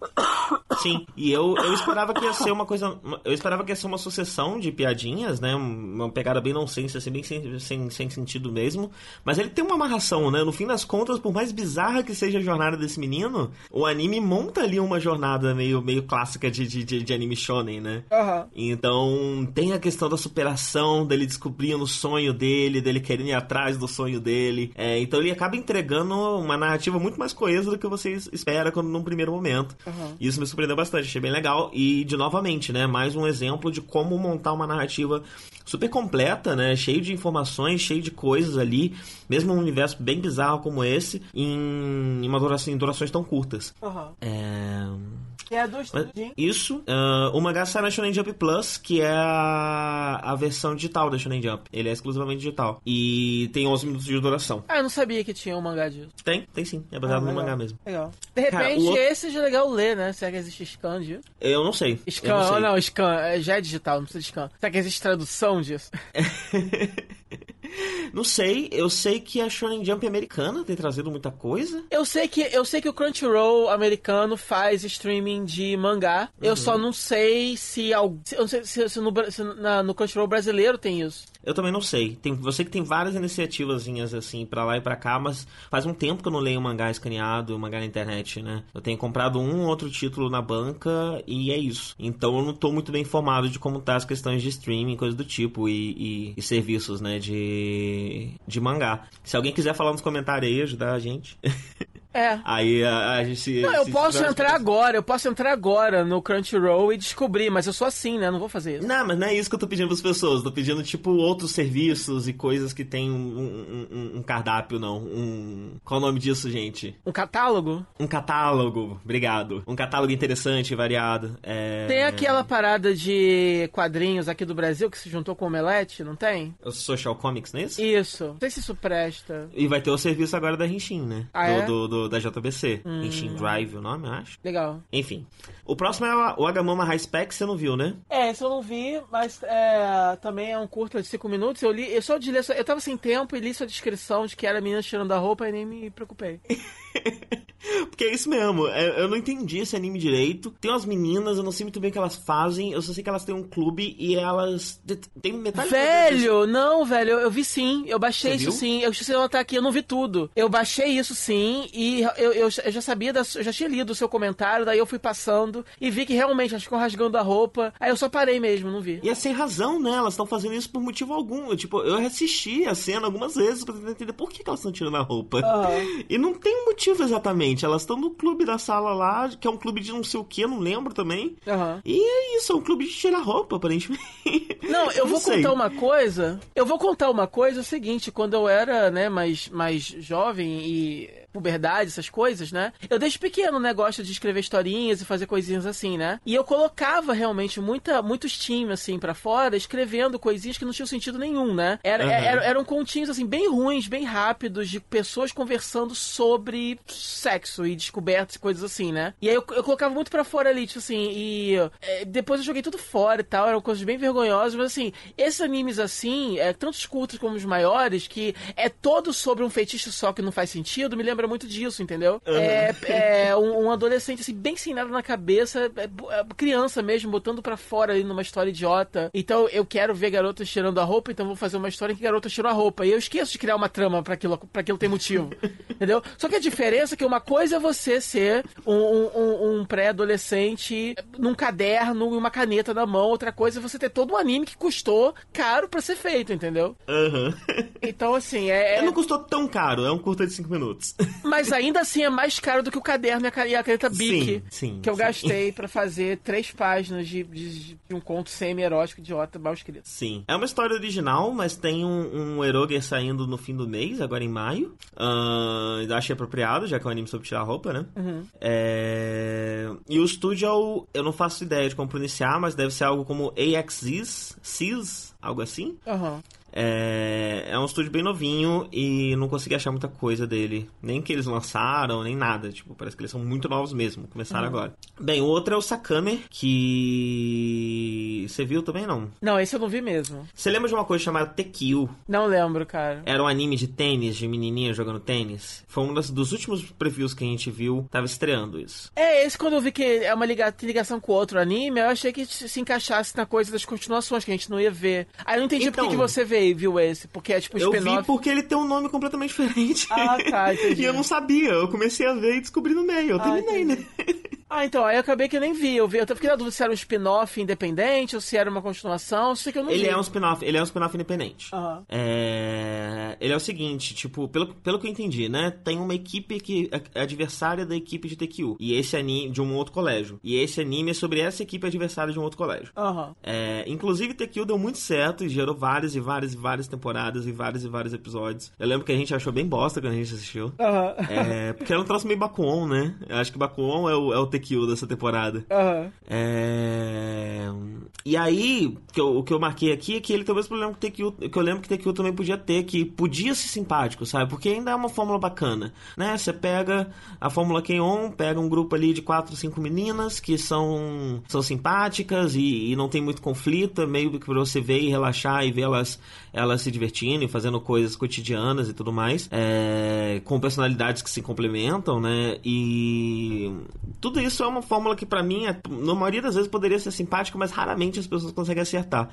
Sim, e eu, eu esperava que ia ser uma coisa. Eu esperava que ia ser uma sucessão de piadinhas, né? Uma pegada bem nonsense, assim, bem sem, sem, sem sentido mesmo. Mas ele tem uma amarração, né? No fim das contas, por mais bizarra que seja a jornada desse menino, o anime monta ali uma jornada meio, meio clássica de, de, de, anime shonen, né? Uhum. Então tem a questão da superação, dele descobrindo o sonho dele, dele querendo ir atrás do sonho dele. É, então ele acaba entregando uma narrativa muito mais coesa do que você espera quando, num primeiro momento. Uhum. Isso me surpreendeu bastante, achei bem legal. E, de novamente, né, mais um exemplo de como montar uma narrativa super completa, né, cheio de informações, cheio de coisas ali, mesmo um universo bem bizarro como esse, em, em uma duração, em durações tão curtas. Uhum. É... É do Isso. Uh, o mangá sai na Shonen Jump Plus, que é a, a versão digital da Shonen Jump. Ele é exclusivamente digital. E tem 11 minutos de duração. Ah, eu não sabia que tinha um mangá disso. Tem, tem sim. É baseado ah, no mangá mesmo. Legal. De repente, Cara, outro... esse seja legal ler, né? Será que existe scan disso? Eu não sei. Scan, não, sei. não, scan. É, já é digital, não precisa de scan. Será que existe tradução disso? [LAUGHS] Não sei, eu sei que a Shonen Jump americana tem trazido muita coisa. Eu sei que eu sei que o Crunchyroll americano faz streaming de mangá. Uhum. Eu só não sei se, eu não sei se, se, no, se na, no Crunchyroll brasileiro tem isso. Eu também não sei. Tem, você que tem várias iniciativas assim para lá e para cá, mas faz um tempo que eu não leio mangá escaneado, mangá na internet, né? Eu tenho comprado um ou outro título na banca e é isso. Então eu não tô muito bem informado de como tá as questões de streaming, coisas do tipo e, e, e serviços, né, de de mangá. Se alguém quiser falar nos comentários aí, ajudar a gente. [LAUGHS] É. Aí a, a gente. Não, eu posso entrar agora, eu posso entrar agora no Crunchyroll e descobrir, mas eu sou assim, né? Não vou fazer isso. Não, mas não é isso que eu tô pedindo pras pessoas. tô pedindo, tipo, outros serviços e coisas que tem um, um, um cardápio, não. Um. Qual o nome disso, gente? Um catálogo? Um catálogo, obrigado. Um catálogo interessante e variado. É... Tem aquela parada de quadrinhos aqui do Brasil que se juntou com o Omelete, não tem? O Social Comics, não é isso? Isso. Não sei se isso presta. E vai ter o serviço agora da Rinchin, né? Ah, do, é? do, do da JBC. Hum. Inshin Drive, o nome, eu acho. Legal. Enfim. O próximo é o Agamama High Spec, você não viu, né? É, esse eu não vi, mas é, também é um curto de 5 minutos. Eu li, eu só de ler, eu tava sem tempo e li sua descrição de que era a menina tirando a roupa e nem me preocupei. [LAUGHS] Porque é isso mesmo, é, eu não entendi esse anime direito. Tem umas meninas, eu não sei muito bem o que elas fazem. Eu só sei que elas têm um clube e elas. Tem metade Velho, não, velho, eu, vi sim. Eu baixei Você isso viu? sim. Eu sei ela tá aqui, eu não vi tudo. Eu baixei isso sim e eu, eu, eu já sabia, da, eu já tinha lido o seu comentário, daí eu fui passando e vi que realmente elas ficam rasgando a roupa. Aí eu só parei mesmo, não vi. E é sem razão, né? Elas estão fazendo isso por motivo algum. Tipo, eu assisti a cena algumas vezes pra tentar entender por que, que elas estão tirando a roupa. Uhum. E não tem motivo exatamente. Elas estão no clube da sala lá, que é um clube de não sei o que, não lembro também. Uhum. E é isso, é um clube de tirar roupa, aparentemente. Não, eu, [LAUGHS] vou sei. contar uma coisa. Eu vou contar uma coisa, é o seguinte, quando eu era, né, mais, mais jovem e puberdade, essas coisas, né? Eu desde pequeno, né, gosto de escrever historinhas e fazer coisinhas assim, né? E eu colocava realmente muita, muitos times, assim, para fora, escrevendo coisinhas que não tinham sentido nenhum, né? Era, uhum. era, eram continhos, assim, bem ruins, bem rápidos, de pessoas conversando sobre sexo e descobertas e coisas assim, né? E aí eu, eu colocava muito para fora ali, tipo assim, e é, depois eu joguei tudo fora e tal, eram coisas bem vergonhosas, mas assim, esses animes assim, é, tanto os curtos como os maiores, que é todo sobre um feitiço só que não faz sentido, me lembra lembra muito disso, entendeu? Uhum. É, é um, um, adolescente, assim, bem sem nada na cabeça, é, é, criança mesmo, botando para fora ali numa história idiota. Então eu quero ver garotas tirando a roupa, então vou fazer uma história em que garotas tiram a roupa. E eu esqueço de criar uma trama para aquilo, pra aquilo ter motivo. [LAUGHS] entendeu? Só que a diferença é que uma coisa é você ser um, um, um pré-adolescente num caderno e uma caneta na mão, outra coisa é você ter todo um anime que custou caro para ser feito, entendeu? Uhum. Então, assim, [LAUGHS] é. é não custou tão caro, é um curta de 5 minutos. Mas ainda assim é mais caro do que o caderno e a caneta Bic sim, sim, que eu sim. gastei para fazer três páginas de, de, de um conto semi-erótico idiota mal escrito. Sim. É uma história original, mas tem um, um eroge saindo no fim do mês, agora em maio. Uh, achei apropriado, já que é um anime sobre tirar roupa, né? Uhum. É... E o estúdio, é eu não faço ideia de como pronunciar, mas deve ser algo como AXIS, CIS, algo assim. Uhum. É, é um estúdio bem novinho e não consegui achar muita coisa dele. Nem que eles lançaram, nem nada. Tipo, parece que eles são muito novos mesmo. Começaram uhum. agora. Bem, o outro é o Sakame, que. Você viu também não? Não, esse eu não vi mesmo. Você lembra de uma coisa chamada Tekio? Não lembro, cara. Era um anime de tênis, de menininha jogando tênis. Foi um dos últimos previews que a gente viu, tava estreando isso. É, esse quando eu vi que é uma ligação com outro anime, eu achei que se encaixasse na coisa das continuações, que a gente não ia ver. Aí eu não entendi então, por que você viu esse, porque é tipo Eu vi porque ele tem um nome completamente [LAUGHS] diferente. Ah, tá, entendi. e eu não sabia, eu comecei a ver e descobri no meio, eu ah, terminei, entendi. né? [LAUGHS] Ah, então, aí eu acabei que eu nem vi. Eu, vi, eu fiquei na dúvida se era um spin-off independente ou se era uma continuação. Sei que eu não ele vi. é um spin-off, ele é um spin-off independente. Uhum. É... Ele é o seguinte, tipo, pelo, pelo que eu entendi, né? Tem uma equipe que é, é adversária da equipe de TQ. E esse anime de um outro colégio. E esse anime é sobre essa equipe adversária de um outro colégio. Uhum. É, inclusive, TQ deu muito certo e gerou várias e várias e várias temporadas e vários e vários episódios. Eu lembro que a gente achou bem bosta quando a gente assistiu. Uhum. É, porque era um troço meio Bakuon, né? Eu acho que Bakuon é o, é o TQ dessa temporada. Uhum. É... E aí, que eu, o que eu marquei aqui é que ele tem o mesmo problema que o TQ, que eu lembro que TQ também podia ter, que podia ser simpático, sabe? Porque ainda é uma fórmula bacana, né? Você pega a fórmula Kenyon, pega um grupo ali de quatro, cinco meninas que são, são simpáticas e, e não tem muito conflito, é meio que pra você ver e relaxar e ver elas, elas se divertindo e fazendo coisas cotidianas e tudo mais, é, com personalidades que se complementam, né? E tudo isso é uma fórmula que para mim, é, na maioria das vezes, poderia ser simpática, mas raramente as pessoas conseguem acertar.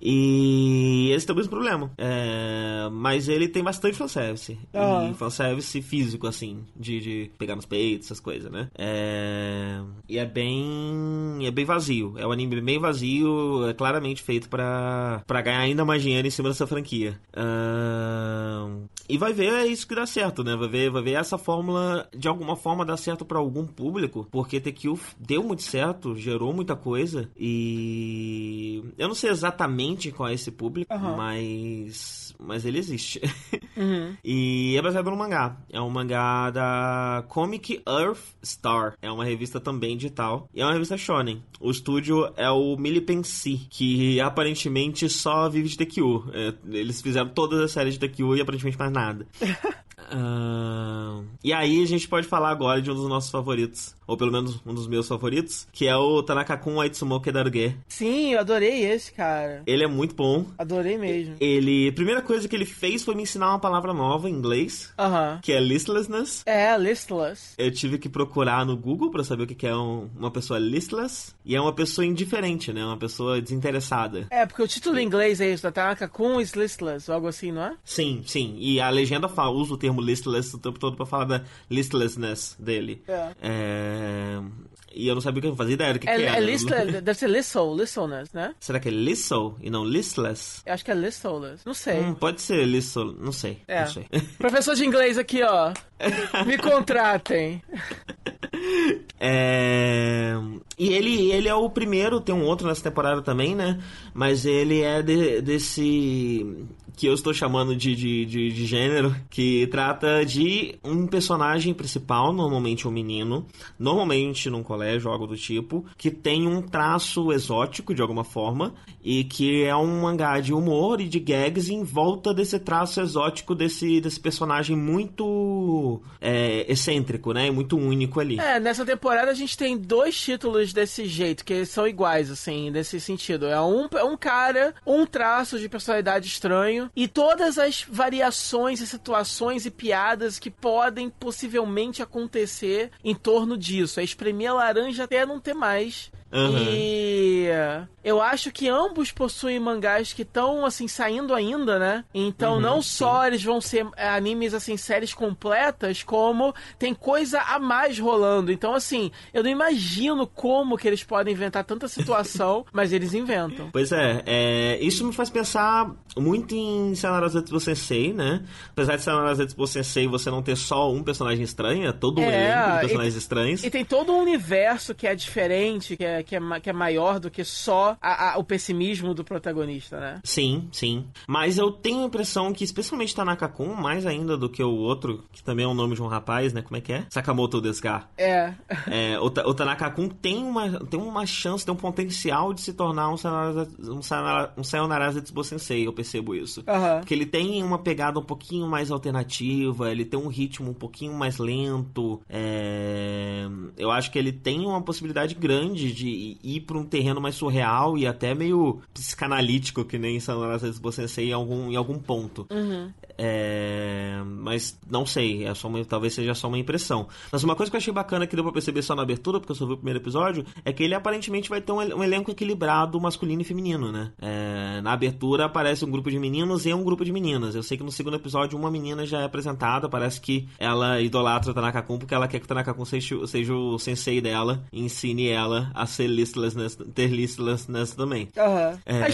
E esse tem o mesmo problema. É, mas ele tem bastante fanservice. Uhum. E fanservice físico, assim, de, de pegar nos peitos, essas coisas, né? É, e é bem. É bem vazio. É um anime bem vazio, é claramente feito para ganhar ainda mais dinheiro em cima dessa franquia. Uh, e vai ver é isso que dá certo, né? Vai ver, vai ver essa fórmula de alguma forma dar certo para algum público, porque TQ deu muito certo, gerou muita coisa e eu não sei exatamente com esse público, uhum. mas mas ele existe. [LAUGHS] Uhum. e é baseado no mangá. É um mangá da Comic Earth Star. É uma revista também digital. E é uma revista shonen. O estúdio é o Milipensi, que aparentemente só vive de TQ. É, eles fizeram todas as séries de TQ e aparentemente mais nada. [LAUGHS] Uh, e aí a gente pode falar agora de um dos nossos favoritos, ou pelo menos um dos meus favoritos, que é o Tanaka-kun Aitsumoke Daruge. Sim, eu adorei esse, cara. Ele é muito bom. Adorei mesmo. Ele, a primeira coisa que ele fez foi me ensinar uma palavra nova em inglês, uh -huh. que é listlessness. É, listless. Eu tive que procurar no Google para saber o que é um, uma pessoa listless, e é uma pessoa indiferente, né? Uma pessoa desinteressada. É, porque o título em inglês é isso, Tanaka-kun is listless, algo assim, não é? Sim, sim. E a legenda fala, usa o termo termo listless o tempo todo pra falar da listlessness dele. É. é... E eu não sabia o que eu fazia ideia do que, é, que era. É listless, deve ser listle, listleness, né? Será que é listle e não listless? Eu acho que é listless, não sei. Hum, pode ser listle, não sei. É. Não sei. [LAUGHS] Professor de inglês aqui, ó. Me contratem. [LAUGHS] É... E ele, ele é o primeiro, tem um outro nessa temporada também, né? Mas ele é de, desse que eu estou chamando de, de, de, de, gênero, que trata de um personagem principal, normalmente um menino, normalmente num colégio, algo do tipo, que tem um traço exótico de alguma forma e que é um mangá de humor e de gags em volta desse traço exótico desse, desse personagem muito é, excêntrico, né? Muito único ali. É, nessa temporada a gente tem dois títulos desse jeito, que são iguais, assim, nesse sentido. É um, um cara, um traço de personalidade estranho e todas as variações e situações e piadas que podem possivelmente acontecer em torno disso. É espremer a laranja até não ter mais. Uhum. E eu acho que ambos possuem mangás que estão assim saindo ainda, né? Então uhum, não só eles vão ser é, animes assim séries completas, como tem coisa a mais rolando. Então assim, eu não imagino como que eles podem inventar tanta situação, [LAUGHS] mas eles inventam. Pois é, é, isso me faz pensar muito em Sayonara Zetsubo Sensei, né? Apesar de Sayonara Zetsubo Sensei você não ter só um personagem estranho, é todo um é, elenco de personagens e, estranhos. E tem todo um universo que é diferente, que é é, que, é, que é maior do que só a, a, o pessimismo do protagonista, né? Sim, sim. Mas eu tenho a impressão que, especialmente Tanaka-kun, mais ainda do que o outro, que também é o nome de um rapaz, né? Como é que é? Sakamoto Desgar. É. [LAUGHS] é o, o Tanaka-kun tem uma, tem uma chance, tem um potencial de se tornar um Sayonara, um Sayonara, um Sayonara Zetsubo Sensei, eu percebo isso. Uhum. Porque ele tem uma pegada um pouquinho mais alternativa, ele tem um ritmo um pouquinho mais lento. É... Eu acho que ele tem uma possibilidade grande de ir para um terreno mais surreal e até meio psicanalítico, que nem Sayonara Zetsubo Sensei em algum, em algum ponto. Uhum. É... Mas não sei, é só uma, talvez seja só uma impressão. Mas uma coisa que eu achei bacana que deu pra perceber só na abertura, porque eu só vi o primeiro episódio, é que ele aparentemente vai ter um, um elenco equilibrado masculino e feminino, né? É... Na abertura aparece um grupo de meninos e um grupo de meninas. Eu sei que no segundo episódio uma menina já é apresentada, parece que ela idolatra o Tanaka-kun porque ela quer que o Tanaka-kun seja, seja, o sensei dela e ensine ela a ser listlessness, ter listlessness também. Aham. Uhum. É... A,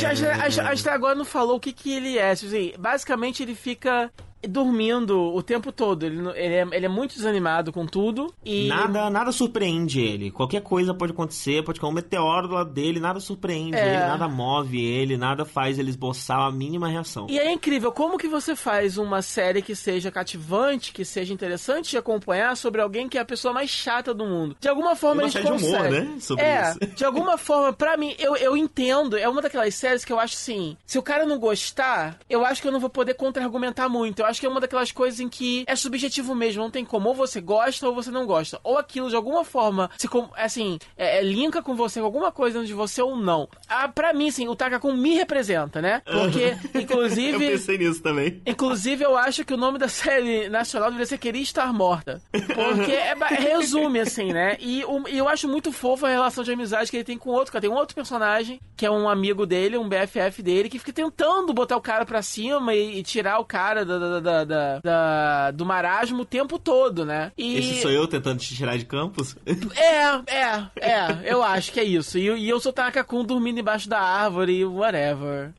gente até agora não falou o que, que ele é. Assim, basicamente ele fica Sarah. Dormindo o tempo todo. Ele, ele, é, ele é muito desanimado com tudo e. Nada, nada surpreende ele. Qualquer coisa pode acontecer, pode cair um meteoro do lado dele, nada surpreende é... ele, nada move ele, nada faz ele esboçar a mínima reação. E é incrível, como que você faz uma série que seja cativante, que seja interessante de acompanhar sobre alguém que é a pessoa mais chata do mundo? De alguma forma a gente consegue. De humor, né? Sobre é, isso. de alguma [LAUGHS] forma, pra mim, eu, eu entendo, é uma daquelas séries que eu acho assim, se o cara não gostar, eu acho que eu não vou poder contra-argumentar muito. Eu acho que é uma daquelas coisas em que é subjetivo mesmo, não tem como. Ou você gosta ou você não gosta. Ou aquilo de alguma forma se assim, é, é, linka com você, com alguma coisa de você ou não. Ah, pra mim, sim, o Takakun me representa, né? Porque, [LAUGHS] inclusive. eu pensei nisso também. Inclusive, eu acho que o nome da [LAUGHS] série nacional deveria ser Queria Estar Morta. Porque é, resume, assim, né? E, e eu acho muito fofa a relação de amizade que ele tem com outro cara. Tem um outro personagem, que é um amigo dele, um BFF dele, que fica tentando botar o cara pra cima e, e tirar o cara da, da, da, da, da, do marasmo o tempo todo, né? E... Esse sou eu tentando te tirar de campos? [LAUGHS] É, é, é, eu acho que é isso. E, e eu sou Tanaka-kun dormindo embaixo da árvore, whatever.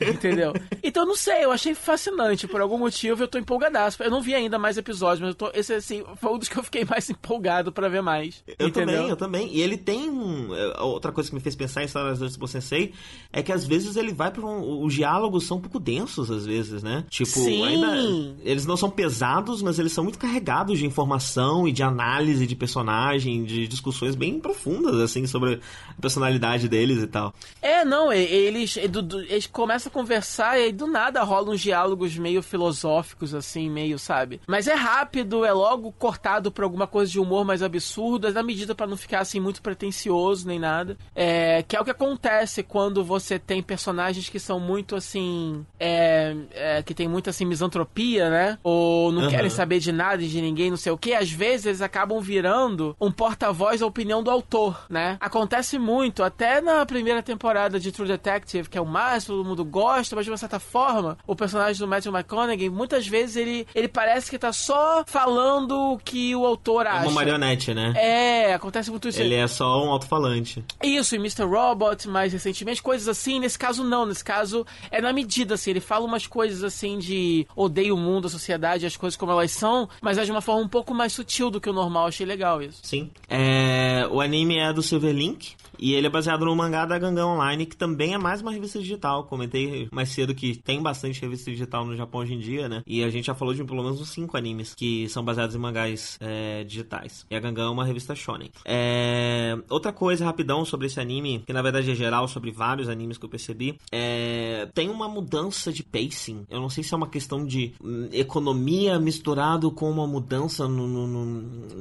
Entendeu? Então não sei, eu achei fascinante. Por algum motivo eu tô empolgadaço. Eu não vi ainda mais episódios, mas eu tô, esse assim, foi um dos que eu fiquei mais empolgado para ver mais. Eu entendeu? também, eu também. E ele tem. É, outra coisa que me fez pensar em Star Wars do Sensei é que às vezes ele vai para um. Os diálogos são um pouco densos, às vezes, né? Tipo, Sim. ainda. Eles não são pesados, mas eles são muito carregados de informação e de análise de personagem, de discussões bem profundas, assim, sobre a personalidade deles e tal. É, não, eles, eles começam a conversar e aí do nada rolam uns diálogos meio filosóficos, assim, meio, sabe? Mas é rápido, é logo cortado por alguma coisa de humor mais absurdo, na medida para não ficar, assim, muito pretencioso nem nada. É, que é o que acontece quando você tem personagens que são muito, assim, é, é, que tem muita, assim, misantropia, né? Ou não uhum. querem saber de nada e de ninguém, não sei o que, às vezes eles acabam virando um porta-voz da opinião do autor, né? Acontece muito, até na primeira temporada de True Detective, que é o mais todo mundo gosta, mas de uma certa forma, o personagem do Matthew McConaughey, muitas vezes ele, ele parece que tá só falando o que o autor acha. É uma marionete, né? É, acontece muito isso. Ele é só um alto-falante. Isso, e Mr. Robot, mais recentemente, coisas assim. Nesse caso, não. Nesse caso, é na medida, assim. Ele fala umas coisas assim de odeio o mundo, a sociedade, as coisas como elas são, mas é de uma forma um pouco mais sutil do que o normal. Achei legal isso. Sim. É, o anime é do Silverlink. E ele é baseado no mangá da Gangan Online, que também é mais uma revista digital. Comentei mais cedo que tem bastante revista digital no Japão hoje em dia, né? E a gente já falou de pelo menos uns 5 animes que são baseados em mangás é, digitais. E a Gangan é uma revista shonen. É... Outra coisa, rapidão, sobre esse anime, que na verdade é geral sobre vários animes que eu percebi, é... tem uma mudança de pacing. Eu não sei se é uma questão de hum, economia misturado com uma mudança no, no, no,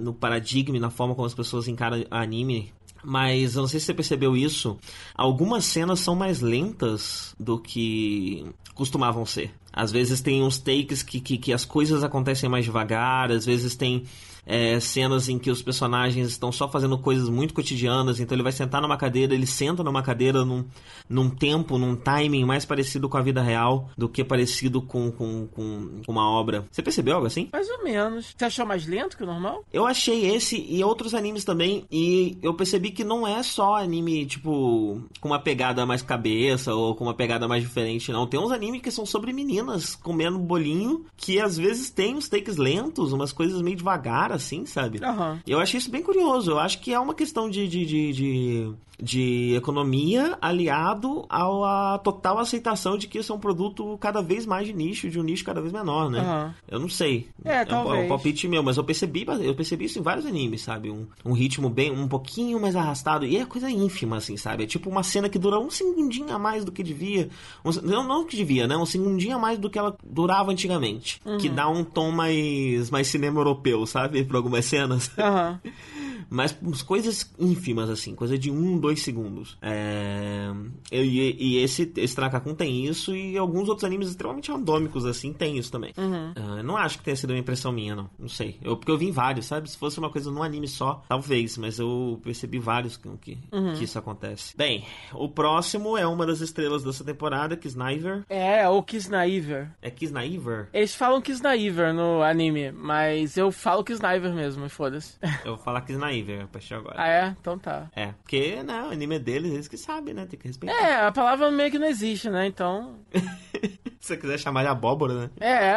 no paradigma, na forma como as pessoas encaram anime mas eu não sei se você percebeu isso. Algumas cenas são mais lentas do que costumavam ser. Às vezes tem uns takes que, que, que as coisas acontecem mais devagar, às vezes tem é, cenas em que os personagens estão só fazendo coisas muito cotidianas, então ele vai sentar numa cadeira, ele senta numa cadeira num, num tempo, num timing mais parecido com a vida real do que parecido com, com, com uma obra. Você percebeu algo assim? Mais ou menos. Você achou mais lento que o normal? Eu achei esse e outros animes também, e eu percebi que não é só anime, tipo, com uma pegada mais cabeça ou com uma pegada mais diferente, não. Tem uns animes que são sobre meninas comendo bolinho, que às vezes tem uns takes lentos, umas coisas meio devagar, assim, sabe? Uhum. Eu achei isso bem curioso. Eu acho que é uma questão de, de, de, de de economia aliado à total aceitação de que isso é um produto cada vez mais de nicho, de um nicho cada vez menor, né? Uhum. Eu não sei. É, é talvez. um palpite meu, mas eu percebi, eu percebi isso em vários animes, sabe? Um, um ritmo bem, um pouquinho mais arrastado. E é coisa ínfima, assim, sabe? É tipo uma cena que dura um segundinho a mais do que devia. Um, não, não que devia, né? Um segundinho a mais do que ela durava antigamente. Uhum. Que dá um tom mais, mais cinema europeu, sabe? Pra algumas cenas. Aham. Uhum. [LAUGHS] mas coisas ínfimas, assim, coisa de um, dois segundos. É... E, e, esse, esse Trakakun tem isso, e alguns outros animes extremamente randômicos, assim, tem isso também. Uhum. Uh, não acho que tenha sido uma impressão minha, não. Não sei. Eu, porque eu vi vários, sabe? Se fosse uma coisa num anime só, talvez, mas eu percebi vários que, que, uhum. que isso acontece. Bem, o próximo é uma das estrelas dessa temporada, Kisnaiver. É, ou Kisnaiver. É Kisnaiver? Eles falam Kisnaiver no anime, mas eu falo Kisnaiver mesmo, foda-se. Eu vou falar Kisnaiver Niver a partir agora. Ah, é? Então tá. É, porque, né, o anime é deles, eles que sabem, né? Tem que respeitar. É, a palavra meio que não existe, né? Então. [LAUGHS] Se você quiser chamar de abóbora, né? É,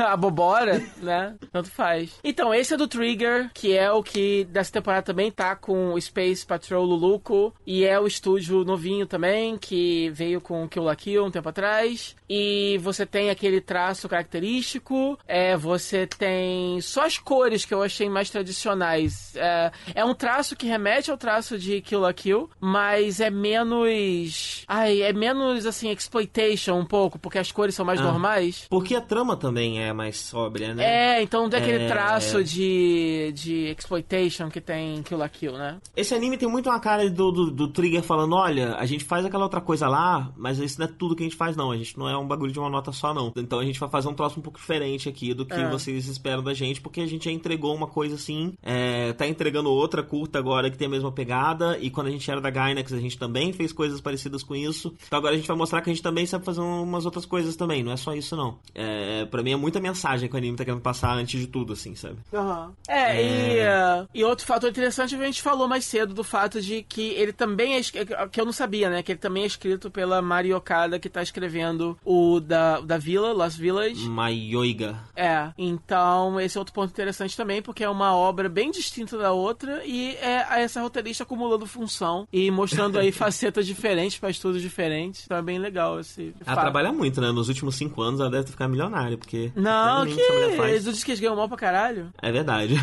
a [LAUGHS] bobora, né? Tanto faz. Então, esse é do Trigger, que é o que dessa temporada também tá com o Space Patrol Luluco. E é o estúdio novinho também, que veio com Kill la Kill um tempo atrás. E você tem aquele traço característico. É, você tem só as cores que eu achei mais tradicionais. É, é um traço que remete ao traço de Kill la Kill, mas é menos. Ai, é menos assim, exploitation um pouco, porque as cores são mais ah, normais. Porque a trama também é mais sóbria, né? É, então tem aquele é... traço de, de exploitation que tem Kill la Kill, né? Esse anime tem muito uma cara do, do, do, Trigger falando: olha, a gente faz aquela outra coisa lá, mas isso não é tudo que a gente faz, não. A gente não é um bagulho de uma nota só, não. Então a gente vai fazer um troço um pouco diferente aqui do que é. vocês esperam da gente, porque a gente já entregou uma coisa assim, é, tá entregando outra curta agora que tem a mesma pegada, e quando a gente era da Gainax a gente também fez coisas parecidas com isso. Então agora a gente vai mostrar que a gente também sabe fazer umas outras coisas também, não é só isso não. É, pra mim é muita mensagem que o anime tá querendo passar antes de tudo, assim, sabe? Uhum. É, é... E, uh, e outro fator interessante a gente falou mais cedo do fato de que ele também é, que eu não sabia, né, que ele também é escrito pela Mari Okada, que tá escrevendo o da, da Vila, Lost Village. Maioiga. É, então esse é outro ponto interessante também, porque é uma obra bem distinta da outra e é essa roteirista acumulando função e mostrando aí [LAUGHS] facetas diferentes para estudos diferentes. Então é bem legal esse. Ela fato. trabalha muito, né? Nos últimos cinco anos ela deve ficar milionária, porque. Não, que. Eles dizem que eles ganham mal pra caralho. É verdade.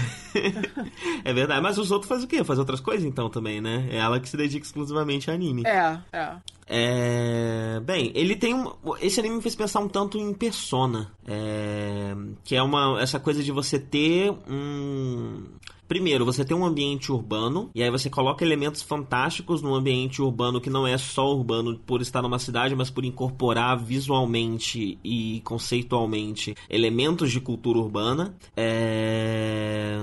[LAUGHS] é verdade. Mas os outros fazem o quê? Fazem outras coisas então também, né? É ela que se dedica exclusivamente a anime. É, é. É... Bem, ele tem um... Esse anime me fez pensar um tanto em Persona. É... Que é uma... essa coisa de você ter um Primeiro, você tem um ambiente urbano, e aí você coloca elementos fantásticos num ambiente urbano que não é só urbano por estar numa cidade, mas por incorporar visualmente e conceitualmente elementos de cultura urbana. É...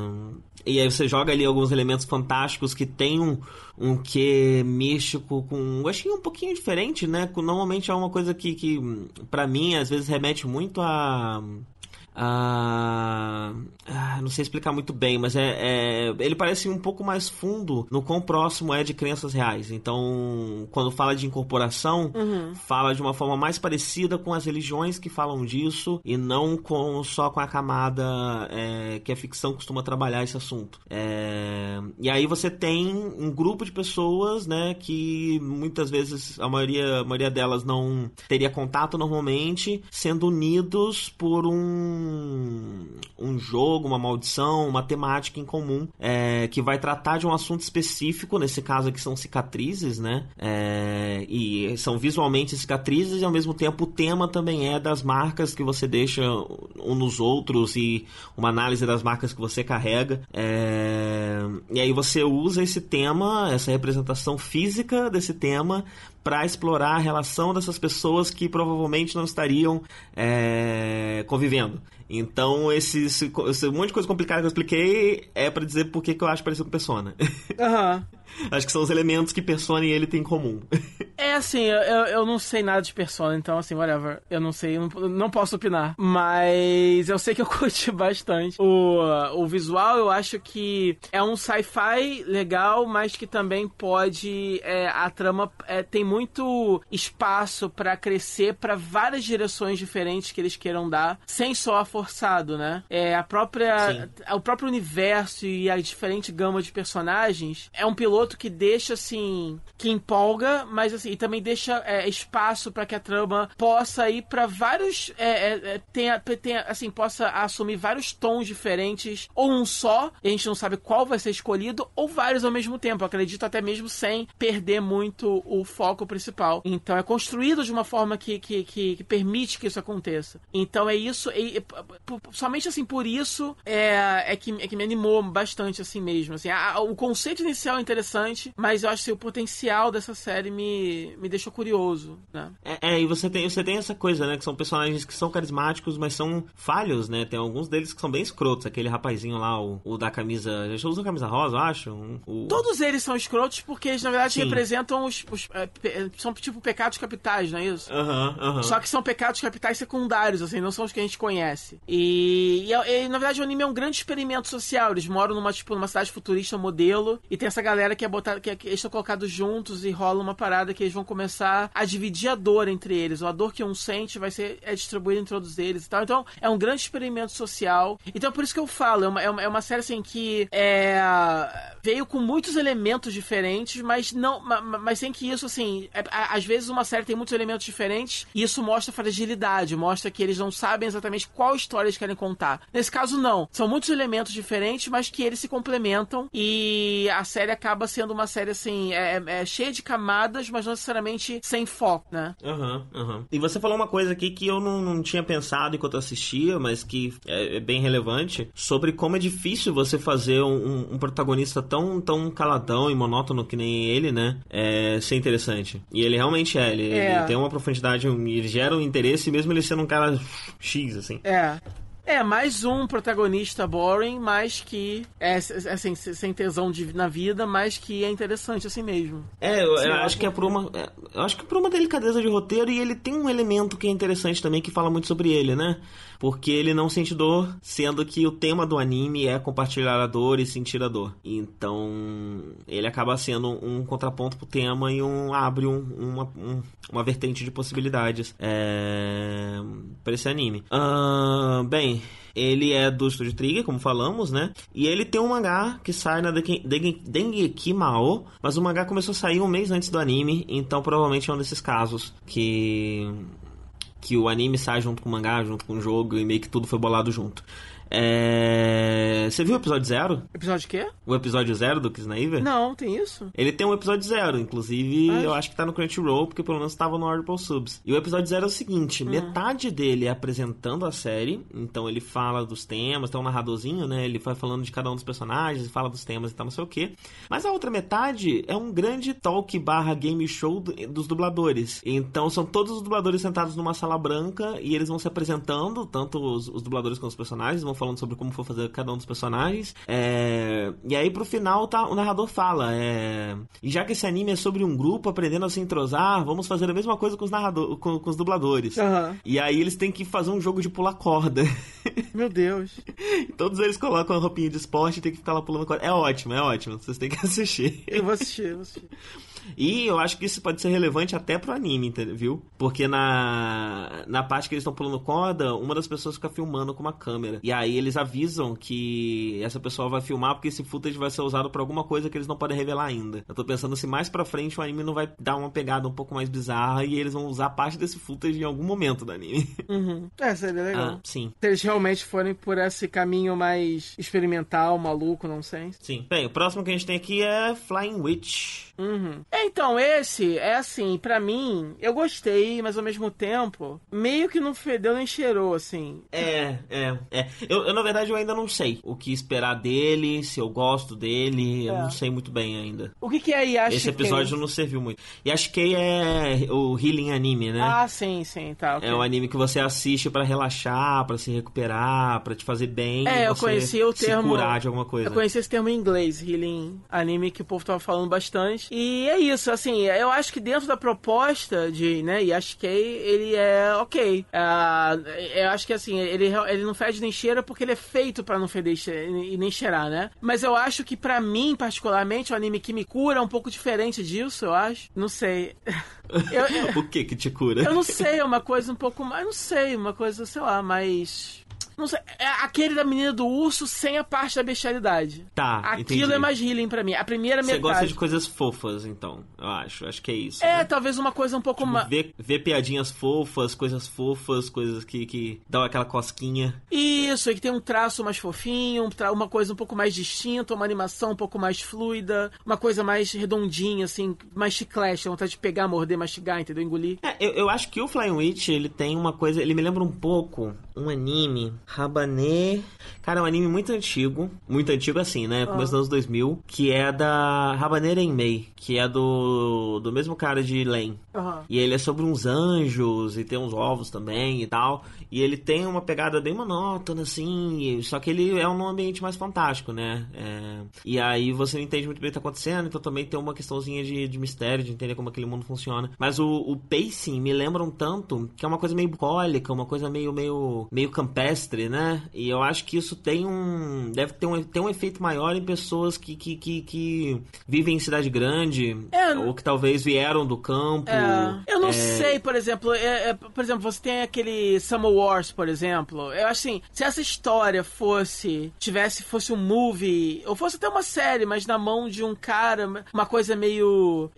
E aí você joga ali alguns elementos fantásticos que tem um, um quê místico com um gostinho um pouquinho diferente, né? Normalmente é uma coisa que, que para mim, às vezes remete muito a ah, ah, não sei explicar muito bem, mas é, é, ele parece um pouco mais fundo no quão próximo é de crenças reais. Então, quando fala de incorporação, uhum. fala de uma forma mais parecida com as religiões que falam disso e não com só com a camada é, que a ficção costuma trabalhar esse assunto. É, e aí você tem um grupo de pessoas, né, que muitas vezes a maioria, a maioria delas não teria contato normalmente, sendo unidos por um um, jogo, uma maldição, uma temática em comum é, que vai tratar de um assunto específico, nesse caso aqui são cicatrizes, né? É, e são visualmente cicatrizes e ao mesmo tempo o tema também é das marcas que você deixa um nos outros e uma análise das marcas que você carrega. É, e aí você usa esse tema, essa representação física desse tema para explorar a relação dessas pessoas que provavelmente não estariam é, convivendo. Então, esse, esse, esse, monte de coisa complicada que eu expliquei é para dizer por que eu acho parecido com Persona. [LAUGHS] Aham. Acho que são os elementos que Persona e ele têm em comum. [LAUGHS] É assim, eu, eu não sei nada de Persona, então assim, whatever. Eu não sei, não, não posso opinar. Mas eu sei que eu [LAUGHS] curti bastante. O, o visual, eu acho que é um sci-fi legal, mas que também pode. É, a trama é, tem muito espaço para crescer para várias direções diferentes que eles queiram dar, sem só forçado, né? É, a própria. Sim. O próprio universo e a diferente gama de personagens é um piloto que deixa assim. que empolga, mas assim, e também deixa é, espaço para que a trama possa ir para vários. É, é, é, tenha, tenha, assim, possa assumir vários tons diferentes, ou um só, e a gente não sabe qual vai ser escolhido, ou vários ao mesmo tempo. acredito até mesmo sem perder muito o foco principal. Então é construído de uma forma que, que, que, que permite que isso aconteça. Então é isso. Somente assim por isso é, é, que, é que me animou bastante assim mesmo. Assim, a, o conceito inicial é interessante, mas eu acho que o potencial dessa série me, me deixou curioso, né? É, é, e você tem, você tem essa coisa, né? Que são personagens que são carismáticos, mas são falhos, né? Tem alguns deles que são bem escrotos. Aquele rapazinho lá, o, o da camisa. Já usou camisa rosa, eu acho? O... Todos eles são escrotos porque eles, na verdade, Sim. representam os. os é, pe, são tipo pecados capitais, não é isso? Aham, uhum, aham. Uhum. Só que são pecados capitais secundários, assim, não são os que a gente conhece. E, e, e, na verdade o anime é um grande experimento social. Eles moram numa, tipo, numa cidade futurista modelo e tem essa galera que é botada, que, é, que eles estão colocados juntos e rola uma parada que eles vão começar a dividir a dor entre eles. A dor que um sente vai ser é distribuída entre todos eles e tal. Então, é um grande experimento social. Então, por isso que eu falo, é uma, é uma, é uma série assim que é, veio com muitos elementos diferentes, mas não, mas sem que isso assim, é, às vezes uma série tem muitos elementos diferentes e isso mostra fragilidade, mostra que eles não sabem exatamente qual história eles querem contar. Nesse caso não, são muitos elementos diferentes, mas que eles se complementam e a série acaba sendo uma série assim, é, é cheia de camadas, mas não necessariamente sem foco, né? Aham, uhum, aham. Uhum. E você falou uma coisa aqui que eu não, não tinha pensado enquanto assistia, mas que é, é, bem relevante, sobre como é difícil você fazer um, um, protagonista tão, tão caladão e monótono que nem ele, né? É, ser interessante. E ele realmente é, ele, é. ele tem uma profundidade, ele gera um interesse, mesmo ele sendo um cara X, assim. É. É, mais um protagonista boring, mas que é assim, sem tesão de, na vida, mas que é interessante assim mesmo. É, eu, eu acho que é por uma. É, eu acho que é por uma delicadeza de roteiro e ele tem um elemento que é interessante também que fala muito sobre ele, né? Porque ele não sente dor, sendo que o tema do anime é compartilhar a dor e sentir a dor. Então, ele acaba sendo um contraponto pro tema e um abre um, uma, um, uma vertente de possibilidades é, para esse anime. Uh, bem, ele é do Studio Trigger, como falamos, né? E ele tem um mangá que sai na Dengeki Mao, mas o mangá começou a sair um mês antes do anime, então provavelmente é um desses casos que que o anime sai junto com o mangá, junto com o jogo e meio que tudo foi bolado junto. É... Você viu o episódio zero? Episódio quê? O episódio zero do Kisnaiver? Não, tem isso. Ele tem um episódio zero, inclusive eu acho que tá no Crunchyroll, porque pelo menos tava no Audible Subs. E o episódio zero é o seguinte: hum. metade dele é apresentando a série, então ele fala dos temas, tem um narradorzinho, né? Ele vai falando de cada um dos personagens, fala dos temas e tal, não sei o quê. Mas a outra metade é um grande talk barra game show dos dubladores. Então são todos os dubladores sentados numa sala branca e eles vão se apresentando, tanto os, os dubladores quanto os personagens, vão falando sobre como foi fazer cada um dos personagens. É... E aí pro final tá, o narrador fala: é... E já que esse anime é sobre um grupo aprendendo a se entrosar, vamos fazer a mesma coisa com os, narrador... com, com os dubladores. Uhum. E aí eles têm que fazer um jogo de pular corda. [LAUGHS] Meu Deus. Todos eles colocam a roupinha de esporte e tem que ficar lá pulando corda. É ótimo, é ótimo. Vocês têm que [LAUGHS] assistir. Eu vou assistir, eu vou assistir. E eu acho que isso pode ser relevante até pro anime, viu? Porque na, na parte que eles estão pulando corda, uma das pessoas fica filmando com uma câmera. E aí eles avisam que essa pessoa vai filmar porque esse footage vai ser usado pra alguma coisa que eles não podem revelar ainda. Eu tô pensando se mais pra frente o anime não vai dar uma pegada um pouco mais bizarra e eles vão usar parte desse footage em algum momento do anime. [LAUGHS] Uhum. É, seria legal. Ah, sim. Se eles realmente forem por esse caminho mais experimental, maluco, não sei. Sim. Bem, o próximo que a gente tem aqui é Flying Witch. Uhum. É, então, esse é assim, para mim, eu gostei, mas ao mesmo tempo, meio que não fedeu nem cheirou, assim. É, é, é. Eu, eu, na verdade, eu ainda não sei o que esperar dele, se eu gosto dele, é. eu não sei muito bem ainda. O que, que é Yashikei? Esse episódio não serviu muito. Yashikei é o healing anime, né? Ah, sim, sim, tá. Okay. É um anime que você assiste para relaxar, para se recuperar, para te fazer bem. É, eu conheci o termo. Se curar de alguma coisa. Eu conheci esse termo em inglês, healing anime, que o povo tava falando bastante. E é isso, assim, eu acho que dentro da proposta de, né, Yashikei, ele é ok. Uh, eu acho que assim, ele, ele não fede nem cheira porque ele é feito para não feder e nem cheirar, né? Mas eu acho que para mim, particularmente, o anime que me cura é um pouco diferente disso, eu acho. Não sei. [LAUGHS] Eu, o que que te cura? Eu não sei, é uma coisa um pouco mais, não sei, uma coisa, sei lá, mais não sei. É aquele da menina do urso sem a parte da bestialidade. Tá. Aquilo entendi. é mais healing pra mim. A primeira Você metade. Você gosta de coisas fofas, então. Eu acho. Acho que é isso. É, né? talvez uma coisa um pouco tipo, mais. Ver, ver piadinhas fofas, coisas fofas, coisas que, que dão aquela cosquinha. Isso, e que tem um traço mais fofinho, uma coisa um pouco mais distinta, uma animação um pouco mais fluida, uma coisa mais redondinha, assim, mais chiclete, vontade de pegar, morder, mastigar, entendeu? Engolir. É, eu, eu acho que o Flying Witch, ele tem uma coisa. Ele me lembra um pouco um anime, Rabané Cara, é um anime muito antigo. Muito antigo assim, né? Começo dos anos 2000. Que é da Habanera Mei, Que é do, do mesmo cara de Len. Uhum. E ele é sobre uns anjos e tem uns ovos também e tal. E ele tem uma pegada bem monótona, assim. Só que ele é um ambiente mais fantástico, né? É... E aí você não entende muito bem o que tá acontecendo. Então também tem uma questãozinha de, de mistério, de entender como aquele mundo funciona. Mas o, o pacing me lembra um tanto que é uma coisa meio bucólica, uma coisa meio, meio, meio campestre, né? E eu acho que isso tem um. Deve ter um, ter um efeito maior em pessoas que, que, que, que vivem em cidade grande. É, ou que talvez vieram do campo. É, eu não é... sei, por exemplo. É, é, por exemplo, você tem aquele Summer Wars, por exemplo. Eu acho assim, se essa história fosse. tivesse, fosse um movie, ou fosse até uma série, mas na mão de um cara, uma coisa meio.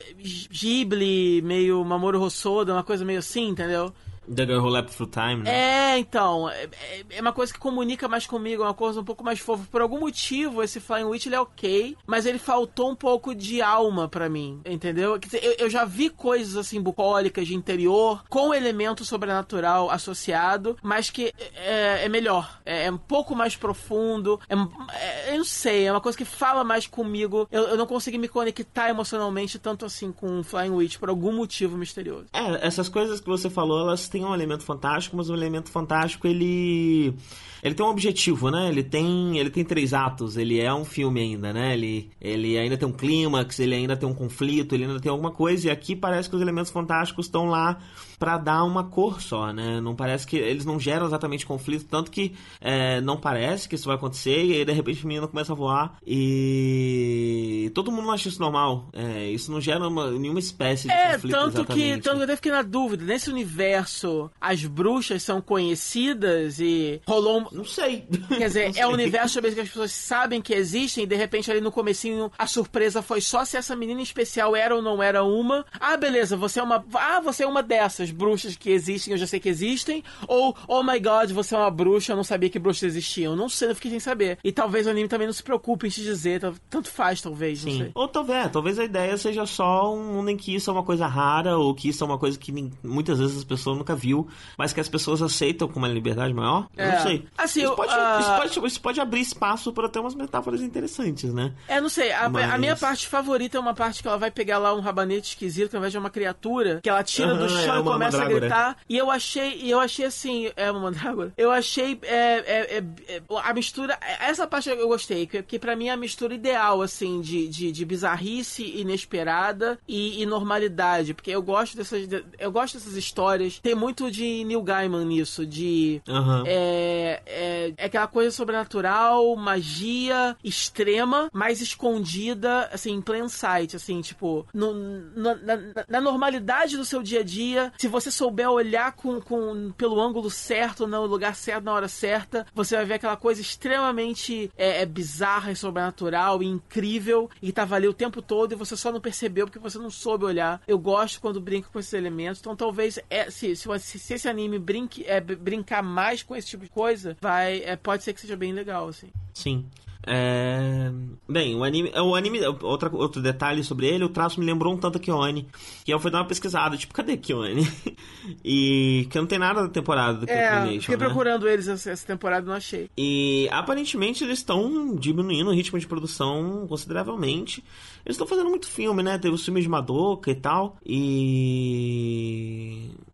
Ghibli, meio Mamoru Hosoda, uma coisa meio assim, entendeu? The Girl Who Leapt Through Time, né? É, então. É, é, uma coisa que comunica mais comigo, é uma coisa um pouco mais fofa. Por algum motivo, esse Flying Witch ele é ok, mas ele faltou um pouco de alma para mim, entendeu? Dizer, eu, eu, já vi coisas assim bucólicas de interior, com elemento sobrenatural associado, mas que é, é melhor. É, é, um pouco mais profundo. É, é, eu não sei, é uma coisa que fala mais comigo. Eu, eu não consegui me conectar emocionalmente tanto assim com Flying Witch por algum motivo misterioso. É, essas coisas que você falou, elas têm tem um elemento fantástico, mas o elemento fantástico ele ele tem um objetivo, né? Ele tem ele tem três atos, ele é um filme ainda, né? Ele ele ainda tem um clímax, ele ainda tem um conflito, ele ainda tem alguma coisa e aqui parece que os elementos fantásticos estão lá para dar uma cor só, né? Não parece que eles não geram exatamente conflito, tanto que é, não parece que isso vai acontecer e aí de repente o menino começa a voar e todo mundo acha isso normal. É, isso não gera uma, nenhuma espécie de é, conflito tanto exatamente. que tanto que eu até fiquei na dúvida nesse universo as bruxas são conhecidas e rolou não sei. Quer dizer, [LAUGHS] é um universo sobre que as pessoas sabem que existem e de repente ali no comecinho a surpresa foi só se essa menina especial era ou não era uma. Ah, beleza, você é uma. Ah, você é uma dessas bruxas que existem, eu já sei que existem. Ou, oh my god, você é uma bruxa, eu não sabia que bruxas existiam. Não sei, eu fiquei sem saber. E talvez o anime também não se preocupe em te dizer, tanto faz, talvez, Sim. não sei. Ou talvez, talvez a ideia seja só um mundo em que isso é uma coisa rara, ou que isso é uma coisa que muitas vezes as pessoas nunca viu, mas que as pessoas aceitam com uma liberdade maior. É. não sei. Assim, isso, pode, uh... isso, pode, isso pode abrir espaço para ter umas metáforas interessantes, né? É, não sei. A, mas... a, minha parte favorita é uma parte que ela vai pegar lá um rabanete esquisito, que ao invés de uma criatura, que ela tira do chão é e começa a gritar. E eu achei, e eu achei assim, é uma mandrágora. Eu achei é, é, é, é a mistura, essa parte eu gostei, que, que para mim é a mistura ideal assim de, de, de bizarrice inesperada e, e, normalidade, porque eu gosto dessas eu gosto dessas histórias. Tem muito de Neil Gaiman nisso, de uhum. é, é, é aquela coisa sobrenatural, magia extrema, mas escondida assim em plain sight, assim, tipo, no, no, na, na normalidade do seu dia a dia, se você souber olhar com, com, pelo ângulo certo, no lugar certo, na hora certa, você vai ver aquela coisa extremamente é, é bizarra e sobrenatural e incrível e tava ali o tempo todo e você só não percebeu porque você não soube olhar. Eu gosto quando brinca com esses elementos, então talvez é, se, se, se esse anime brinque, é, brincar mais com esse tipo de coisa, vai, é, pode ser que seja bem legal, assim. Sim. É... Bem, o anime. O anime. Outra, outro detalhe sobre ele, o traço me lembrou um tanto a Kione. Que eu fui dar uma pesquisada, tipo, cadê Kione? [LAUGHS] e que não tem nada da temporada do é, Fiquei né? procurando eles essa, temporada não achei. E aparentemente eles estão diminuindo o ritmo de produção consideravelmente. Eles estão fazendo muito filme, né? Teve os filmes de Madoka e tal. E.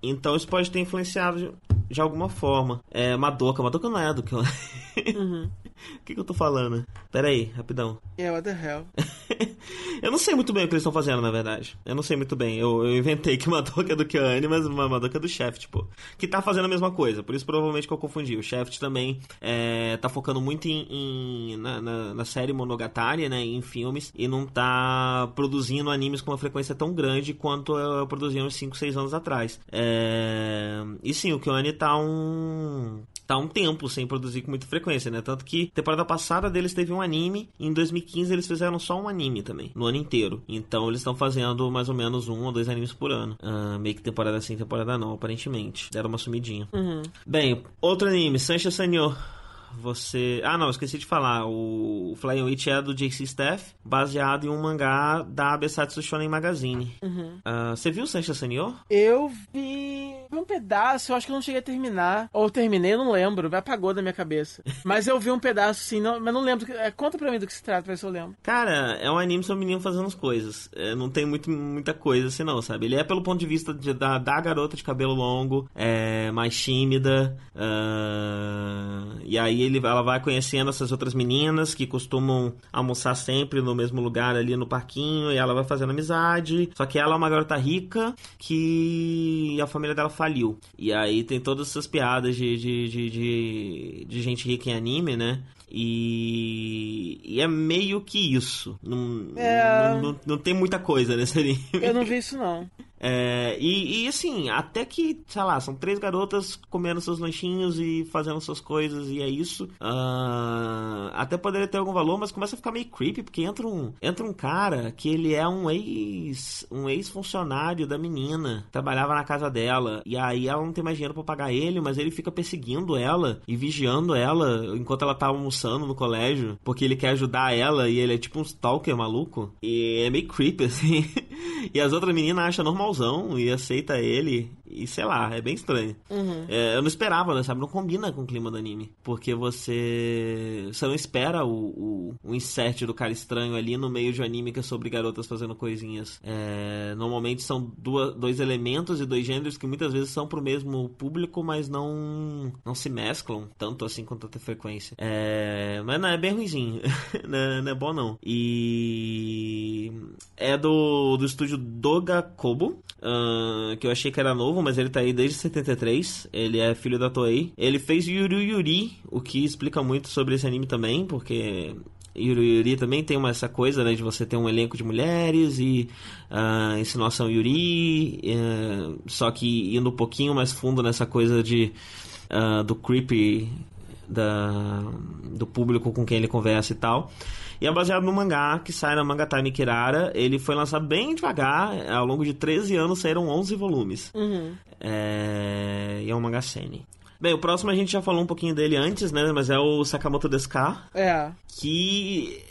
Então isso pode ter influenciado de alguma forma. É, Madoka. Madoka não é do que. Uhum. [LAUGHS] [LAUGHS] O que, que eu tô falando? Pera aí, rapidão. Yeah, what the hell? [LAUGHS] eu não sei muito bem o que eles estão fazendo, na verdade. Eu não sei muito bem. Eu, eu inventei que [LAUGHS] Madoka é do Kyoane, mas Madoka é do Shaft, tipo. Que tá fazendo a mesma coisa. Por isso, provavelmente, que eu confundi. O Shaft também é, tá focando muito em, em na, na, na, série Monogatari, né? Em filmes. E não tá produzindo animes com uma frequência tão grande quanto eu produzia uns 5, 6 anos atrás. É... E sim, o Kyoane tá um tá um tempo sem produzir com muita frequência, né? Tanto que temporada passada deles teve um anime, e em 2015 eles fizeram só um anime também, no ano inteiro. Então eles estão fazendo mais ou menos um ou dois animes por ano. Uh, meio que temporada sim, temporada não, aparentemente. Deram uma sumidinha. Uhum. Bem, outro anime, Sancha Senhor você. Ah, não, esqueci de falar. O Flying Witch é do JC Staff, baseado em um mangá da Besatsu Shonen Magazine. Uhum. Uh, você viu Sancha Senhor? Eu vi um pedaço, eu acho que eu não cheguei a terminar. Ou terminei, não lembro, apagou da minha cabeça. [LAUGHS] mas eu vi um pedaço sim, não, mas não lembro. É, conta pra mim do que se trata, pra ver se eu lembro. Cara, é um anime sobre um menino fazendo as coisas. É, não tem muito, muita coisa assim, não, sabe? Ele é pelo ponto de vista de, da, da garota de cabelo longo, é, mais tímida. Uh, e aí ele, ela vai conhecendo essas outras meninas que costumam almoçar sempre no mesmo lugar ali no parquinho. E ela vai fazendo amizade. Só que ela é uma garota rica que a família dela faliu. E aí tem todas essas piadas de, de, de, de, de gente rica em anime, né? E, e, é meio que isso. Não, é... não, não, não, tem muita coisa nesse anime. Eu não vi isso, não. É, e, e, assim, até que, sei lá, são três garotas comendo seus lanchinhos e fazendo suas coisas, e é isso. Uh, até poderia ter algum valor, mas começa a ficar meio creepy, porque entra um, entra um cara que ele é um ex um ex-funcionário da menina, trabalhava na casa dela, e aí ela não tem mais dinheiro para pagar ele, mas ele fica perseguindo ela e vigiando ela enquanto ela tá almoçando no colégio, porque ele quer ajudar ela e ele é tipo um stalker maluco. E é meio creepy, [LAUGHS] assim. e as outras meninas acham normal e aceita ele. E sei lá, é bem estranho. Uhum. É, eu não esperava, né, sabe? Não combina com o clima do anime. Porque você. Você não espera o, o, o insert do cara estranho ali no meio de um anime que é sobre garotas fazendo coisinhas. É, normalmente são duas, dois elementos e dois gêneros que muitas vezes são pro mesmo público, mas não, não se mesclam tanto assim com tanta frequência. É, mas não, é bem ruimzinho. [LAUGHS] não, é, não, é bom não. E. É do, do estúdio Doga Kobo, uh, que eu achei que era novo, mas ele tá aí desde 73. Ele é filho da Toei. Ele fez Yuri Yuri, o que explica muito sobre esse anime também, porque Yuri Yuri também tem uma, essa coisa né, de você ter um elenco de mulheres e uh, insinuação Yuri, uh, só que indo um pouquinho mais fundo nessa coisa de uh, do creepy da, do público com quem ele conversa e tal. E é baseado no mangá que sai na Manga Time Kirara. Ele foi lançado bem devagar. Ao longo de 13 anos saíram 11 volumes. Uhum. É... E é um mangá sene. Bem, o próximo a gente já falou um pouquinho dele antes, né? Mas é o Sakamoto Deska. É. Que...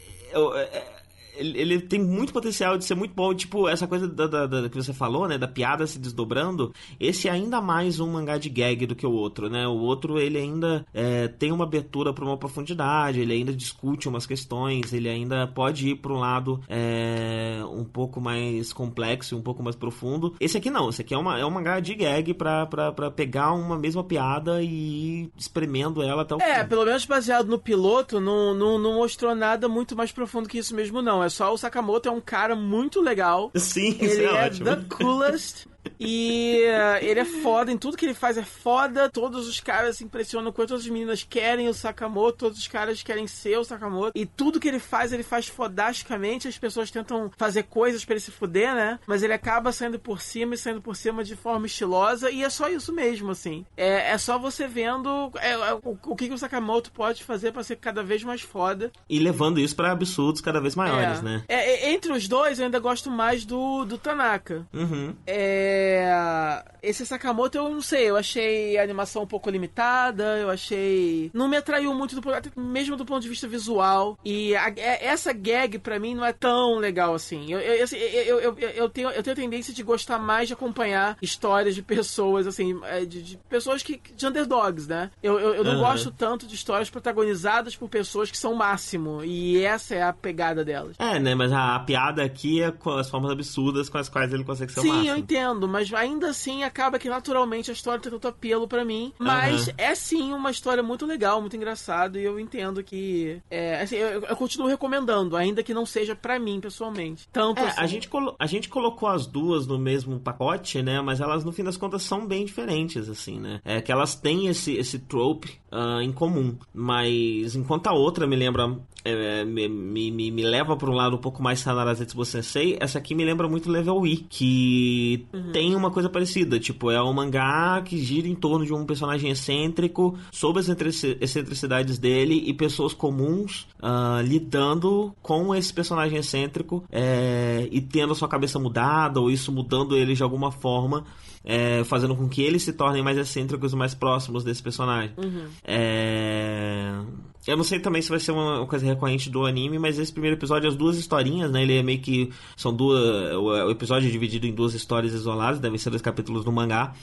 Ele, ele, tem muito potencial de ser muito bom. Tipo, essa coisa da, da, da, que você falou, né? Da piada se desdobrando. Esse é ainda mais um mangá de gag do que o outro, né? O outro, ele ainda é, tem uma abertura para uma profundidade, ele ainda discute umas questões, ele ainda pode ir para um lado é, um pouco mais complexo, um pouco mais profundo. Esse aqui não, esse aqui é, uma, é um mangá de gag pra, pra, pra pegar uma mesma piada e ir espremendo ela até o é, fim. É, pelo menos baseado no piloto, não, não, não mostrou nada muito mais profundo que isso mesmo, não é só o Sakamoto é um cara muito legal. Sim, ele é, é the coolest. E uh, ele é foda, em tudo que ele faz é foda. Todos os caras se impressionam com todas as meninas querem o Sakamoto, todos os caras querem ser o Sakamoto. E tudo que ele faz, ele faz fodasticamente. As pessoas tentam fazer coisas para ele se fuder, né? Mas ele acaba saindo por cima e saindo por cima de forma estilosa. E é só isso mesmo, assim. É, é só você vendo é, é, o, o, que, que o Sakamoto pode fazer para ser cada vez mais foda. E levando isso para absurdos cada vez maiores, é. né? É, entre os dois, eu ainda gosto mais do, do Tanaka. Uhum. É é, esse Sakamoto eu não sei, eu achei a animação um pouco limitada, eu achei. Não me atraiu muito, do, mesmo do ponto de vista visual. E a, é, essa gag para mim não é tão legal assim. Eu, eu, eu, eu, tenho, eu tenho a tendência de gostar mais de acompanhar histórias de pessoas, assim, é, de, de pessoas que. de underdogs, né? Eu, eu, eu não uhum. gosto tanto de histórias protagonizadas por pessoas que são o máximo. E essa é a pegada delas. É, né? Mas a, a piada aqui é com as formas absurdas com as quais ele consegue ser Sim, o máximo. Sim, eu entendo, mas ainda assim acaba que naturalmente a história tem tanto apelo para mim. Mas uhum. é sim uma história muito legal, muito engraçada. E eu entendo que. É, assim, eu, eu, continuo recomendando, ainda que não seja para mim pessoalmente. Tanto é, assim. a, gente a gente colocou as duas no mesmo pacote, né? Mas elas, no fim das contas, são bem diferentes, assim, né? É que elas têm esse, esse trope uh, em comum. Mas enquanto a outra me lembra é, me, me, me, leva para um lado um pouco mais Sanara Zetsubo Sensei, essa aqui me lembra muito Level E, que uhum. tem uma coisa parecida, tipo, é um mangá que gira em torno de um personagem excêntrico, sobre as excentricidades dele e pessoas comuns uh, lidando com esse personagem excêntrico é, e tendo a sua cabeça mudada, ou isso mudando ele de alguma forma é, fazendo com que eles se tornem mais excêntricos e mais próximos desse personagem. Uhum. É... Eu não sei também se vai ser uma coisa recorrente do anime, mas esse primeiro episódio, as duas historinhas, né? Ele é meio que. São duas. O episódio é dividido em duas histórias isoladas, devem ser dois capítulos do mangá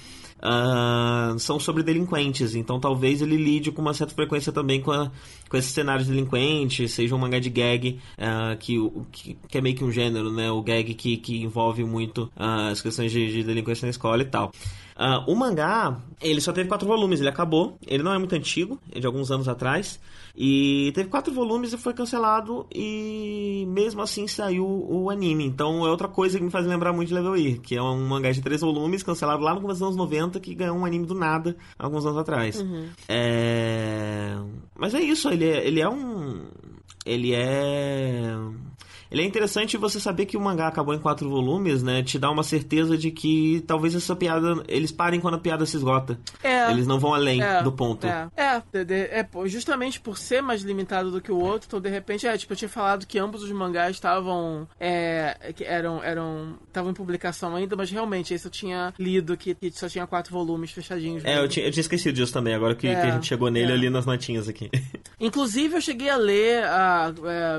uh, são sobre delinquentes. Então talvez ele lide com uma certa frequência também com, a, com esses cenários delinquentes, seja um mangá de gag, uh, que, que, que, é meio que um gênero, né? O gag que, que envolve muito uh, as questões de, de delinquência na escola e tal. O mangá, ele só teve quatro volumes, ele acabou. Ele não é muito antigo, é de alguns anos atrás. E teve quatro volumes e foi cancelado. E mesmo assim saiu o anime. Então é outra coisa que me faz lembrar muito de Level E, que é um mangá de três volumes, cancelado lá no começo dos anos 90, que ganhou um anime do nada alguns anos atrás. Uhum. É... Mas é isso, ele é, ele é um. Ele é ele é interessante você saber que o mangá acabou em quatro volumes, né? Te dá uma certeza de que talvez essa piada. Eles parem quando a piada se esgota. É. Eles não vão além é, do ponto. É, é, é, justamente por ser mais limitado do que o outro, então de repente, é, tipo, eu tinha falado que ambos os mangás estavam. É, que eram. eram estavam em publicação ainda, mas realmente esse eu tinha lido que, que só tinha quatro volumes fechadinhos. É, eu tinha, eu tinha, esquecido disso também, agora que, é, que a gente chegou nele é. ali nas notinhas aqui. Inclusive, eu cheguei a ler a,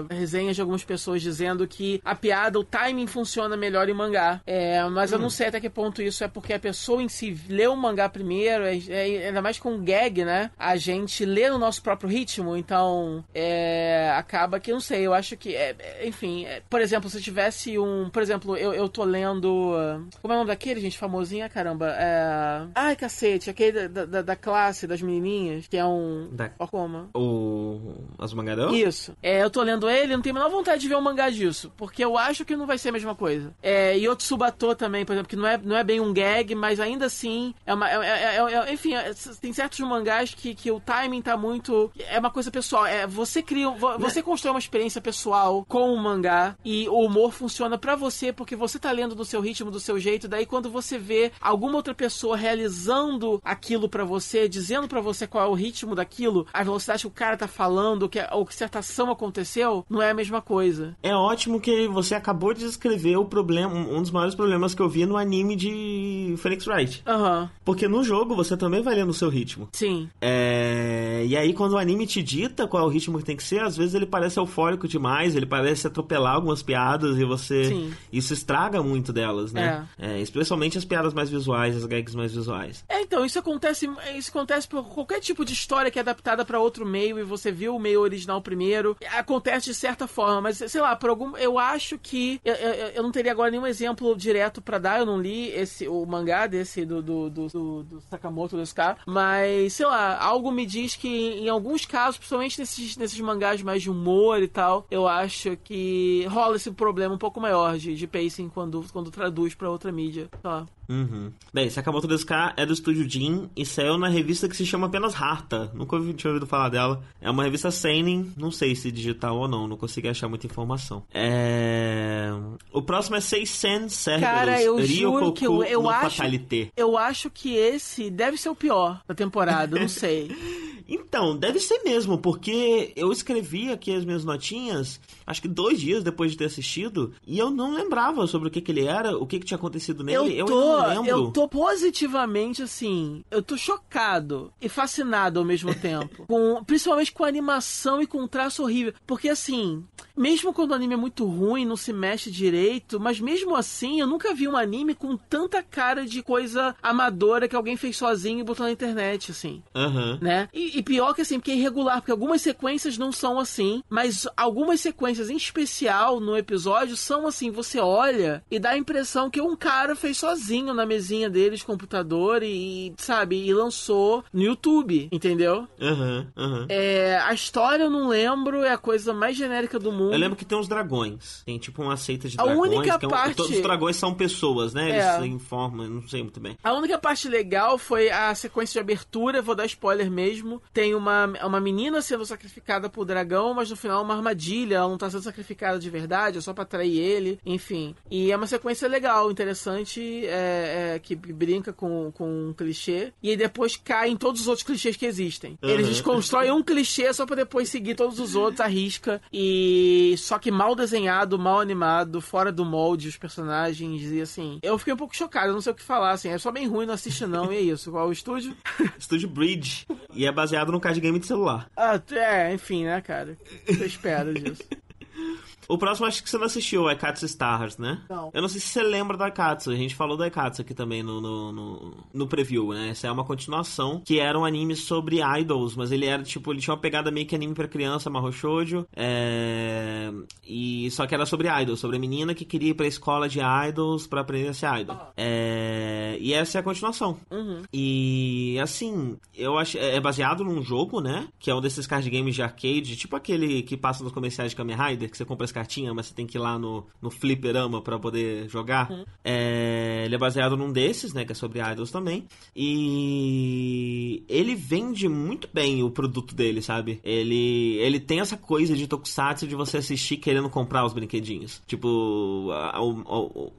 a resenhas de algumas pessoas dizendo dizendo que a piada, o timing funciona melhor em mangá. É, mas hum. eu não sei até que ponto isso é porque a pessoa em si leu o mangá primeiro, é, é, ainda mais com gag, né? A gente lê no nosso próprio ritmo, então é, acaba que, não sei, eu acho que, é, é enfim, é, por exemplo, se tivesse um, por exemplo, eu, eu tô lendo, como é o nome daquele, gente, famosinha, caramba, é... Ai, cacete, aquele da, da, da classe, das menininhas, que é um... Da... como? O... As mangarão? Isso. É, eu tô lendo ele, não tenho a menor vontade de ver um mangá disso, porque eu acho que não vai ser a mesma coisa. É, e Otsubato também, por exemplo, que não é, não é bem um gag, mas ainda assim é uma. É, é, é, é enfim, é, tem certos mangás que, que o timing tá muito. É uma coisa pessoal. É, você cria. Você constrói uma experiência pessoal com o mangá e o humor funciona para você porque você tá lendo do seu ritmo, do seu jeito. Daí quando você vê alguma outra pessoa realizando aquilo para você, dizendo para você qual é o ritmo daquilo, a velocidade que o cara tá falando, que, ou que certa ação aconteceu, não é a mesma coisa. É ótimo que você acabou de descrever o problema, um dos maiores problemas que eu vi no anime de Phoenix Wright. Uhum. Porque no jogo você também vai ler no seu ritmo. Sim. É... E aí quando o anime te dita qual é o ritmo que tem que ser, às vezes ele parece eufórico demais, ele parece atropelar algumas piadas e você... Sim. Isso estraga muito delas, né? É. É, especialmente as piadas mais visuais, as gags mais visuais. É, então, isso acontece, isso acontece por qualquer tipo de história que é adaptada para outro meio e você viu o meio original primeiro. Acontece de certa forma, mas sei lá, por algum. Eu acho que. Eu, eu, eu não teria agora nenhum exemplo direto para dar. Eu não li esse o mangá desse do, do, do, do, do Sakamoto desse cara. Mas, sei lá, algo me diz que em alguns casos, principalmente nesses, nesses mangás mais de humor e tal, eu acho que rola esse problema um pouco maior de, de pacing quando, quando traduz para outra mídia. Uhum. Bem, Sakamoto Desuka é do estúdio Jin e saiu na revista que se chama apenas Harta. Nunca tinha ouvido falar dela. É uma revista Seinen, não sei se digital ou não, não consegui achar muita informação. É... O próximo é Seisen Cerberus. Cara, eu juro que eu, eu acho... Eu acho que esse deve ser o pior da temporada, não [LAUGHS] sei. Então, deve ser mesmo, porque eu escrevi aqui as minhas notinhas, acho que dois dias depois de ter assistido, e eu não lembrava sobre o que, que ele era, o que, que tinha acontecido nele. Eu, tô, eu, não eu tô positivamente assim, eu tô chocado e fascinado ao mesmo [LAUGHS] tempo. com, principalmente com a animação e com o traço horrível. Porque assim, mesmo quando o anime é muito ruim, não se mexe direito, mas mesmo assim, eu nunca vi um anime com tanta cara de coisa amadora que alguém fez sozinho e botou na internet, assim. Uhum. Né? E, e, pior que assim, porque é irregular, porque algumas sequências não são assim, mas algumas sequências em especial no episódio são assim, você olha e dá a impressão que um cara fez sozinho na mesinha dele de computador e, sabe, e lançou no YouTube, entendeu? Uhum, uhum. É, a história eu não lembro, é a coisa mais genérica do mundo. Eu lembro que tem uns dragões. Tem tipo uma seita de a dragões. Única é um, parte... Todos os dragões são pessoas, né? Eles é. informam, não sei muito bem. A única parte legal foi a sequência de abertura, vou dar spoiler mesmo. Tem uma, uma menina sendo sacrificada por dragão, mas no final é uma armadilha, ela não tá sendo sacrificada de verdade, é só pra atrair ele, enfim. E é uma sequência legal, interessante, é, é, que brinca com, com um clichê, e aí depois cai em todos os outros clichês que existem. Uhum. Eles desconstroem um clichê só pra depois seguir todos os outros, arrisca, e só que mal desenhado, mal animado, fora do molde, os personagens, e assim. Eu fiquei um pouco chocado, não sei o que falar, assim, é só bem ruim, não assiste não, e é isso. Qual o estúdio? [LAUGHS] estúdio Bridge. E é baseado no card game de celular. Ah, é, enfim, né, cara? Você espera disso. [LAUGHS] O próximo acho que você não assistiu, é Katsu Stars, né? Não. Eu não sei se você lembra da Katsu. A gente falou da Katsu aqui também no, no, no, no, preview, né? Essa é uma continuação, que era um anime sobre idols, mas ele era, tipo, ele tinha uma pegada meio que anime pra criança, Mahou Shoujo. É... E só que era sobre idols, sobre a menina que queria ir pra escola de idols para aprender a ser idol. Ah. É... E essa é a continuação. Uhum. E, assim, eu acho... É baseado num jogo, né? Que é um desses card games de arcade, tipo aquele que passa nos comerciais de Kamen Rider, que você compra as cartinha, mas você tem que ir lá no, no fliperama para poder jogar. Uhum. É, ele é baseado num desses, né? Que é sobre idols também. E ele vende muito bem o produto dele, sabe? Ele, ele tem essa coisa de tokusatsu de você assistir querendo comprar os brinquedinhos. Tipo,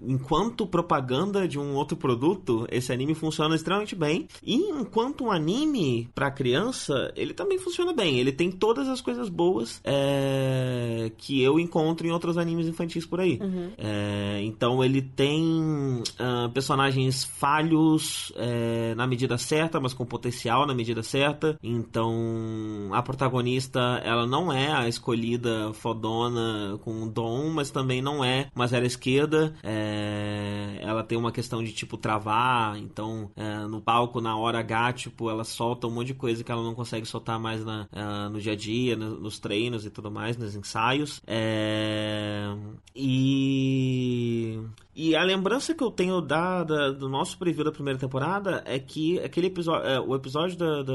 enquanto propaganda de um outro produto, esse anime funciona extremamente bem. E enquanto um anime para criança, ele também funciona bem. Ele tem todas as coisas boas é, que eu encontro encontra em outros animes infantis por aí. Uhum. É, então ele tem uh, personagens falhos é, na medida certa, mas com potencial na medida certa. Então a protagonista ela não é a escolhida fodona com dom, mas também não é uma zero esquerda. É, ela tem uma questão de tipo travar, então é, no palco na hora H, tipo, ela solta um monte de coisa que ela não consegue soltar mais na, uh, no dia a dia, no, nos treinos e tudo mais, nos ensaios. É, é, e e a lembrança que eu tenho da, da, do nosso preview da primeira temporada é que aquele episódio, é, o episódio da, da,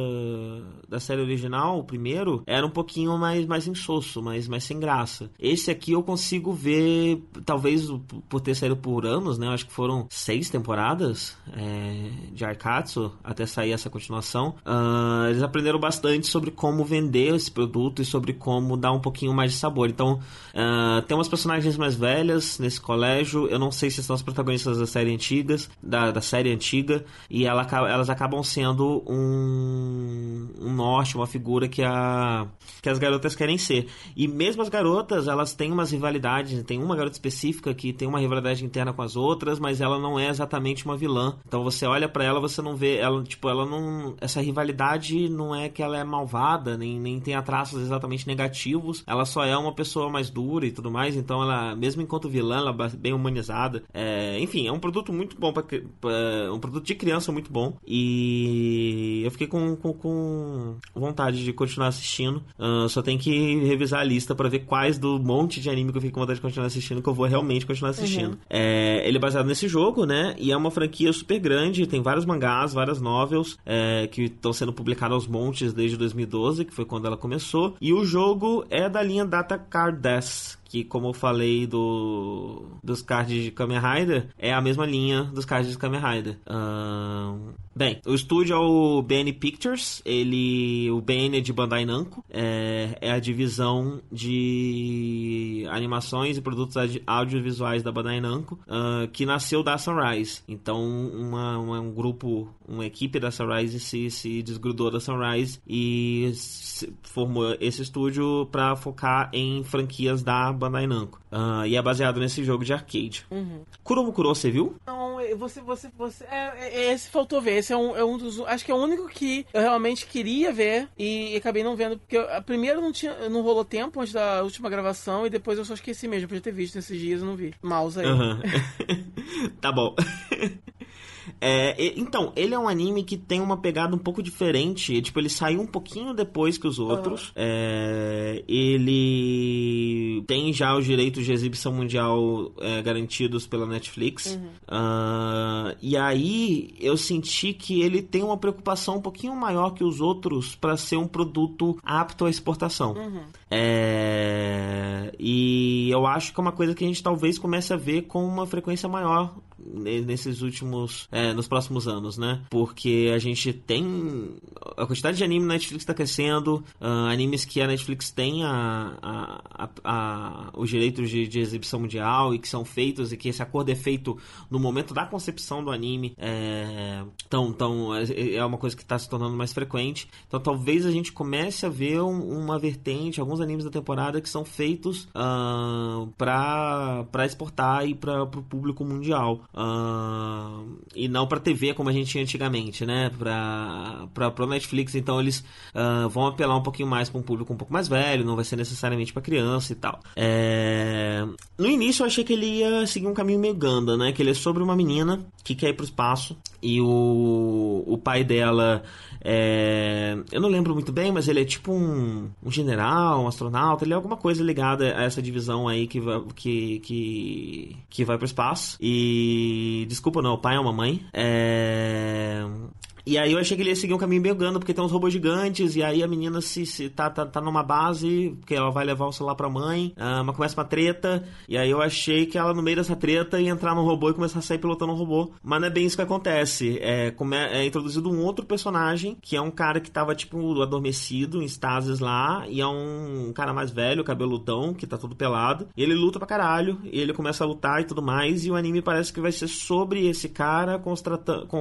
da, série original, o primeiro, era um pouquinho mais, mais insosso, mais, mais sem graça. Esse aqui eu consigo ver, talvez por ter saído por anos, né? Eu acho que foram seis temporadas é, de Arkatsu até sair essa continuação. Uh, eles aprenderam bastante sobre como vender esse produto e sobre como dar um pouquinho mais de sabor. Então, uh, tem umas personagens mais velhas nesse colégio. Eu não sei se são as protagonistas da série antigas, da, da série antiga, e ela, elas acabam sendo um, um norte, uma figura que, a, que as garotas querem ser. E mesmo as garotas, elas têm umas rivalidades, tem uma garota específica que tem uma rivalidade interna com as outras, mas ela não é exatamente uma vilã. Então você olha para ela, você não vê, ela, tipo, ela não, essa rivalidade não é que ela é malvada, nem, nem tem traços exatamente negativos, ela só é uma pessoa mais dura e tudo mais, então ela, mesmo enquanto vilã, ela é bem humanizada, é, enfim, é um produto muito bom, pra, pra, um produto de criança muito bom. E eu fiquei com, com, com vontade de continuar assistindo. Uh, só tem que revisar a lista para ver quais do monte de anime que eu fiquei com vontade de continuar assistindo que eu vou realmente continuar assistindo. Uhum. É, ele é baseado nesse jogo, né? E é uma franquia super grande, tem vários mangás, várias novels é, que estão sendo publicados aos montes desde 2012, que foi quando ela começou. E o jogo é da linha Data Card 10, que como eu falei do dos cards de Kamen Rider, é a mesma linha dos cards de Kamen Rider. Uh, Bem, o estúdio é o BN Pictures, ele, o BN é de Bandai Namco, é, é a divisão de animações e produtos audiovisuais da Bandai Namco, uh, que nasceu da Sunrise. Então, uma, uma, um grupo, uma equipe da Sunrise se, se desgrudou da Sunrise e formou esse estúdio para focar em franquias da Bandai Namco. Uh, e é baseado nesse jogo de arcade. Uhum. Kuromu Kuro, você viu? Não, você, você, você. É, é, esse faltou ver. Esse é um, é um dos. Acho que é o único que eu realmente queria ver e, e acabei não vendo. Porque eu, primeiro não, tinha, não rolou tempo antes da última gravação e depois eu só esqueci mesmo. Podia ter visto nesses dias e não vi. Mouse aí. Uhum. [LAUGHS] tá bom. [LAUGHS] É, então, ele é um anime que tem uma pegada um pouco diferente. Tipo, ele saiu um pouquinho depois que os outros. Uhum. É, ele tem já os direitos de exibição mundial é, garantidos pela Netflix. Uhum. Uh, e aí eu senti que ele tem uma preocupação um pouquinho maior que os outros para ser um produto apto à exportação. Uhum. É, e eu acho que é uma coisa que a gente talvez comece a ver com uma frequência maior nesses últimos. É, nos próximos anos, né? Porque a gente tem. A quantidade de anime na Netflix está crescendo, uh, animes que a Netflix tem a, a, a, os direitos de, de, exibição mundial e que são feitos e que esse acordo é feito no momento da concepção do anime. É, então, então é uma coisa que está se tornando mais frequente. Então talvez a gente comece a ver um, uma vertente, alguns animes da temporada que são feitos uh, ah, para exportar e para o público mundial. Uh, e não para TV como a gente tinha antigamente, né? Para para Netflix, então eles uh, vão apelar um pouquinho mais para um público um pouco mais velho, não vai ser necessariamente para criança e tal. É... No início eu achei que ele ia seguir um caminho meio Ganda, né? Que ele é sobre uma menina que quer ir pro espaço e o, o pai dela é, eu não lembro muito bem, mas ele é tipo um, um general, um astronauta, ele é alguma coisa ligada a essa divisão aí que, vai, que, que, que vai pro espaço. E. Desculpa, não, o pai é uma mãe. É, e aí eu achei que ele ia seguir um caminho bem gando, porque tem uns robôs gigantes, e aí a menina se, se tá, tá, tá numa base, porque ela vai levar o celular pra mãe, uh, mas começa uma treta, e aí eu achei que ela no meio dessa treta ia entrar no robô e começar a sair pilotando um robô. Mas não é bem isso que acontece. É, é introduzido um outro personagem, que é um cara que tava, tipo, adormecido, em estases lá, e é um cara mais velho, cabeludão, que tá todo pelado, ele luta pra caralho, ele começa a lutar e tudo mais, e o anime parece que vai ser sobre esse cara com,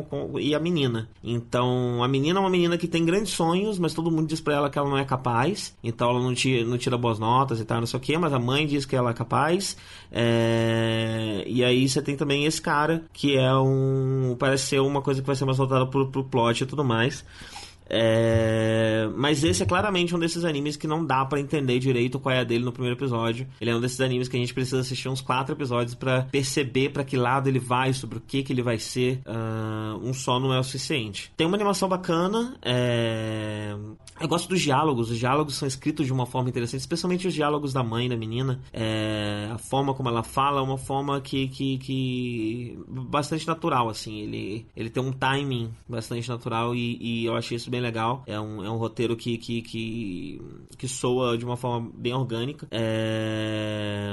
com, e a menina. Então, a menina é uma menina que tem grandes sonhos, mas todo mundo diz pra ela que ela não é capaz. Então, ela não tira, não tira boas notas e tal, não sei o que, mas a mãe diz que ela é capaz. É... E aí você tem também esse cara, que é um. Parece ser uma coisa que vai ser mais voltada pro, pro plot e tudo mais. É... Mas esse é claramente um desses animes que não dá para entender direito qual é a dele no primeiro episódio. Ele é um desses animes que a gente precisa assistir uns quatro episódios para perceber para que lado ele vai, sobre o que que ele vai ser. Uh, um só não é o suficiente. Tem uma animação bacana. É... Eu gosto dos diálogos. Os diálogos são escritos de uma forma interessante, especialmente os diálogos da mãe da menina. É... A forma como ela fala é uma forma que, que, que... bastante natural, assim. Ele, ele tem um timing bastante natural e, e eu achei isso bem bem legal. É um, é um roteiro que, que, que, que soa de uma forma bem orgânica. É...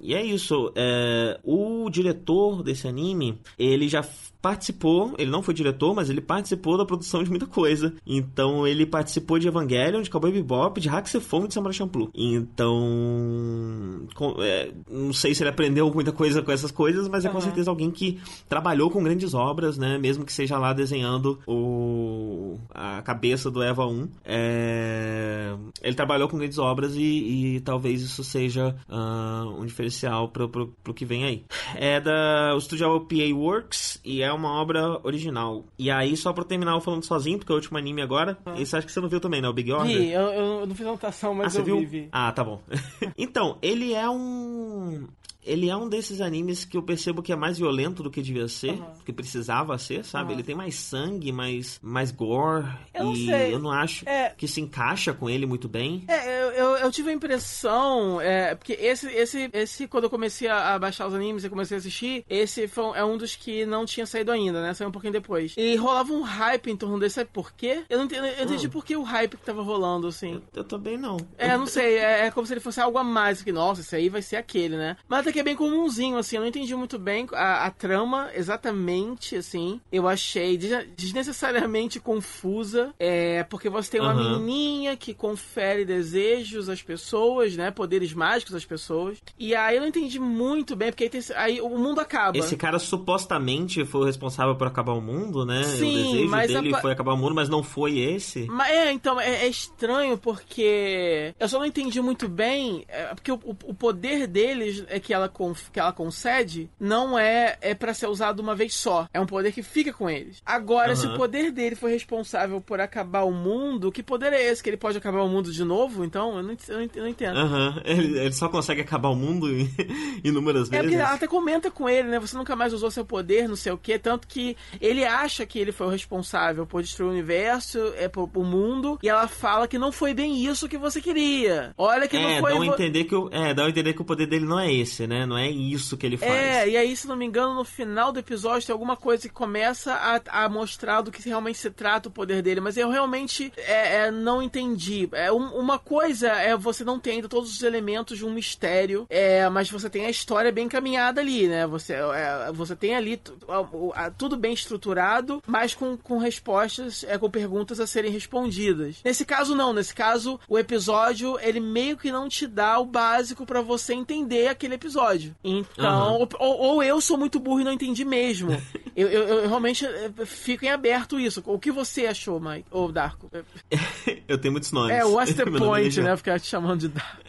E é isso. É... O diretor desse anime, ele já participou, ele não foi diretor, mas ele participou da produção de muita coisa. Então ele participou de Evangelion, de Cowboy Bebop, de Haxephone e de Samurai Champloo. Então, com, é, não sei se ele aprendeu muita coisa com essas coisas, mas é com certeza alguém que trabalhou com grandes obras, né? Mesmo que seja lá desenhando o, a cabeça do Eva 1. É, ele trabalhou com grandes obras e, e talvez isso seja uh, um diferencial pro, pro, pro que vem aí. É da o estúdio PA Works e é uma obra original. E aí, só pra terminar falando sozinho, porque é o último anime agora, ah. esse acho que você não viu também, né? O Big Order? Vi, eu, eu não fiz anotação, mas ah, eu viu? vi, vi. Ah, tá bom. [LAUGHS] então, ele é um ele é um desses animes que eu percebo que é mais violento do que devia ser, uhum. que precisava ser, sabe? Uhum. Ele tem mais sangue, mais, mais gore. Eu e sei. eu não acho é... que se encaixa com ele muito bem. É, eu, eu, eu tive a impressão, é, porque esse, esse, esse, quando eu comecei a baixar os animes e comecei a assistir, esse foi, é um dos que não tinha saído ainda, né? Saiu um pouquinho depois. E rolava um hype em torno desse, sabe por quê? Eu não entendi, eu entendi hum. por que o hype que tava rolando, assim. Eu, eu também não. É, não sei, é, é, como se ele fosse algo a mais, que, nossa, esse aí vai ser aquele, né? Mas até que é bem comumzinho, assim. Eu não entendi muito bem a, a trama exatamente, assim. Eu achei desnecessariamente confusa. É, porque você tem uma uhum. menininha que confere desejos às pessoas, né? Poderes mágicos às pessoas. E aí eu não entendi muito bem, porque aí, tem, aí o mundo acaba. Esse cara supostamente foi o responsável por acabar o mundo, né? Sim, o desejo mas dele a... foi acabar o mundo, mas não foi esse. Mas, é, então, é, é estranho porque eu só não entendi muito bem, é, porque o, o, poder deles é que ela, que ela concede não é, é para ser usado uma vez só. É um poder que fica com eles. Agora, uhum. se o poder dele foi responsável por acabar o mundo, que poder é esse? Que ele pode acabar o mundo de novo? Então, eu não, eu não entendo. Uhum. Ele, ele, só consegue acabar o mundo [LAUGHS] inúmeras vezes. É porque ela até comenta com ele, né? Você nunca mais usou seu poder, não sei o quê. Tanto que ele acha que ele foi o responsável por destruir o universo, é, por, o mundo, e ela fala que não foi bem isso que você queria. Olha que é, não foi... Dá a entender que o, é, dá a entender que o poder dele não é esse, né? Não é isso que ele faz. É, e aí, se não me engano, no final do episódio tem alguma coisa que começa a, a mostrar do que realmente se trata o poder dele, mas eu realmente é, é, não entendi. É, um, uma coisa é você não ter ainda todos os elementos de um mistério, é, mas você tem a história bem caminhada ali, né? Você, é, você tem ali tudo bem estruturado, mas com, com respostas, é, com perguntas a serem respondidas. Nesse caso, não. Nesse caso, o episódio, ele meio que não te dá o básico para você entender aquele episódio. Então, uhum. ou, ou, eu sou muito burro e não entendi mesmo. [LAUGHS] eu, eu, eu, realmente eh, fico em aberto isso. O que você achou, Mike? Ou Darko? [LAUGHS] eu tenho muitos nomes. É, what's [LAUGHS] the point, né? Ficar te chamando de Darko.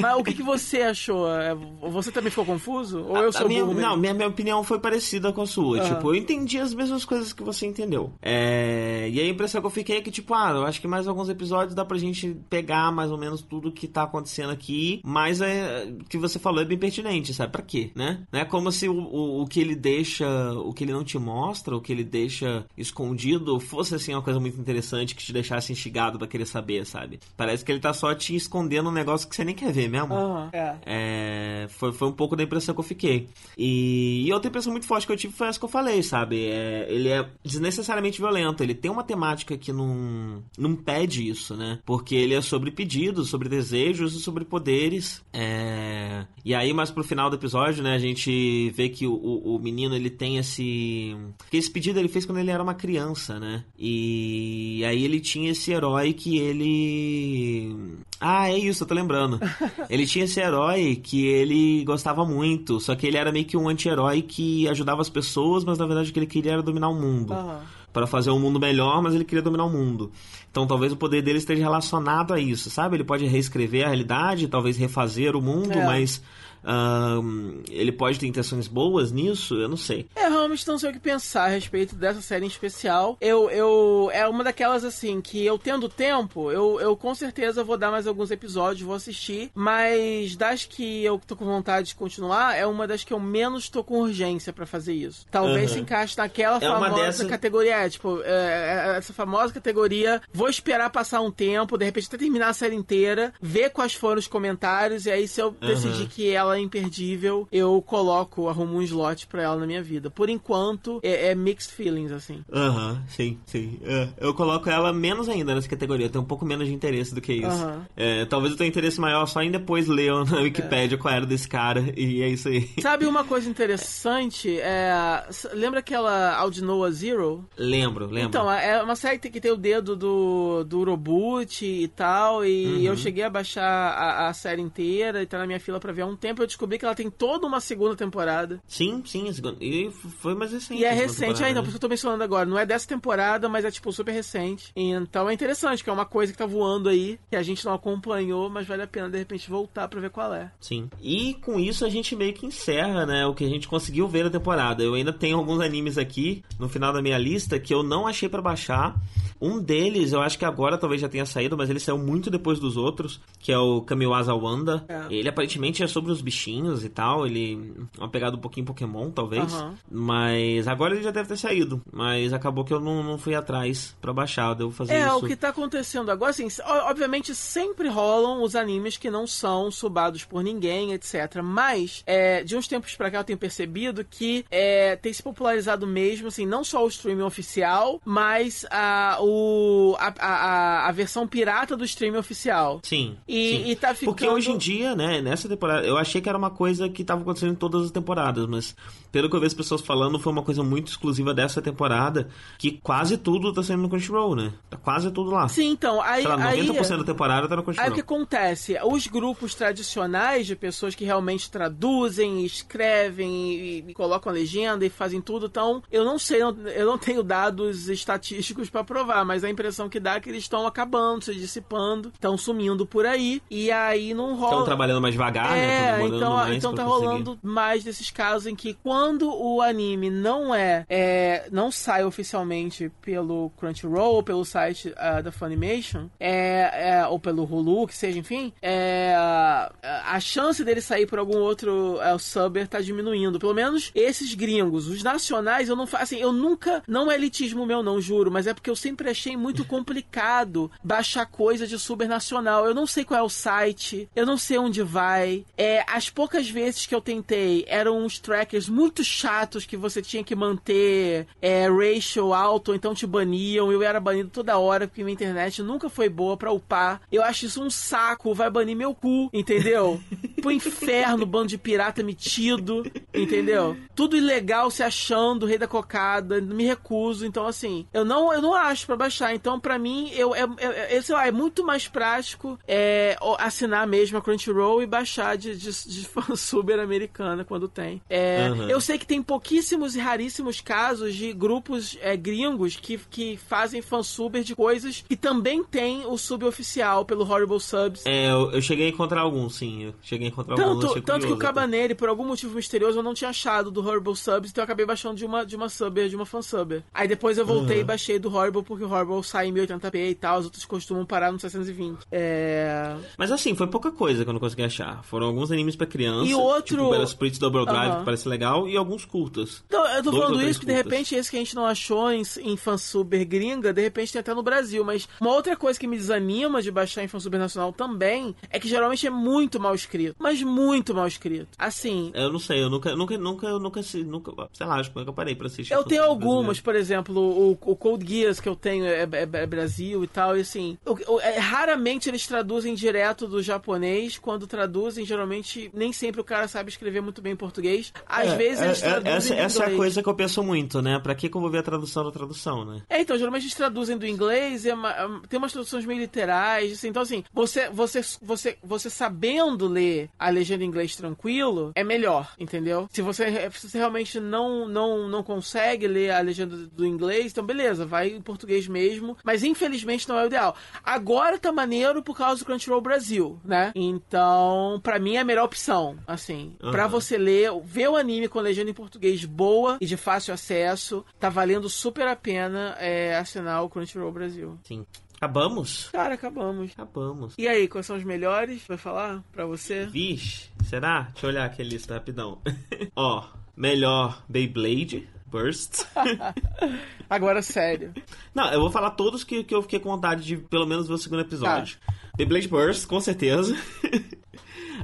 Mas o que, que você achou? É, você também ficou confuso? Ou eu sou minha, burro Não, minha, minha opinião foi parecida com a sua. Ah. Tipo, eu entendi as mesmas coisas que você entendeu. É... E a impressão que eu fiquei é que, tipo, ah, eu acho que mais alguns episódios dá pra gente pegar mais ou menos tudo que tá acontecendo aqui. Mas é... o que você falou é bem pertinente, sabe? Pra quê, né? Não é como se o, o, o que ele deixa, o que ele não te mostra, o que ele deixa escondido, fosse assim uma coisa muito interessante que te deixasse instigado pra querer saber, sabe? Parece que ele tá só te escondendo um negócio que você nem quer ver mesmo. Uhum, é. é. foi, foi um pouco da impressão que eu fiquei. E, e outra impressão muito forte que eu tive foi essa que eu falei, sabe? É, ele é desnecessariamente violento. Ele tem uma temática que não, não pede isso, né? Porque ele é sobre pedidos, sobre desejos e sobre poderes. É... E aí, mais pro final do episódio, né? A gente vê que o, o, menino ele tem esse. Esse pedido ele fez quando ele era uma criança, né? E aí ele tinha esse herói que ele. Ah, é isso, eu tô lembrando [LAUGHS] ele tinha esse herói que ele gostava muito, só que ele era meio que um anti-herói que ajudava as pessoas, mas na verdade o que ele queria era dominar o mundo. Uhum. Para fazer um mundo melhor, mas ele queria dominar o mundo. Então talvez o poder dele esteja relacionado a isso, sabe? Ele pode reescrever a realidade, talvez refazer o mundo, é. mas um, ele pode ter intenções boas nisso? Eu não sei. É, realmente não sei o que pensar a respeito dessa série em especial. Eu, eu é uma daquelas assim que eu tendo tempo, eu, eu com certeza vou dar mais alguns episódios, vou assistir, mas das que eu tô com vontade de continuar, é uma das que eu menos tô com urgência para fazer isso. Talvez uhum. se encaixe naquela é famosa dessa... categoria, é, tipo, é, é, essa famosa categoria, vou esperar passar um tempo, de repente até terminar a série inteira, ver quais foram os comentários e aí se eu uhum. decidir que ela ela é imperdível, eu coloco, arrumo um slot pra ela na minha vida. Por enquanto, é, é mixed feelings, assim. Aham, uhum, sim, sim. É, eu coloco ela menos ainda nessa categoria, eu tenho um pouco menos de interesse do que isso. Uhum. É, talvez eu tenha interesse maior só em depois ler na Wikipedia qual era desse cara, e é isso aí. Sabe uma coisa interessante? É, lembra aquela Audinoa Zero? Lembro, lembro. Então, é uma série que tem o dedo do, do Uroboot e tal, e uhum. eu cheguei a baixar a, a série inteira e tá na minha fila pra ver há um tempo tempo eu descobri que ela tem toda uma segunda temporada. Sim, sim, e foi mais recente. E é recente ainda, por isso eu tô mencionando agora. Não é dessa temporada, mas é tipo super recente. Então é interessante, que é uma coisa que tá voando aí, que a gente não acompanhou, mas vale a pena de repente voltar pra ver qual é. Sim. E com isso a gente meio que encerra, né, o que a gente conseguiu ver na temporada. Eu ainda tenho alguns animes aqui no final da minha lista que eu não achei para baixar. Um deles, eu acho que agora talvez já tenha saído, mas ele saiu muito depois dos outros, que é o Kamiwaza Wanda. É. Ele aparentemente é sobre os bichinhos e tal. Ele é uma pegada um pouquinho Pokémon, talvez. Uhum. Mas agora ele já deve ter saído. Mas acabou que eu não, não fui atrás para baixar. Eu devo fazer é, isso. É, o que tá acontecendo agora, assim, obviamente sempre rolam os animes que não são subados por ninguém, etc. Mas, é, de uns tempos pra cá eu tenho percebido que é, tem se popularizado mesmo, assim, não só o streaming oficial, mas a, o, a, a, a versão pirata do streaming oficial. Sim. E, sim. e tá ficando. Porque hoje em dia, né, nessa temporada, eu achei achei que era uma coisa que estava acontecendo em todas as temporadas, mas pelo que eu vejo as pessoas falando, foi uma coisa muito exclusiva dessa temporada, que quase tudo tá saindo no Crunchyroll, né? Tá quase tudo lá. Sim, então, aí... Sei lá, 90% aí, da temporada tá no Crunchyroll. Aí o que acontece? Os grupos tradicionais de pessoas que realmente traduzem, escrevem e, e colocam a legenda e fazem tudo, então, eu não sei, eu não tenho dados estatísticos para provar, mas a impressão que dá é que eles estão acabando, se dissipando, estão sumindo por aí, e aí não rola... Estão trabalhando mais devagar, né? é, né? então, mais então tá conseguir. rolando mais desses casos em que quando o anime não é, é não sai oficialmente pelo Crunchyroll, pelo site uh, da Funimation, é, é, ou pelo Hulu, que seja, enfim, é, a chance dele sair por algum outro é, subber tá diminuindo. Pelo menos esses gringos. Os nacionais, eu não faço. Assim, eu nunca. Não é elitismo meu, não, juro, mas é porque eu sempre achei muito [LAUGHS] complicado baixar coisa de super nacional. Eu não sei qual é o site, eu não sei onde vai. É, as poucas vezes que eu tentei eram uns trackers muito chatos que você tinha que manter é, ratio alto, então te baniam. Eu era banido toda hora porque minha internet nunca foi boa para upar. Eu acho isso um saco, vai banir meu cu, entendeu? [LAUGHS] Pro inferno, bando de pirata metido, entendeu? Tudo ilegal se achando, rei da cocada, me recuso. Então, assim, eu não, eu não acho para baixar. Então, para mim, eu, é, é, é, sei lá, é muito mais prático é, assinar mesmo a Crunchyroll e baixar de, de, de [LAUGHS] fansuber americana quando tem. É, uhum. Eu sei que tem pouquíssimos e raríssimos casos de grupos é, gringos que, que fazem fansuber de coisas que também tem o sub oficial pelo Horrible Subs. É, eu, eu cheguei a encontrar alguns, sim. Eu cheguei a encontrar tanto, alguns. Tanto que o Cabaneri, por algum motivo misterioso, eu não tinha achado do Horrible Subs, então eu acabei baixando de uma, de uma subber, de uma fansubber. Aí depois eu voltei uhum. e baixei do Horrible, porque o Horrible sai em 1080p e tal, os outros costumam parar no 720. É... Mas assim, foi pouca coisa que eu não consegui achar. Foram alguns animes pra criança. E outro. Tipo, Spritz Double Drive, uhum. que parece legal, e alguns curtas. Então, eu tô falando isso que de repente esse que a gente não achou em, em fansuber gringa, de repente tem até no Brasil. Mas uma outra coisa que me desanima de baixar em fansuber nacional também é que geralmente é muito mal escrito. Mas muito mal escrito. Assim. Eu não sei, eu nunca, nunca, nunca, nunca, nunca sei lá, acho que eu parei pra assistir. Eu tenho algumas, por exemplo, o, o Cold Geass que eu tenho é, é, é Brasil e tal, e assim. é, raramente eles traduzem direto do japonês. Quando traduzem, geralmente nem sempre o cara sabe escrever muito bem português. Às é, eles é, traduzem. Essa, essa é a coisa que eu penso muito, né? Pra que, que eu vou ver a tradução da tradução, né? É, então, geralmente eles traduzem do inglês, é uma, é, tem umas traduções meio literais, assim, então assim, você, você, você, você sabendo ler a legenda em inglês tranquilo, é melhor, entendeu? Se você, se você realmente não, não, não consegue ler a legenda do inglês, então beleza, vai em português mesmo, mas infelizmente não é o ideal. Agora tá maneiro por causa do Crunchyroll Brasil, né? Então, para mim é a melhor opção, assim, uhum. para você ler, ver o anime com legenda em português boa e de fácil acesso, tá valendo super a pena é, assinar o Crunchyroll Brasil. Sim. Acabamos? Cara, acabamos. Acabamos. E aí, quais são os melhores? Vai falar pra você? Vixe, será? Deixa eu olhar aqui a lista rapidão. [LAUGHS] Ó, melhor Beyblade. Burst. [LAUGHS] Agora, sério. Não, eu vou falar todos que, que eu fiquei com vontade de pelo menos ver o segundo episódio. Tá. Beyblade Burst, com certeza. [LAUGHS]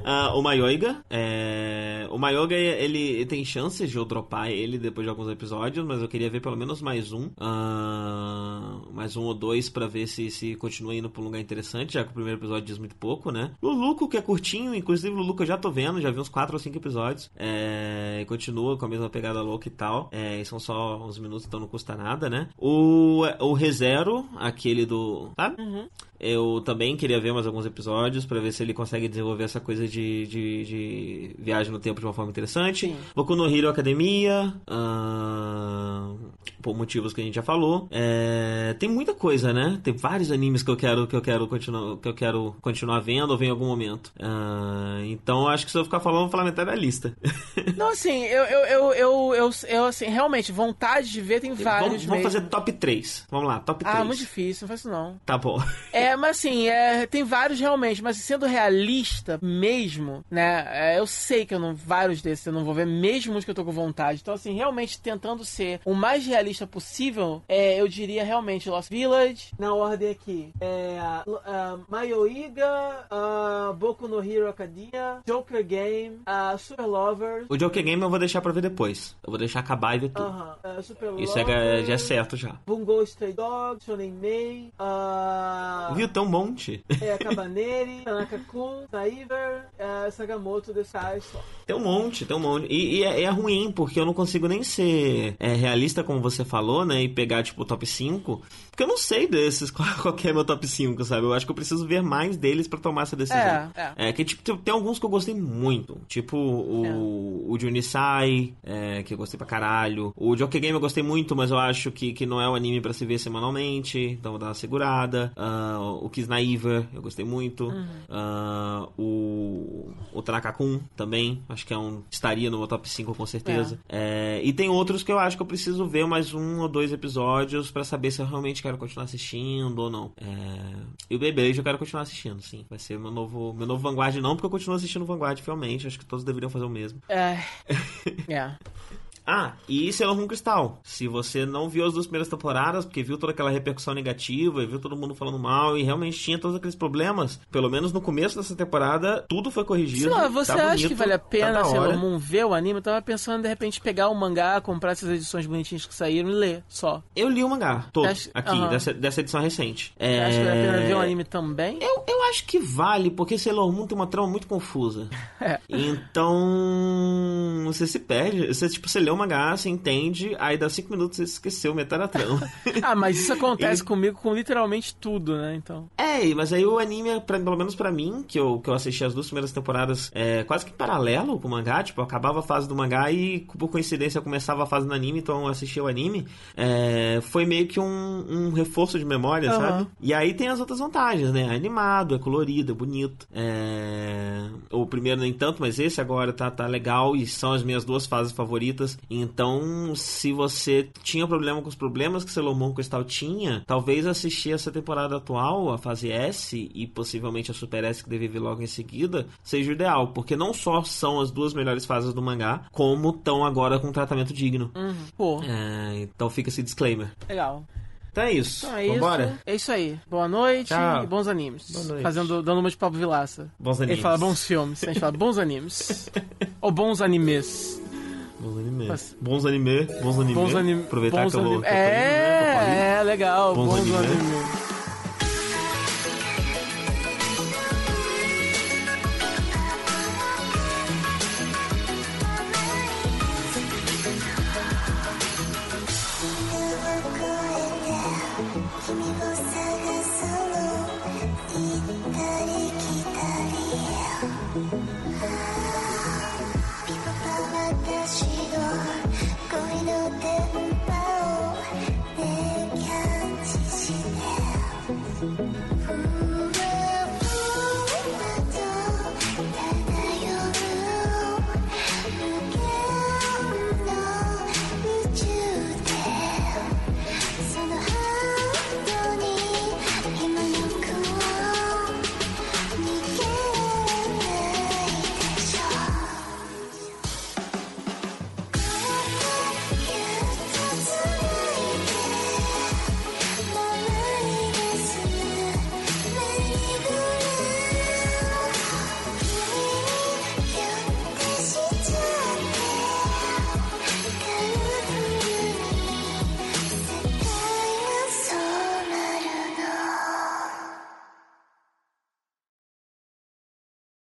Uh, o Mayoiga. É... O Mayoiga, ele tem chances de eu dropar ele depois de alguns episódios, mas eu queria ver pelo menos mais um. Uh... Mais um ou dois para ver se, se continua indo pra um lugar interessante, já que o primeiro episódio diz muito pouco, né? O Luco, que é curtinho, inclusive o Luco eu já tô vendo, já vi uns 4 ou 5 episódios. É... Continua com a mesma pegada louca e tal. É... E são só uns minutos, então não custa nada, né? O, o ReZero, aquele do. Sabe? Uhum. Eu também queria ver mais alguns episódios para ver se ele consegue desenvolver essa coisa de, de, de, viagem no tempo de uma forma interessante. Sim. Boku no Hero Academia, uh, por motivos que a gente já falou. É, tem muita coisa, né? Tem vários animes que eu quero que eu quero continuar que eu quero continuar vendo ou ver em algum momento. Uh, então acho que se eu ficar falando, vou falar metade da lista. [LAUGHS] Não, assim, eu, eu, eu, eu, eu, eu, assim, realmente, vontade de ver tem vários. Vamos, vamos fazer top 3. Vamos lá, top 3. Ah, muito difícil, não faz isso não. Tá bom. É, é, mas assim, é, tem vários realmente, mas sendo realista mesmo, né? É, eu sei que eu não, vários desses eu não vou ver, mesmo os que eu tô com vontade. Então, assim, realmente tentando ser o mais realista lista possível, é, eu diria realmente Lost Village, na ordem aqui. É, uh, Mayoiga, uh, Boku no Hero Academia, Joker Game, uh, Super Lovers. O Joker Game eu vou deixar pra ver depois. Eu vou deixar acabar e ver tudo. Uh -huh. uh, Super Isso Lovers, é, já é certo já. Bungo Stray Dog, Shonen Mei, uh, Viu? Tem um monte. É, Cabaneri, [LAUGHS] Tanaka-kun, Saiver, uh, Sagamoto, Desai, só. Tem um monte, tem um monte. E, e é, é, ruim, porque eu não consigo nem ser é, realista, como você falou, né? E pegar, tipo, o top 5. Porque eu não sei desses [LAUGHS] qual, qual é meu top 5, sabe? Eu acho que eu preciso ver mais deles para tomar essa decisão. É, é. é que, tipo, tem, tem, alguns que eu gostei muito. Tipo, o, é. o Junisai, é, que eu gostei pra caralho. O Joker Game eu gostei muito, mas eu acho que, que não é um anime para se ver semanalmente. Então vou dar uma segurada. Uh, o Kisnaiver, eu gostei muito. Uhum. Uh, o, o Tanaka-kun também. Acho que é um. Estaria no meu top 5 com certeza. É. e tem outros que eu acho que eu preciso ver mais um ou dois episódios para saber se eu realmente quero continuar assistindo ou não. É... E o Beyblade eu quero continuar assistindo, sim. Vai ser meu novo, meu novo Vanguard, não, porque eu continuo assistindo Vanguard fielmente. Acho que todos deveriam fazer o mesmo. É. [LAUGHS] é. Ah, e Sailor Moon Crystal. Se você não viu as duas primeiras temporadas, porque viu toda aquela repercussão negativa, e viu todo mundo falando mal, e realmente tinha todos aqueles problemas, pelo menos no começo dessa temporada, tudo foi corrigido. Lá, você tá acha bonito, que vale a pena tá Sailor Moon ver o anime? Eu tava pensando, de repente, pegar o mangá, comprar essas edições bonitinhas que saíram e ler, só. Eu li o mangá, todo, acho... aqui, uhum. dessa, dessa edição recente. É... Acho que vale a pena ver o anime também? Eu, eu acho que vale, porque Sailor Moon tem uma trama muito confusa. [LAUGHS] é. Então, você se perde. Você, tipo, você lê o mangá, você entende aí dá cinco minutos você esqueceu metade da trama. [LAUGHS] ah, mas isso acontece [LAUGHS] e... comigo com literalmente tudo, né? Então. É, mas aí o anime, pra, pelo menos para mim, que eu, que eu assisti as duas primeiras temporadas é, quase que paralelo com o mangá, tipo, eu acabava a fase do mangá e por coincidência eu começava a fase do anime, então eu assistia o anime. É, foi meio que um, um reforço de memória, uhum. sabe? E aí tem as outras vantagens, né? É animado, é colorido, é bonito. É... O primeiro nem tanto, mas esse agora tá, tá legal e são as minhas duas fases favoritas. Então se você tinha problema com os problemas que Sailor Moon Crystal tinha, talvez assistir essa temporada atual, a fase S e possivelmente a Super S que deve vir logo em seguida, seja o ideal, porque não só são as duas melhores fases do mangá, como estão agora com um tratamento digno. Uhum. Pô. É, então fica esse disclaimer. Legal. Então é isso. Então é Vambora? Isso. É isso aí. Boa noite Tchau. e bons animes. Boa noite. Fazendo, dando uma de Pablo Vilaça. Bons animes. Ele fala bons filmes. A gente fala bons animes. [LAUGHS] Ou bons animes. Bons anime. Mas... Bons anime, bons anime. Bons anime. Aproveitar bons que eu vou. É, é, legal. Bons, bons anime. anime.